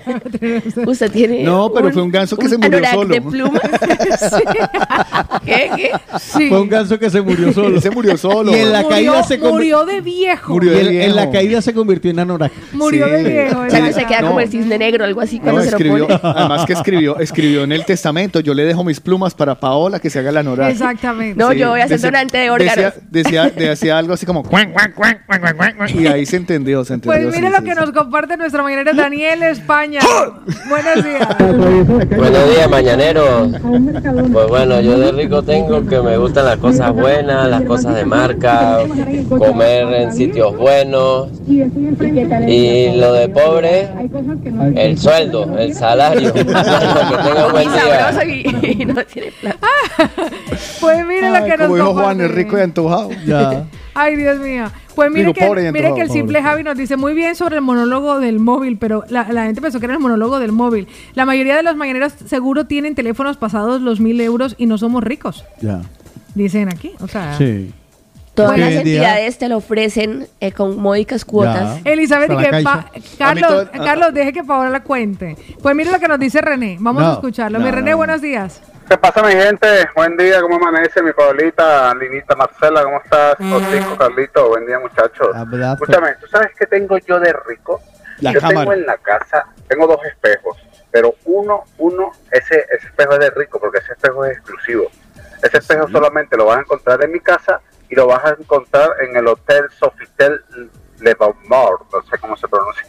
[SPEAKER 3] Usted tiene.
[SPEAKER 1] No, pero fue un ganso que se murió
[SPEAKER 3] anorak
[SPEAKER 1] solo.
[SPEAKER 3] de plumas. ¿Qué? ¿Qué?
[SPEAKER 2] Sí.
[SPEAKER 4] Fue un ganso que se murió solo.
[SPEAKER 1] se murió solo.
[SPEAKER 4] Y en la
[SPEAKER 2] murió,
[SPEAKER 4] caída se
[SPEAKER 2] murió de viejo.
[SPEAKER 4] En, en la caída se convirtió en anorak.
[SPEAKER 2] Murió
[SPEAKER 1] Sí.
[SPEAKER 2] de viejo.
[SPEAKER 3] O sea, que se queda
[SPEAKER 1] No.
[SPEAKER 3] como el cisne negro, algo así,
[SPEAKER 1] No,
[SPEAKER 3] cuando se lo pone.
[SPEAKER 1] además que escribió, escribió en el testamento, yo le dejo mis plumas para Paola que se haga la nora.
[SPEAKER 2] Exactamente.
[SPEAKER 3] No, yo voy a ser donante de órganos.
[SPEAKER 1] Decía, decía, decía algo así como y ahí se entendió, se entendió.
[SPEAKER 2] Pues mire
[SPEAKER 1] sí,
[SPEAKER 2] lo que
[SPEAKER 1] sí.
[SPEAKER 2] nos comparte nuestro mañanero Daniel España. Buenos días.
[SPEAKER 38] Buenos días, mañaneros. Pues bueno, yo de rico tengo que me gustan las cosas buenas, las cosas de marca, comer en sitios buenos. Y lo de pobre, el sueldo, el salario. que tenga buen
[SPEAKER 3] Y
[SPEAKER 38] día.
[SPEAKER 3] sabroso y, y no tiene plata.
[SPEAKER 2] Pues mire lo que nos
[SPEAKER 1] como dijo
[SPEAKER 2] comparte.
[SPEAKER 1] Juan, es rico y antojado.
[SPEAKER 4] Ya.
[SPEAKER 2] Ay, Dios mío. Pues mire
[SPEAKER 1] Digo,
[SPEAKER 2] que,
[SPEAKER 1] pobre
[SPEAKER 2] mire que el simple. Javi nos dice muy bien sobre el monólogo del móvil, pero la, la gente pensó que era el monólogo del móvil. La mayoría de los mañaneros seguro tienen teléfonos pasados los mil euros y no somos ricos,
[SPEAKER 4] Ya.
[SPEAKER 2] dicen aquí. O sea,
[SPEAKER 4] Sí.
[SPEAKER 3] Todas las entidades te lo ofrecen eh, con módicas cuotas.
[SPEAKER 2] Elizabeth, y que. Pa- Carlos,
[SPEAKER 1] todo-
[SPEAKER 2] Carlos, deje que Paola la cuente. Pues mire lo que nos dice René. Vamos
[SPEAKER 4] No,
[SPEAKER 2] a escucharlo.
[SPEAKER 4] no,
[SPEAKER 2] Mi René,
[SPEAKER 4] no.
[SPEAKER 2] buenos días.
[SPEAKER 39] ¿Qué pasa, mi gente? Buen día, ¿cómo amanece mi Paulita, Linita, Marcela? ¿Cómo estás? Osico, Carlito, buen día, muchachos.
[SPEAKER 4] Abrazo.
[SPEAKER 39] Escúchame, ¿tú sabes qué tengo yo de rico?
[SPEAKER 1] La
[SPEAKER 39] yo
[SPEAKER 1] cámara.
[SPEAKER 39] tengo en la casa, tengo dos espejos, pero uno, uno, ese, ese espejo es de rico porque ese espejo es exclusivo. Ese espejo solamente lo vas a encontrar en mi casa y lo vas a encontrar en el Hotel Sofitel Le Bonheur, no sé cómo se pronuncia.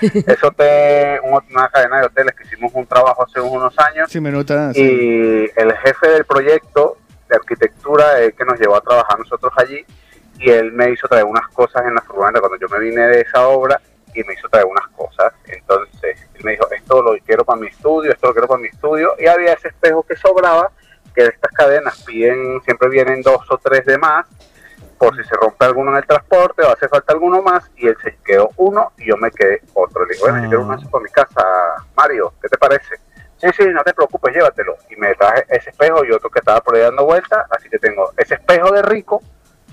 [SPEAKER 39] Es hotel, un- una cadena de hoteles que hicimos un trabajo hace unos años
[SPEAKER 1] Sí, me nota. sí.
[SPEAKER 39] y el jefe del proyecto de arquitectura es el que nos llevó a trabajar nosotros allí y él me hizo traer unas cosas en la furgoneta cuando yo me vine de esa obra y me hizo traer unas cosas. Entonces él me dijo, esto lo quiero para mi estudio, esto lo quiero para mi estudio y había ese espejo que sobraba que de estas cadenas piden, siempre vienen dos o tres de más por si se rompe alguno en el transporte o hace falta alguno más y él se quedó uno y yo me quedé otro. Le digo, bueno, yo quiero uno así por mi casa, Mario, ¿qué te parece? Sí, sí, no te preocupes, llévatelo. Y me traje ese espejo y otro que estaba por ahí dando vuelta, así que tengo ese espejo de rico,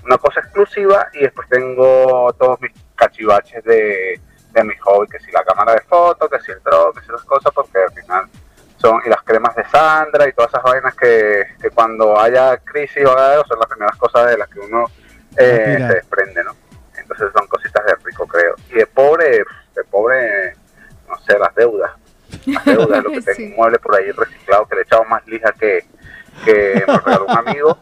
[SPEAKER 39] una cosa exclusiva y después tengo todos mis cachivaches de, de mi hobby, que si la cámara de fotos, que si el drone, que si esas cosas, porque al final son, y las cremas de Sandra y todas esas vainas que, que cuando haya crisis o algo son las primeras cosas de las que uno eh,
[SPEAKER 4] Mira.
[SPEAKER 39] se desprende, ¿no? Entonces son cositas de rico, creo. Y de pobre, de pobre, no sé, las deudas. Las deudas, lo que tengo
[SPEAKER 2] Sí.
[SPEAKER 39] un mueble por ahí reciclado que le he echado más lija que, que me regaló un amigo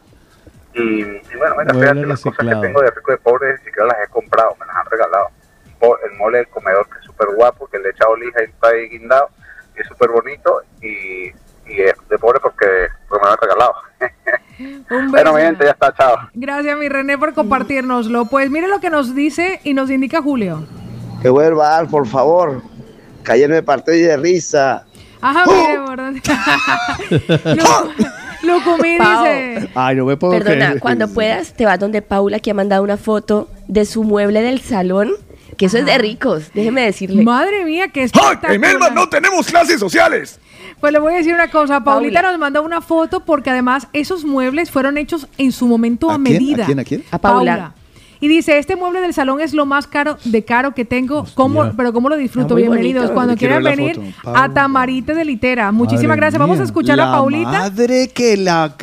[SPEAKER 39] Buena
[SPEAKER 4] Mueble
[SPEAKER 39] fea, las cosas que tengo de rico de pobre ni siquiera las he comprado, me las han regalado. El mole del comedor que es súper guapo, que le he echado lija y está ahí guindado, y es súper bonito, y, y es de pobre porque, porque me lo han regalado.
[SPEAKER 2] Un
[SPEAKER 39] Bueno,
[SPEAKER 2] beso.
[SPEAKER 39] mi gente, ya está, chao.
[SPEAKER 2] Gracias, mi René, por compartirnoslo. Pues mire lo que nos dice y nos indica Julio.
[SPEAKER 40] Que vuelva, por favor. Que ayer me partí de risa.
[SPEAKER 2] Ajá, mire, ¿verdad? Lu- Lucumí dice.
[SPEAKER 4] Ay, no me puedo
[SPEAKER 3] Perdona,
[SPEAKER 4] creer.
[SPEAKER 3] cuando puedas te vas donde Paula que ha mandado una foto de su mueble del salón, que eso es de ricos, déjeme decirle.
[SPEAKER 2] Madre mía, qué
[SPEAKER 3] ¡Ay,
[SPEAKER 2] espectacular.
[SPEAKER 3] en Melman no
[SPEAKER 29] tenemos clases sociales!
[SPEAKER 2] Pues le voy a decir una cosa, Paulita
[SPEAKER 3] Paula.
[SPEAKER 2] nos manda una foto porque además esos muebles fueron hechos en su momento a,
[SPEAKER 4] ¿A quién?
[SPEAKER 2] medida.
[SPEAKER 4] ¿A quién? ¿A quién?
[SPEAKER 3] A Paula.
[SPEAKER 2] Y dice, este mueble del salón es lo más caro de caro que tengo, ¿Cómo, pero ¿cómo lo disfruto? Bienvenidos.
[SPEAKER 3] bonito.
[SPEAKER 2] Cuando
[SPEAKER 4] Quiero
[SPEAKER 2] quieran venir a Tamarite de Litera. Muchísimas
[SPEAKER 4] Madre
[SPEAKER 2] gracias. Vamos a escuchar
[SPEAKER 4] La
[SPEAKER 2] a Paulita.
[SPEAKER 4] Madre que la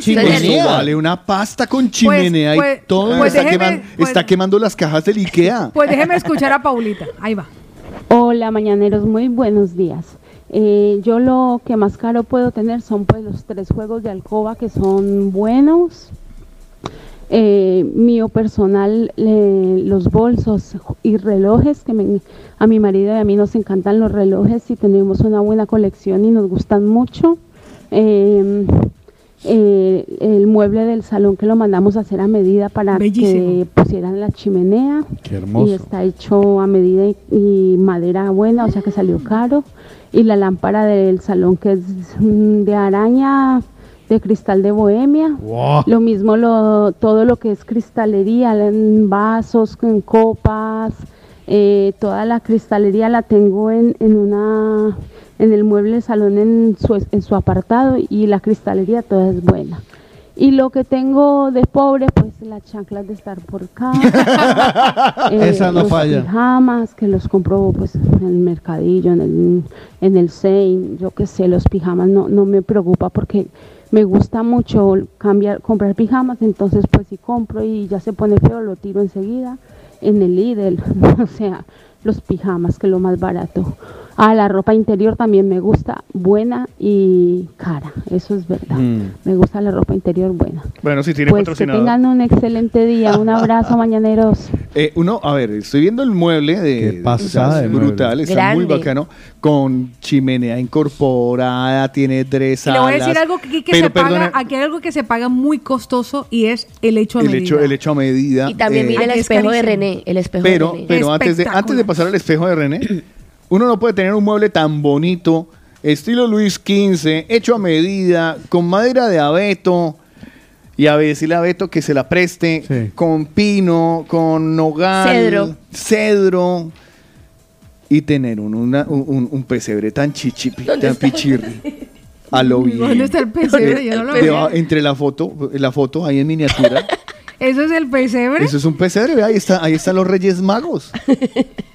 [SPEAKER 4] chimenea. Vale, una pasta con chimenea
[SPEAKER 2] pues-
[SPEAKER 4] y todo.
[SPEAKER 2] pues
[SPEAKER 4] está,
[SPEAKER 2] déjeme-
[SPEAKER 4] queman-
[SPEAKER 2] pues-
[SPEAKER 4] está quemando las cajas del Ikea.
[SPEAKER 2] Pues déjeme escuchar a Paulita. Ahí va.
[SPEAKER 41] Hola mañaneros, muy buenos días. Eh, yo lo que más caro puedo tener son pues los tres juegos de alcoba que son buenos. Eh, mío personal, eh, los bolsos y relojes, que me- a mi marido y a mí nos encantan los relojes y tenemos una buena colección y nos gustan mucho. Eh, eh, el mueble del salón que lo mandamos a hacer a medida para que pusieran la chimenea.
[SPEAKER 4] Qué hermoso.
[SPEAKER 41] Y está hecho a medida y, y madera buena, o sea que salió caro. Y la lámpara del salón que es mm, de araña, de cristal de bohemia.
[SPEAKER 4] Wow.
[SPEAKER 41] Lo mismo lo, todo lo que es cristalería, en vasos, en copas, eh, toda la cristalería la tengo en, en una en el mueble del salón en su, en su apartado y la cristalería toda es buena. Y lo que tengo de pobre, pues las chanclas de estar por casa.
[SPEAKER 4] Esa no
[SPEAKER 41] los
[SPEAKER 4] falla.
[SPEAKER 41] pijamas que los compro pues en el mercadillo, en el, en el Sein, yo qué sé, los pijamas no, no me preocupa porque me gusta mucho cambiar, comprar pijamas, entonces pues si compro y ya se pone feo, lo tiro enseguida en el Lidl, o sea, los pijamas que es lo más barato. Ah, la ropa interior también me gusta, buena y cara, eso es verdad.
[SPEAKER 1] Mm.
[SPEAKER 41] Me gusta la ropa interior buena.
[SPEAKER 1] Bueno, si tiene
[SPEAKER 41] Pues que
[SPEAKER 1] patrocinador.
[SPEAKER 41] tengan un excelente día, un abrazo mañaneros.
[SPEAKER 1] Eh, uno, a ver, estoy viendo el mueble de, de-
[SPEAKER 4] pasada
[SPEAKER 1] es brutal, está muy bacano, con chimenea incorporada, tiene tres
[SPEAKER 2] Y le voy a decir
[SPEAKER 1] alas,
[SPEAKER 2] algo que, aquí que
[SPEAKER 1] pero
[SPEAKER 2] se paga, aquí hay algo que se paga muy costoso y es el hecho a
[SPEAKER 1] el
[SPEAKER 2] medida.
[SPEAKER 1] hecho, el hecho a medida.
[SPEAKER 3] Y también
[SPEAKER 1] eh,
[SPEAKER 3] mire el
[SPEAKER 2] es
[SPEAKER 3] espejo de. René, el espejo
[SPEAKER 1] pero,
[SPEAKER 3] de René.
[SPEAKER 1] pero antes de, antes de pasar al espejo de René, uno no puede tener un mueble tan bonito, estilo Luis XV, hecho a medida, con madera de abeto, y a decirle a Abeto que se la preste, con pino, con nogal,
[SPEAKER 3] Cedro.
[SPEAKER 1] cedro, y tener un, una- un, un- pesebre tan chichipi, tan pichirri. A lo bien.
[SPEAKER 2] ¿Dónde está el pesebre? Yo no lo veo.
[SPEAKER 1] Entre la foto, la foto ahí en miniatura.
[SPEAKER 2] Eso es el pesebre.
[SPEAKER 1] Eso es un pesebre, ahí está, ahí están los Reyes Magos.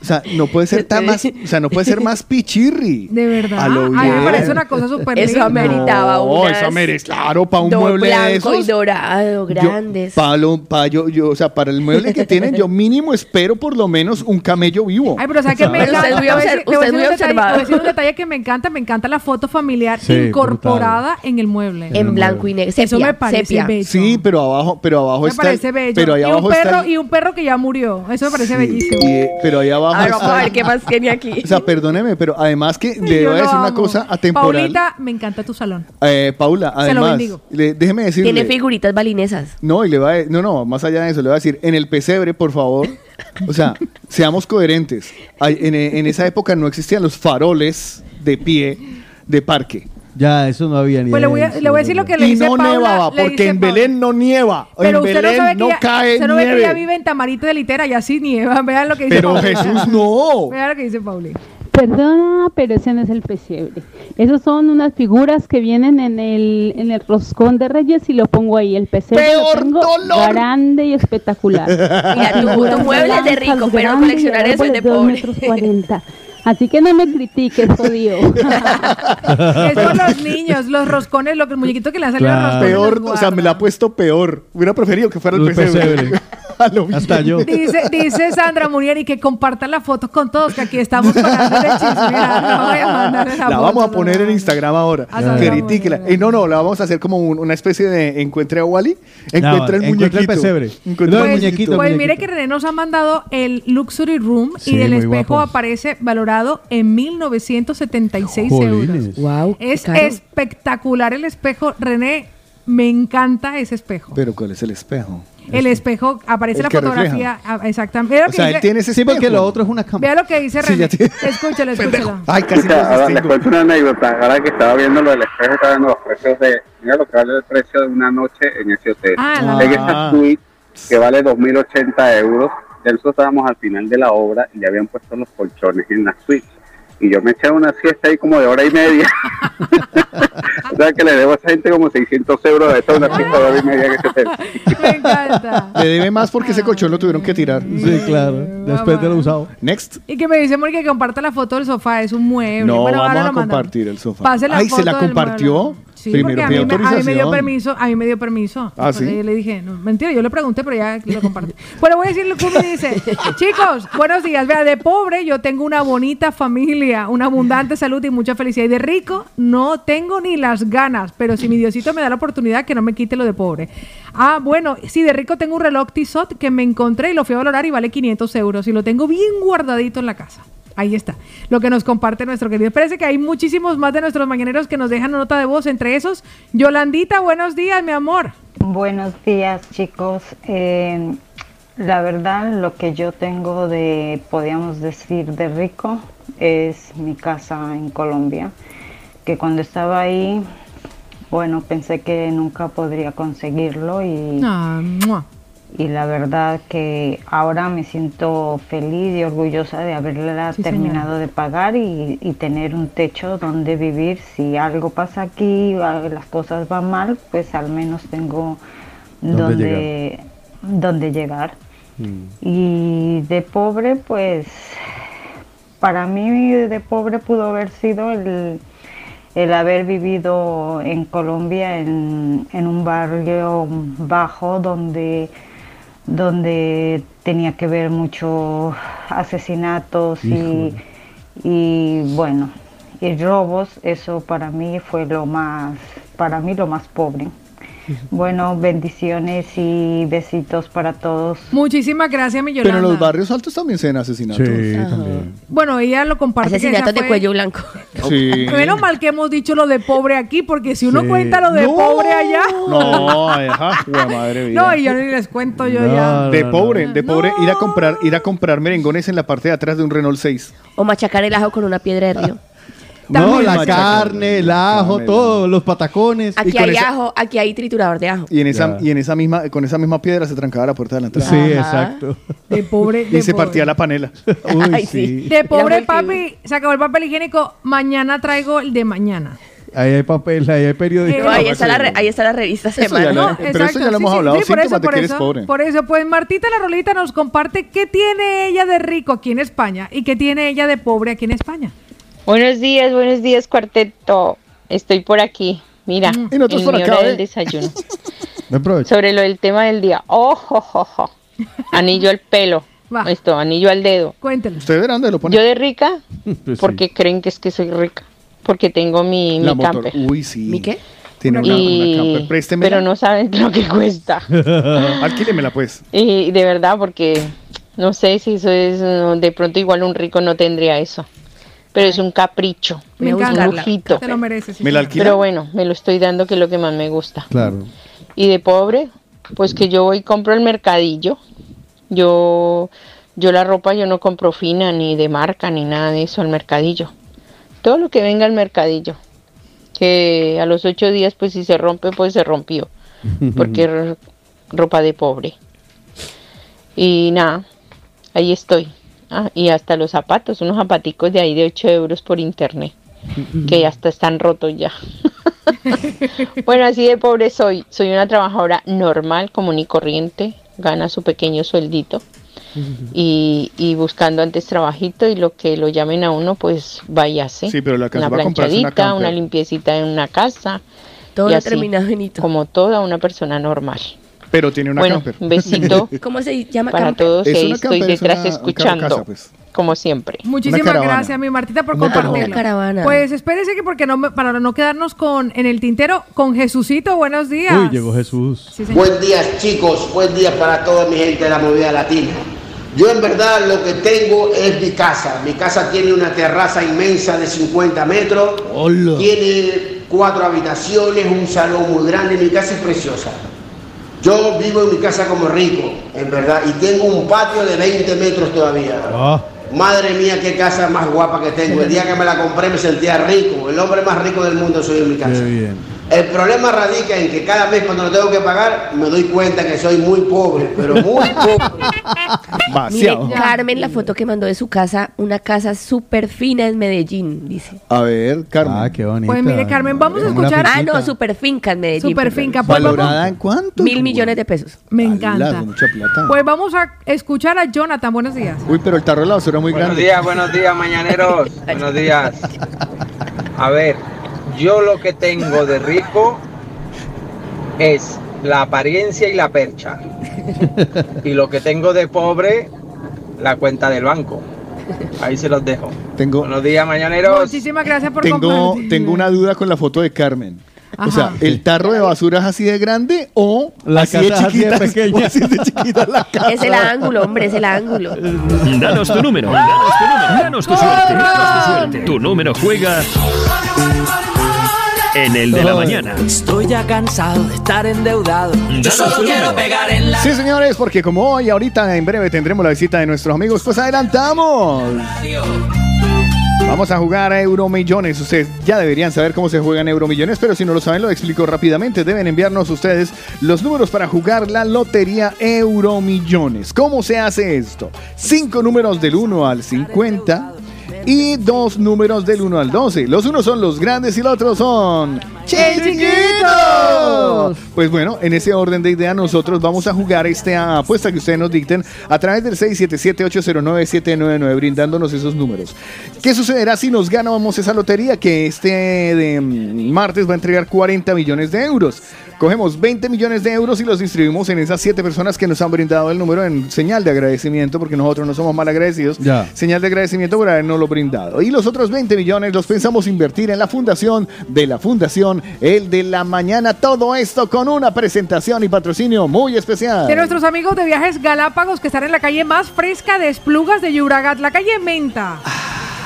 [SPEAKER 1] O sea, no puede ser tan más, o sea, no puede ser más pichirri.
[SPEAKER 2] De verdad.
[SPEAKER 1] A lo
[SPEAKER 2] Ay, me
[SPEAKER 1] bien.
[SPEAKER 2] parece una cosa súper
[SPEAKER 3] Eso
[SPEAKER 2] linda.
[SPEAKER 3] ameritaba
[SPEAKER 1] No,
[SPEAKER 3] unas
[SPEAKER 1] eso merece, claro, para un
[SPEAKER 3] do-
[SPEAKER 1] mueble de
[SPEAKER 3] blanco y
[SPEAKER 1] esos.
[SPEAKER 3] dorado, grandes.
[SPEAKER 1] Para lo, pa yo, yo, o sea, para el mueble que tienen, yo mínimo espero por lo menos un camello vivo.
[SPEAKER 2] Ay, pero ¿sabes qué me
[SPEAKER 1] ¿Sabes?
[SPEAKER 2] encanta?
[SPEAKER 3] Usted usted es
[SPEAKER 2] decir
[SPEAKER 3] muy
[SPEAKER 2] un detalle- un que me encanta. Me encanta la foto familiar
[SPEAKER 1] Sí,
[SPEAKER 2] incorporada en el mueble.
[SPEAKER 3] En blanco y negro.
[SPEAKER 2] Eso me parece
[SPEAKER 3] sepia.
[SPEAKER 2] bello.
[SPEAKER 1] Sí, pero abajo, pero abajo
[SPEAKER 2] Me
[SPEAKER 1] está.
[SPEAKER 2] Parece bello.
[SPEAKER 1] Pero ahí
[SPEAKER 2] y, un
[SPEAKER 1] abajo
[SPEAKER 2] perro,
[SPEAKER 1] está. el-
[SPEAKER 2] y un perro que ya murió. Eso me parece
[SPEAKER 1] Sí,
[SPEAKER 2] bellísimo.
[SPEAKER 1] y- pero ahí abajo
[SPEAKER 3] A ver, vamos
[SPEAKER 1] está-
[SPEAKER 3] a ver qué más tiene aquí.
[SPEAKER 1] O sea, perdóneme, pero además que le voy a decir una cosa atemporal.
[SPEAKER 2] Paulita, me encanta tu salón.
[SPEAKER 1] Eh, Paula,
[SPEAKER 2] Se lo
[SPEAKER 1] además,
[SPEAKER 2] bendigo.
[SPEAKER 1] le- déjeme decirle.
[SPEAKER 3] Tiene figuritas balinesas.
[SPEAKER 1] No, y le va a, no, no, más allá de eso, le voy a decir, en el pesebre, por favor, o sea, seamos coherentes. Hay- en, en esa época no existían los faroles de pie de parque.
[SPEAKER 4] Ya, eso no había ni
[SPEAKER 2] Pues le voy, a, le voy a decir lo que le
[SPEAKER 1] y
[SPEAKER 2] dice
[SPEAKER 1] no
[SPEAKER 2] Paula.
[SPEAKER 1] nevaba,
[SPEAKER 2] le
[SPEAKER 1] porque
[SPEAKER 2] dice
[SPEAKER 1] en
[SPEAKER 2] Paula.
[SPEAKER 1] Belén no nieva.
[SPEAKER 2] Pero
[SPEAKER 1] en
[SPEAKER 2] usted
[SPEAKER 1] Belén
[SPEAKER 2] no sabe que
[SPEAKER 1] no
[SPEAKER 2] ella,
[SPEAKER 1] cae
[SPEAKER 2] usted no ve que
[SPEAKER 1] nieve.
[SPEAKER 2] ella vive en Tamarito de Litera y así nieva. Vean lo que dice
[SPEAKER 1] Pero
[SPEAKER 2] Paula.
[SPEAKER 1] Jesús no.
[SPEAKER 2] Vean lo que dice Pauli.
[SPEAKER 41] Perdona, pero ese no es el pesebre. Esos son unas figuras que vienen en el, en el roscón de Reyes y lo pongo ahí. El pesebre
[SPEAKER 1] ¡Peor
[SPEAKER 41] lo tengo
[SPEAKER 1] dolor!
[SPEAKER 41] grande y espectacular.
[SPEAKER 3] Mira, tu- tu mueble es de rico, pero coleccionar eso es de pobre.
[SPEAKER 41] metros cuarenta. Así que no me critiques, jodido.
[SPEAKER 2] Es por los niños, los roscones, los muñequitos que le han salido
[SPEAKER 4] Claro.
[SPEAKER 2] los roscones.
[SPEAKER 1] Peor,
[SPEAKER 2] los
[SPEAKER 1] o sea, me la ha puesto peor. Hubiera preferido que fuera el
[SPEAKER 4] El
[SPEAKER 1] pesebre.
[SPEAKER 4] Hasta yo.
[SPEAKER 2] Dice, dice Sandra Munieri que compartan la foto con todos, que aquí estamos para de chismear. No voy a la
[SPEAKER 1] La
[SPEAKER 2] foto,
[SPEAKER 1] vamos a
[SPEAKER 2] no.
[SPEAKER 1] poner en Instagram ahora.
[SPEAKER 2] A Sandra
[SPEAKER 1] Critíquela. Y no, no, la vamos a hacer como un- una especie de encuentre a Wally. Encuentra el
[SPEAKER 4] encuentra el
[SPEAKER 1] muñequito.
[SPEAKER 4] pesebre.
[SPEAKER 1] Encuentra el
[SPEAKER 2] Pues,
[SPEAKER 1] muñequito.
[SPEAKER 2] pues mire que René nos ha mandado el Luxury Room
[SPEAKER 1] Sí,
[SPEAKER 2] y el espejo
[SPEAKER 1] guapo.
[SPEAKER 2] aparece valorado en 1976
[SPEAKER 4] Jolines.
[SPEAKER 2] euros.
[SPEAKER 3] Wow,
[SPEAKER 2] Es
[SPEAKER 3] caro.
[SPEAKER 2] espectacular el espejo. René, me encanta ese espejo.
[SPEAKER 1] Pero ¿cuál es el espejo?
[SPEAKER 2] El espejo, aparece
[SPEAKER 1] El
[SPEAKER 2] la fotografía. ah, Exactamente.
[SPEAKER 1] O
[SPEAKER 2] que
[SPEAKER 1] sea,
[SPEAKER 2] dice-
[SPEAKER 1] él tiene ese
[SPEAKER 4] Sí, porque lo otro es una cámara.
[SPEAKER 2] Vea lo que dice
[SPEAKER 1] Sí,
[SPEAKER 2] René.
[SPEAKER 1] ya tiene-
[SPEAKER 2] Escúchelo, escúchelo.
[SPEAKER 1] Ay, casi no
[SPEAKER 39] Ahora les cuento una anécdota. Ahora que estaba viendo lo del espejo, estaba viendo los precios de. Mira lo que vale el precio de una noche en ese hotel.
[SPEAKER 2] Ah, la-
[SPEAKER 39] en esa suite que vale 2.080 euros. Ya nosotros estábamos al final de la obra y ya habían puesto los colchones en la suite. Y yo me eché una siesta ahí como de hora y media. o sea que le debo a esa gente como 600 euros de esta una siesta de hora y media en ese hotel.
[SPEAKER 2] Me encanta.
[SPEAKER 1] Le debe más porque ese colchón lo tuvieron que tirar.
[SPEAKER 4] Sí, claro. Después de lo usado.
[SPEAKER 1] Next.
[SPEAKER 2] Y que me dice Mori que comparta la foto del sofá, es un mueble.
[SPEAKER 1] No,
[SPEAKER 2] Bueno, ahora
[SPEAKER 1] vamos a compartir el sofá.
[SPEAKER 2] Pase la
[SPEAKER 1] Ay, ¿se
[SPEAKER 2] foto
[SPEAKER 1] la
[SPEAKER 2] del
[SPEAKER 1] compartió?
[SPEAKER 2] mueble. Sí,
[SPEAKER 1] Primero
[SPEAKER 2] porque a mí, me, a mí me dio permiso, a mí me dio permiso.
[SPEAKER 1] Ah, ¿sí?
[SPEAKER 2] Le dije, no, mentira, yo le pregunté, pero ya lo compartí. bueno, voy a decirle que me dice, chicos, buenos días. Vea, de pobre yo tengo una bonita familia, una abundante salud y mucha felicidad. Y de rico no tengo ni las ganas, pero si mi Diosito me da la oportunidad, que no me quite lo de pobre. Ah, bueno, sí, de rico tengo un reloj Tissot que me encontré y lo fui a valorar y vale 500 euros. Y lo tengo bien guardadito en la casa. Ahí está, lo que nos comparte nuestro querido. Parece que hay muchísimos más de nuestros mañaneros que nos dejan nota de voz. Entre esos, Yolandita, buenos días, mi amor.
[SPEAKER 42] Buenos días, chicos. Eh, la verdad, lo que yo tengo de, podríamos decir, de rico es mi casa en Colombia, que cuando estaba ahí, bueno, pensé que nunca podría conseguirlo y,
[SPEAKER 2] Ah.
[SPEAKER 42] Y la verdad que ahora me siento feliz y orgullosa de haberla
[SPEAKER 2] Sí,
[SPEAKER 42] terminado
[SPEAKER 2] señora.
[SPEAKER 42] de pagar y, y tener un techo donde vivir. Si algo pasa aquí, las cosas van mal, pues al menos tengo
[SPEAKER 4] ¿Dónde
[SPEAKER 42] donde, donde llegar. Y de pobre, pues para mí de pobre pudo haber sido el, el haber vivido en Colombia en, en un barrio bajo donde, donde tenía que ver muchos asesinatos y, y bueno, y robos, eso para mí fue lo más, para mí lo más pobre. Bueno, bendiciones y besitos para todos.
[SPEAKER 2] Muchísimas gracias, mi
[SPEAKER 1] Pero en los barrios altos también se ven asesinatos.
[SPEAKER 4] Sí, también.
[SPEAKER 2] Bueno, ella lo comparte.
[SPEAKER 3] Asesinatos de
[SPEAKER 2] fue-
[SPEAKER 3] cuello blanco.
[SPEAKER 1] Sí.
[SPEAKER 2] Menos mal que hemos dicho lo de pobre aquí, porque si uno
[SPEAKER 4] Sí.
[SPEAKER 2] cuenta lo de
[SPEAKER 1] No.
[SPEAKER 2] pobre allá.
[SPEAKER 1] No, ajá, madre mía.
[SPEAKER 2] No, y yo ni les cuento yo
[SPEAKER 4] No,
[SPEAKER 2] ya.
[SPEAKER 1] De pobre, de pobre,
[SPEAKER 2] No.
[SPEAKER 1] ir a comprar, ir a comprar merengones en la parte de atrás de un Renault 6.
[SPEAKER 3] O machacar el ajo con una piedra de río.
[SPEAKER 4] No, la carne, el ajo,
[SPEAKER 1] Carne,
[SPEAKER 4] todo, los patacones.
[SPEAKER 3] Aquí hay
[SPEAKER 1] esa-
[SPEAKER 3] ajo, aquí hay triturador de ajo.
[SPEAKER 1] Y en esa,
[SPEAKER 4] Ya.
[SPEAKER 1] y en esa misma, con esa misma piedra se trancaba la puerta de la entrada.
[SPEAKER 4] Sí,
[SPEAKER 3] Ajá.
[SPEAKER 4] exacto.
[SPEAKER 2] De pobre.
[SPEAKER 1] Y
[SPEAKER 2] de
[SPEAKER 1] se
[SPEAKER 2] pobre.
[SPEAKER 1] partía la panela.
[SPEAKER 4] Uy,
[SPEAKER 3] Ay,
[SPEAKER 4] sí.
[SPEAKER 3] sí.
[SPEAKER 2] De pobre, papi, se acabó el papel higiénico. Mañana traigo el de mañana.
[SPEAKER 4] Ahí hay papel, ahí hay periódico.
[SPEAKER 2] Eh,
[SPEAKER 3] No, ahí, está la re- ahí está la revista
[SPEAKER 1] Eso ya
[SPEAKER 3] Semana.
[SPEAKER 1] lo-
[SPEAKER 2] No,
[SPEAKER 1] pero eso ya lo hemos hablado,
[SPEAKER 2] sí, por eso,
[SPEAKER 1] síntomas de
[SPEAKER 2] por
[SPEAKER 1] que eres
[SPEAKER 2] eso,
[SPEAKER 1] pobre.
[SPEAKER 2] Por eso, pues Martita la Rolita nos comparte qué tiene ella de rico aquí en España y qué tiene ella de pobre aquí en España.
[SPEAKER 43] Buenos días, buenos días, cuarteto. Estoy por aquí. Mira,
[SPEAKER 2] Mm.
[SPEAKER 1] Y nosotros
[SPEAKER 43] en
[SPEAKER 1] por
[SPEAKER 43] mi
[SPEAKER 1] acá,
[SPEAKER 43] hora
[SPEAKER 1] ¿eh?
[SPEAKER 43] del desayuno. Sobre lo del tema del día. Oh, jo, jo, jo. Anillo al pelo.
[SPEAKER 2] Va.
[SPEAKER 43] Esto, anillo al dedo.
[SPEAKER 2] Cuéntelo.
[SPEAKER 1] ¿Ustedes verán dónde lo ponen?
[SPEAKER 43] Yo de rica,
[SPEAKER 4] Pues sí.
[SPEAKER 43] porque creen que es que soy rica. Porque tengo mi,
[SPEAKER 1] la
[SPEAKER 43] mi
[SPEAKER 1] motor.
[SPEAKER 43] camper.
[SPEAKER 1] Uy, sí.
[SPEAKER 3] ¿Mi qué?
[SPEAKER 1] Tiene una,
[SPEAKER 43] Y-
[SPEAKER 1] una camper. Préstemela.
[SPEAKER 43] pero no saben lo que cuesta.
[SPEAKER 1] Alquílemela, pues.
[SPEAKER 43] Y de verdad, porque no sé si eso es, de pronto igual un rico no tendría eso. Pero es un capricho,
[SPEAKER 2] Me
[SPEAKER 3] Voy a
[SPEAKER 43] un lujito.
[SPEAKER 2] Te lo mereces. sí,
[SPEAKER 1] ¿Me la
[SPEAKER 2] señor.
[SPEAKER 1] alquila?
[SPEAKER 43] Pero bueno, me lo estoy dando que es lo que más me gusta.
[SPEAKER 4] Claro.
[SPEAKER 43] Y de pobre, pues que yo voy y compro el mercadillo. Yo, yo la ropa yo no compro fina ni de marca ni nada de eso al mercadillo. Todo lo que venga al mercadillo. Que a los ocho días pues si se rompe pues se rompió. Porque es ropa de pobre. Y nada, ahí estoy. Ah, y hasta los zapatos, unos zapaticos de ahí de 8 euros por internet. Que hasta están rotos ya. Bueno, así de pobre soy. Soy una trabajadora normal, común y corriente. Gana su pequeño sueldito. Y, y buscando antes trabajito y lo que lo llamen a uno, pues váyase.
[SPEAKER 1] Sí, pero la casa
[SPEAKER 43] una planchadita, una, limpiecita en una casa.
[SPEAKER 3] Todo
[SPEAKER 43] y así,
[SPEAKER 3] terminado.
[SPEAKER 43] Como toda una persona normal.
[SPEAKER 1] Pero tiene una
[SPEAKER 43] Bueno,
[SPEAKER 1] camper.
[SPEAKER 43] un besito
[SPEAKER 3] ¿Cómo se llama
[SPEAKER 43] para
[SPEAKER 3] camper?
[SPEAKER 43] todos
[SPEAKER 1] Es una
[SPEAKER 43] estoy
[SPEAKER 1] camper, es
[SPEAKER 43] detrás
[SPEAKER 1] una
[SPEAKER 43] escuchando,
[SPEAKER 1] pues.
[SPEAKER 43] como siempre.
[SPEAKER 2] Muchísimas gracias, mi Martita, por
[SPEAKER 3] caravana.
[SPEAKER 2] Pues espérese que porque no me- para no quedarnos con en el tintero con Jesucito, buenos días.
[SPEAKER 4] Uy, llegó Jesús.
[SPEAKER 2] Sí.
[SPEAKER 10] Buen día chicos, buen día para toda mi gente de la movida latina. Yo en verdad lo que tengo es mi casa. Mi casa tiene una terraza inmensa de 50 metros. Tiene cuatro habitaciones, un salón muy grande. Mi casa es preciosa. Yo vivo en mi casa como rico, en verdad. Y tengo un patio de 20 metros todavía.
[SPEAKER 4] Ah,
[SPEAKER 10] Madre mía, qué casa más guapa que tengo. El día que me la compré me sentía rico. El hombre más rico del mundo soy en mi casa.
[SPEAKER 4] qué bien.
[SPEAKER 10] El problema radica en que cada mes cuando lo tengo que pagar me doy cuenta que soy muy pobre, pero muy pobre.
[SPEAKER 3] Mire, Carmen, la foto que mandó de su casa, una casa súper fina en Medellín, dice.
[SPEAKER 1] A ver, Carmen.
[SPEAKER 4] Ah, qué bonito.
[SPEAKER 2] Pues mire, Carmen, vamos a escuchar.
[SPEAKER 3] Ah, no, súper finca en Medellín.
[SPEAKER 2] Super finca. Pues vamos-
[SPEAKER 1] ¿Valorada en cuánto?
[SPEAKER 3] Mil millones de pesos.
[SPEAKER 2] Me encanta.
[SPEAKER 1] mucha plata.
[SPEAKER 2] Pues vamos a escuchar a Jonathan. Buenos días.
[SPEAKER 1] Uy, pero el tarro de la basura es muy
[SPEAKER 36] Buenos
[SPEAKER 1] grande.
[SPEAKER 36] días, buenos días, mañaneros. buenos días. A ver, yo lo que tengo de rico es la apariencia y la percha. Y lo que tengo de pobre, la cuenta del banco. Ahí se los dejo.
[SPEAKER 1] Tengo,
[SPEAKER 36] Buenos días, mañaneros.
[SPEAKER 2] Muchísimas gracias por
[SPEAKER 1] tengo,
[SPEAKER 2] compartir.
[SPEAKER 1] tengo una duda con la foto de Carmen. O sea, ¿el tarro de basura es así de grande o
[SPEAKER 4] La
[SPEAKER 1] así
[SPEAKER 4] casa
[SPEAKER 1] de
[SPEAKER 4] es así de
[SPEAKER 1] chiquita?
[SPEAKER 4] pequeña.
[SPEAKER 1] así de chiquita la casa?
[SPEAKER 3] Es el ángulo, hombre, es el ángulo.
[SPEAKER 8] Danos tu número, danos tu número, danos tu suerte, danos tu suerte. Tu número juega en el de la mañana.
[SPEAKER 31] Estoy ya cansado de estar endeudado. Yo solo quiero pegar en la.
[SPEAKER 1] Sí, señores, porque como hoy, ahorita en breve tendremos la visita de nuestros amigos, pues adelantamos. Vamos a jugar a Euromillones. Ustedes ya deberían saber cómo se juegan Euromillones, pero si no lo saben, lo explico rápidamente. Deben enviarnos ustedes los números para jugar la lotería Euromillones. ¿Cómo se hace esto? Cinco números del 1 al 50 y dos números del 1 al 12. Los unos son los grandes y los otros son chiquitos. Pues bueno, en ese orden de idea nosotros vamos a jugar esta apuesta que ustedes nos dicten a través del 677-809-799 brindándonos esos números. ¿Qué sucederá si nos ganamos esa lotería que este de mm, martes va a entregar 40 millones de euros? Cogemos 20 millones de euros y los distribuimos en esas 7 personas que nos han brindado el número en señal de agradecimiento, porque nosotros no somos mal agradecidos.
[SPEAKER 4] Ya.
[SPEAKER 1] Señal de agradecimiento por habernos lo brindado. Y los otros 20 millones los pensamos invertir en la fundación de la Fundación El de la Mañana. Todo esto con una presentación y patrocinio muy especial.
[SPEAKER 2] De nuestros amigos de Viajes Galápagos que están en la calle más fresca de Esplugas de Yuragat, la calle Menta.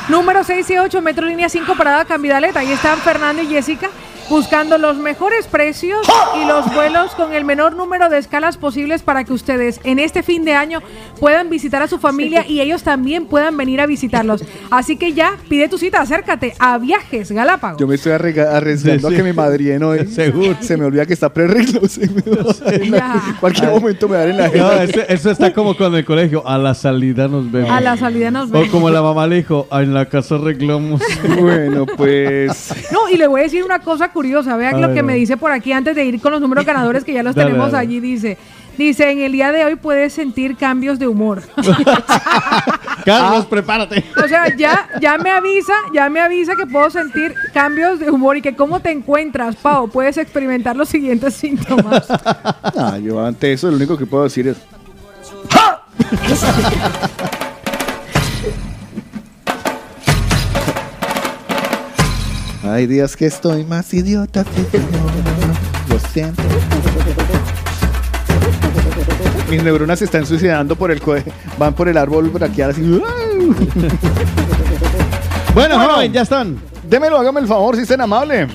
[SPEAKER 2] Número 6 y 8, Metro Línea 5, Parada Cambidalet. Ahí están Fernando y Jessica buscando los mejores precios y los vuelos con el menor número de escalas posibles para que ustedes en este fin de año puedan visitar a su familia y ellos también puedan venir a visitarlos. Así que ya, pide tu cita, acércate a Viajes Galápagos.
[SPEAKER 1] Yo me estoy arriesgando
[SPEAKER 4] Sí, sí.
[SPEAKER 1] a que me madrien hoy.
[SPEAKER 4] Seguro.
[SPEAKER 1] Se me olvida que está pre-arreglo. Cualquier momento me daré en la
[SPEAKER 4] No, eso, eso está como cuando en el colegio, a la salida nos vemos.
[SPEAKER 2] A la salida nos
[SPEAKER 4] O
[SPEAKER 2] vemos.
[SPEAKER 4] como la mamá le dijo, en la casa arreglamos.
[SPEAKER 1] Bueno, pues.
[SPEAKER 2] No, y le voy a decir una cosa curiosa. Vean
[SPEAKER 4] A
[SPEAKER 2] lo
[SPEAKER 4] ver,
[SPEAKER 2] que me dice por aquí antes de ir con los números ganadores que ya los
[SPEAKER 4] Dale,
[SPEAKER 2] tenemos
[SPEAKER 4] dale.
[SPEAKER 2] allí. Dice, dice, en el día de hoy puedes sentir cambios de humor.
[SPEAKER 4] Carlos, prepárate.
[SPEAKER 2] o sea, ya, ya me avisa, ya me avisa que puedo sentir cambios de humor y que cómo te encuentras, Pau. Puedes experimentar los siguientes síntomas.
[SPEAKER 1] Ah, yo ante eso lo único que puedo decir es. Hay días que estoy más idiota que yo. Lo siento. Mis neuronas se están suicidando por el co- van por el árbol aquí así.
[SPEAKER 4] Bueno, joven, ya están.
[SPEAKER 1] Démelo, hágame el favor, si es tan amable.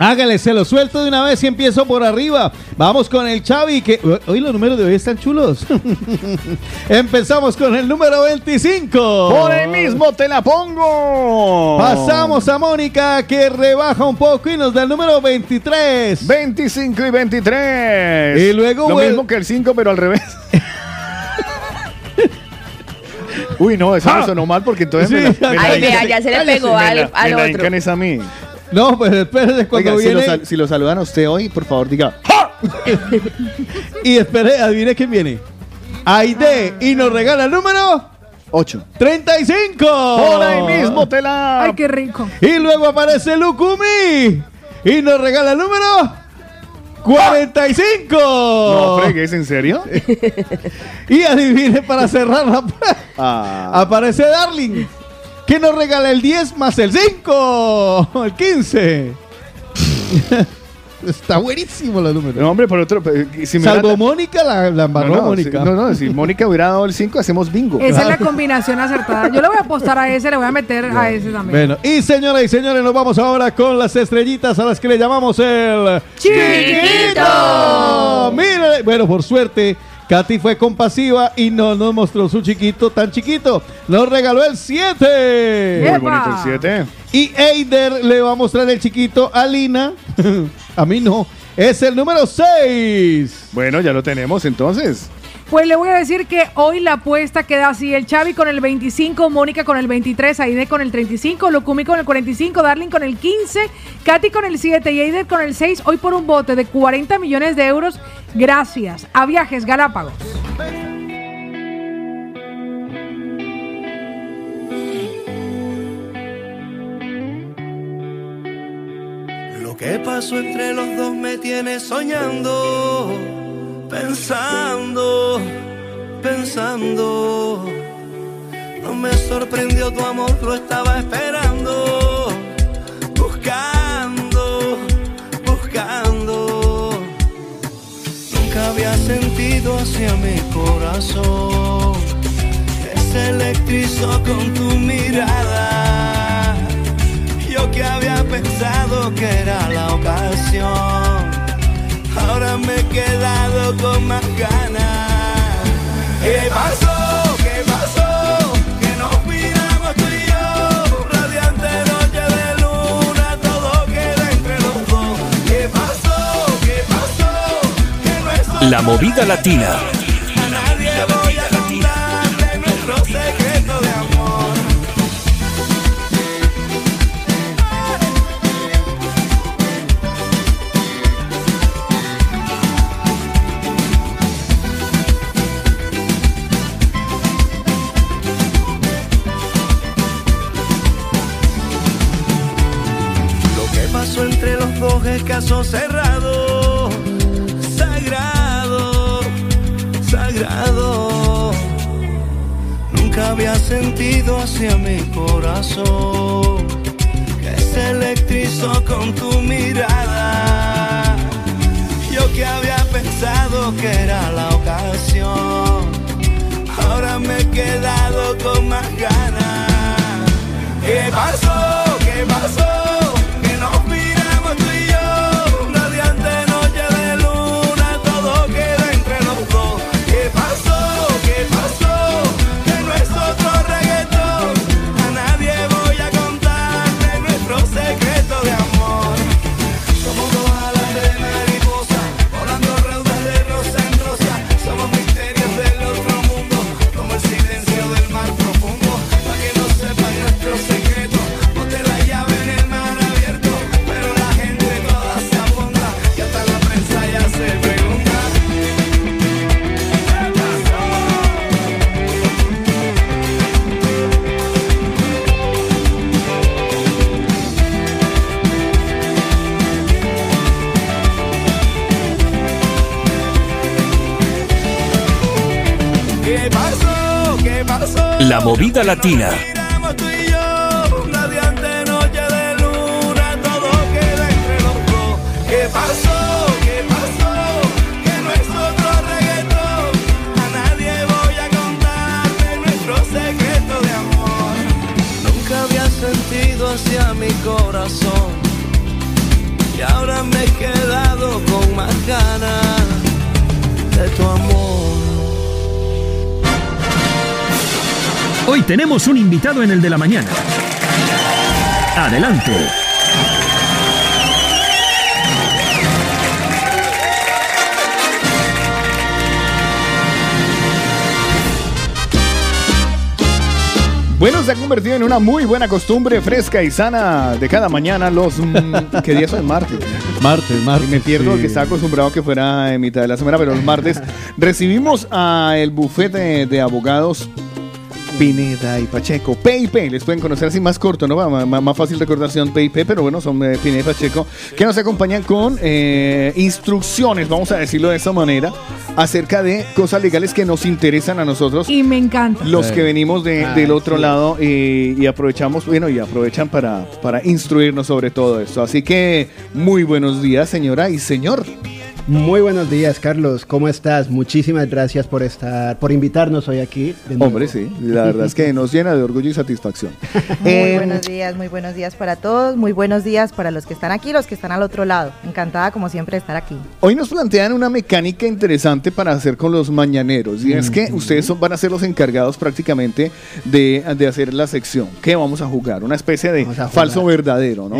[SPEAKER 4] Hágale, se lo suelto de una vez y empiezo por arriba. Vamos con el Xavi, que hoy los números de hoy están chulos. Empezamos con el número 25.
[SPEAKER 1] Por el mismo te la pongo.
[SPEAKER 4] Pasamos a Mónica, que rebaja un poco y nos da el número 23.
[SPEAKER 1] 25 y 23.
[SPEAKER 4] Y luego
[SPEAKER 1] Lo mismo que el 5, pero al revés. Uy, no, eso
[SPEAKER 4] ¡Ja!
[SPEAKER 1] me sonó mal porque entonces
[SPEAKER 4] Sí,
[SPEAKER 1] me la, me la
[SPEAKER 3] Ay,
[SPEAKER 1] hincan-
[SPEAKER 3] vea, ya se le pegó
[SPEAKER 1] me
[SPEAKER 3] al-
[SPEAKER 1] la-
[SPEAKER 3] al
[SPEAKER 1] me la
[SPEAKER 3] otro.
[SPEAKER 1] es a mí.
[SPEAKER 4] No, pues espérese cuando
[SPEAKER 1] Oiga, si, lo
[SPEAKER 4] viene.
[SPEAKER 1] si lo saludan a usted hoy, por favor, diga.
[SPEAKER 4] y espere, adivine quién viene. Aide, y nos regala el número
[SPEAKER 1] 8.
[SPEAKER 4] 35.
[SPEAKER 1] Por ahí mismo te la.
[SPEAKER 2] Ay, qué rico.
[SPEAKER 4] Y luego aparece Lukumi. Y nos regala el número 45.
[SPEAKER 1] No fregues, ¿en serio?
[SPEAKER 4] Y adivine para cerrar la
[SPEAKER 1] Ah.
[SPEAKER 4] Aparece Darling. Que nos regala el 10 más el 5. El 15. Está buenísimo los números.
[SPEAKER 1] No, hombre, por otro. eh, Si me
[SPEAKER 4] Salvo Mónica, la, la embarró
[SPEAKER 1] no, no,
[SPEAKER 4] Mónica.
[SPEAKER 1] si- no, no, si Mónica hubiera dado el 5, hacemos bingo.
[SPEAKER 2] Esa es la combinación acertada. Yo le voy a apostar a ese, le voy a meter a ese también.
[SPEAKER 4] Bueno, y señoras y señores, nos vamos ahora con las estrellitas a las que le llamamos el
[SPEAKER 2] ¡Chiquito!
[SPEAKER 4] Mire, bueno, por suerte, Katy fue compasiva y no nos mostró su chiquito tan chiquito. Nos regaló el 7.
[SPEAKER 1] Muy bonito el 7.
[SPEAKER 4] Y Eider le va a mostrar el chiquito a Lina. a mí no. Es el número 6.
[SPEAKER 1] Bueno, ya lo tenemos entonces.
[SPEAKER 2] Pues le voy a decir que hoy la apuesta queda así. El Xavi con el 25, Mónica con el 23, Aide con el 35, Locumi con el 45, Darling con el 15, Katy con el 7 y Aider con el 6. Hoy por un bote de 40 millones de euros gracias a Viajes Galápagos.
[SPEAKER 44] Lo que pasó entre los dos me tiene soñando, pensando, pensando. No me sorprendió tu amor, lo estaba esperando, buscando, buscando. Nunca había sentido hacia mi corazón que se electrizó con tu mirada. Yo que había pensado que era la ocasión, ahora me he quedado con más ganas. ¿Qué pasó? ¿Qué pasó? Que nos miramos tú y yo, radiante noche de luna, todo queda entre los dos. ¿Qué pasó? ¿Qué pasó? Que no
[SPEAKER 45] La movida latina.
[SPEAKER 44] Caso cerrado, sagrado, sagrado. Nunca había sentido hacia mi corazón que se electrizó con tu mirada. Yo que había pensado que era la ocasión, ahora me he quedado con más ganas. ¿Qué pasó? ¿Qué pasó? Nunca había sentido hacia mi corazón, y ahora me he quedado con más ganas de tu amor.
[SPEAKER 45] Hoy tenemos un invitado en el de la mañana. Adelante.
[SPEAKER 1] Bueno, se ha convertido en una muy buena costumbre fresca y sana de cada mañana los... mm, ¿Qué día son? Martes.
[SPEAKER 4] Martes, martes.
[SPEAKER 1] Y me pierdo
[SPEAKER 4] sí.
[SPEAKER 1] que estaba acostumbrado que fuera en mitad de la semana, pero los martes recibimos a el bufete de, abogados Pineda y Pacheco. PIP, les pueden conocer así más corto, ¿no? Más, más- más fácil recordar si son PIP, pero bueno, son eh, Pineda y Pacheco, que nos acompañan con eh, instrucciones, vamos a decirlo de esa manera, acerca de cosas legales que nos interesan a nosotros.
[SPEAKER 2] Y me encanta.
[SPEAKER 1] Los que venimos de-
[SPEAKER 4] Ah,
[SPEAKER 1] del otro
[SPEAKER 4] sí.
[SPEAKER 1] lado eh, y aprovechamos, bueno, y aprovechan para, para instruirnos sobre todo esto. Así que muy buenos días, señora y señor.
[SPEAKER 46] Muy buenos días, Carlos. ¿Cómo estás? Muchísimas gracias por estar, por invitarnos hoy aquí.
[SPEAKER 1] Hombre, sí, la verdad es que nos llena de orgullo y satisfacción.
[SPEAKER 47] Muy
[SPEAKER 1] Eh,
[SPEAKER 47] buenos días, muy buenos días para todos, muy buenos días para los que están aquí, los que están al otro lado. Encantada como siempre de estar aquí.
[SPEAKER 1] Hoy nos plantean una mecánica interesante para hacer con los mañaneros y es que ustedes son- van a ser los encargados prácticamente de, de hacer la sección. ¿Qué vamos a jugar? Una especie de falso verdadero, ¿no?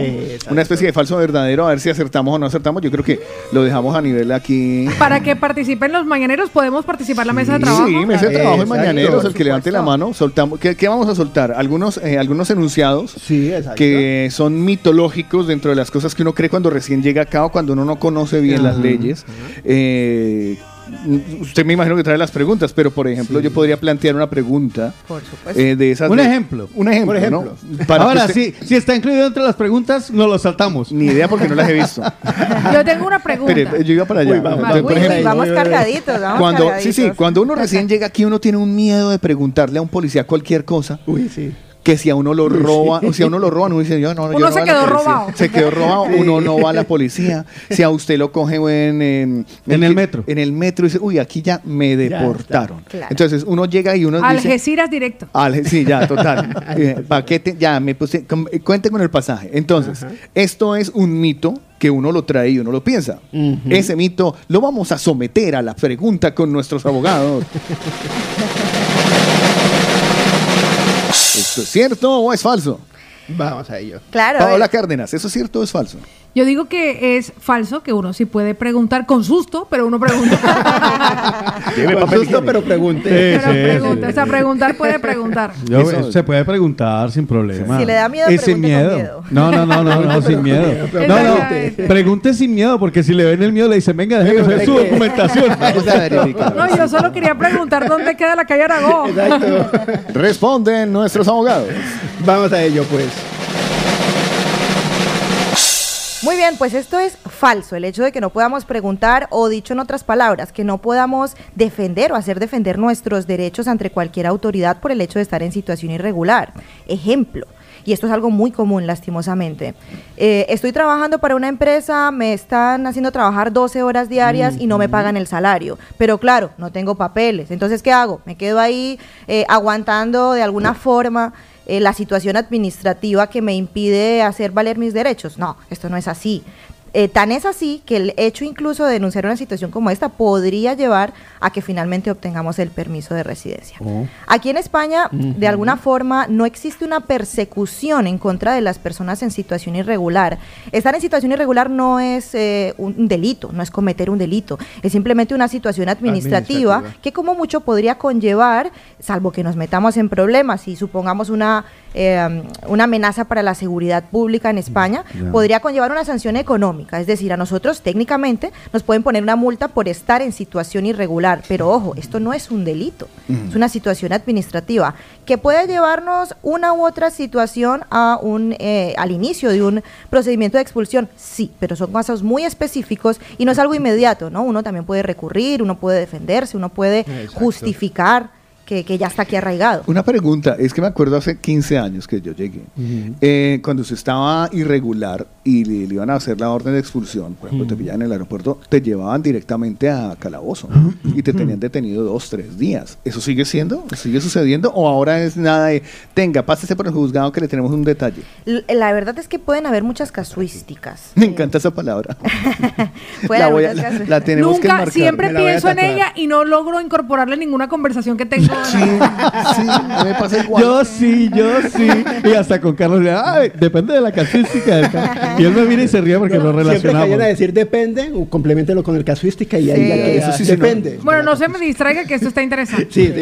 [SPEAKER 1] Una especie de falso verdadero, a ver si acertamos o no acertamos. Yo creo que lo dejamos a nivel aquí.
[SPEAKER 2] Para que participen los mañaneros, podemos participar en la mesa de trabajo.
[SPEAKER 1] Sí, mesa de trabajo de
[SPEAKER 46] Exacto.
[SPEAKER 1] mañaneros, el que levante la mano, soltamos. ¿Qué, qué vamos a soltar? Algunos, eh, algunos enunciados
[SPEAKER 46] Sí,
[SPEAKER 1] que son mitológicos dentro de las cosas que uno cree cuando recién llega acá o cuando uno no conoce bien las leyes. Eh, usted me imagino que trae las preguntas, pero por ejemplo yo podría plantear una pregunta
[SPEAKER 47] Por supuesto.
[SPEAKER 1] eh, de esas.
[SPEAKER 4] Un
[SPEAKER 1] de-
[SPEAKER 4] ejemplo.
[SPEAKER 1] Un ejemplo,
[SPEAKER 4] Por ejemplo.
[SPEAKER 1] ¿no? Para
[SPEAKER 4] Ahora,
[SPEAKER 1] usted-
[SPEAKER 4] si, si está incluido entre las preguntas, nos lo saltamos.
[SPEAKER 1] Ni idea porque no las he visto.
[SPEAKER 2] Yo tengo una pregunta.
[SPEAKER 1] Yo iba para allá.
[SPEAKER 46] Uy, vamos,
[SPEAKER 1] Entonces, por
[SPEAKER 47] Uy,
[SPEAKER 1] ejemplo,
[SPEAKER 47] uy, vamos cargaditos, vamos
[SPEAKER 1] cuando, sí, sí, cuando uno recién llega aquí, uno tiene un miedo de preguntarle a un policía cualquier cosa.
[SPEAKER 46] Uy, sí.
[SPEAKER 1] Que si a uno lo roba, o si a uno lo roban, uno dice, yo no, yo no
[SPEAKER 2] se
[SPEAKER 1] voy a la
[SPEAKER 2] quedó
[SPEAKER 1] policía.
[SPEAKER 2] robado.
[SPEAKER 1] Se quedó robado, uno no va a la policía. Si a usted lo coge en, en,
[SPEAKER 4] En el metro.
[SPEAKER 1] En el metro y dice, uy, aquí ya me deportaron.
[SPEAKER 47] Claro.
[SPEAKER 1] Entonces uno llega y uno dice,
[SPEAKER 2] Algeciras directo.
[SPEAKER 1] Alge- sí, ya, total. Eh, paquete, ya, me puse, eh, cuente con el pasaje. Entonces, esto es un mito que uno lo trae y uno lo piensa. Ese mito lo vamos a someter a la pregunta con nuestros abogados. ¿Esto es cierto o es falso?
[SPEAKER 46] Vamos a ello.
[SPEAKER 47] Claro.
[SPEAKER 1] Paola Cárdenas, ¿eso es cierto o es falso?
[SPEAKER 2] Yo digo que es falso, que uno sí puede preguntar con susto, pero uno pregunta.
[SPEAKER 46] Con susto, pero pregunte.
[SPEAKER 2] pero pregunta. O sea, preguntar puede preguntar.
[SPEAKER 4] Yo-
[SPEAKER 1] Eso-
[SPEAKER 4] se puede preguntar sin problema.
[SPEAKER 47] Si le da miedo, pregunte con
[SPEAKER 4] miedo.
[SPEAKER 47] miedo.
[SPEAKER 4] No, no, no, no, no, sin miedo. No, no, pregunte sin miedo, porque si le ven el miedo le dicen, venga, déjeme hacer su documentación.
[SPEAKER 1] Vamos a verificar.
[SPEAKER 2] No, yo solo quería preguntar dónde queda la calle Aragón.
[SPEAKER 46] Exacto.
[SPEAKER 1] Responden nuestros abogados.
[SPEAKER 46] Vamos a ello, pues.
[SPEAKER 47] Muy bien, pues esto es falso, el hecho de que no podamos preguntar o dicho en otras palabras, que no podamos defender o hacer defender nuestros derechos ante cualquier autoridad por el hecho de estar en situación irregular. Ejemplo, y esto es algo muy común lastimosamente. Eh, estoy trabajando para una empresa, me están haciendo trabajar 12 horas diarias y no me pagan el salario, pero claro, no tengo papeles. Entonces, ¿qué hago? Me quedo ahí eh, aguantando de alguna forma eh, la situación administrativa que me impide hacer valer mis derechos. No, esto no es así. Eh, tan es así que el hecho incluso de denunciar una situación como esta podría llevar a que finalmente obtengamos el permiso de residencia. Aquí en España, de alguna forma, no existe una persecución en contra de las personas en situación irregular. Estar en situación irregular no es eh, un delito, no es cometer un delito, es simplemente una situación administrativa,
[SPEAKER 46] Administrativa.
[SPEAKER 47] que como mucho podría conllevar, salvo que nos metamos en problemas y supongamos una, eh, una amenaza para la seguridad pública en España,
[SPEAKER 46] Ya.
[SPEAKER 47] podría conllevar una sanción económica. Es decir, a nosotros técnicamente nos pueden poner una multa por estar en situación irregular, pero ojo, esto no es un delito, es una situación administrativa que puede llevarnos una u otra situación a un, eh, al inicio de un procedimiento de expulsión, sí, pero son casos muy específicos y no es algo inmediato, ¿no? Uno también puede recurrir, uno puede defenderse, uno puede
[SPEAKER 1] Exacto.
[SPEAKER 47] justificar que, que ya está aquí arraigado.
[SPEAKER 1] Una pregunta, es que me acuerdo hace 15 años que yo llegué, eh, cuando se estaba irregular y le, le iban a hacer la orden de expulsión, por ejemplo, te pillaban en el aeropuerto, te llevaban directamente a calabozo y te tenían detenido dos, tres días. ¿Eso sigue siendo? ¿Sigue sucediendo? ¿O ahora es nada de, tenga, pásese por el juzgado que le tenemos un detalle?
[SPEAKER 47] L- La verdad es que pueden haber muchas casuísticas.
[SPEAKER 1] Me encanta esa palabra. La, voy a-
[SPEAKER 47] casuísticas.
[SPEAKER 1] la tenemos que
[SPEAKER 2] Nunca,
[SPEAKER 1] enmarcar.
[SPEAKER 2] siempre
[SPEAKER 1] Me la
[SPEAKER 2] pienso en ella y no logro incorporarle ninguna conversación que tengo.
[SPEAKER 1] Me pasa igual.
[SPEAKER 4] Yo sí, yo sí. Y hasta con Carlos, le, ay, depende de la casuística. del ca-". Y él me mira y se ríe porque lo
[SPEAKER 46] Siempre que
[SPEAKER 4] relacionamos.
[SPEAKER 46] vayan a decir depende, o complementelo con el casuística y ahí
[SPEAKER 47] Sí.
[SPEAKER 46] ya queda.
[SPEAKER 47] Eso sí, sí, no.
[SPEAKER 46] depende.
[SPEAKER 2] Bueno, no se me distraiga que esto está interesante.
[SPEAKER 46] Sí, sí,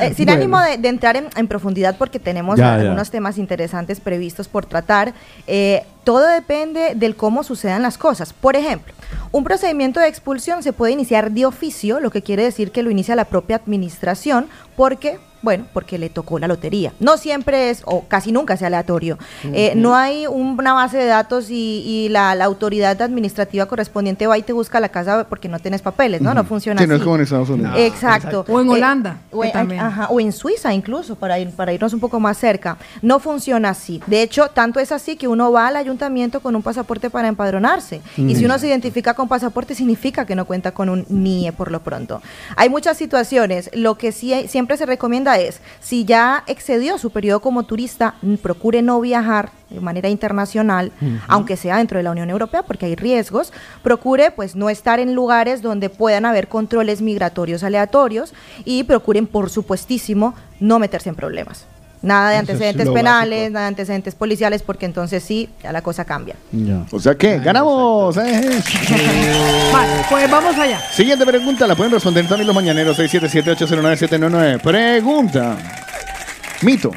[SPEAKER 47] Eh, sin
[SPEAKER 46] Bueno.
[SPEAKER 47] ánimo de, de entrar en, en profundidad porque tenemos
[SPEAKER 46] Ya, ya.
[SPEAKER 47] algunos temas interesantes previstos por tratar, eh, todo depende del cómo sucedan las cosas. Por ejemplo, un procedimiento de expulsión se puede iniciar de oficio, lo que quiere decir que lo inicia la propia administración porque Bueno, porque le tocó la lotería. No siempre es, o casi nunca es aleatorio. Eh, no hay una base de datos y, y la, la autoridad administrativa correspondiente va y te busca la casa porque no tienes papeles, ¿no? No funciona
[SPEAKER 1] Sí,
[SPEAKER 47] así.
[SPEAKER 1] no es como en Estados Unidos.
[SPEAKER 47] Exacto.
[SPEAKER 2] O en
[SPEAKER 47] Eh,
[SPEAKER 2] Holanda,
[SPEAKER 47] o, en,
[SPEAKER 2] también.
[SPEAKER 47] ajá, o en Suiza incluso, para, ir, para irnos un poco más cerca. No funciona así. De hecho, tanto es así que uno va al ayuntamiento con un pasaporte para empadronarse. Y si uno se identifica con pasaporte, significa que no cuenta con un NIE por lo pronto. Hay muchas situaciones. Lo que sí hay- siempre se recomienda es, si ya excedió su periodo como turista, procure no viajar de manera internacional, aunque sea dentro de la Unión Europea, porque hay riesgos, procure pues no estar en lugares donde puedan haber controles migratorios aleatorios y procuren, por supuestísimo, no meterse en problemas. Nada de
[SPEAKER 1] es
[SPEAKER 47] antecedentes penales, nada de antecedentes policiales, porque entonces sí, ya la cosa cambia.
[SPEAKER 1] O sea que ganamos. eh.
[SPEAKER 2] Vale, pues vamos allá.
[SPEAKER 1] Siguiente pregunta, la pueden responder también los mañaneros 677-809-799. Pregunta. Mito.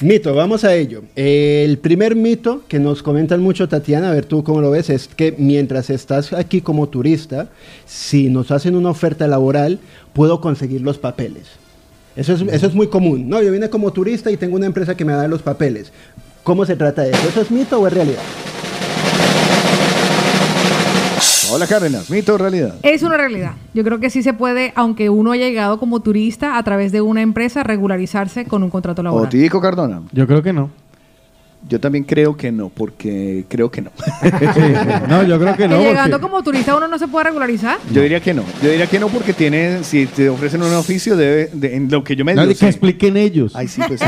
[SPEAKER 46] Mito, vamos a ello. El primer mito que nos comentan mucho, Tatiana, a ver tú cómo lo ves, es que mientras estás aquí como turista, si nos hacen una oferta laboral, puedo conseguir los papeles. Eso es, eso es muy común. No, yo vine como turista y tengo una empresa que me da los papeles. ¿Cómo se trata de eso? ¿Eso es mito o es realidad?
[SPEAKER 1] Hola Cárdenas, mito o realidad.
[SPEAKER 2] Es una realidad. Yo creo que sí se puede, aunque uno haya llegado como turista a través de una empresa, regularizarse con un contrato laboral.
[SPEAKER 1] Otico Cardona.
[SPEAKER 4] Yo creo que no.
[SPEAKER 1] Yo también creo que no, porque creo que no.
[SPEAKER 4] No, yo creo que
[SPEAKER 2] Que
[SPEAKER 4] no.
[SPEAKER 2] llegando
[SPEAKER 4] porque-
[SPEAKER 2] como turista uno no se puede regularizar.
[SPEAKER 1] Yo diría que no. Yo diría que no porque tiene, si te ofrecen un oficio, debe, de- en lo que yo me
[SPEAKER 4] No, que expliquen ellos.
[SPEAKER 1] Ay, sí, pues sí.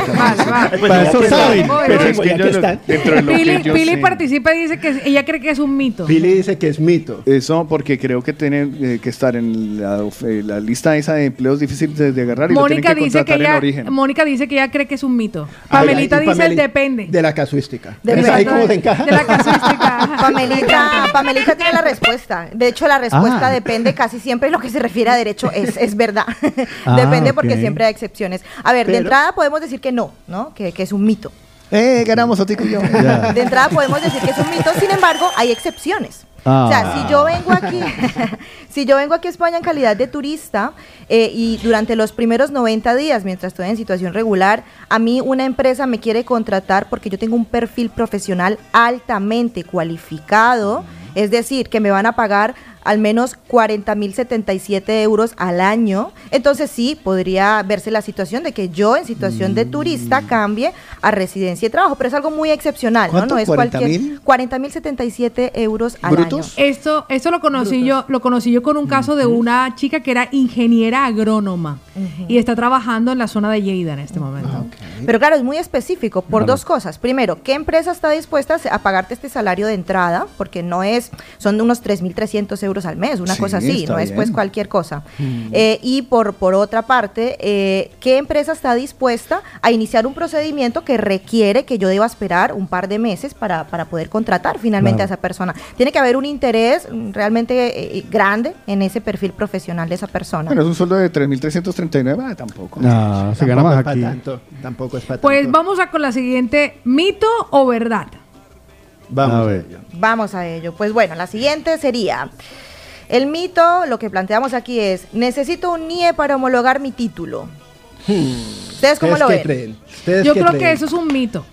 [SPEAKER 4] Para eso saben.
[SPEAKER 1] Pero es que yo lo- dentro de lo
[SPEAKER 2] Pili,
[SPEAKER 1] que
[SPEAKER 2] participa y dice que ella cree que es un mito.
[SPEAKER 46] Pili dice que es mito.
[SPEAKER 1] Eso porque creo que tienen eh, que estar en la, eh, la lista esa de empleos difíciles de, de agarrar y lo
[SPEAKER 2] Mónica
[SPEAKER 1] tienen que
[SPEAKER 2] dice que ella,
[SPEAKER 1] origen.
[SPEAKER 2] Mónica dice que ella cree que es un mito.
[SPEAKER 46] Ay,
[SPEAKER 2] Pamelita dice depende.
[SPEAKER 46] De la casuística.
[SPEAKER 47] De
[SPEAKER 46] ¿Ves ahí cómo encaja?
[SPEAKER 2] De la casuística.
[SPEAKER 47] Pamelita, Pamelita tiene la respuesta. De hecho, la respuesta
[SPEAKER 46] Ah.
[SPEAKER 47] depende casi siempre de lo que se refiere a derecho. Es, es verdad.
[SPEAKER 46] Ah,
[SPEAKER 47] depende porque siempre hay excepciones. A ver, de entrada podemos decir que no, ¿no? Que, que es un mito.
[SPEAKER 1] Eh, ganamos Otico y yo.
[SPEAKER 47] De entrada podemos decir que es un mito, sin embargo, hay excepciones. O sea,
[SPEAKER 1] Ah.
[SPEAKER 47] si yo vengo aquí, si yo vengo aquí a España en calidad de turista eh, y durante los primeros 90 días, mientras estoy en situación regular, a mí una empresa me quiere contratar porque yo tengo un perfil profesional altamente cualificado, es decir, que me van a pagar al menos 40.077 euros al año, entonces sí podría verse la situación de que yo en situación de turista cambie a residencia y trabajo, pero es algo muy excepcional, ¿no?
[SPEAKER 1] ¿Cuánto?
[SPEAKER 47] No es cualquier 40.077 euros al año.
[SPEAKER 2] Esto, esto lo conocí yo, lo conocí yo con un caso de una chica que era ingeniera agrónoma y está trabajando en la zona de Lleida en este momento.
[SPEAKER 47] Pero claro, es muy específico por
[SPEAKER 2] Claro.
[SPEAKER 47] dos cosas. Primero, ¿qué empresa está dispuesta a pagarte este salario de entrada? Porque no es, son unos 3.300 euros al mes, una
[SPEAKER 48] Sí,
[SPEAKER 47] cosa así, no es pues cualquier cosa.
[SPEAKER 48] Mm.
[SPEAKER 47] Eh, y por, por otra parte, eh, ¿qué empresa está dispuesta a iniciar un procedimiento que requiere que yo deba esperar un par de meses para, para poder contratar finalmente
[SPEAKER 1] Claro.
[SPEAKER 47] a esa persona? Tiene que haber un interés mm, realmente eh, grande en ese perfil profesional de esa persona.
[SPEAKER 1] Bueno, es un sueldo de 3.339, ah, tampoco.
[SPEAKER 4] No, se gana
[SPEAKER 46] Tampoco
[SPEAKER 4] más aquí.
[SPEAKER 46] tanto, tampoco es para
[SPEAKER 2] Pues
[SPEAKER 46] tanto.
[SPEAKER 2] vamos a con la siguiente, mito o verdad.
[SPEAKER 46] Vamos
[SPEAKER 4] A
[SPEAKER 46] a
[SPEAKER 4] ver.
[SPEAKER 46] ello.
[SPEAKER 47] Vamos a ello. Pues bueno, la siguiente sería, el mito, lo que planteamos aquí es, necesito un NIE para homologar mi título. ¿Ustedes cómo lo
[SPEAKER 46] qué
[SPEAKER 47] ven?
[SPEAKER 46] creen? ¿Ustedes
[SPEAKER 2] Yo
[SPEAKER 46] qué
[SPEAKER 2] creo que eso es un mito.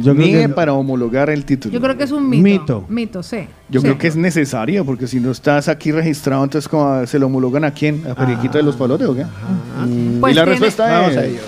[SPEAKER 4] Yo creo
[SPEAKER 1] Ni
[SPEAKER 4] que-
[SPEAKER 1] para homologar el título.
[SPEAKER 2] Yo creo que es un mito.
[SPEAKER 4] Mito.
[SPEAKER 2] Mito, sí.
[SPEAKER 1] Yo
[SPEAKER 2] Sí.
[SPEAKER 1] creo que es necesario, porque si no estás aquí registrado, entonces ¿cómo se lo homologan a quién? ¿A Periquito de los Palotes o qué?
[SPEAKER 2] Pues
[SPEAKER 1] y la
[SPEAKER 2] tiene-
[SPEAKER 1] respuesta
[SPEAKER 46] Vamos
[SPEAKER 1] es...
[SPEAKER 46] a ello.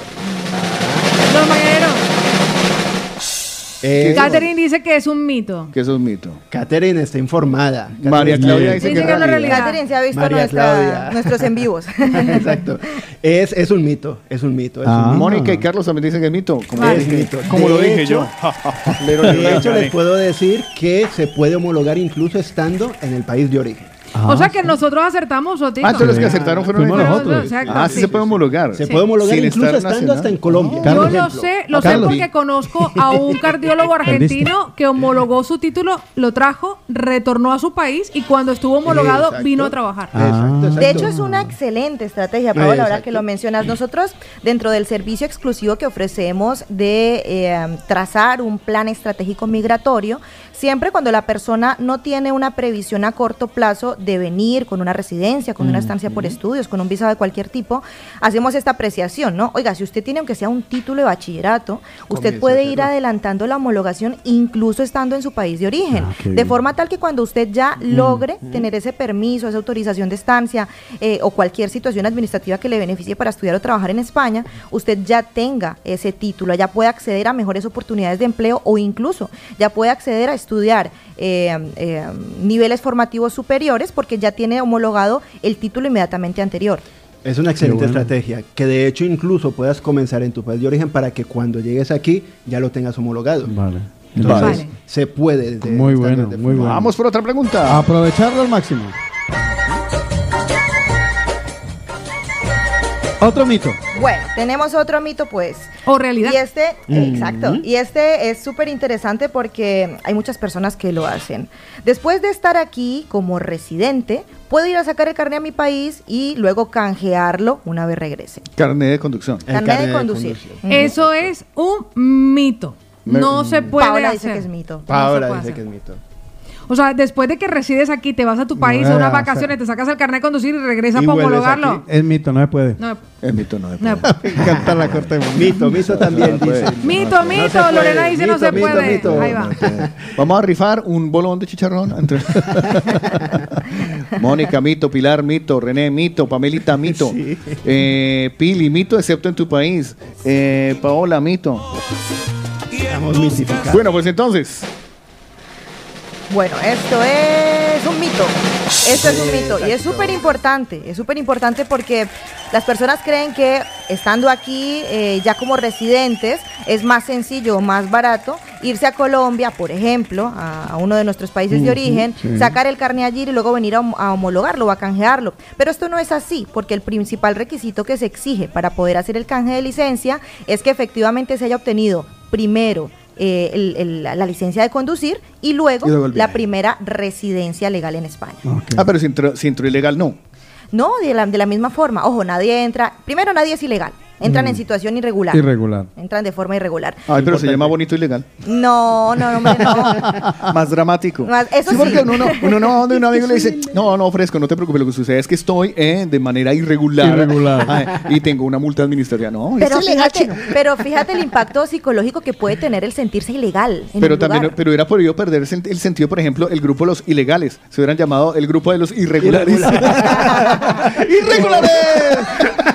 [SPEAKER 46] Eh,
[SPEAKER 2] Catherine dice que es un mito.
[SPEAKER 1] Que es mito.
[SPEAKER 46] Catherine está informada.
[SPEAKER 1] María
[SPEAKER 46] Catherine
[SPEAKER 1] Claudia
[SPEAKER 46] está-
[SPEAKER 1] dice
[SPEAKER 2] Dice
[SPEAKER 1] que
[SPEAKER 2] que
[SPEAKER 1] es
[SPEAKER 2] una
[SPEAKER 1] realidad.
[SPEAKER 2] realidad.
[SPEAKER 47] Catherine se ha visto
[SPEAKER 46] María
[SPEAKER 47] nuestra-
[SPEAKER 46] Claudia.
[SPEAKER 47] nuestros en vivos.
[SPEAKER 46] Exacto. Es, es un mito, es un mito. Es
[SPEAKER 4] Ah.
[SPEAKER 46] un mito.
[SPEAKER 1] Mónica y Carlos también dicen que es mito. Como, lo
[SPEAKER 46] Es
[SPEAKER 1] dije,
[SPEAKER 46] mito.
[SPEAKER 1] como lo
[SPEAKER 46] De
[SPEAKER 1] dije
[SPEAKER 46] hecho-
[SPEAKER 1] yo.
[SPEAKER 46] Pero de hecho les puedo decir que se puede homologar incluso estando en el país de origen.
[SPEAKER 2] O sea que nosotros acertamos, Otico.
[SPEAKER 1] Ah, los que acertaron fueron
[SPEAKER 4] Fuimos nosotros.
[SPEAKER 2] Exacto,
[SPEAKER 1] Ah, sí,
[SPEAKER 2] sí.
[SPEAKER 1] se puede homologar.
[SPEAKER 46] Se puede homologar
[SPEAKER 1] Sin
[SPEAKER 46] incluso estando
[SPEAKER 1] nacional.
[SPEAKER 46] hasta en Colombia.
[SPEAKER 2] Yo
[SPEAKER 4] Carlos,
[SPEAKER 2] lo sé, lo sé porque conozco a un cardiólogo argentino que homologó su título, lo trajo, retornó a su país y cuando estuvo homologado
[SPEAKER 46] Exacto.
[SPEAKER 2] vino a trabajar.
[SPEAKER 4] Ah.
[SPEAKER 46] Exacto, exacto.
[SPEAKER 47] De hecho, es una excelente estrategia, Paola, ahora
[SPEAKER 46] Exacto.
[SPEAKER 47] que lo mencionas. Nosotros, dentro del servicio exclusivo que ofrecemos de eh, trazar un plan estratégico migratorio, siempre cuando la persona no tiene una previsión a corto plazo de venir con una residencia, con una estancia por estudios, con un visado de cualquier tipo, hacemos esta apreciación, ¿no? Oiga, si usted tiene aunque sea un título de bachillerato, usted puede ir adelantando la homologación incluso estando en su país de origen,
[SPEAKER 48] Ah,
[SPEAKER 47] de
[SPEAKER 48] bien.
[SPEAKER 47] forma tal que cuando usted ya logre tener ese permiso, esa autorización de estancia eh, o cualquier situación administrativa que le beneficie para estudiar o trabajar en España, usted ya tenga ese título, ya puede acceder a mejores oportunidades de empleo o incluso ya puede acceder a estudiar eh, eh, niveles formativos superiores porque ya tiene homologado el título inmediatamente anterior.
[SPEAKER 46] Es una excelente
[SPEAKER 4] bueno.
[SPEAKER 46] estrategia, que de hecho incluso puedas comenzar en tu país de origen para que cuando llegues aquí ya lo tengas homologado.
[SPEAKER 4] Vale.
[SPEAKER 46] Entonces,
[SPEAKER 4] Vale.
[SPEAKER 46] se puede. desde
[SPEAKER 4] bueno, muy bueno.
[SPEAKER 1] Vamos por otra pregunta.
[SPEAKER 4] Aprovecharlo al máximo. Otro mito.
[SPEAKER 47] Bueno, tenemos otro mito, pues.
[SPEAKER 2] O realidad.
[SPEAKER 47] Y este,
[SPEAKER 4] Mm.
[SPEAKER 47] exacto. Y este es súper interesante porque hay muchas personas que lo hacen. Después de estar aquí como residente, puedo ir a sacar el carnet a mi país y luego canjearlo una vez regrese.
[SPEAKER 1] Carnet de conducción.
[SPEAKER 47] Carnet de conducir.
[SPEAKER 2] Eso es un mito. No se puede
[SPEAKER 47] Paola
[SPEAKER 2] hacer.
[SPEAKER 47] dice que es mito.
[SPEAKER 46] Paola
[SPEAKER 2] puede
[SPEAKER 46] dice
[SPEAKER 2] hacer.
[SPEAKER 46] que es mito.
[SPEAKER 2] O sea, después de que resides aquí, te vas a tu país
[SPEAKER 4] No,
[SPEAKER 2] a unas
[SPEAKER 4] o sea-
[SPEAKER 2] vacaciones, te sacas el carnet de conducir y regresas
[SPEAKER 46] Y
[SPEAKER 2] para homologarlo.
[SPEAKER 46] aquí.
[SPEAKER 4] Es mito, no se puede.
[SPEAKER 2] No,
[SPEAKER 1] Es mito, no. es
[SPEAKER 2] no.
[SPEAKER 4] Me encanta la corte de
[SPEAKER 46] Mito, mito también dice.
[SPEAKER 2] Mito,
[SPEAKER 46] No
[SPEAKER 2] mito,
[SPEAKER 46] se puede.
[SPEAKER 2] Lorena dice no se
[SPEAKER 46] mito,
[SPEAKER 2] puede.
[SPEAKER 46] mito.
[SPEAKER 2] Ahí va.
[SPEAKER 1] Vamos a rifar un bolón de chicharrón. entre- Mónica, mito. Pilar, mito. René, mito. Pamelita, mito. Eh, Pili, mito, excepto en tu país. Eh, Paola, mito.
[SPEAKER 46] Estamos mitificados.
[SPEAKER 1] Bueno, pues entonces.
[SPEAKER 47] Bueno, esto es un mito. Esto es un mito. Y es súper importante. Es súper importante porque las personas creen que estando aquí eh, ya como residentes es más sencillo o más barato irse a Colombia, por ejemplo, a, a uno de nuestros países de origen,
[SPEAKER 48] sí.
[SPEAKER 47] sacar el carnet allí y luego venir a, a homologarlo o a canjearlo. Pero esto no es así, porque el principal requisito que se exige para poder hacer el canje de licencia es que efectivamente se haya obtenido primero eh, el- el- la la licencia de conducir y luego,
[SPEAKER 1] Y luego el
[SPEAKER 47] la primera residencia legal en España.
[SPEAKER 1] Ah, pero si entró, si entró ilegal, no.
[SPEAKER 47] No, de la, de la misma forma. Ojo, nadie entra. Primero, nadie es ilegal. Entran en situación irregular.
[SPEAKER 4] Irregular.
[SPEAKER 47] Entran de forma irregular.
[SPEAKER 1] Ay, pero se llama bonito ilegal.
[SPEAKER 47] No, no, hombre, no.
[SPEAKER 1] Más dramático.
[SPEAKER 47] Más- eso
[SPEAKER 1] sí, porque uno, no- uno no va donde un amigo y le dice, no, no, fresco, no te preocupes, lo que sucede es que estoy eh, de manera irregular.
[SPEAKER 4] Irregular.
[SPEAKER 1] Ay, y tengo una multa administrativa. No,
[SPEAKER 47] Pero
[SPEAKER 1] es ilegal,
[SPEAKER 47] fíjate, pero fíjate el impacto psicológico que puede tener el sentirse ilegal. en
[SPEAKER 1] Pero también,
[SPEAKER 47] lugar.
[SPEAKER 1] pero hubiera podido perder el sen- el sentido, por ejemplo, el grupo de los ilegales. Se hubieran llamado el grupo de los irregulares. ¡Irregulares!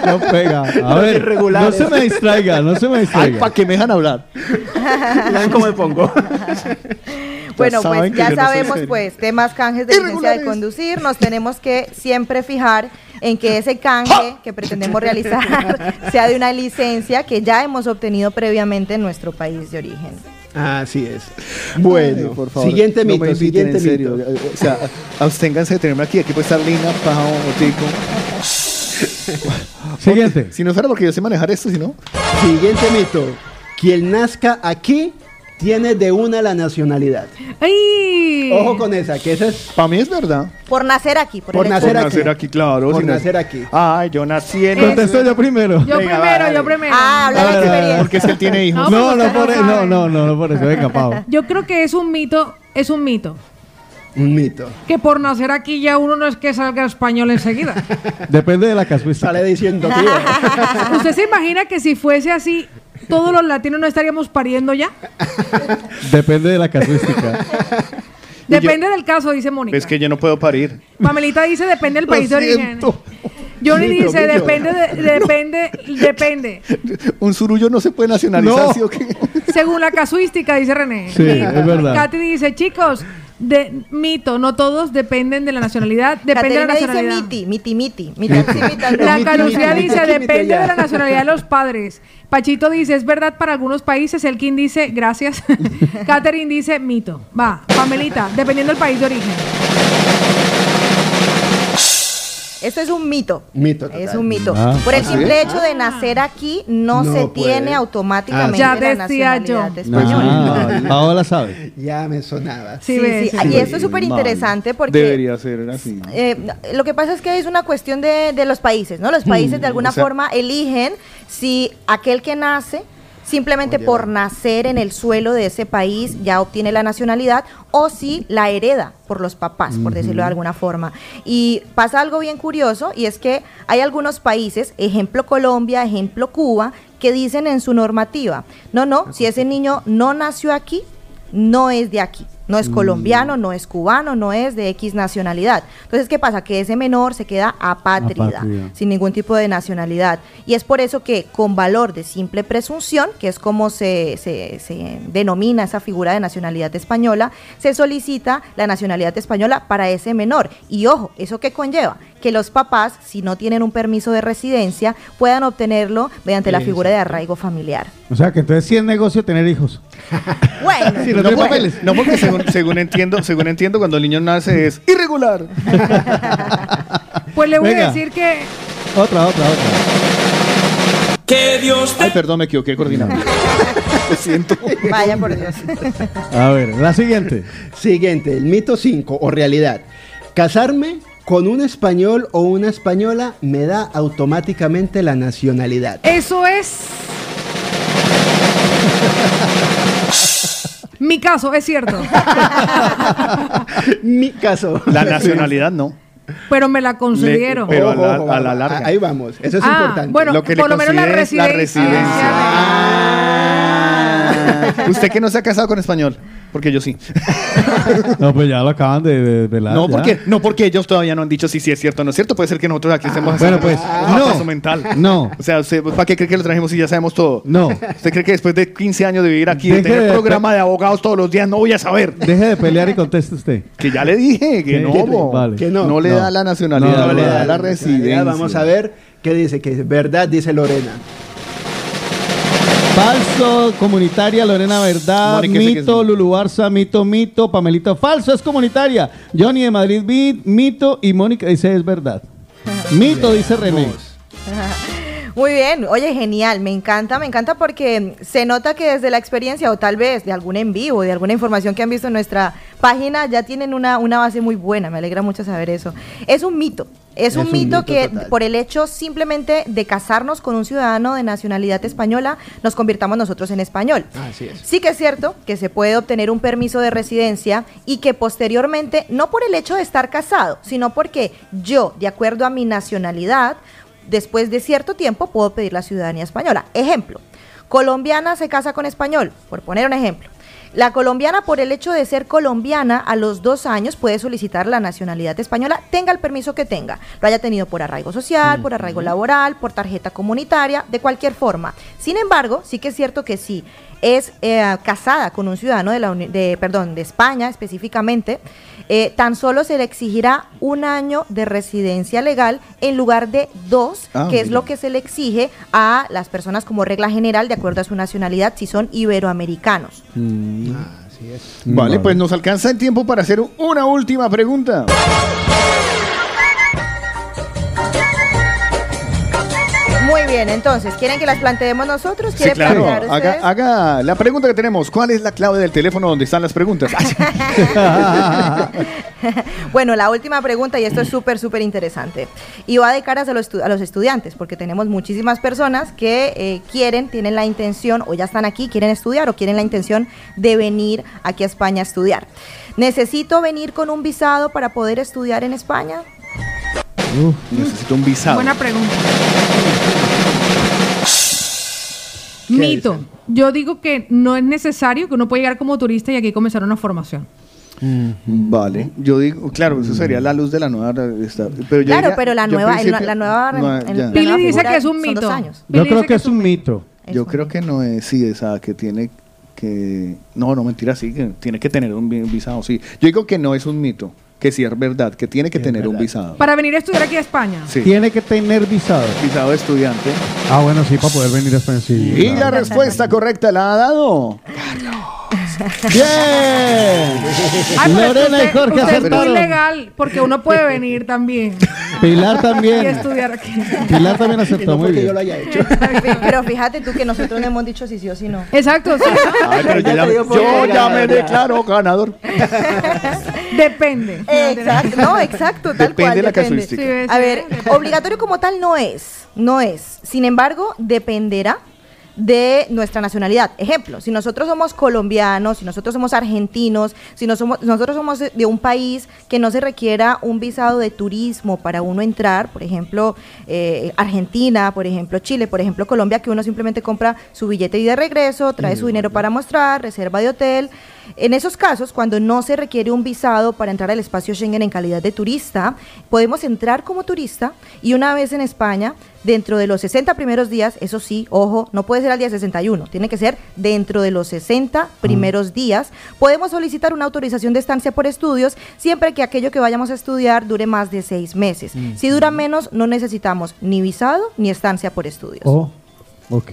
[SPEAKER 4] No pega. A
[SPEAKER 1] Los
[SPEAKER 4] no se me distraiga, no se me
[SPEAKER 1] Ay,
[SPEAKER 4] distraiga.
[SPEAKER 1] ¿para qué me dejan hablar?
[SPEAKER 46] Vean cómo me pongo.
[SPEAKER 47] Bueno, pues
[SPEAKER 1] que
[SPEAKER 47] ya
[SPEAKER 1] no
[SPEAKER 47] sabemos pues temas canjes de licencia de conducir, nos tenemos que siempre fijar en que ese canje que pretendemos realizar sea de una licencia que ya hemos obtenido previamente en nuestro país de origen.
[SPEAKER 46] Así es. Bueno,
[SPEAKER 1] Ay, por favor,
[SPEAKER 46] siguiente
[SPEAKER 1] no
[SPEAKER 46] mito, siguiente
[SPEAKER 1] en serio.
[SPEAKER 46] mito.
[SPEAKER 1] O sea, absténganse de tenerme aquí. Aquí puede estar Lina, Pau, Otico.
[SPEAKER 4] Siguiente.
[SPEAKER 1] Si no fuera porque yo sé manejar esto, si no.
[SPEAKER 46] Siguiente mito. Quien nazca aquí tiene de una la nacionalidad.
[SPEAKER 2] ¡Ay!
[SPEAKER 46] Ojo con esa, que esa es
[SPEAKER 1] Para mí es verdad.
[SPEAKER 47] Por nacer aquí, por,
[SPEAKER 46] Por nacer aquí.
[SPEAKER 1] nacer aquí, claro.
[SPEAKER 46] Por
[SPEAKER 1] si no-
[SPEAKER 46] nacer aquí.
[SPEAKER 1] Ay, yo nací en...
[SPEAKER 4] Contesto yo primero.
[SPEAKER 2] Yo
[SPEAKER 1] Venga,
[SPEAKER 2] primero, yo primero.
[SPEAKER 47] Ah, habla de experiencia.
[SPEAKER 1] Porque es que él tiene hijos.
[SPEAKER 2] No,
[SPEAKER 4] No,
[SPEAKER 2] pues
[SPEAKER 4] no,
[SPEAKER 2] usted
[SPEAKER 4] por,
[SPEAKER 2] no
[SPEAKER 4] no, no, no, no por eso, venga, Pau.
[SPEAKER 2] Yo creo que es un mito, es un mito.
[SPEAKER 46] Un mito.
[SPEAKER 2] Que por nacer aquí ya uno no es que salga español enseguida.
[SPEAKER 4] Depende de la casuística.
[SPEAKER 46] Sale diciendo, tío.
[SPEAKER 2] ¿Usted se imagina que si fuese así, todos los latinos no estaríamos pariendo ya?
[SPEAKER 4] Depende de la casuística.
[SPEAKER 2] Depende del caso, dice Mónica.
[SPEAKER 1] Es que yo no puedo parir.
[SPEAKER 2] Pamelita dice depende del
[SPEAKER 1] Lo
[SPEAKER 2] país de origen. Johnny
[SPEAKER 1] Mito,
[SPEAKER 2] dice depende, de- depende, depende.
[SPEAKER 1] Un surullo no se puede nacionalizar,
[SPEAKER 4] No.
[SPEAKER 1] ¿sí o qué?
[SPEAKER 2] Según la casuística, dice René.
[SPEAKER 4] Sí,
[SPEAKER 2] Y
[SPEAKER 4] es verdad.
[SPEAKER 2] Katy dice, chicos, de mito, no todos dependen de la nacionalidad, depende de la
[SPEAKER 47] dice
[SPEAKER 2] nacionalidad.
[SPEAKER 47] miti, miti, miti. miti, así imitando.
[SPEAKER 2] La Calucía dice, depende de la nacionalidad de los padres. Pachito dice, es verdad para algunos países. Elkin dice, gracias. Catherine dice, mito. Va, Pamelita, dependiendo del país de origen.
[SPEAKER 47] Esto es un mito.
[SPEAKER 46] Mito total.
[SPEAKER 47] Es un mito.
[SPEAKER 4] Ah,
[SPEAKER 47] Por el
[SPEAKER 1] ¿ah, sí?
[SPEAKER 47] simple hecho de nacer aquí, no,
[SPEAKER 46] No
[SPEAKER 47] se
[SPEAKER 46] puede.
[SPEAKER 47] tiene automáticamente
[SPEAKER 2] Ah,
[SPEAKER 47] la
[SPEAKER 2] Ya decía yo.
[SPEAKER 47] nacionalidad
[SPEAKER 4] No,
[SPEAKER 47] española.
[SPEAKER 4] Paola sabe.
[SPEAKER 46] Ya me sonaba.
[SPEAKER 2] Sí,
[SPEAKER 47] Sí,
[SPEAKER 2] ves,
[SPEAKER 47] sí.
[SPEAKER 2] sí.
[SPEAKER 47] Y esto es súper interesante porque
[SPEAKER 1] Debería ser así.
[SPEAKER 47] eh, lo que pasa es que es una cuestión de, de los países, ¿no? Los países de alguna
[SPEAKER 1] o sea-
[SPEAKER 47] forma eligen si aquel que nace simplemente por nacer en el suelo de ese país ya obtiene la nacionalidad o si la hereda por los papás, por decirlo de alguna forma. Y pasa algo bien curioso y es que hay algunos países, ejemplo Colombia, ejemplo Cuba, que dicen en su normativa, no, no, si ese niño no nació aquí, no es de aquí. No es
[SPEAKER 48] Mm.
[SPEAKER 47] colombiano, no es cubano, no es de X nacionalidad. Entonces, ¿qué pasa? Que ese menor se queda apátrida,
[SPEAKER 48] Apátrida.
[SPEAKER 47] sin ningún tipo de nacionalidad. Y es por eso que con valor de simple presunción, que es como se, se- se denomina esa figura de nacionalidad española, se solicita la nacionalidad española para ese menor. Y ojo, ¿eso qué conlleva? Que los papás, si no tienen un permiso de residencia, puedan obtenerlo mediante la figura de arraigo familiar.
[SPEAKER 4] O sea que entonces sí es negocio tener hijos.
[SPEAKER 47] Bueno,
[SPEAKER 4] no
[SPEAKER 1] no,
[SPEAKER 4] tiene
[SPEAKER 1] porque,
[SPEAKER 4] papeles.
[SPEAKER 1] no porque según, según entiendo, según entiendo, cuando el niño nace es irregular.
[SPEAKER 2] Pues le voy
[SPEAKER 4] Venga.
[SPEAKER 2] a decir que
[SPEAKER 4] Otra, otra, otra.
[SPEAKER 44] Que Dios
[SPEAKER 1] Ay, perdón, me equivoqué, coordinador. Lo siento.
[SPEAKER 47] Vaya por Dios.
[SPEAKER 4] A ver, la siguiente.
[SPEAKER 46] Siguiente, el mito 5 o realidad. Casarme con un español o una española me da automáticamente la nacionalidad.
[SPEAKER 2] eso es. Mi caso, es cierto.
[SPEAKER 46] Mi caso.
[SPEAKER 1] La nacionalidad no.
[SPEAKER 2] Pero me la concedieron.
[SPEAKER 1] pero a la-
[SPEAKER 46] Ojo, ojo,
[SPEAKER 1] a la
[SPEAKER 46] ojo.
[SPEAKER 1] larga.
[SPEAKER 46] Ahí vamos, eso es
[SPEAKER 2] Ah,
[SPEAKER 46] importante.
[SPEAKER 2] bueno,
[SPEAKER 1] Lo que le
[SPEAKER 2] por lo menos la
[SPEAKER 1] es la
[SPEAKER 2] residencia.
[SPEAKER 1] residencia. Usted que no se ha casado con español, porque yo sí.
[SPEAKER 4] No, pues ya lo acaban de, de velar,
[SPEAKER 1] No,
[SPEAKER 4] ya.
[SPEAKER 1] porque, no, porque ellos todavía no han dicho si sí es cierto o no es cierto. Puede ser que nosotros aquí estemos
[SPEAKER 4] bueno,
[SPEAKER 1] haciendo
[SPEAKER 4] pues,
[SPEAKER 1] un
[SPEAKER 4] no.
[SPEAKER 1] mental.
[SPEAKER 4] No.
[SPEAKER 1] O sea, usted, ¿para qué cree que lo trajimos si ya sabemos todo?
[SPEAKER 4] No.
[SPEAKER 1] ¿Usted cree que después de 15 años de vivir aquí, de
[SPEAKER 4] Deje
[SPEAKER 1] tener
[SPEAKER 4] de-
[SPEAKER 1] programa de abogados todos los días, no voy a saber?
[SPEAKER 4] Deje de pelear y conteste usted.
[SPEAKER 1] Que ya le dije que
[SPEAKER 4] ¿Qué?
[SPEAKER 1] no, bo.
[SPEAKER 4] Vale.
[SPEAKER 46] Que no.
[SPEAKER 1] no le
[SPEAKER 4] No.
[SPEAKER 1] da la nacionalidad,
[SPEAKER 4] No,
[SPEAKER 1] no,
[SPEAKER 4] no
[SPEAKER 1] le da la residencia.
[SPEAKER 46] Vamos a ver qué dice, que es verdad, dice Lorena.
[SPEAKER 4] Falso, comunitaria, Lorena Verdad,
[SPEAKER 1] Mónica
[SPEAKER 4] mito. Lulu Barza, mito, mito, Pamelito, falso, es comunitaria. Johnny de Madrid, mi- mito, y Mónica dice es verdad. Mito, dice René.
[SPEAKER 47] Muy bien, oye, genial, me encanta, me encanta porque se nota que desde la experiencia o tal vez de algún en vivo, de alguna información que han visto en nuestra página, ya tienen una, una base muy buena, me alegra mucho saber eso. Es un mito, es, un,
[SPEAKER 46] un
[SPEAKER 47] mito,
[SPEAKER 46] mito
[SPEAKER 47] que
[SPEAKER 46] total.
[SPEAKER 47] por el hecho simplemente de casarnos con un ciudadano de nacionalidad española, nos convirtamos nosotros en español.
[SPEAKER 46] Así es.
[SPEAKER 47] Sí que es cierto que se puede obtener un permiso de residencia y que posteriormente, no por el hecho de estar casado, sino porque yo, de acuerdo a mi nacionalidad, después de cierto tiempo puedo pedir la ciudadanía española. Ejemplo, colombiana se casa con español, por poner un ejemplo. La colombiana, por el hecho de ser colombiana, a los dos años puede solicitar la nacionalidad española, tenga el permiso que tenga. Lo haya tenido por arraigo social, por arraigo laboral, por tarjeta comunitaria, de cualquier forma. Sin embargo, sí que es cierto que sí es eh, casada con un ciudadano de, la uni- de, perdón, de España específicamente, eh, tan solo se le exigirá un año de residencia legal en lugar de dos,
[SPEAKER 1] Ah,
[SPEAKER 47] que es lo que se le exige a las personas como regla general de acuerdo a su nacionalidad si son iberoamericanos.
[SPEAKER 46] Así es.
[SPEAKER 1] Vale, pues nos alcanza el tiempo para hacer una última pregunta.
[SPEAKER 47] Muy bien, entonces, ¿quieren que las planteemos nosotros?
[SPEAKER 1] Sí,
[SPEAKER 47] ¿Quieren
[SPEAKER 1] claro.
[SPEAKER 47] plantear
[SPEAKER 1] Haga,
[SPEAKER 47] ustedes?
[SPEAKER 1] haga la pregunta que tenemos. ¿Cuál es la clave del teléfono donde están las preguntas?
[SPEAKER 47] Bueno, la última pregunta, y esto es súper, súper interesante. Y va de caras a los, estu- a los estudiantes, porque tenemos muchísimas personas que eh, quieren, tienen la intención, o ya están aquí, quieren estudiar, o quieren la intención de venir aquí a España a estudiar. ¿Necesito venir con un visado para poder estudiar en España?
[SPEAKER 1] Necesito un visado.
[SPEAKER 2] Buena pregunta. Mito. Yo digo que no es necesario, que uno puede llegar como turista y aquí comenzar una formación.
[SPEAKER 1] Vale, yo digo, claro, eso sería la luz de la nueva. esta- Pero yo
[SPEAKER 47] Claro,
[SPEAKER 1] diría-
[SPEAKER 47] pero la
[SPEAKER 1] yo
[SPEAKER 47] nueva, el- la nueva,
[SPEAKER 1] no,
[SPEAKER 47] el-
[SPEAKER 1] ya.
[SPEAKER 47] la
[SPEAKER 2] Pili
[SPEAKER 47] nueva
[SPEAKER 2] dice que es un mito.
[SPEAKER 4] Yo creo que es un mito.
[SPEAKER 1] Yo creo que no es, sí, esa que tiene que. No, no, mentira, sí, que tiene que tener un vi- visado, sí. Yo digo que no es un mito, que sí es verdad, que tiene que tener un visado.
[SPEAKER 2] Para venir a estudiar aquí a España.
[SPEAKER 1] Sí.
[SPEAKER 4] Tiene que tener visado.
[SPEAKER 1] Visado de estudiante.
[SPEAKER 4] Ah, bueno, sí, para poder venir a España. Sí,
[SPEAKER 1] Y la respuesta correcta la ha dado.
[SPEAKER 4] ¡Bien!
[SPEAKER 2] Ay, pero
[SPEAKER 4] Lorena y
[SPEAKER 2] usted-
[SPEAKER 4] Jorge
[SPEAKER 2] usted es muy
[SPEAKER 4] acertaron.
[SPEAKER 2] legal, porque uno puede venir también
[SPEAKER 4] Pilar
[SPEAKER 2] y
[SPEAKER 4] también.
[SPEAKER 2] estudiar aquí.
[SPEAKER 4] Pilar también aceptó muy
[SPEAKER 46] porque
[SPEAKER 4] bien.
[SPEAKER 46] yo lo haya hecho.
[SPEAKER 47] Pero fíjate tú que nosotros no hemos dicho si sí o si no.
[SPEAKER 2] Exacto, sí.
[SPEAKER 1] Ay, pero yo ya, yo ya me declaro ganador.
[SPEAKER 2] Depende.
[SPEAKER 47] Exacto, no, exacto, tal
[SPEAKER 1] Depende
[SPEAKER 47] cual.
[SPEAKER 1] de la
[SPEAKER 47] depende.
[SPEAKER 1] casuística.
[SPEAKER 2] Sí,
[SPEAKER 47] A ver, obligatorio como tal no es, no es. Sin embargo, dependerá de nuestra nacionalidad. Ejemplo, si nosotros somos colombianos, si nosotros somos argentinos, si no somos, nosotros somos de- un país que no se requiera un visado de turismo para uno entrar, por ejemplo, eh, Argentina, por ejemplo, Chile, por ejemplo, Colombia, que uno simplemente compra su billete y de regreso, trae su dinero para mostrar, reserva de hotel. En esos casos, cuando no se requiere un visado para entrar al espacio Schengen en calidad de turista, podemos entrar como turista y una vez en España, dentro de los 60 primeros días, eso sí, ojo, no puede ser al día 61, tiene que ser dentro de los 60 primeros días, podemos solicitar una autorización de estancia por estudios siempre que aquello que vayamos a estudiar dure más de seis meses. Si dura menos, no necesitamos ni visado ni estancia por estudios.
[SPEAKER 4] Oh, ok.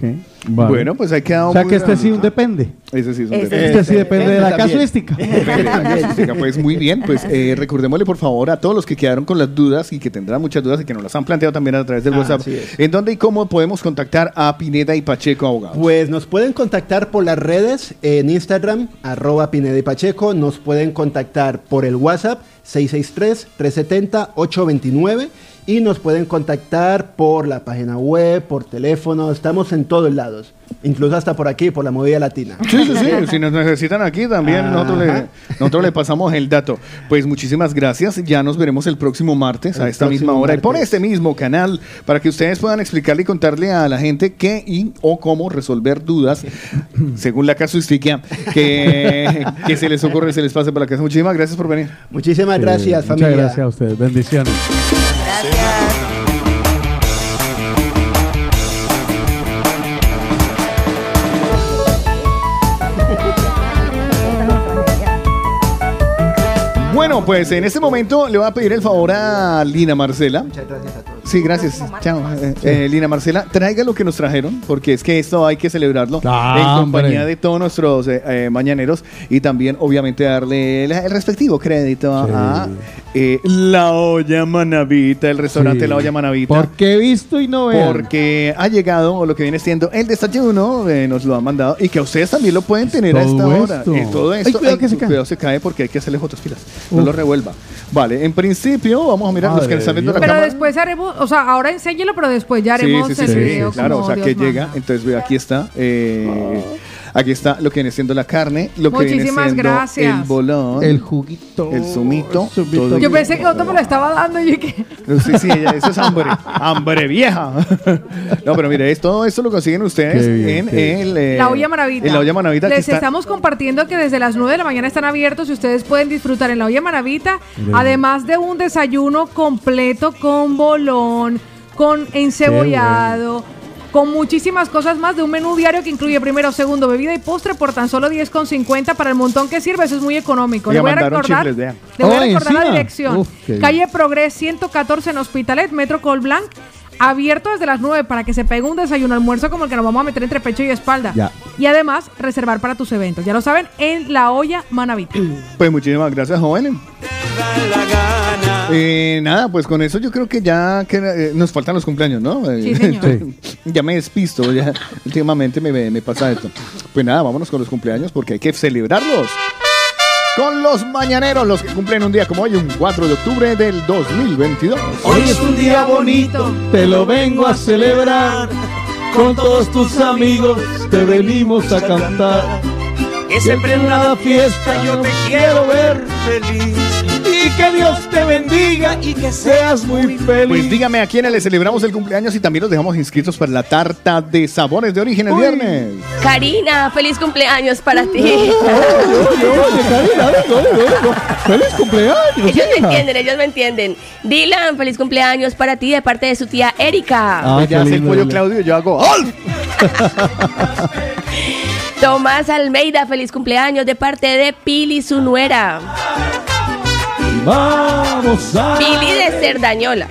[SPEAKER 4] vale.
[SPEAKER 1] Bueno, pues hay quedado
[SPEAKER 4] O sea
[SPEAKER 1] muy
[SPEAKER 4] que este sí depende.
[SPEAKER 1] Ese sí es un
[SPEAKER 47] Ese
[SPEAKER 1] depende.
[SPEAKER 4] Este sí depende de la
[SPEAKER 46] también.
[SPEAKER 4] casuística.
[SPEAKER 1] Depende de la casuística. Pues muy bien, pues eh, recordémosle por favor a todos los que quedaron con las dudas y que tendrán muchas dudas y que nos las han planteado también a través del
[SPEAKER 46] Ah,
[SPEAKER 1] WhatsApp. ¿En dónde y cómo podemos contactar a Pineda y Pacheco Abogados?
[SPEAKER 46] Pues nos pueden contactar por las redes en Instagram, arroba Pineda y Pacheco. Nos pueden contactar por el WhatsApp 663-370-829. Y nos pueden contactar por la página web, por teléfono. Estamos en todos lados. Incluso hasta por aquí, por la movida latina.
[SPEAKER 1] Sí, sí, sí. Si nos necesitan aquí también, nosotros le, nosotros le pasamos el dato. Pues muchísimas gracias. Ya nos veremos el próximo martes a esta misma hora y por este mismo canal para que ustedes puedan explicarle y contarle a la gente qué y o cómo resolver dudas según la casuística que, que se les ocurre, se les pase por la casa. Muchísimas gracias por venir.
[SPEAKER 46] Muchísimas gracias,
[SPEAKER 4] Eh,
[SPEAKER 46] familia.
[SPEAKER 4] Muchas gracias a ustedes. Bendiciones.
[SPEAKER 1] Bueno, pues en este momento le voy a pedir el favor a Lina Marcela.
[SPEAKER 46] Muchas gracias a todos.
[SPEAKER 1] Sí, gracias. Chao. Eh, eh, Lina Marcela, traiga lo que nos trajeron, porque es que esto hay que celebrarlo
[SPEAKER 4] Ah,
[SPEAKER 1] en compañía
[SPEAKER 4] hombre.
[SPEAKER 1] de todos nuestros eh, eh, mañaneros y también, obviamente, darle el, el respectivo crédito a eh, La Olla Manavita, el restaurante
[SPEAKER 4] Sí.
[SPEAKER 1] La Olla Manavita.
[SPEAKER 4] Porque he visto y no veo.
[SPEAKER 1] Porque ha llegado lo que viene siendo el desayuno, eh, nos lo han mandado y que ustedes también lo pueden tener a esta hora.
[SPEAKER 4] esto.
[SPEAKER 1] Y todo
[SPEAKER 4] Ay,
[SPEAKER 1] esto,
[SPEAKER 4] cuidado
[SPEAKER 1] ay,
[SPEAKER 4] que se cae.
[SPEAKER 1] cuidado se cae porque hay que hacerle otras filas. No lo revuelva. Vale, en principio, vamos a mirar los que
[SPEAKER 4] Madre
[SPEAKER 1] están viendo la
[SPEAKER 2] Pero
[SPEAKER 1] cámara.
[SPEAKER 2] después haremos, o sea, ahora enséñelo, pero después ya haremos
[SPEAKER 1] Sí, sí,
[SPEAKER 2] el
[SPEAKER 1] sí, sí,
[SPEAKER 2] video.
[SPEAKER 1] claro, o sea
[SPEAKER 2] Dios
[SPEAKER 1] que
[SPEAKER 2] manda.
[SPEAKER 1] llega, entonces ve, aquí está, eh, aquí está lo que viene siendo la carne, lo que viene
[SPEAKER 2] Muchísimas
[SPEAKER 1] siendo
[SPEAKER 2] gracias.
[SPEAKER 1] el bolón,
[SPEAKER 4] El juguito.
[SPEAKER 1] el zumito,
[SPEAKER 4] El zumito.
[SPEAKER 1] todo-
[SPEAKER 2] Yo pensé que otro me lo estaba dando y que...
[SPEAKER 1] Sí, sí, ella- eso es hambre, hambre vieja. No, pero mire, es- todo esto lo consiguen ustedes
[SPEAKER 4] bien,
[SPEAKER 1] en el eh,
[SPEAKER 2] La olla maravita.
[SPEAKER 1] En la olla maravita
[SPEAKER 2] Les
[SPEAKER 1] está-
[SPEAKER 2] estamos compartiendo que desde las 9 de la mañana están abiertos y ustedes pueden disfrutar en la olla maravita,
[SPEAKER 4] Bien.
[SPEAKER 2] además de un desayuno completo con bolón, con encebollado. Con muchísimas cosas más de un menú diario que incluye primero, segundo, bebida y postre por tan solo 10,50 para el montón que sirve. Eso es muy económico. Le voy a recordar,
[SPEAKER 1] chifles, vean.
[SPEAKER 2] le voy a recordar la dirección.
[SPEAKER 4] Uf.
[SPEAKER 2] Calle Progres 114 en Hospitalet, Metro Colblanc. Abierto desde las 9 para que se pegue un desayuno almuerzo como el que nos vamos a meter entre pecho y espalda.
[SPEAKER 4] Ya.
[SPEAKER 2] Y además, reservar para tus eventos. Ya lo saben, en la olla Manavita.
[SPEAKER 1] Pues muchísimas gracias, jóvenes. Eh, nada, pues con eso yo creo que ya que, eh, nos faltan los cumpleaños, ¿no? Eh,
[SPEAKER 2] Sí, señor.
[SPEAKER 1] ya me despisto, ya últimamente me, me pasa esto. Pues nada, vámonos con los cumpleaños porque hay que celebrarlos. Con los mañaneros, los que cumplen un día como hoy, un 4 de octubre del 2022.
[SPEAKER 4] Hoy es un día bonito, te lo vengo a celebrar. Con todos tus amigos te venimos a cantar.
[SPEAKER 44] Que siempre en la fiesta yo te quiero ver feliz.
[SPEAKER 4] Y que Dios te bendiga y que seas muy feliz.
[SPEAKER 1] Pues dígame a quiénes le celebramos el cumpleaños y también los dejamos inscritos para la tarta de sabores de origen el viernes.
[SPEAKER 3] Karina, feliz cumpleaños para ti.
[SPEAKER 4] ¡Feliz cumpleaños!
[SPEAKER 3] Ellos me entienden, ellos me entienden. Dylan, feliz cumpleaños para ti de parte de su tía Erika.
[SPEAKER 4] Ah,
[SPEAKER 1] ya
[SPEAKER 4] qué
[SPEAKER 1] hace el pollo. Claudio y yo hago ¡Ol!
[SPEAKER 3] Tomás Almeida, feliz cumpleaños de parte de Pili, su nuera.
[SPEAKER 4] Vamos a.
[SPEAKER 3] Pili de Cerdañola.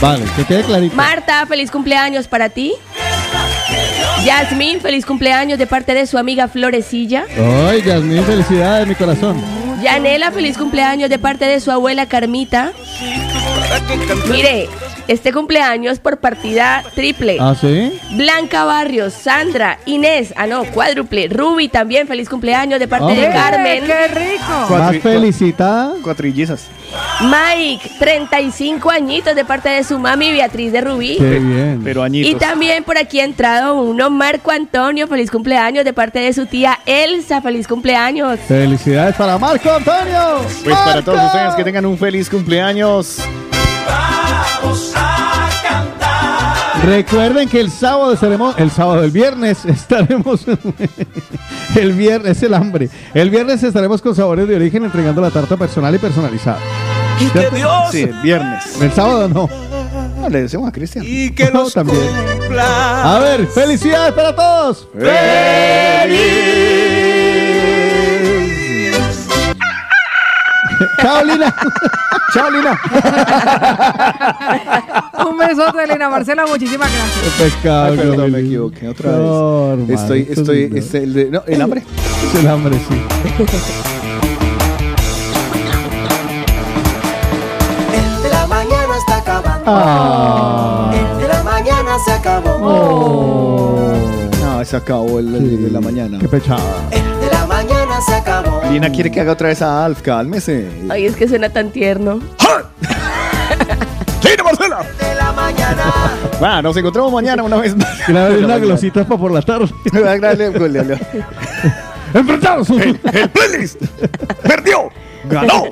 [SPEAKER 4] Vale, que quede clarito.
[SPEAKER 3] Marta, feliz cumpleaños para ti. Yasmín, feliz cumpleaños de parte de su amiga Florecilla.
[SPEAKER 4] Ay, Yasmín, felicidades de mi corazón.
[SPEAKER 3] Yanela, feliz cumpleaños de parte de su abuela Carmita. Mire, Este cumpleaños por partida triple.
[SPEAKER 4] ¿Ah, sí?
[SPEAKER 3] Blanca Barrios, Sandra, Inés, ah no, cuádruple, Ruby también, feliz cumpleaños de parte de
[SPEAKER 4] Hombre.
[SPEAKER 3] Carmen.
[SPEAKER 2] ¡Qué rico!
[SPEAKER 4] Más felicitada.
[SPEAKER 1] Cuatrillizas.
[SPEAKER 3] Mike, 35 añitos de parte de su mami Beatriz de Rubí.
[SPEAKER 4] Qué bien.
[SPEAKER 1] Pero
[SPEAKER 3] Y
[SPEAKER 1] añitos.
[SPEAKER 3] también por aquí ha entrado uno, Marco Antonio, feliz cumpleaños de parte de su tía Elsa, feliz cumpleaños.
[SPEAKER 4] Felicidades para Marco Antonio.
[SPEAKER 1] Pues para todos ustedes que tengan un feliz cumpleaños.
[SPEAKER 4] Recuerden que el sábado estaremos, el sábado, el viernes estaremos, el viernes, el hambre. El viernes estaremos con sabores de origen entregando la tarta personal y personalizada.
[SPEAKER 1] Y
[SPEAKER 4] que
[SPEAKER 1] Dios. Sí, el viernes.
[SPEAKER 4] El sábado no.
[SPEAKER 1] No, le decimos a Cristian.
[SPEAKER 4] Y que no, también. A ver, felicidades para todos. Chao, Lina.
[SPEAKER 1] Chao, Lina.
[SPEAKER 2] Un besote, Lina Marcela, muchísimas gracias.
[SPEAKER 4] Pescado.
[SPEAKER 1] Ay, perdón, me equivoqué otra
[SPEAKER 4] No,
[SPEAKER 1] vez.
[SPEAKER 4] hermano,
[SPEAKER 1] estoy,
[SPEAKER 4] esto
[SPEAKER 1] estoy,
[SPEAKER 4] no.
[SPEAKER 1] este, el, de- no, el hambre.
[SPEAKER 4] Es el hambre, sí.
[SPEAKER 9] El de la mañana está acabando.
[SPEAKER 4] Ah.
[SPEAKER 9] El de la mañana se acabó.
[SPEAKER 1] No, se acabó el, el de la mañana.
[SPEAKER 4] Qué pechada.
[SPEAKER 9] El se acabó.
[SPEAKER 1] Lina quiere que haga otra vez a Alf, cálmese.
[SPEAKER 3] Ay, es que suena tan tierno.
[SPEAKER 1] ¡Lina Marcela!
[SPEAKER 9] De la mañana.
[SPEAKER 1] Va, nos encontramos mañana una vez más.
[SPEAKER 4] Claro, una glosita para por la tarde. Enfrentados.
[SPEAKER 1] El, el playlist perdió. Ganó.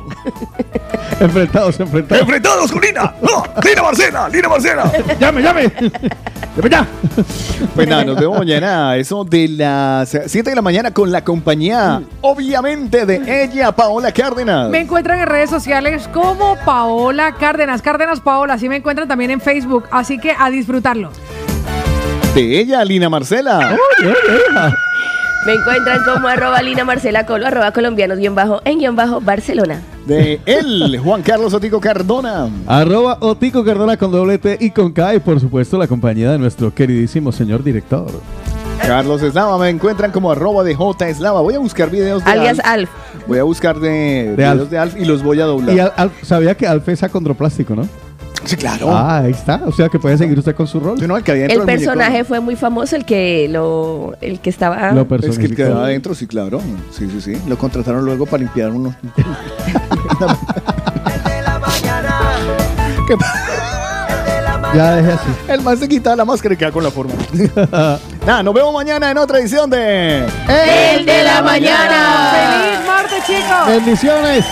[SPEAKER 4] enfrentados, enfrentados.
[SPEAKER 1] Enfrentados con Lina. No, Lina Marcela, Lina Marcela.
[SPEAKER 4] llame, llame. Llame ya.
[SPEAKER 1] Pues nada, nos vemos mañana eso de las 7 de la mañana con la compañía, obviamente, de ella, Paola Cárdenas.
[SPEAKER 2] Me encuentran en redes sociales como Paola Cárdenas, Cárdenas Paola, así me encuentran también en Facebook, así que a disfrutarlo.
[SPEAKER 1] De ella, Lina Marcela.
[SPEAKER 3] Me encuentran como arroba Lina Marcela Colo, arroba colombianos guion bajo en guion bajo Barcelona.
[SPEAKER 1] De él, Juan Carlos Otico Cardona.
[SPEAKER 4] Arroba Otico Cardona con doble T y con K y por supuesto la compañía de nuestro queridísimo señor director.
[SPEAKER 1] Carlos Eslava, me encuentran como arroba de J Eslava. Voy a buscar videos de
[SPEAKER 3] Alias
[SPEAKER 1] Alf.
[SPEAKER 3] Alf.
[SPEAKER 1] Voy a buscar de, videos
[SPEAKER 4] Alf.
[SPEAKER 1] de Alf y los voy a doblar.
[SPEAKER 4] Y Al- Al- sabía que Alf es acondroplástico, ¿no?
[SPEAKER 1] Sí, claro.
[SPEAKER 4] Ah, ahí está. O sea que puede seguir usted con su rol.
[SPEAKER 1] no, el que había
[SPEAKER 3] El
[SPEAKER 1] muñeco,
[SPEAKER 3] personaje fue muy famoso, el que lo, el que estaba.
[SPEAKER 4] Lo
[SPEAKER 1] Es que el quedaba adentro, sí, claro. Sí, sí, sí. Lo contrataron luego para limpiar unos. ¿Qué
[SPEAKER 4] Ya dejé así.
[SPEAKER 1] El más se quita la máscara y queda con la forma. Nada, nos vemos mañana en otra edición de.
[SPEAKER 3] El de la mañana.
[SPEAKER 2] ¡Feliz martes, chicos!
[SPEAKER 4] Bendiciones.